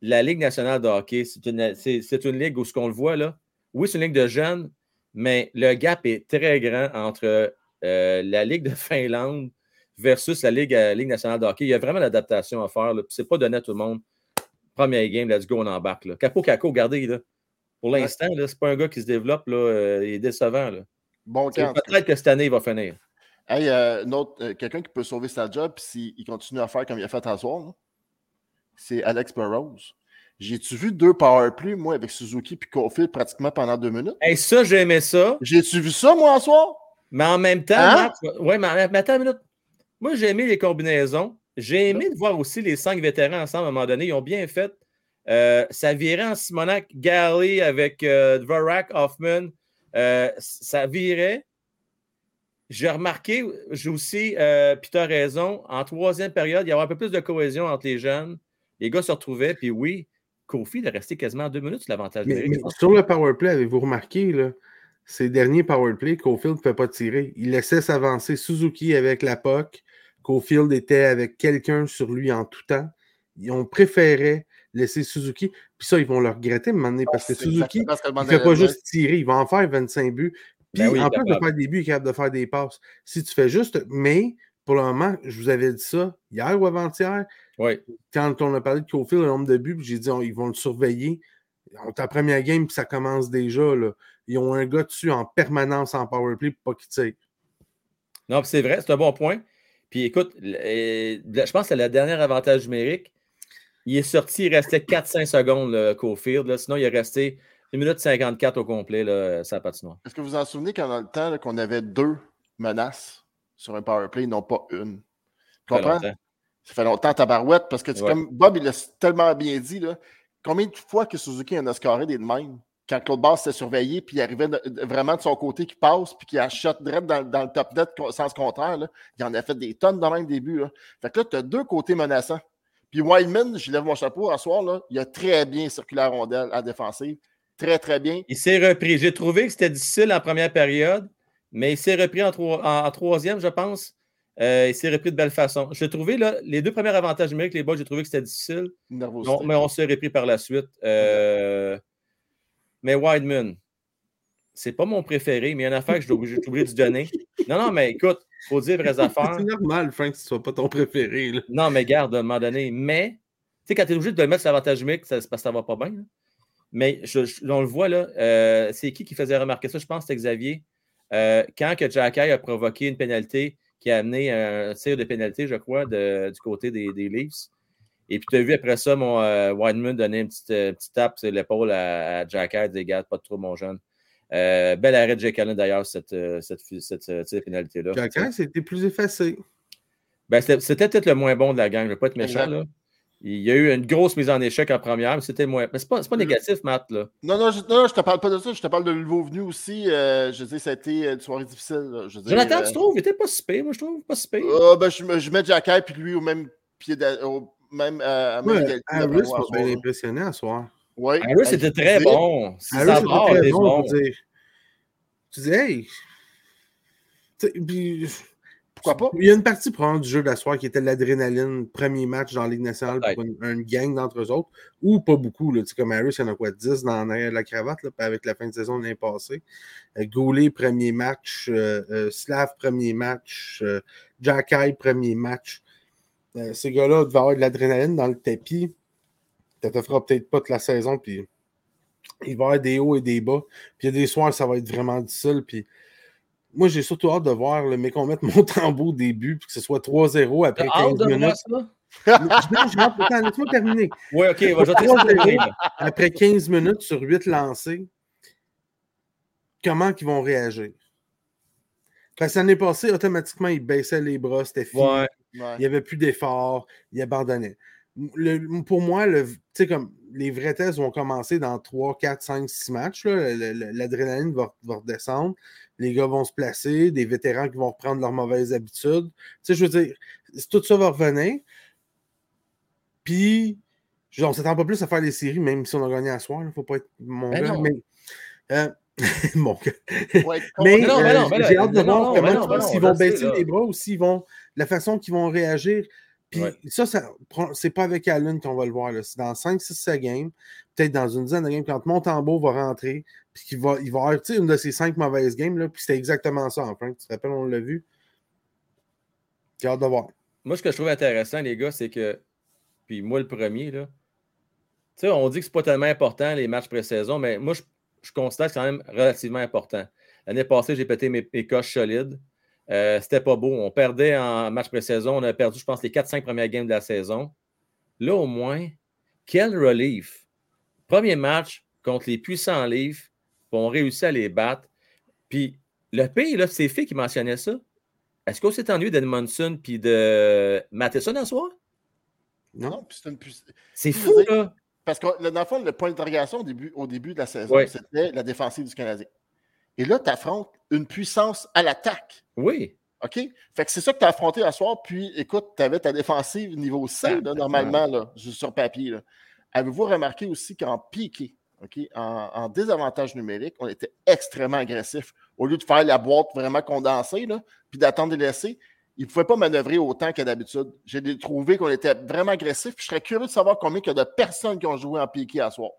La Ligue nationale de hockey, c'est une, c'est- c'est une ligue où ce qu'on le voit, là, oui, c'est une ligue de jeunes, mais le gap est très grand entre euh, la Ligue de Finlande versus la Ligue, euh, Ligue nationale de hockey. Il y a vraiment l'adaptation à faire. Ce n'est pas donné à tout le monde. Première game, let's go, on embarque. Là. Capo Caco, regardez. Là. Pour l'instant, ce n'est pas un gars qui se développe. Là, euh, il est décevant. Là. Bon C'est camp. Peut-être que cette année, il va finir. Hey, euh, euh, quelqu'un qui peut sauver sa job s'il continue à faire comme il a fait à soir, c'est Alex Burrows. J'ai-tu vu deux powerplay, moi, avec Suzuki et Caulfield pratiquement pendant deux minutes? Hey, ça, j'ai aimé ça. J'ai-tu vu ça, moi, à soir? Mais en même temps, Hein? Matt, ouais, mais, mais attends une minute. Moi, j'ai aimé les combinaisons. J'ai aimé de voir aussi les cinq vétérans ensemble à un moment donné. Ils ont bien fait. Euh, ça virait en Simonac, Galley avec euh, Dvorak, Hoffman. Euh, ça virait. J'ai remarqué, j'ai aussi, euh, puis tu as raison, en troisième période, il y avait un peu plus de cohésion entre les jeunes. Les gars se retrouvaient, puis oui, Kofi est resté quasiment deux minutes sur l'avantage Mais, mais sur le powerplay, avez-vous remarqué, là, ces derniers powerplay, Cofield ne peut pas tirer. Il laissait s'avancer Suzuki avec la POC. Cofield était avec quelqu'un sur lui en tout temps. Ils ont préféré laisser Suzuki. Puis ça, ils vont le regretter à un moment donné, parce que c'est Suzuki, il ne fait pas juste tirer, il va en faire 25 buts. Puis Ben oui, en plus de faire des buts, il est capable de faire des passes. Si tu fais juste. Mais pour le moment, je vous avais dit ça hier ou avant-hier. Oui. Quand on a parlé de Cofield, le nombre de buts, j'ai dit on- ils vont le surveiller. On en première game, puis ça commence déjà. Là. Ils ont un gars dessus en permanence en powerplay pour pas qu'il tire. Non, c'est vrai, c'est un bon point. Puis écoute, euh, je pense que c'est le dernier avantage numérique. Il est sorti, il restait 4-5 secondes, le Cofield. là. Sinon, il est resté 1 minute 54 au complet, là, sa patinoire. Est-ce que vous vous en souvenez quand dans le temps qu'on avait deux menaces sur un powerplay, non pas une? Tu Ça comprends? longtemps. Ça fait longtemps, tabarouette, parce que tu- Ouais. comme Bob, il l'a tellement bien dit, là, combien de fois que Suzuki en a scoré des de même? Quand Claude Bass s'est surveillé, puis il arrivait de- vraiment de son côté qui passe, puis qui a shot direct dans, dans le top net, sens contraire, là, il en a fait des tonnes dans le même début. Là. Fait que là, tu as deux côtés menaçants. Puis Wildman, je lève mon chapeau à soir, là, il a très bien circulé la rondelle à défensive. Très, très bien. Il s'est repris. J'ai trouvé que c'était difficile en première période, mais il s'est repris en, troi- en- en troisième, je pense. Euh, il s'est repris de belle façon. J'ai trouvé là, les deux premiers avantages numériques, les boys, j'ai trouvé que c'était difficile. Non, mais on s'est repris par la suite. Euh, Mais Wideman, c'est pas mon préféré, mais il y a une affaire que j'ai oublié, de donner. Non, non, mais écoute, il faut dire vraies affaires. C'est normal, Frank, que ce soit pas ton préféré. là. Non, mais garde, à un moment donné. Mais, tu sais, quand tu es obligé de le mettre sur l'avantage numérique, ça- c'est parce que ça va pas bien. là. Mais je- je- on le voit, là. euh, c'est qui qui faisait remarquer ça? Je pense que c'était Xavier. Euh, quand que Jack Eye a provoqué une pénalité qui a amené un tir de pénalité, je crois, de- du côté des, des Leafs, Et puis, tu as vu après ça, mon euh, Wideman donner une petite, euh, petite tape sur l'épaule à, à Jack Hyde, des gars, pas trop, mon jeune. Euh, bel arrêt de Jake Allen, d'ailleurs, cette, cette, cette, cette, cette pénalité-là. Jack Hyde, c'était plus effacé. Ben, c'était peut-être le moins bon de la gang, je ne vais pas être méchant. Là. Il y a eu une grosse mise en échec en première, mais c'était moins. Mais c'est pas, c'est pas négatif, Matt. Là. Non, non, je, non, je te parle pas de ça. Je te parle de nouveau venu aussi. Euh, je veux dire, ça a été une soirée difficile. là. Je dire, Jonathan, euh, tu trouves? Il était pas si pire, moi, je trouve. Pas si pire. Ah, ben, je, je mets Jack Hyde puis lui au même pied, d'a- au même, euh, à même Ouais, égalité Harris m'a à soir, bien là. impressionné à soir. Oui. Harris était très bon. Harris ça était part, très il est bon, dire. Tu dis, hey. Tu sais, puis, Pourquoi pas? Il y a une partie probablement du jeu de la soirée qui était l'adrénaline, premier match dans la Ligue nationale pour une, une gang d'entre eux autres, ou pas beaucoup. Là, Tu sais, comme Harris, il y en a quoi, 10 dans l'arrière de la cravate là, avec la fin de saison de l'année passée. Euh, Goulet, premier match. euh, euh, Slav, premier match. euh, Jack premier match. Ces gars-là devaient avoir de l'adrénaline dans le tapis. Ça te fera peut-être pas toute la saison, puis il va y avoir des hauts et des bas. Puis il y a des soirs, ça va être vraiment difficile. Puis moi, j'ai surtout hâte de voir, le mais qu'on mette mon tambour au début, puis que ce soit 3-0 après T'as hâte 15 de voir minutes. ça? Laisse-moi terminer. Oui, OK, va, je vais te laisser 3-0 terminer. Après 15 minutes sur 8 lancés, comment ils vont réagir? Parce que l'année passée, automatiquement, ils baissaient les bras, c'était fini. Ouais. Il n'y avait plus d'efforts, ils abandonnaient. Le- pour moi, le, tu sais, comme les vrais tests vont commencer dans 3, 4, 5, 6 matchs. là. L'adrénaline va, va redescendre. Les gars vont se placer, des vétérans qui vont reprendre leurs mauvaises habitudes. Tu sais, je veux dire, tout ça va revenir. Puis, on ne s'attend pas plus à faire les séries, même si on a gagné à soir. Il ne faut pas être mon Ben gars. non. Mais, euh, mon gars. Ouais, mais Ben non, ben euh, non, ben là, j'ai hâte de non, voir comment non, ils- non, s'ils on vont baisser les bras ou s'ils vont. La façon qu'ils vont réagir. Puis ça, c'est pas avec Allen qu'on va le voir. C'est dans 5, 6, 7 games, peut-être dans une dizaine de games, quand Montembeau va rentrer, puis qu'il va, il va avoir une de ces cinq mauvaises games, là, puis c'était exactement ça, enfin. Tu te rappelles, on l'a vu. J'ai hâte de voir. Moi, ce que je trouve intéressant, les gars, c'est que, puis moi le premier, là, tu sais, on dit que c'est pas tellement important les matchs pré-saison, mais moi, je, je considère que c'est quand même relativement important. L'année passée, j'ai pété mes, mes coches solides. Euh, C'était pas beau. On perdait en match pré-saison. On a perdu, je pense, les 4-5 premières games de la saison. Là, au moins, quel relief. Premier match contre les puissants Leafs, puis on réussit à les battre. Puis le pays, là, c'est fait qui mentionnait ça. Est-ce qu'on s'est ennuyé d'Edmondson puis de Matheson en soir? Non, puis c'est une puiss- C'est fou, veux dire, là. Parce que dans le fond, le point d'interrogation au début, au début de la saison, Ouais. c'était la défensive du Canadien. Et là, tu affrontes une puissance à l'attaque. Oui. OK? Fait que c'est ça que tu as affronté à soir. Puis, écoute, tu avais ta défensive niveau C, là, normalement, là, sur papier. Avez-vous remarqué aussi qu'en piqué, en, en désavantage numérique, on était extrêmement agressif. Au lieu de faire la boîte vraiment condensée, là, puis d'attendre les laisser, ils ne pouvaient pas manœuvrer autant que d'habitude. J'ai trouvé qu'on était vraiment agressif. Puis je serais curieux de savoir combien il y a de personnes qui ont joué en piqué à soir.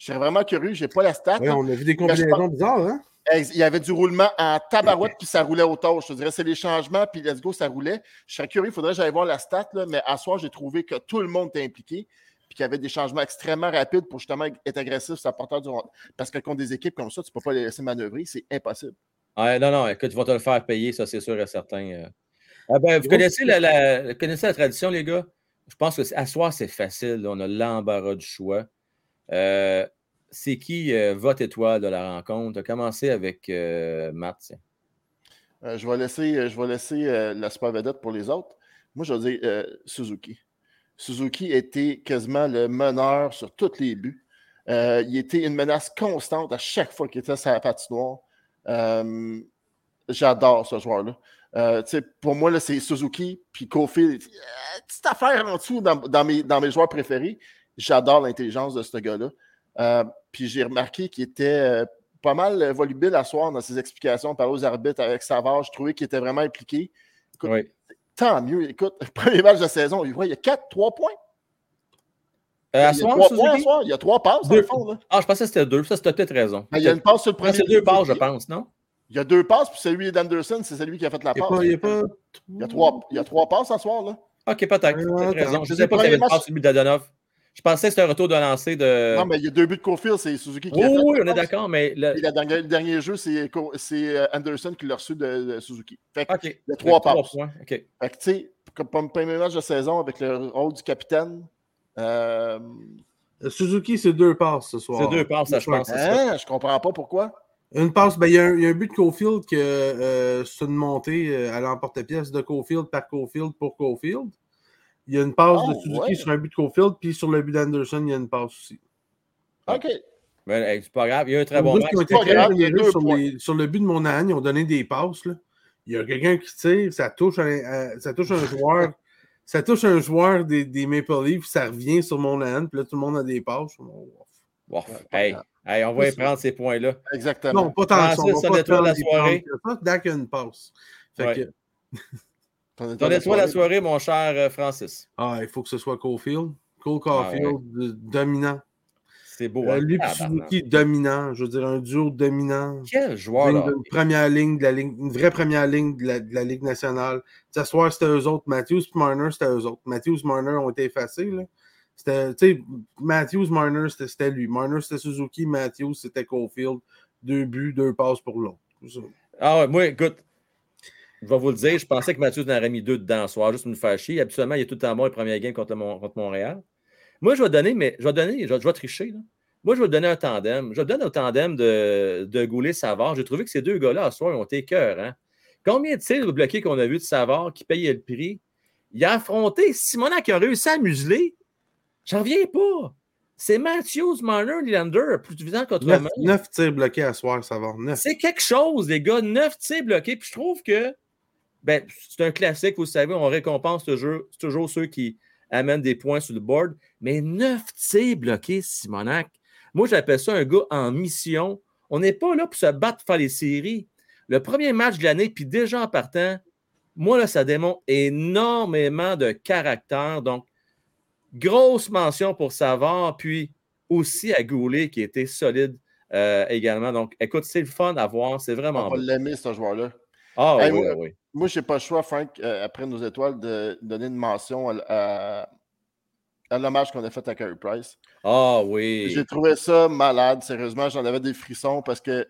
Je serais vraiment curieux. Je n'ai pas la stat. Ouais, on a vu des combinaisons pense- bizarres, hein? Il y avait du roulement en tabarouette, puis ça roulait au taux. Je te dirais, c'est les changements, puis let's go, ça roulait. Je serais curieux, il faudrait que j'aille voir la stat, là, mais à soir, j'ai trouvé que tout le monde était impliqué, puis qu'il y avait des changements extrêmement rapides pour justement être agressif sur la porteur du rond. Parce que contre des équipes comme ça, tu ne peux pas les laisser manœuvrer, c'est impossible. Ouais, non, non, écoute, ils vont te le faire payer, ça, c'est sûr et certain. euh. Ah ben, vous connaissez la, la- vous connaissez la tradition, les gars? Je pense que c'est- à soir, c'est facile. là, On a l'embarras du choix. Euh, c'est qui euh, votre étoile de la rencontre? Commencé avec euh, Matt. Euh, je vais laisser, je vais laisser la super vedette pour les autres. Moi, je vais dire Suzuki. Suzuki était quasiment le meneur sur tous les buts. Il était une menace constante à chaque fois qu'il était sur la patinoire. J'adore ce joueur-là. Pour moi, c'est Suzuki puis Kofi. euh, petite affaire en dessous dans mes, dans mes joueurs préférés. J'adore l'intelligence de ce gars-là. Euh, puis j'ai remarqué qu'il était euh, pas mal volubile à soir dans ses explications, par aux arbitres avec Savard. Je trouvais qu'il était vraiment impliqué. Écoute, Tant mieux. Écoute, premier match de saison, il, voit, il y a 4, 3 points. Euh, à il, y a soir, trois Suzuki? points à soir. il y a 3 passes, dans le fond. Là. Ah, je pensais que c'était deux. Ça, c'était peut-être raison. Ben, il y a une passe sur le premier. C'est deux passes, je pense, non? Il y a deux passes, puis celui d'Anderson, c'est celui qui a fait la Il y a passe. pas- il y a pas- Il y a trois, il y a trois passes à soir. Là. OK, peut-être. Raison. Je ne sais pas qu'il y avait une passe sur le but d'Adonov. Je pensais que c'était un retour de lancer de. Non, mais il y a deux buts de Cofield, c'est Suzuki qui Oui, l'a fait. oui, on est d'accord, mais le- Et la dernière- le dernier jeu, c'est euh, Anderson qui l'a reçu de, de Suzuki. Fait que, OK. il y a trois trois passes. points. Fait que, tu sais, comme comme premier match de saison avec le rôle du capitaine, Euh, Suzuki, c'est deux passes ce soir. C'est deux passes, ça, je pense. c'est ça. Hein? Je comprends pas pourquoi. Une passe, ben, il y, a un- il y a un but de Cofield que euh, c'est une montée euh, à l'emporte-pièce de Cofield par Cofield pour Cofield. Il y a une passe de Oh, Suzuki ouais. sur un but de Cofield, puis sur le but d'Anderson, il y a une passe aussi. OK. Mais hey, c'est pas grave, il y a un très bon match. sur, les- sur le but de Monahan, ils ont donné des passes. là. Il y a quelqu'un qui tire, ça touche, un, ça touche un joueur. Ça touche un joueur des, des Maple Leafs, ça revient sur Monahan, puis là, tout le monde a des passes. Wow. Hey, hey, on va y prendre ces points-là. Exactement. Non, pas tant que ça. On va pas la soirée. prendre que ça. Dak a une passe. Fait Ouais. que- De la soirée, mon cher euh, Francis. Ah, il faut que ce soit Caulfield. Cole Ah, Caulfield, dominant. C'est beau. Euh, hein? lui et Tabarnak. Suzuki, dominant. Je veux dire, un duo dominant. Quel joueur, là. d'une première ligne, de la ligne, une vraie première ligne de la, de la Ligue nationale. Ce soir, c'était eux autres. Matthews et Marner, c'était eux autres. Matthews et Marner ont été effacés. Là. C'était, tu sais, Matthews, Marner, c'était, lui. Marner, c'était Suzuki. Matthews, c'était Caulfield. Deux buts, deux passes pour l'autre. Ah ouais, moi, écoute, je vais vous le dire, je pensais que Mathieu en aurait mis deux dedans ce soir, juste pour nous faire chier. Habituellement, il est tout le temps bon les premières games contre, le Mon- contre Montréal. Moi, je vais donner, mais je vais donner, je vais, je vais tricher. Là. Moi, je vais donner un tandem. Je donne au tandem de, de Goulet-Savard. J'ai trouvé que ces deux gars-là, ce soir, ils ont été cœurs. Hein? Combien de tirs bloqués qu'on a vu de Savard qui payait le prix? Il a affronté Simonac qui a réussi à museler. J'en reviens pas. C'est Matthews, Marner, Nylander, plus évident Neuf, qu'autrement. neuf tirs bloqués à soir. Neuf. C'est quelque chose, les gars. Neuf tirs bloqués. Puis je trouve que ben, c'est un classique, vous savez, on récompense toujours, toujours ceux qui amènent des points sur le board. Mais neuf tirs bloqués, Simonac. Moi, j'appelle ça un gars en mission. On n'est pas là pour se battre pour faire les séries. Le premier match de l'année, puis déjà en partant, moi, là, ça démontre énormément de caractère. Donc, grosse mention pour Savard, puis aussi à Goulet, qui était solide euh, également. Donc, écoute, c'est le fun à voir. C'est vraiment On va l'aimer, ce joueur-là. Ah Hey, oui, moi, oui. Moi, je n'ai pas le choix, Frank, euh, après nos étoiles, de donner une mention à, à- à l'hommage qu'on a fait à Carey Price. Ah oui. J'ai trouvé ça malade, sérieusement. J'en avais des frissons parce que,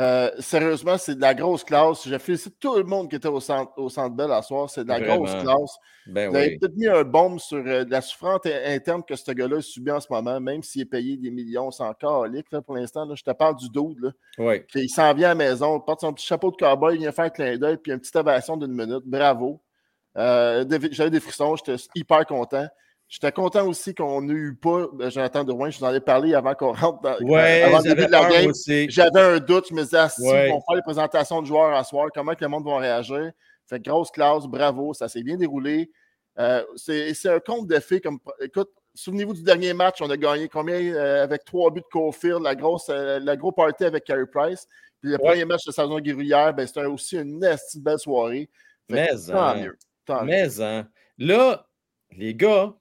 euh, sérieusement, c'est de la grosse classe. Je félicite tout le monde qui était au centre, au centre Bell à soir. C'est de la grosse classe. Ben Vous avez peut-être mis un bombe sur euh, la souffrance in- interne que ce gars-là subit en ce moment, même s'il est payé des millions, c'est encore pour l'instant. là. Je te parle du dude. Là. Oui. Puis Il s'en vient à la maison, porte son petit chapeau de cowboy, il vient faire un clin d'œil, puis une petite ovation d'une minute. Bravo. Euh, J'avais des frissons, j'étais hyper content. J'étais content aussi qu'on n'ait eu pas euh, Jonathan Drouin. Je vous en ai parlé avant qu'on rentre dans, Ouais, avant le début de la game. J'avais un doute. Je me disais, ah, si Ouais. ils vont faire les présentations de joueurs à soir, comment que le monde va réagir? Fait grosse classe, bravo, ça s'est bien déroulé. Euh, c'est un conte de fées. Comme, écoute, souvenez-vous du dernier match, on a gagné combien euh, avec trois buts de Caulfield, la grosse, euh, la gros party avec Carey Price. Puis le Ouais. premier match de saison régulière, ben, c'était aussi une belle soirée. Fait Mais, tant hein. mieux. Tant mieux. Mais, hein. Là, les gars,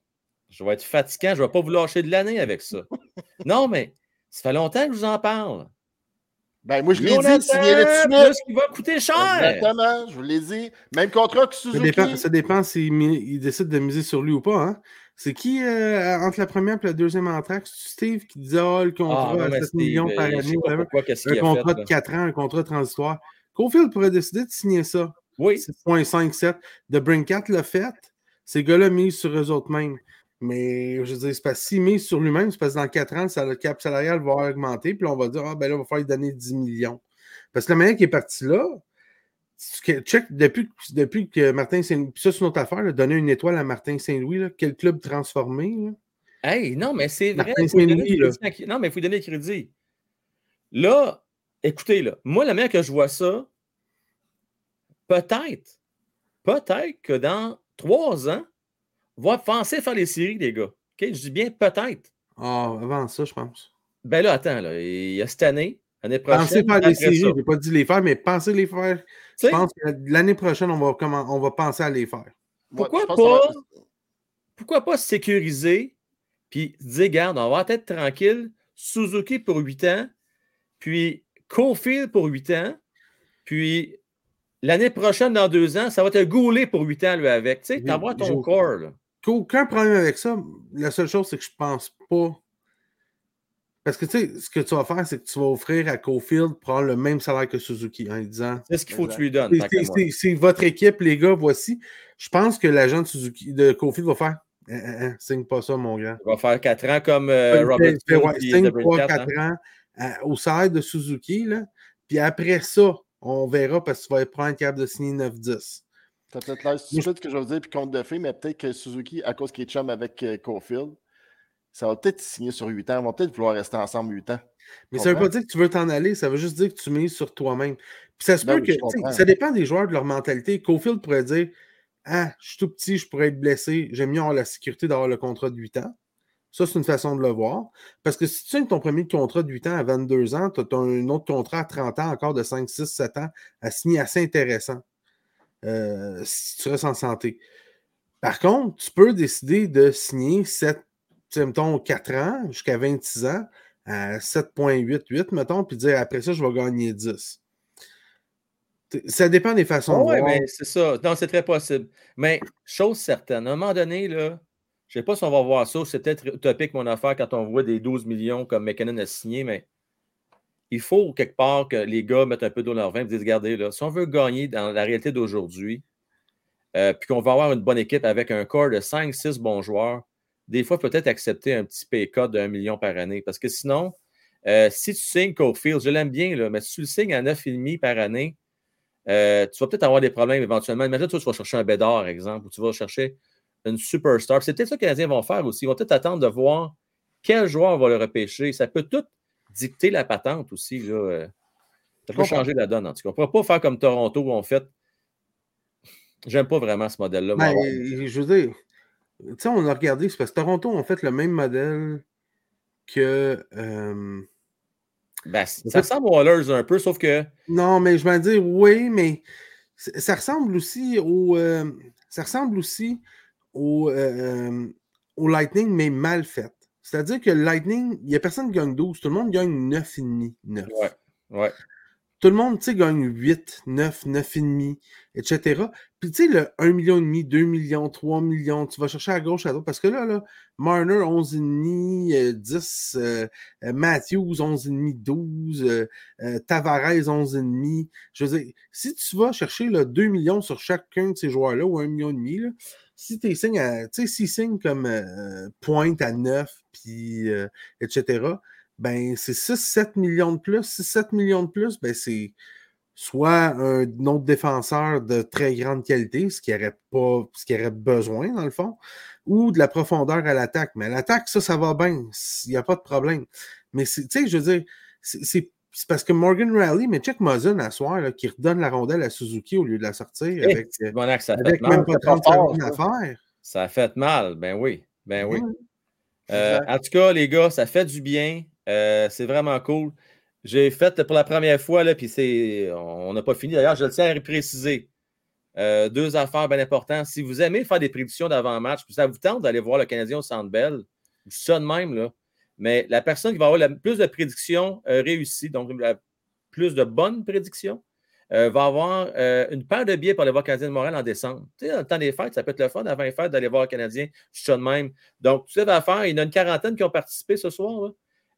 je vais être fatigant, je ne vais pas vous lâcher de l'année avec ça. non, mais ça fait longtemps que je vous en parle. Ben, moi, je l'ai dit, Jonathan, signez-le tout de plus suite. qu'il va coûter cher. Exactement, je vous l'ai dit. Même contrat que Ça Suzuki. dépend, ça dépend s'il il décide de miser sur lui ou pas. Hein? C'est qui euh, entre la première et la deuxième entracte? C'est Steve qui disait ah, le contrat Ah, à mais 7 Steve, millions par euh, année. pourquoi, un contrat fait, de là. 4 ans, un contrat transitoire. Cofield pourrait décider de signer ça. Oui. 6.57. De Brinkat l'a fait. Ces gars-là misent sur eux autres mêmes. Mais je veux dire, c'est parce que s'il mise sur lui-même, c'est parce que dans 4 ans, ça- le cap salarial va augmenter. Puis on va dire, ah ben là, il va falloir lui donner 10 millions. Parce que la manière qui est parti là, check depuis, depuis que Martin Saint-Louis, puis ça, c'est une autre affaire, là, donner une étoile à Martin Saint-Louis, là, quel club transformé. là? Hey, non, mais c'est vrai. Crédit Non, mais il faut lui donner le crédit. Là, écoutez, là, moi, la manière que je vois ça, peut-être, peut-être que dans trois ans, va penser faire les séries, les gars. OK? Je dis bien peut-être. Ah, avant ça, je pense. Ben là, attends, là, il y a cette année, l'année prochaine. Pensez faire les séries, je n'ai pas dit les faire, mais pensez les faire. Je pense que l'année prochaine, on va, comment, on va penser à les faire. Pourquoi pas, pourquoi pas sécuriser puis se dire, garde, on va être tranquille, Suzuki pour 8 ans, puis Cofield pour 8 ans, puis l'année prochaine, dans deux ans, ça va te gouler pour 8 ans, lui, avec. Tu sais, J'ai- ton corps, là. Aucun problème avec ça. La seule chose, c'est que je pense pas. Parce que tu sais, ce que tu vas faire, c'est que tu vas offrir à Cofield prendre le même salaire que Suzuki en lui disant. C'est ce qu'il faut que tu lui donnes. C'est- votre équipe, les gars, voici. Je pense que l'agent de Suzuki de Cofield va faire Hein, hein, hein, signe pas ça, mon grand. Il va faire 4 ans comme euh, Robert ouais, signe Debrin 3, Cat, 4 hein. ans à- au salaire de Suzuki. Là. Puis après ça, on verra parce que tu vas être prendre capable de signer 9-10. Ça peut-être l'air stupide que je veux dire, puis compte de fait, mais peut-être que Suzuki, à cause qu'il est chum avec euh, Caulfield, ça va peut-être signer sur 8 ans. Ils vont peut-être vouloir rester ensemble 8 ans. Mais ça veut pas dire que tu veux t'en aller, ça veut juste dire que tu mises sur toi-même. Puis ça se Ben peut oui, que ça dépend des joueurs, de leur mentalité. Cofield pourrait dire Ah, je suis tout petit, je pourrais être blessé, j'aime mieux avoir la sécurité d'avoir le contrat de 8 ans. Ça, c'est une façon de le voir. Parce que si tu signes ton premier contrat de 8 ans à 22 ans, tu as un autre contrat à 30 ans, encore de 5, 6, 7 ans, à signer assez intéressant. Euh, si tu restes en santé. Par contre, tu peux décider de signer 7, mettons, 4 ans jusqu'à 26 ans à 7,88, mettons, puis dire après ça, je vais gagner 10. T- Ça dépend des façons Oui, de voir. mais c'est ça. Non, c'est très possible. Mais chose certaine, à un moment donné, là, je ne sais pas si on va voir ça, c'est peut-être utopique mon affaire quand on voit des 12 millions comme McKinnon a signé, mais il faut quelque part que les gars mettent un peu d'eau dans leur vin et disent regardez, là, si on veut gagner dans la réalité d'aujourd'hui, euh, puis qu'on va avoir une bonne équipe avec un corps de 5-6 bons joueurs, des fois, peut-être accepter un petit cut de 1 million par année. Parce que sinon, euh, si tu signes Cofield, je l'aime bien, mais si tu le signes à 9,5 par année, euh, tu vas peut-être avoir des problèmes éventuellement. Imagine, toi, tu vas chercher un Bédard, par exemple, ou tu vas chercher une superstar. C'est peut-être ça que les Canadiens vont faire aussi. Ils vont peut-être attendre de voir quel joueur va le repêcher. Ça peut tout dicter la patente aussi. Là. euh. Ça peut changer la donne, en tout cas. On ne pourra pas faire comme Toronto où on fait. J'aime pas vraiment ce modèle-là. Ben, je veux dire, tu sais, on a regardé, c'est parce que Toronto ont fait le même modèle que. euh, Ben, ça ressemble aux Oilers un peu, sauf que. Non, mais je vais dire oui, mais ça ressemble aussi au. euh, ça ressemble aussi au, euh, au Lightning, mais mal fait. C'est-à-dire que Lightning, il n'y a personne qui gagne 12, tout le monde gagne 9,5. 9. Ouais, ouais. Tout le monde, gagne 8, 9, 9,5, etc. Puis, tu sais, le 1,5 million, 2 millions, 3 millions, tu vas chercher à gauche, à droite. Parce que là, là Marner, 11,5, euh, 10, euh, euh, Matthews, 11,5, 12, euh, euh, Tavares, 11,5. Je veux dire, si tu vas chercher là, 2 millions sur chacun de ces joueurs-là, ou 1,5 million, et demi, là, si tu signes tu sais, s'ils signent comme euh, pointe à 9, puis, euh, etc., ben, c'est 6-7 millions de plus. 6-7 millions de plus, ben, c'est soit un autre défenseur de très grande qualité, ce qui aurait pas, ce qui aurait besoin, dans le fond, ou de la profondeur à l'attaque. Mais l'attaque, ça, ça va bien. Il n'y a pas de problème. Mais tu sais, je veux dire, c'est parce que Morgan Rally, mais check Muzzin à soir, là, qui redonne la rondelle à Suzuki au lieu de la sortir Eh, avec, bon, que ça a fait avec mal. même pas C'est 30 fort, secondes à ça. faire. Ça a fait mal, ben oui. Ben oui. Euh, en tout cas, les gars, ça fait du bien. Euh, c'est vraiment cool. J'ai fait pour la première fois, là, puis. On n'a pas fini. D'ailleurs, je tiens à préciser. Euh, deux affaires bien importantes. Si vous aimez faire des prédictions d'avant-match, puis ça vous tente d'aller voir le Canadien au Centre Bell, ça de même, là. Mais la personne qui va avoir le plus de prédictions euh, réussies, donc la plus de bonnes prédictions, va avoir une paire de billets pour aller voir le Canadien de Montréal en décembre. Tu sais, le temps des fêtes, ça peut être le fun avant les fêtes d'aller voir le Canadien. Je suis de même. Donc, tout ça va faire. Il y en a une quarantaine qui ont participé ce soir.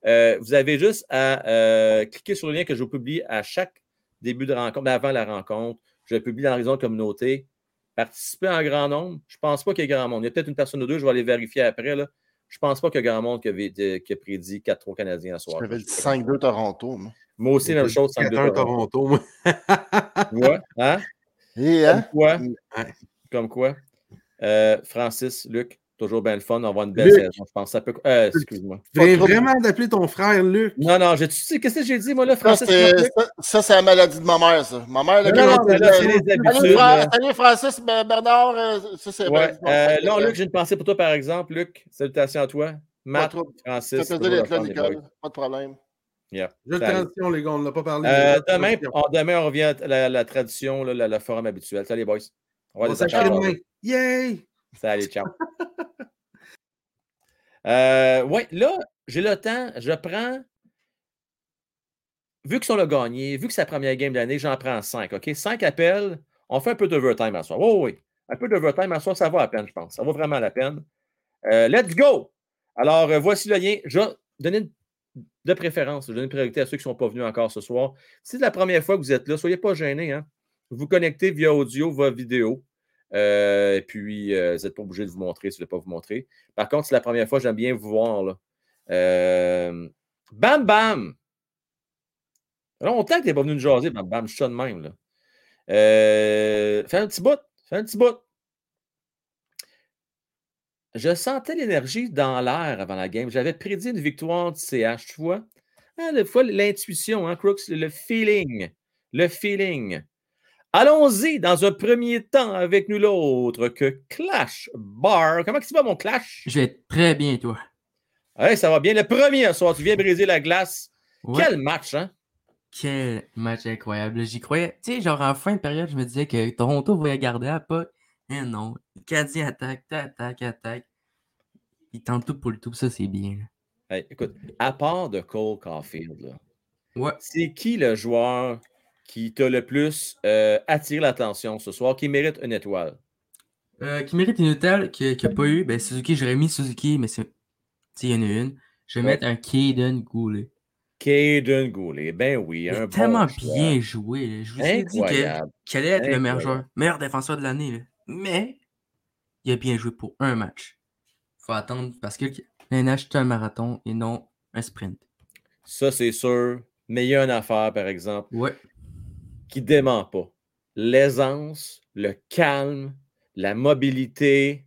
Euh, vous avez juste à euh, cliquer sur le lien que je vous publie à chaque début de rencontre, ben, avant la rencontre. Je le publie dans de communauté. Participer en grand nombre. Je ne pense pas qu'il y ait grand monde. Il y a peut-être une personne ou deux, je vais aller vérifier après. Là. Je ne pense pas qu'il y ait grand monde qui a, qui a prédit 4-3 Canadiens à soir. J'avais dit 5-2 Toronto. Moi, Moi aussi, même chose. 5-2 4-1 Toronto, moi. Ouais, hein? Et, Comme hein? quoi? Comme quoi? Euh, Francis, Luc, toujours bien le fun. On va avoir une belle Luc. saison, je pense. Ça peut... euh, excuse-moi. Tu viens vraiment d'appeler ton frère Luc? Non, non, j'ai- tu sais, qu'est-ce que j'ai dit, moi, là, Francis? ça, ça, c'est la maladie de ma mère, ça. Ma mère, le Non, non, mais là, c'est les Salut, habitudes, Fra- là. Salut, Francis, Ben- Bernard. euh, Ça, c'est Ouais. Euh, non, Luc, j'ai une pensée pour toi, par exemple. Luc, salutations à toi. Matt. Francis. Ça plaisir d'être là, Nicole. Pas de problème. Yeah. Salut. transition, les gars, on n'a pas parlé. Euh, demain, on, demain, on revient à la, la tradition, le forum habituel. Salut, les boys. On va les demain. Yay! Salut, ciao. Euh, oui, là, j'ai le temps. Je prends. Vu que sont le gagné, vu que c'est la première game de l'année, j'en prends cinq. OK? Cinq appels. On fait un peu d'overtime à soir. Oui, oui. Un peu d'overtime à soir, ça vaut la peine, je pense. Ça vaut vraiment la peine. Euh, let's go! Alors, euh, voici le lien. Je vais donner de préférence, je vais donner une priorité à ceux qui ne sont pas venus encore ce soir. Si c'est la première fois que vous êtes là, soyez pas gênés. Hein? Vous vous connectez via audio, via vidéo. Euh, et puis, euh, vous n'êtes pas obligé de vous montrer si vous ne voulez pas vous montrer. Par contre, c'est la première fois, j'aime bien vous voir. Là. Euh, bam Bam! Longtemps que tu n'es pas venu nous jaser, Bam Bam, je suis de même. Là. Euh, fais un petit bout. Fais un petit bout. Je sentais l'énergie dans l'air avant la game. J'avais prédit une victoire du CH, tu vois. Ah, des fois, l'intuition, hein, Crooks, le feeling. Le feeling. Allons-y dans un premier temps avec nous l'autre que Clash Bar. Comment tu vas, mon Clash? Je vais très bien, toi. Ouais, ça va bien. Le premier soir, tu viens briser la glace. Ouais. Quel match, hein? Quel match incroyable. J'y croyais. Tu sais, genre en fin de période, je me disais que Toronto va garder à pas. Mais non. Le Canadien attaque, attaque, attaque. Il tente tout pour le tout. Ça, c'est bien. Hey, écoute, à part de Cole Caulfield, là, Ouais. c'est qui le joueur qui t'a le plus euh, attiré l'attention ce soir, qui mérite une étoile? Euh, qui mérite une étoile qu'il n'a pas eu, ben Suzuki, j'aurais mis Suzuki, mais c'est. Il y en a une. Je vais Ouais. mettre un Caden Goulet. Caden Goulet, ben oui, Il un bon tellement bien joué. là. Je vous ai dit qu'il allait être le meilleur Incroyable. joueur, meilleur défenseur de l'année. Mais il a bien joué pour un match. faut attendre parce que l'NH c'est un marathon et non un sprint. Ça, c'est sûr. Mais il y a une affaire, par exemple, Ouais. Qui ne dément pas. L'aisance, le calme, la mobilité.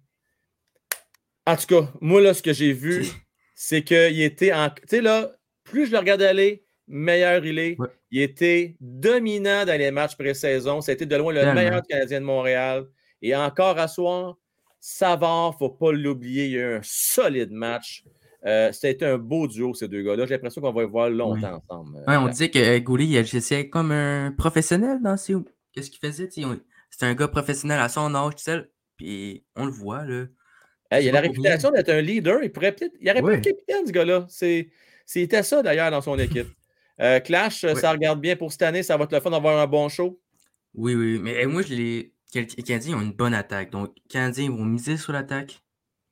En tout cas, moi, là, ce que j'ai vu, c'est qu'il était en. Tu sais, là, plus je le regarde aller, meilleur il est. Il était dominant dans les matchs pré-saison. C'était de loin le meilleur Canadien de Montréal. Et encore à soir, Savard, il ne faut pas l'oublier, il y a eu un solide match. Euh, C'était un beau duo, ces deux gars-là. J'ai l'impression qu'on va les voir longtemps ensemble. Ouais, on disait que euh, Goulet, il agissait comme un professionnel dans ses. Qu'est-ce qu'il faisait? C'était un gars professionnel à son âge, tu sais. Puis on le voit, là. Hey, il a la réputation d'être un leader. Il pourrait peut-être. Il aurait pu Ouais. être capitaine, ce gars-là. C'était ça d'ailleurs dans son équipe. Euh, Clash, euh, ça regarde bien pour cette année. Ça va être le fun d'avoir un bon show. Oui, oui, mais euh, moi, je les Canadiens ont une bonne attaque. Donc, Canadiens vont miser sur l'attaque.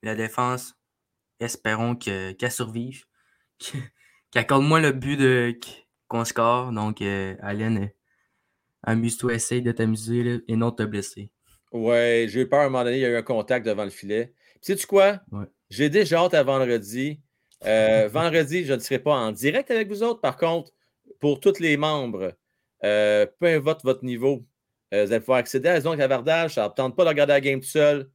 La défense, espérons que- qu'elle survive. Qu'elle accorde moins le but de qu'on score. Donc, euh, Allen, euh, amuse-toi, essaye de t'amuser et non de te blesser. Ouais, j'ai eu peur à un moment donné, il y a eu un contact devant le filet. Sais-tu quoi? Ouais. J'ai déjà hâte à vendredi. Euh, vendredi, je ne serai pas en direct avec vous autres. Par contre, pour tous les membres, euh, peu importe votre niveau, euh, vous allez pouvoir accéder à la zone clavardage. Ça ne tente pas de regarder la game tout seul.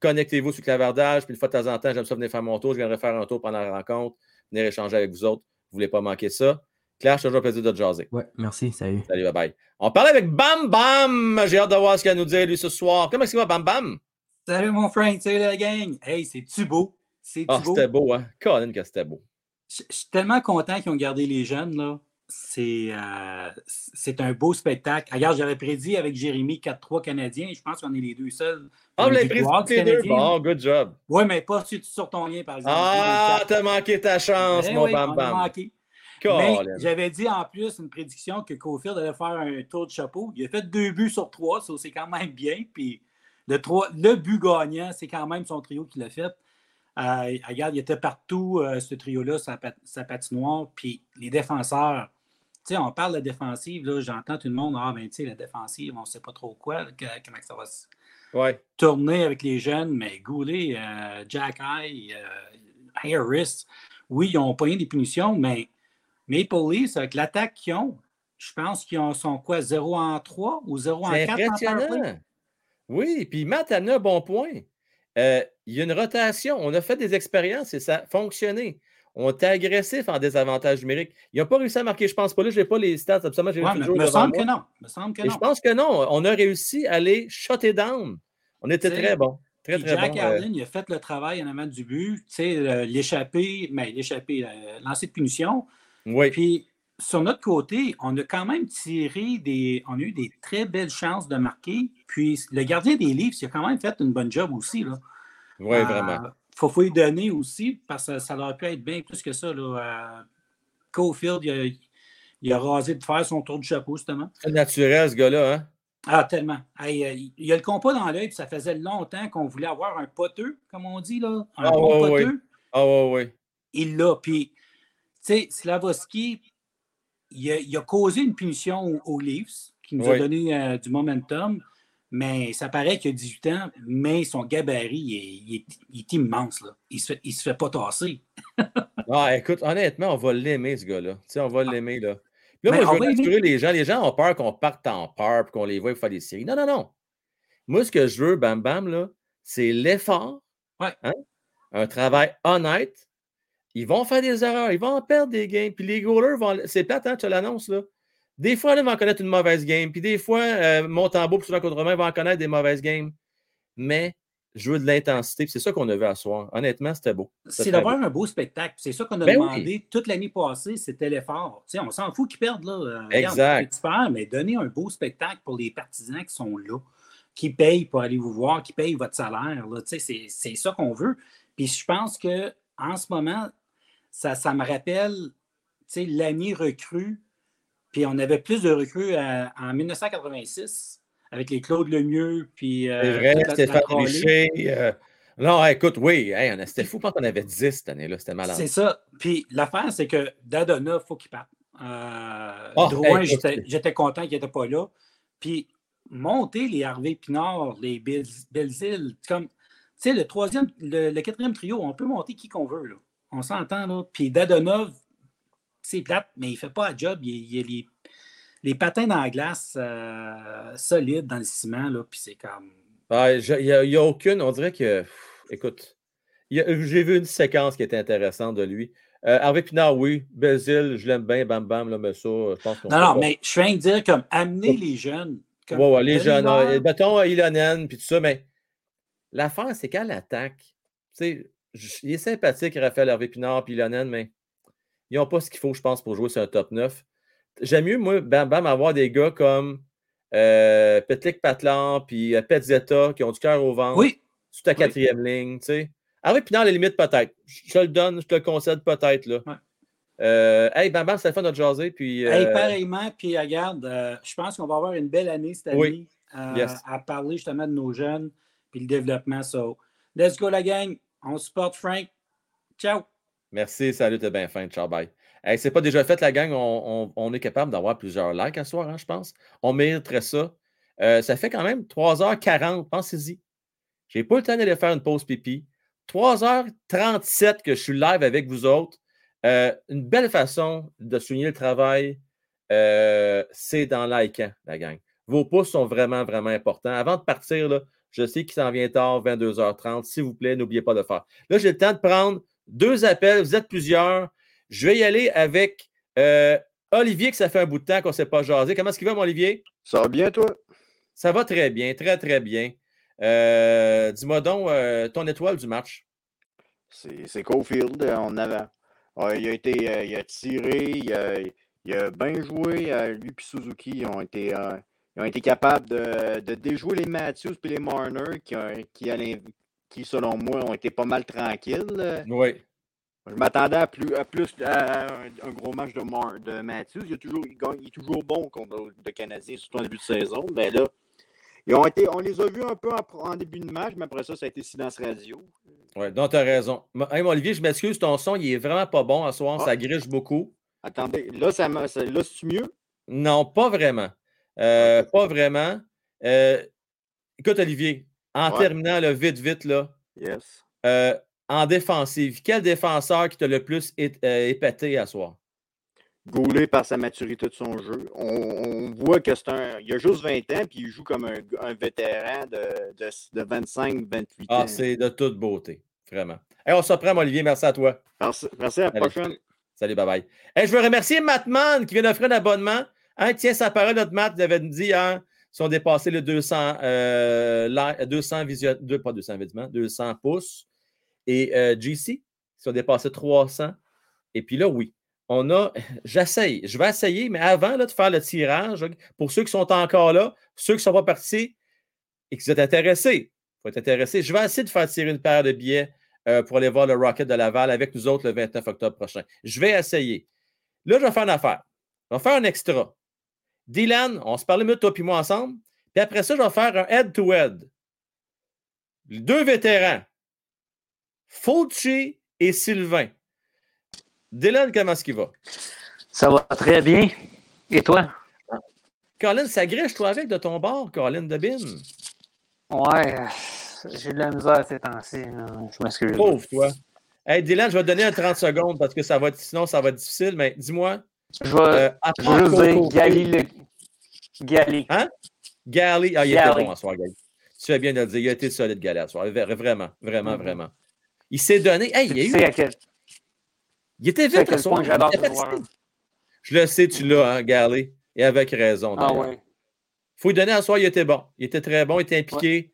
Connectez-vous sur le clavardage. Puis une fois de temps en temps, j'aime ça venir faire mon tour. Je viendrai faire un tour pendant la rencontre, venir échanger avec vous autres. Vous ne voulez pas manquer ça. Clash, toujours un plaisir de te jaser. Ouais, merci, salut. Salut, bye bye. On parle avec Bam Bam. J'ai hâte de voir ce qu'il va nous dire lui ce soir. Comment est-ce qu'il va, Bam Bam? Salut mon Frank, salut la gang. Hey, c'est-tu beau? C'est-tu Ah, beau? c'était beau, hein? Colin, que c'était beau. Je je suis tellement content qu'ils ont gardé les jeunes. là. C'est euh, c'est un beau spectacle. Regarde, j'avais prédit avec Jérémy 4-3 Canadiens. Je pense qu'on est les deux seuls. Ah, vous l'avez prédit tous les deux? Bon, good job. Oui, mais pas sur, ton lien, par exemple. Ah, t'as manqué ta chance, Eh mon oui, Bam Bam. manqué. J'avais dit en plus une prédiction que Cofield allait faire un tour de chapeau. Il a fait deux buts sur trois, ça c'est quand même bien. Puis le, trois- le but gagnant, c'est quand même son trio qui l'a fait. Euh, regarde, il était partout, euh, ce trio-là, sa, pat- sa patinoire. Puis les défenseurs, sais, on parle de défensive, là, j'entends tout le monde, ah ben tu sais, la défensive, on ne sait pas trop quoi, comment ça va se Ouais. tourner avec les jeunes, mais Goulet, euh, Jack High, euh, Harris, oui, ils ont pogné des punitions, mais Maple Leafs, avec l'attaque qu'ils ont, je pense qu'ils sont quoi, 0 en 3 ou 0 en C'est 4 en power play? impressionnant. Oui, puis Matt a amené un bon point. Euh, il y a une rotation. On a fait des expériences et ça a fonctionné. On était agressif en désavantage numérique. Ils n'ont pas réussi à marquer, je pense pas. Là, je n'ai pas les stats absolument. Ouais, toujours me, semble moi. que non. Me semble que Et non. je pense que non. On a réussi à les shutter down. On était très bon. Très, très Jack bon. euh, il a fait le travail en avant du but. Tu sais, euh, l'échapper, mais l'échapper, euh, lancer de punition. Oui. Puis sur notre côté, on a quand même tiré des. On a eu des très belles chances de marquer. Puis le gardien des livres, il a quand même fait une bonne job aussi. Là. Oui, Euh, vraiment. Faut, faut lui donner aussi, parce que ça aurait pu être bien plus que ça. Là. Cofield, il a, il a rasé de faire son tour du chapeau, justement. C'est naturel, ce gars-là. Hein? Ah, tellement. Hey, euh, il il a le compas dans l'œil, puis ça faisait longtemps qu'on voulait avoir un poteux, comme on dit, là. Un Ah, bon ouais, ouais. poteux. Ah, ouais, ouais. Il l'a. Puis, tu sais, Slavoski, il a, il a causé une punition aux, aux Leafs, qui nous a Oui. donné euh, du momentum. Mais ça paraît qu'il a 18 ans, mais son gabarit, il est, il est- il est immense. Là. Il ne se, fait- il se fait pas tasser. Ah, écoute, honnêtement, on va l'aimer, ce gars-là. Tu sais, on va l'aimer, là. Là, moi, je veux aimer- rassurer les gens. Les gens ont peur qu'on parte en peur et qu'on les voit faire des séries. Non, non, non. Moi, ce que je veux, bam, bam, là, c'est l'effort, hein, un travail honnête. Ils vont faire des erreurs, ils vont en perdre des games. Puis les goalers vont. C'est plate, hein, tu l'annonces, là. Des fois, là, ils vont connaître une mauvaise game. Puis des fois, euh, Montembeau, puis souvent contre vont connaître des mauvaises games. Mais je veux de l'intensité. puis C'est ça qu'on a vu à soir. Honnêtement, c'était beau. C'est d'avoir un beau spectacle. C'est ça qu'on a Ben oui. demandé toute l'année passée, c'était l'effort. Tu sais, on s'en fout qu'ils perdent. Là. Regarde, Exact. mais donnez un beau spectacle pour les partisans qui sont là, qui payent pour aller vous voir, qui payent votre salaire. là. Tu sais, C'est c'est ça qu'on veut. Puis je pense qu'en ce moment, ça, ça me rappelle tu sais, l'année recrue. Puis on avait plus de recrues à- en 1986 avec les Claude Lemieux. Puis, euh, C'est vrai, Stéphane. Richer. euh, Non, écoute, oui, hey, on c'était fou, pense qu'on avait 10 cette année-là, c'était malade. C'est ça. Puis l'affaire, c'est que Dadona, il faut qu'il parte. Euh, Ah, Drouin, hey, j'étais content qu'il n'était pas là. Puis monter les Harvey Pinard, les Bel- Belzile, comme, tu sais, le troisième, le, le quatrième trio, on peut monter qui qu'on veut, là. On s'entend, là. Puis Dadonov, c'est plate, mais il ne fait pas la job. Il, il a les, les patins dans la glace euh, solides dans le ciment, là. Puis c'est comme. Ah, Il n'y a, aucune, on dirait que, pff, écoute, j'ai vu une séquence qui était intéressante de lui. Euh, Harvey Pinard, oui. Bézil, je l'aime bien, bam bam, là, mais ça, je pense qu'on Non, non, pas- mais je viens de dire comme amener les jeunes. comme Ouais, ouais, les jeunes, euh, mettons Ilonen, puis tout ça, mais l'affaire, c'est qu'à l'attaque, tu sais, il est sympathique, Raphaël Hervé Pinard, puis Ilonen, mais ils n'ont pas ce qu'il faut, je pense, pour jouer sur un top 9. J'aime mieux, moi, bam, bam, avoir des gars comme euh, Petlik Patlan, puis euh, Petzetta, qui ont du cœur au ventre, Oui. sur ta quatrième ligne, tu sais. Hervé Pinard, les limites, peut-être. Je te le donne, je te le concède, peut-être, là. Euh, hey, bam, bam, c'était le fun de jaser, puis... Hey, euh, pareillement, puis regarde, euh, je pense qu'on va avoir une belle année cette année Oui. Yes. à parler justement de nos jeunes puis le développement. So, let's go la gang. On supporte Frank. Ciao. Merci, salut, t'es bien fin. Ciao, bye. C'est pas déjà fait, la gang. On, est capable d'avoir plusieurs likes à soir, hein, je pense. On mériterait ça. Euh, ça fait quand même 3h40, pensez-y. J'ai pas le temps d'aller faire une pause pipi. 3h37 que je suis live avec vous autres. Euh, une belle façon de souligner le travail, euh, c'est dans likant, la gang. Vos pouces sont vraiment, vraiment importants. Avant de partir, je sais qu'il s'en vient tard, 22h30. S'il vous plaît, n'oubliez pas de faire. Là, j'ai le temps de prendre deux appels. Vous êtes plusieurs. Je vais y aller avec euh, Olivier, que ça fait un bout de temps qu'on ne s'est pas jasé. Comment est-ce qu'il va, mon Olivier? Ça va bien, toi? Ça va très bien, très, très bien. Euh, Dis-moi donc euh, ton étoile du match. C'est euh, en avant. Ouais, il a été il a tiré, il a, il a bien joué. lui et Suzuki ils ont été, ils ont été capables de, de déjouer les Matthews et les Marner qui, l'in- qui, selon moi, ont été pas mal tranquilles. euh. Oui. Je m'attendais à plus, à plus à un, un gros match de, Mar- de Matthews. Il, a toujours, il, gagne- il est toujours bon contre le Canadien, surtout en début de saison. Mais là, ils ont été, on les a vus un peu en, en début de match, mais après ça, ça a été silence radio. Oui, donc tu as raison. Hey, mon Olivier, je m'excuse, ton son, il est vraiment pas bon à soir. Ça griche beaucoup. Attendez, là, ça- là c'est mieux? Non, pas vraiment. Euh, Pas vraiment. Euh, écoute, Olivier, en Ouais. terminant là, vite, vite, là, Yes. euh, en défensive, quel défenseur qui t'a le plus euh, épaté à soir? Gaulé par sa maturité de son jeu. On, on voit que c'est un. Il a juste 20 ans, puis il joue comme un, un vétéran de, de, de 25-28 Ah, ans. c'est de toute beauté, vraiment. Hey, on se reprend, Olivier. Merci à toi. Merci, merci à la Allez. prochaine. Salut, bye bye. Hey, je veux remercier Mattman qui vient d'offrir un abonnement. Hein, tiens sa parole, notre Matt, il avait dit hier, ils ont dépassé les 200, euh, li- 200 vision, pas 200 évidemment, 200 pouces. Et euh, GC, ils ont dépassé 300. Et puis là, oui, on a, j'essaye, je vais essayer, mais avant là, de faire le tirage, pour ceux qui sont encore là, ceux qui ne sont pas partis et qui sont intéressés, faut être intéressé, je vais essayer de faire tirer une paire de billets euh, pour aller voir le Rocket de Laval avec nous autres le 29 octobre prochain. Je vais essayer. Là, je vais faire une affaire. Je vais faire un extra. Dylan, on se parlait mieux, toi et moi ensemble. Puis après ça, je vais faire un head-to-head. Deux vétérans. Fulci et Sylvain. Dylan, comment est-ce qu'il va? Ça va très bien. Et toi? Colin, ça griche, toi, avec de ton bord, Colin de Bin. Ouais, j'ai de la misère ces temps-ci. Je m'excuse. Pauvre toi. Hey, Dylan, je vais te donner un 30 secondes parce que ça va être, sinon ça va être difficile, mais dis-moi. Je vais, euh, je veux dire Gali. Hein? Gali. Ah, il était bon à soir, Gali. Tu fais bien de le dire. Il a été solide, Gali, à soir. Vra- Vraiment, vraiment, Mhm. vraiment. Il s'est donné. Hey, il y a eu. à quel- Il était à vite à joueur. fatigué. Je le sais, tu l'as, hein. Et avec raison. Ah ouais. faut lui donner à soir, il était bon. Il était très bon, il était impliqué.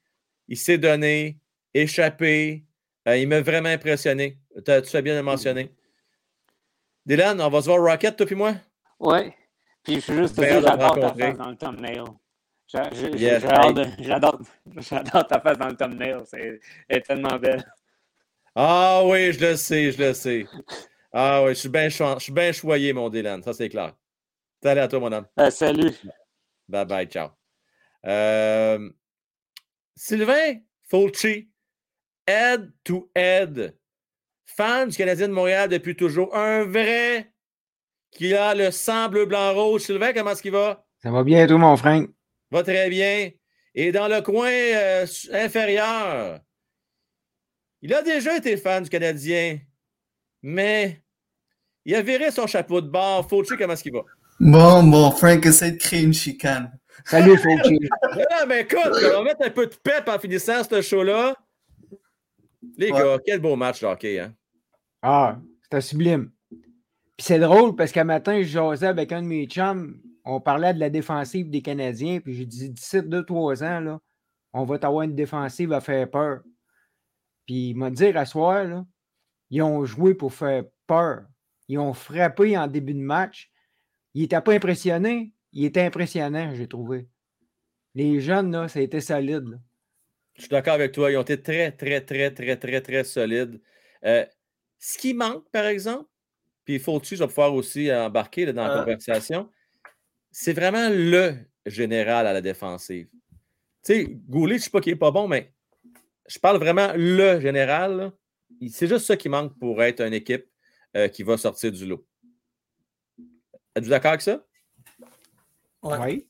Il s'est donné, échappé. Euh, il m'a vraiment impressionné. Tu fais bien de le mentionner. Dylan, on va se voir Rocket, toi puis moi? Ouais. Puis je veux juste dire, te j'adore ta face dans le thumbnail. Yes, J'adore ta face dans le thumbnail. C'est elle est tellement belle. Ah oui, je le sais, je le sais. Ah oui, je suis bien cho- je suis bien choyé, mon Dylan, ça c'est clair. Salut à toi, mon homme. Euh, salut. Bye bye, ciao. Euh, Sylvain Fulci, head to head, fan du Canadien de Montréal depuis toujours, un vrai qui a le sang bleu, blanc, rouge. Sylvain, comment est-ce qu'il va? Ça va bien, tout, mon Frank? Va très bien. Et dans le coin euh, inférieur, il a déjà été fan du Canadien, mais il a viré son chapeau de bord. Fulci, comment est-ce qu'il va? Bon, bon, Frank essaie de créer une chicane. Salut, Fauci. Ah, mais écoute, on va mettre un peu de pep en finissant ce show-là. Les gars, quel beau match de hockey, hein? Ah, c'était sublime. Puis c'est drôle parce qu'un matin, je jasais avec un de mes chums. On parlait de la défensive des Canadiens. Puis j'ai dit d'ici 2-3 ans, là, on va avoir une défensive à faire peur. Puis il m'a dit à soir, là, ils ont joué pour faire peur. Ils ont frappé en début de match. Il n'était pas impressionné. Il était impressionnant, j'ai trouvé. Les jeunes, là, ça a été solide. Je suis d'accord avec toi. Ils ont été très, très, très, très, très, très solides. Euh, ce qui manque, par exemple, puis il faut dessus, je vais pouvoir aussi embarquer là, dans la Euh. conversation, c'est vraiment le général à la défensive. Tu sais, Goulet, je ne sais pas qu'il n'est pas bon, mais je parle vraiment le général. C'est juste ça qui manque pour être une équipe euh, qui va sortir du lot. Êtes-vous d'accord avec ça? Oui.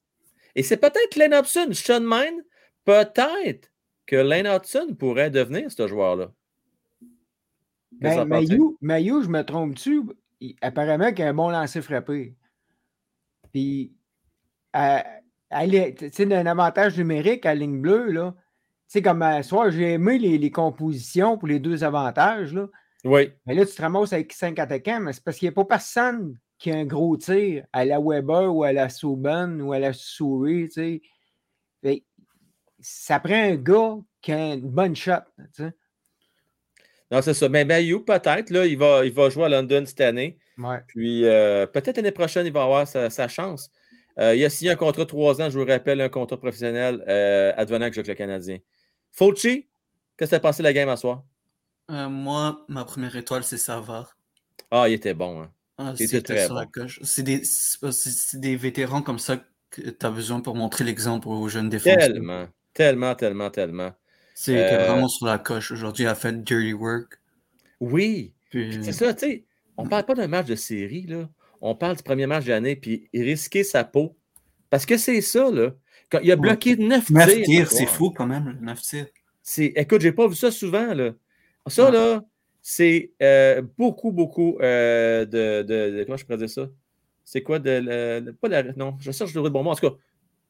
Et c'est peut-être Lane Hobson. Sean Mine, peut-être que Lane Hudson pourrait devenir ce joueur-là. Ben? Mailloux, Mailloux, je me trompe-tu? Il- Apparemment qu'il a un bon lancer frappé. Puis, tu sais, d'un avantage numérique à ligne bleue, là. Tu sais, comme à soir, j'ai aimé les, les compositions pour les deux avantages, là. Oui. Mais là, tu te ramasses avec cinq attaquants, mais c'est parce qu'il n'y a pas personne qui a un gros tir à la Weber ou à la Souben ou à la Souris, tu sais. Ça prend un gars qui a une bonne shot, tu sais. Non, c'est ça. Mais Mayu, peut-être, là, il va, il va jouer à London cette année. Ouais. Puis euh, peut-être l'année prochaine, il va avoir sa, sa chance. Euh, il a signé un contrat de trois ans, je vous rappelle, un contrat professionnel euh, advenant que joue avec le Canadien. Fauci, qu'est-ce que t'as passé la game à soir? Euh, moi, ma première étoile, c'est Savard. Ah, il était bon. Hein? Ah, il était c'était très sur la bon. C'est des, c'est- c'est des vétérans comme ça que tu as besoin pour montrer l'exemple aux jeunes défenseurs. Tellement, tellement, tellement, tellement. C'est Euh, vraiment sur la coche. Aujourd'hui, il a fait dirty work. Oui. Puis- C'est ça, tu sais. On ne parle pas d'un match de série, là. On parle du premier match de l'année, puis risquer sa peau. Parce que c'est ça, là. Quand il a bloqué 9 Neuf tirs. tirs, ce c'est fou quand même, 9 tirs. C'est, écoute, j'ai pas vu ça souvent, là. Ça, là, c'est euh, beaucoup, beaucoup euh, de, de- de- Comment je pourrais dire ça? C'est quoi de. le- pas la, non, je cherche le bon mot. En tout cas,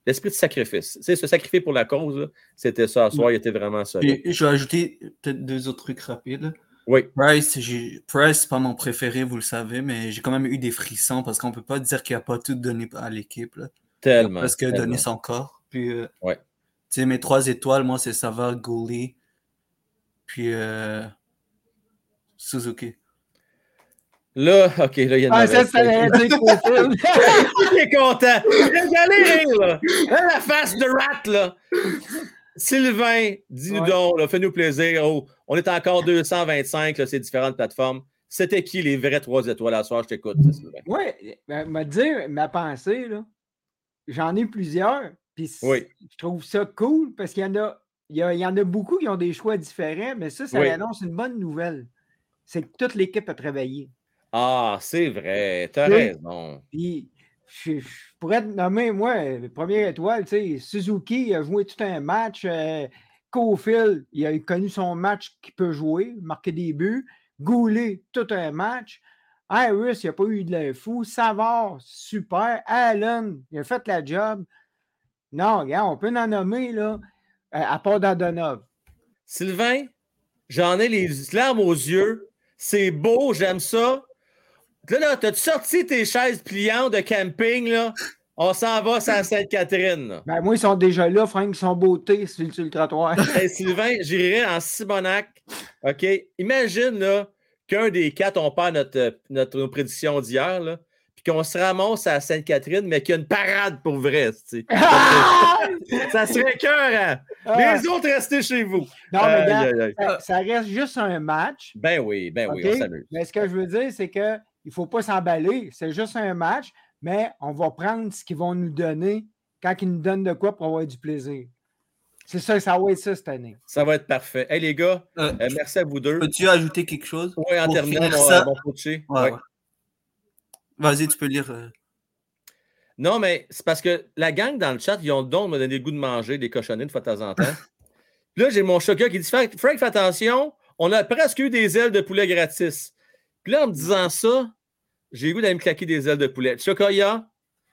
l'esprit de sacrifice. Tu sais, se sacrifier pour la cause, c'était ça à soir, il était vraiment. Puis, je vais ajouter peut-être deux autres trucs rapides. Oui. Price, Price, c'est pas mon préféré, vous le savez, mais j'ai quand même eu des frissons parce qu'on peut pas dire qu'il a pas tout donné à l'équipe. Tellement, presque tellement. donné son corps. Puis, euh, Ouais. tu sais, mes trois étoiles, moi, c'est Savard, Gouli, puis euh, Suzuki. Là, OK, là, il y a une Ah, ça, ça. Il est content. Il a rire, là. Hein, la face de rat, là. Sylvain, dis-nous Ouais. donc, là, fais-nous plaisir. Oh, on est encore 225, là, ces différentes plateformes. C'était qui les vrais trois étoiles à soir? Je t'écoute, Sylvain. Oui, ben, me dire ma pensée, là, j'en ai plusieurs. Puis Oui. je trouve ça cool parce qu'il y en a, il y, a- il y en a beaucoup qui ont des choix différents, mais ça, ça Oui. annonce une bonne nouvelle. C'est que toute l'équipe a travaillé. Ah, c'est vrai. T'as Oui. raison. Puis je, je pourrais te nommer, moi, première étoile, tu sais, Suzuki a joué tout un match. euh, Cofield, il a connu son match qu'il peut jouer, marquer des buts. Goulet, tout un match. Harris, il n'a pas eu de l'air fou. Savard, super. Allen, il a fait la job. Non, regarde, on peut en nommer, là, euh, à part Dadonov. Sylvain, j'en ai les larmes aux yeux. C'est beau, j'aime ça. Là, là t'as sorti tes chaises pliantes de camping, là? On s'en va à Sainte-Catherine. Ben, moi, ils sont déjà là, Frank, ils sont beautés sur, le- trottoir. Hey, Sylvain, j'irai en Simonac. OK? Imagine là, qu'un des quatre, on perd notre, notre, nos prédictions d'hier, là, puis qu'on se ramasse à Sainte-Catherine, mais qu'il y a une parade pour vrai. tu sais. ça serait cœur. Les autres, restez chez vous. Ah! Non, mais regarde, aïe, aïe. ça, ça reste juste un match. Ben oui, ben oui, OK? on s'amuse. Mais ce que je veux dire, c'est qu'il ne faut pas s'emballer. C'est juste un match, mais on va prendre ce qu'ils vont nous donner quand ils nous donnent de quoi pour avoir du plaisir. C'est ça, ça va être ça cette année. Ça va être parfait. Hey les gars, euh, merci à vous deux. Peux-tu ajouter quelque chose? Oui, en terminant, mon, ça? euh, mon coaché. Ouais, Ouais. ouais. Vas-y, tu peux lire. euh. Non, mais c'est parce que la gang dans le chat, ils ont le don de me donner le goût de manger des cochonnées de fois de temps en temps. là, j'ai mon chocolat qui dit Frank, Frank, fais attention, on a presque eu des ailes de poulet gratis. Puis là, en me disant ça, j'ai le goût d'aller me claquer des ailes de poulet. Chocolat,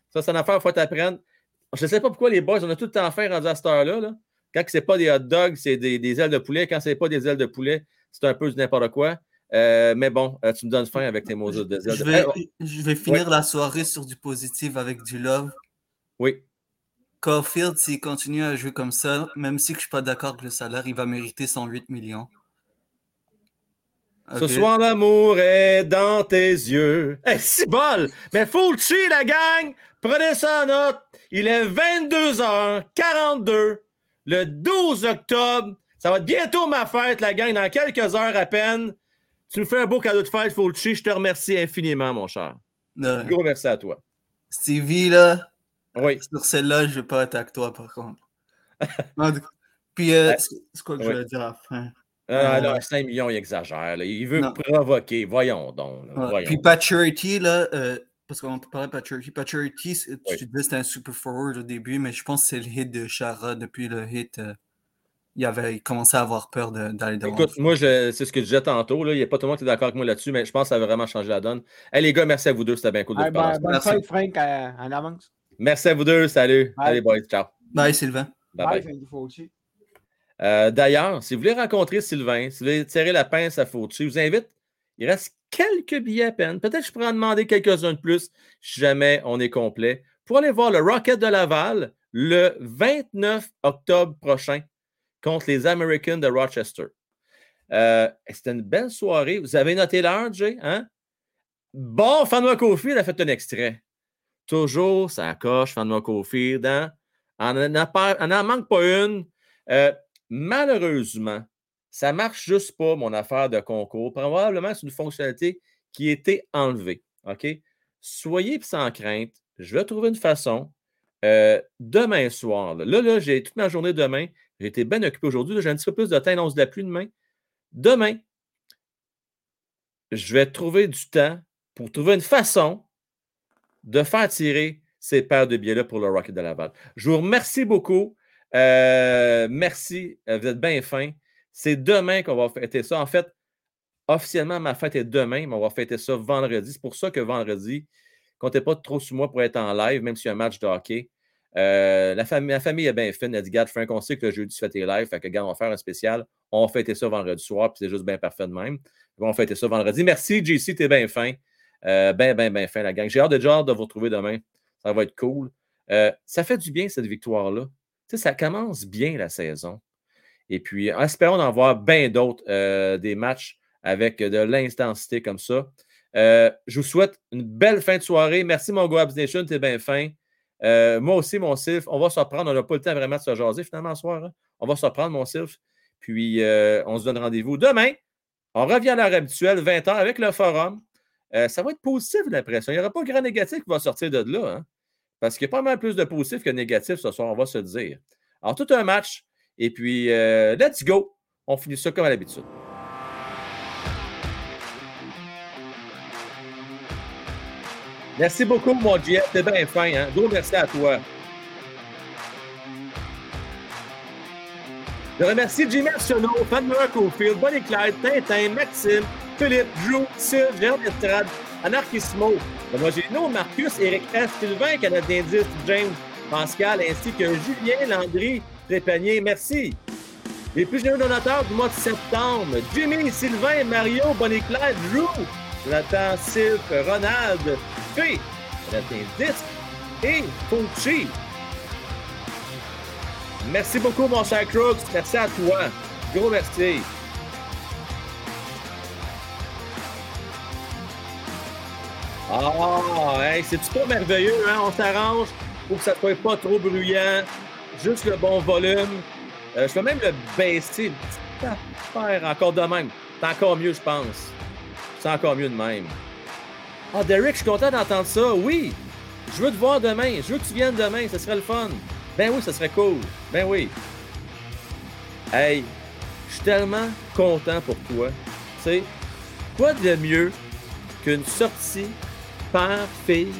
ça, c'est une affaire, il faut t'apprendre. Je ne sais pas pourquoi les boys, on a tout le temps fait rendu à cette heure-là. Là. Quand ce n'est pas des hot dogs, c'est des, des ailes de poulet. Quand ce n'est pas des ailes de poulet, c'est un peu du n'importe quoi. Euh, mais bon, euh, tu me donnes faim avec tes mots de ailes Je vais, poulet. je vais finir Ouais. la soirée sur du positif avec du love. Oui. Caulfield, s'il continue à jouer comme ça, même si je ne suis pas d'accord avec le salaire, il va mériter 108 millions. Ce soir, l'amour est dans tes yeux. Hey, c'est bol! Mais faut le tuer, la gang! Prenez ça en note. Il est 22h42, le 12 octobre. Ça va être bientôt ma fête, la gang, dans quelques heures à peine. Tu nous fais un beau cadeau de fête, faut le tuer. Je te remercie infiniment, mon cher. De- Gros merci à toi. Stevie, là, oui. sur celle-là, je ne vais pas être avec toi, par contre. Puis, euh, c'est quoi que je voulais dire à la fin? Ah, Euh, non, 5 millions, il exagère. là. Il veut Non. provoquer. Voyons donc. là, Ouais, voyons. Puis Paturity, là, euh, parce qu'on peut parler de Paturity. Paturity, tu disais que c'était un super forward au début, mais je pense que c'est le hit de Chara. Depuis le hit, euh, il, avait, il commençait à avoir peur de- d'aller devant. Écoute, moi, je- c'est ce que je disais tantôt. là. Il n'y a pas tout le monde qui est d'accord avec moi là-dessus, mais je pense que ça a vraiment changé la donne. Hey, les gars, merci à vous deux. C'était bien cool de Hey, vous parler. ben, bonne fête, Frank, en avance. Merci à vous deux. Salut. Bye. Allez, boys. Ciao. Bye, Sylvain. Bye Bye, bye. Euh, D'ailleurs, si vous voulez rencontrer Sylvain, si vous voulez tirer la pince à Fauci, je vous invite. Il reste quelques billets à peine. Peut-être que je pourrais en demander quelques-uns de plus si jamais on est complet. Pour aller voir le Rocket de Laval le 29 octobre prochain contre les Americans de Rochester. Euh, C'était une belle soirée. Vous avez noté l'heure, Jay? Hein? Bon, Fanwa Kofi, a fait un extrait. Toujours, ça coche, Fanwa Kofi. On n'en manque pas une. Euh, malheureusement, ça ne marche juste pas, mon affaire de concours. Probablement, c'est une fonctionnalité qui a été enlevée. OK? Soyez sans crainte. Je vais trouver une façon. euh, demain soir, là, là, j'ai toute ma journée demain. J'ai été bien occupé aujourd'hui. J'ai un petit peu plus de temps, annonce de la pluie demain. Demain, je vais trouver du temps pour trouver une façon de faire tirer ces paires de billets-là pour le Rocket de Laval. Je vous remercie beaucoup. Euh, merci. Euh, Vous êtes bien fins. C'est demain qu'on va fêter ça. En fait, officiellement, ma fête est demain, mais on va fêter ça vendredi. C'est pour ça que vendredi, comptez pas trop sur moi pour être en live, même s'il y a un match de hockey. Euh, la, famille, la est bien fine. Elle dit, garde, Frank, on sait que le jeudi, tu fais tes lives. Fait que, regarde, on va faire un spécial. On fêter ça vendredi soir, puis c'est juste bien parfait de même. On va fêter ça vendredi. Merci, JC, t'es bien fin. Ben, ben, ben fin, la gang. J'ai hâte de, hâte de vous retrouver demain. Ça va être cool. Ça fait du bien, cette victoire-là. Sais, ça commence bien la saison. Et puis, espérons en voir bien d'autres, euh, des matchs avec de l'intensité comme ça. Euh, je vous souhaite une belle fin de soirée. Merci, mon gars Nation, t'es bien fin. Euh, moi aussi, mon Sylph, on va se reprendre. On n'a pas le temps vraiment de se jaser finalement ce soir. hein. On va se reprendre, mon Sylph. Puis, on se donne rendez-vous demain. On revient à l'heure habituelle, 20h, avec le forum. Ça va être positif, l'impression. Il n'y aura pas grand négatif qui va sortir de là. hein. Parce qu'il y a pas mal plus de positif que de négatif ce soir, on va se dire. Alors, tout un match. Et puis, euh, let's go. On finit ça comme à l'habitude. Merci beaucoup, mon Jeff. T'es bien fin. Hein? Gros merci à toi. Je remercie Jimmy Arsenault, Fanmeur Cofield, Bonnie Clyde, Tintin, Maxime, Philippe, Drew, Sylve, Gérard Estrade, Anarchismo, Benoît Marcus, Eric S, Sylvain, Canadien 10, James, Pascal, ainsi que Julien Landry, Trépanier. Merci. Les plus généreux donateurs du mois de septembre, Jimmy, Sylvain, Mario, Bonnie Clyde, Drew, Jonathan, Sylve, Ronald, Fé, Canadien 10 et Fauci. Merci beaucoup, mon cher Crooks. Merci à toi. Gros merci. Ah, c'est-tu merveilleux, hein? On s'arrange pour que ça soit pas trop bruyant. Juste le bon volume. Euh, je peux même le baisser une petite affaire encore de même. C'est encore mieux, je pense. C'est encore mieux de même. Ah, Derek, je suis content d'entendre ça. Oui, je veux te voir demain. Je veux que tu viennes demain. Ce serait le fun. Ben oui, ça serait cool. Ben oui. Hey, je suis tellement content pour toi. Tu sais, quoi de mieux qu'une sortie père-fille?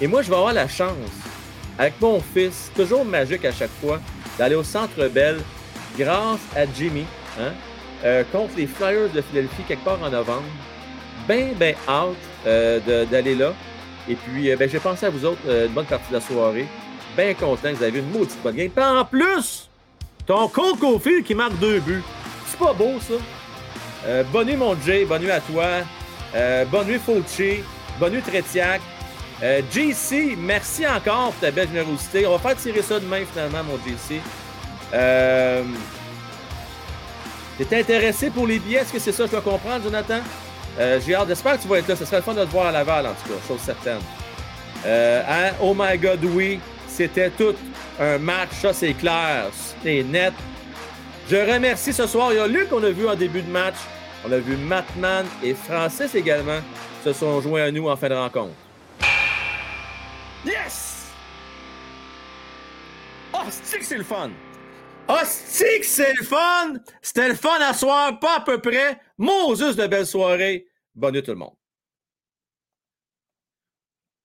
Et moi, je vais avoir la chance, avec mon fils, toujours magique à chaque fois, d'aller au Centre Bell grâce à Jimmy, hein, euh, contre les Flyers de Philadelphie quelque part en novembre. Ben, ben out euh, d'aller là. Et puis, euh, ben, j'ai pensé à vous autres une bonne partie de la soirée. Bien content que vous avez une maudite bonne game. Puis en plus, ton Cole Caulfield qui marque deux buts. C'est pas beau, ça? Bonne nuit, mon Jay. Bonne nuit à toi. Bonne nuit, Fauci. Bonne nuit. Euh, JC, merci encore pour ta belle générosité. On va faire tirer ça demain, finalement, mon JC. Euh, T'es intéressé pour les billets? Est-ce que c'est ça? Que je dois comprendre, Jonathan? Euh, J'ai hâte. J'espère que tu vas être là. Ce serait le fun de te voir à Laval, en tout cas, chose certaine. Euh, hein? Oh my God, oui. C'était tout un match. Ça, c'est clair. C'est net. Je remercie ce soir. Il y a Luc qu'on a vu en début de match. On a vu Matman et Francis également se sont joints à nous en fin de rencontre. Yes! Oh, c'est que c'est le fun! Oh, c'est que c'est le fun! C'était le fun à soir, pas à peu près. Moses de belle soirée. Bonne nuit tout le monde.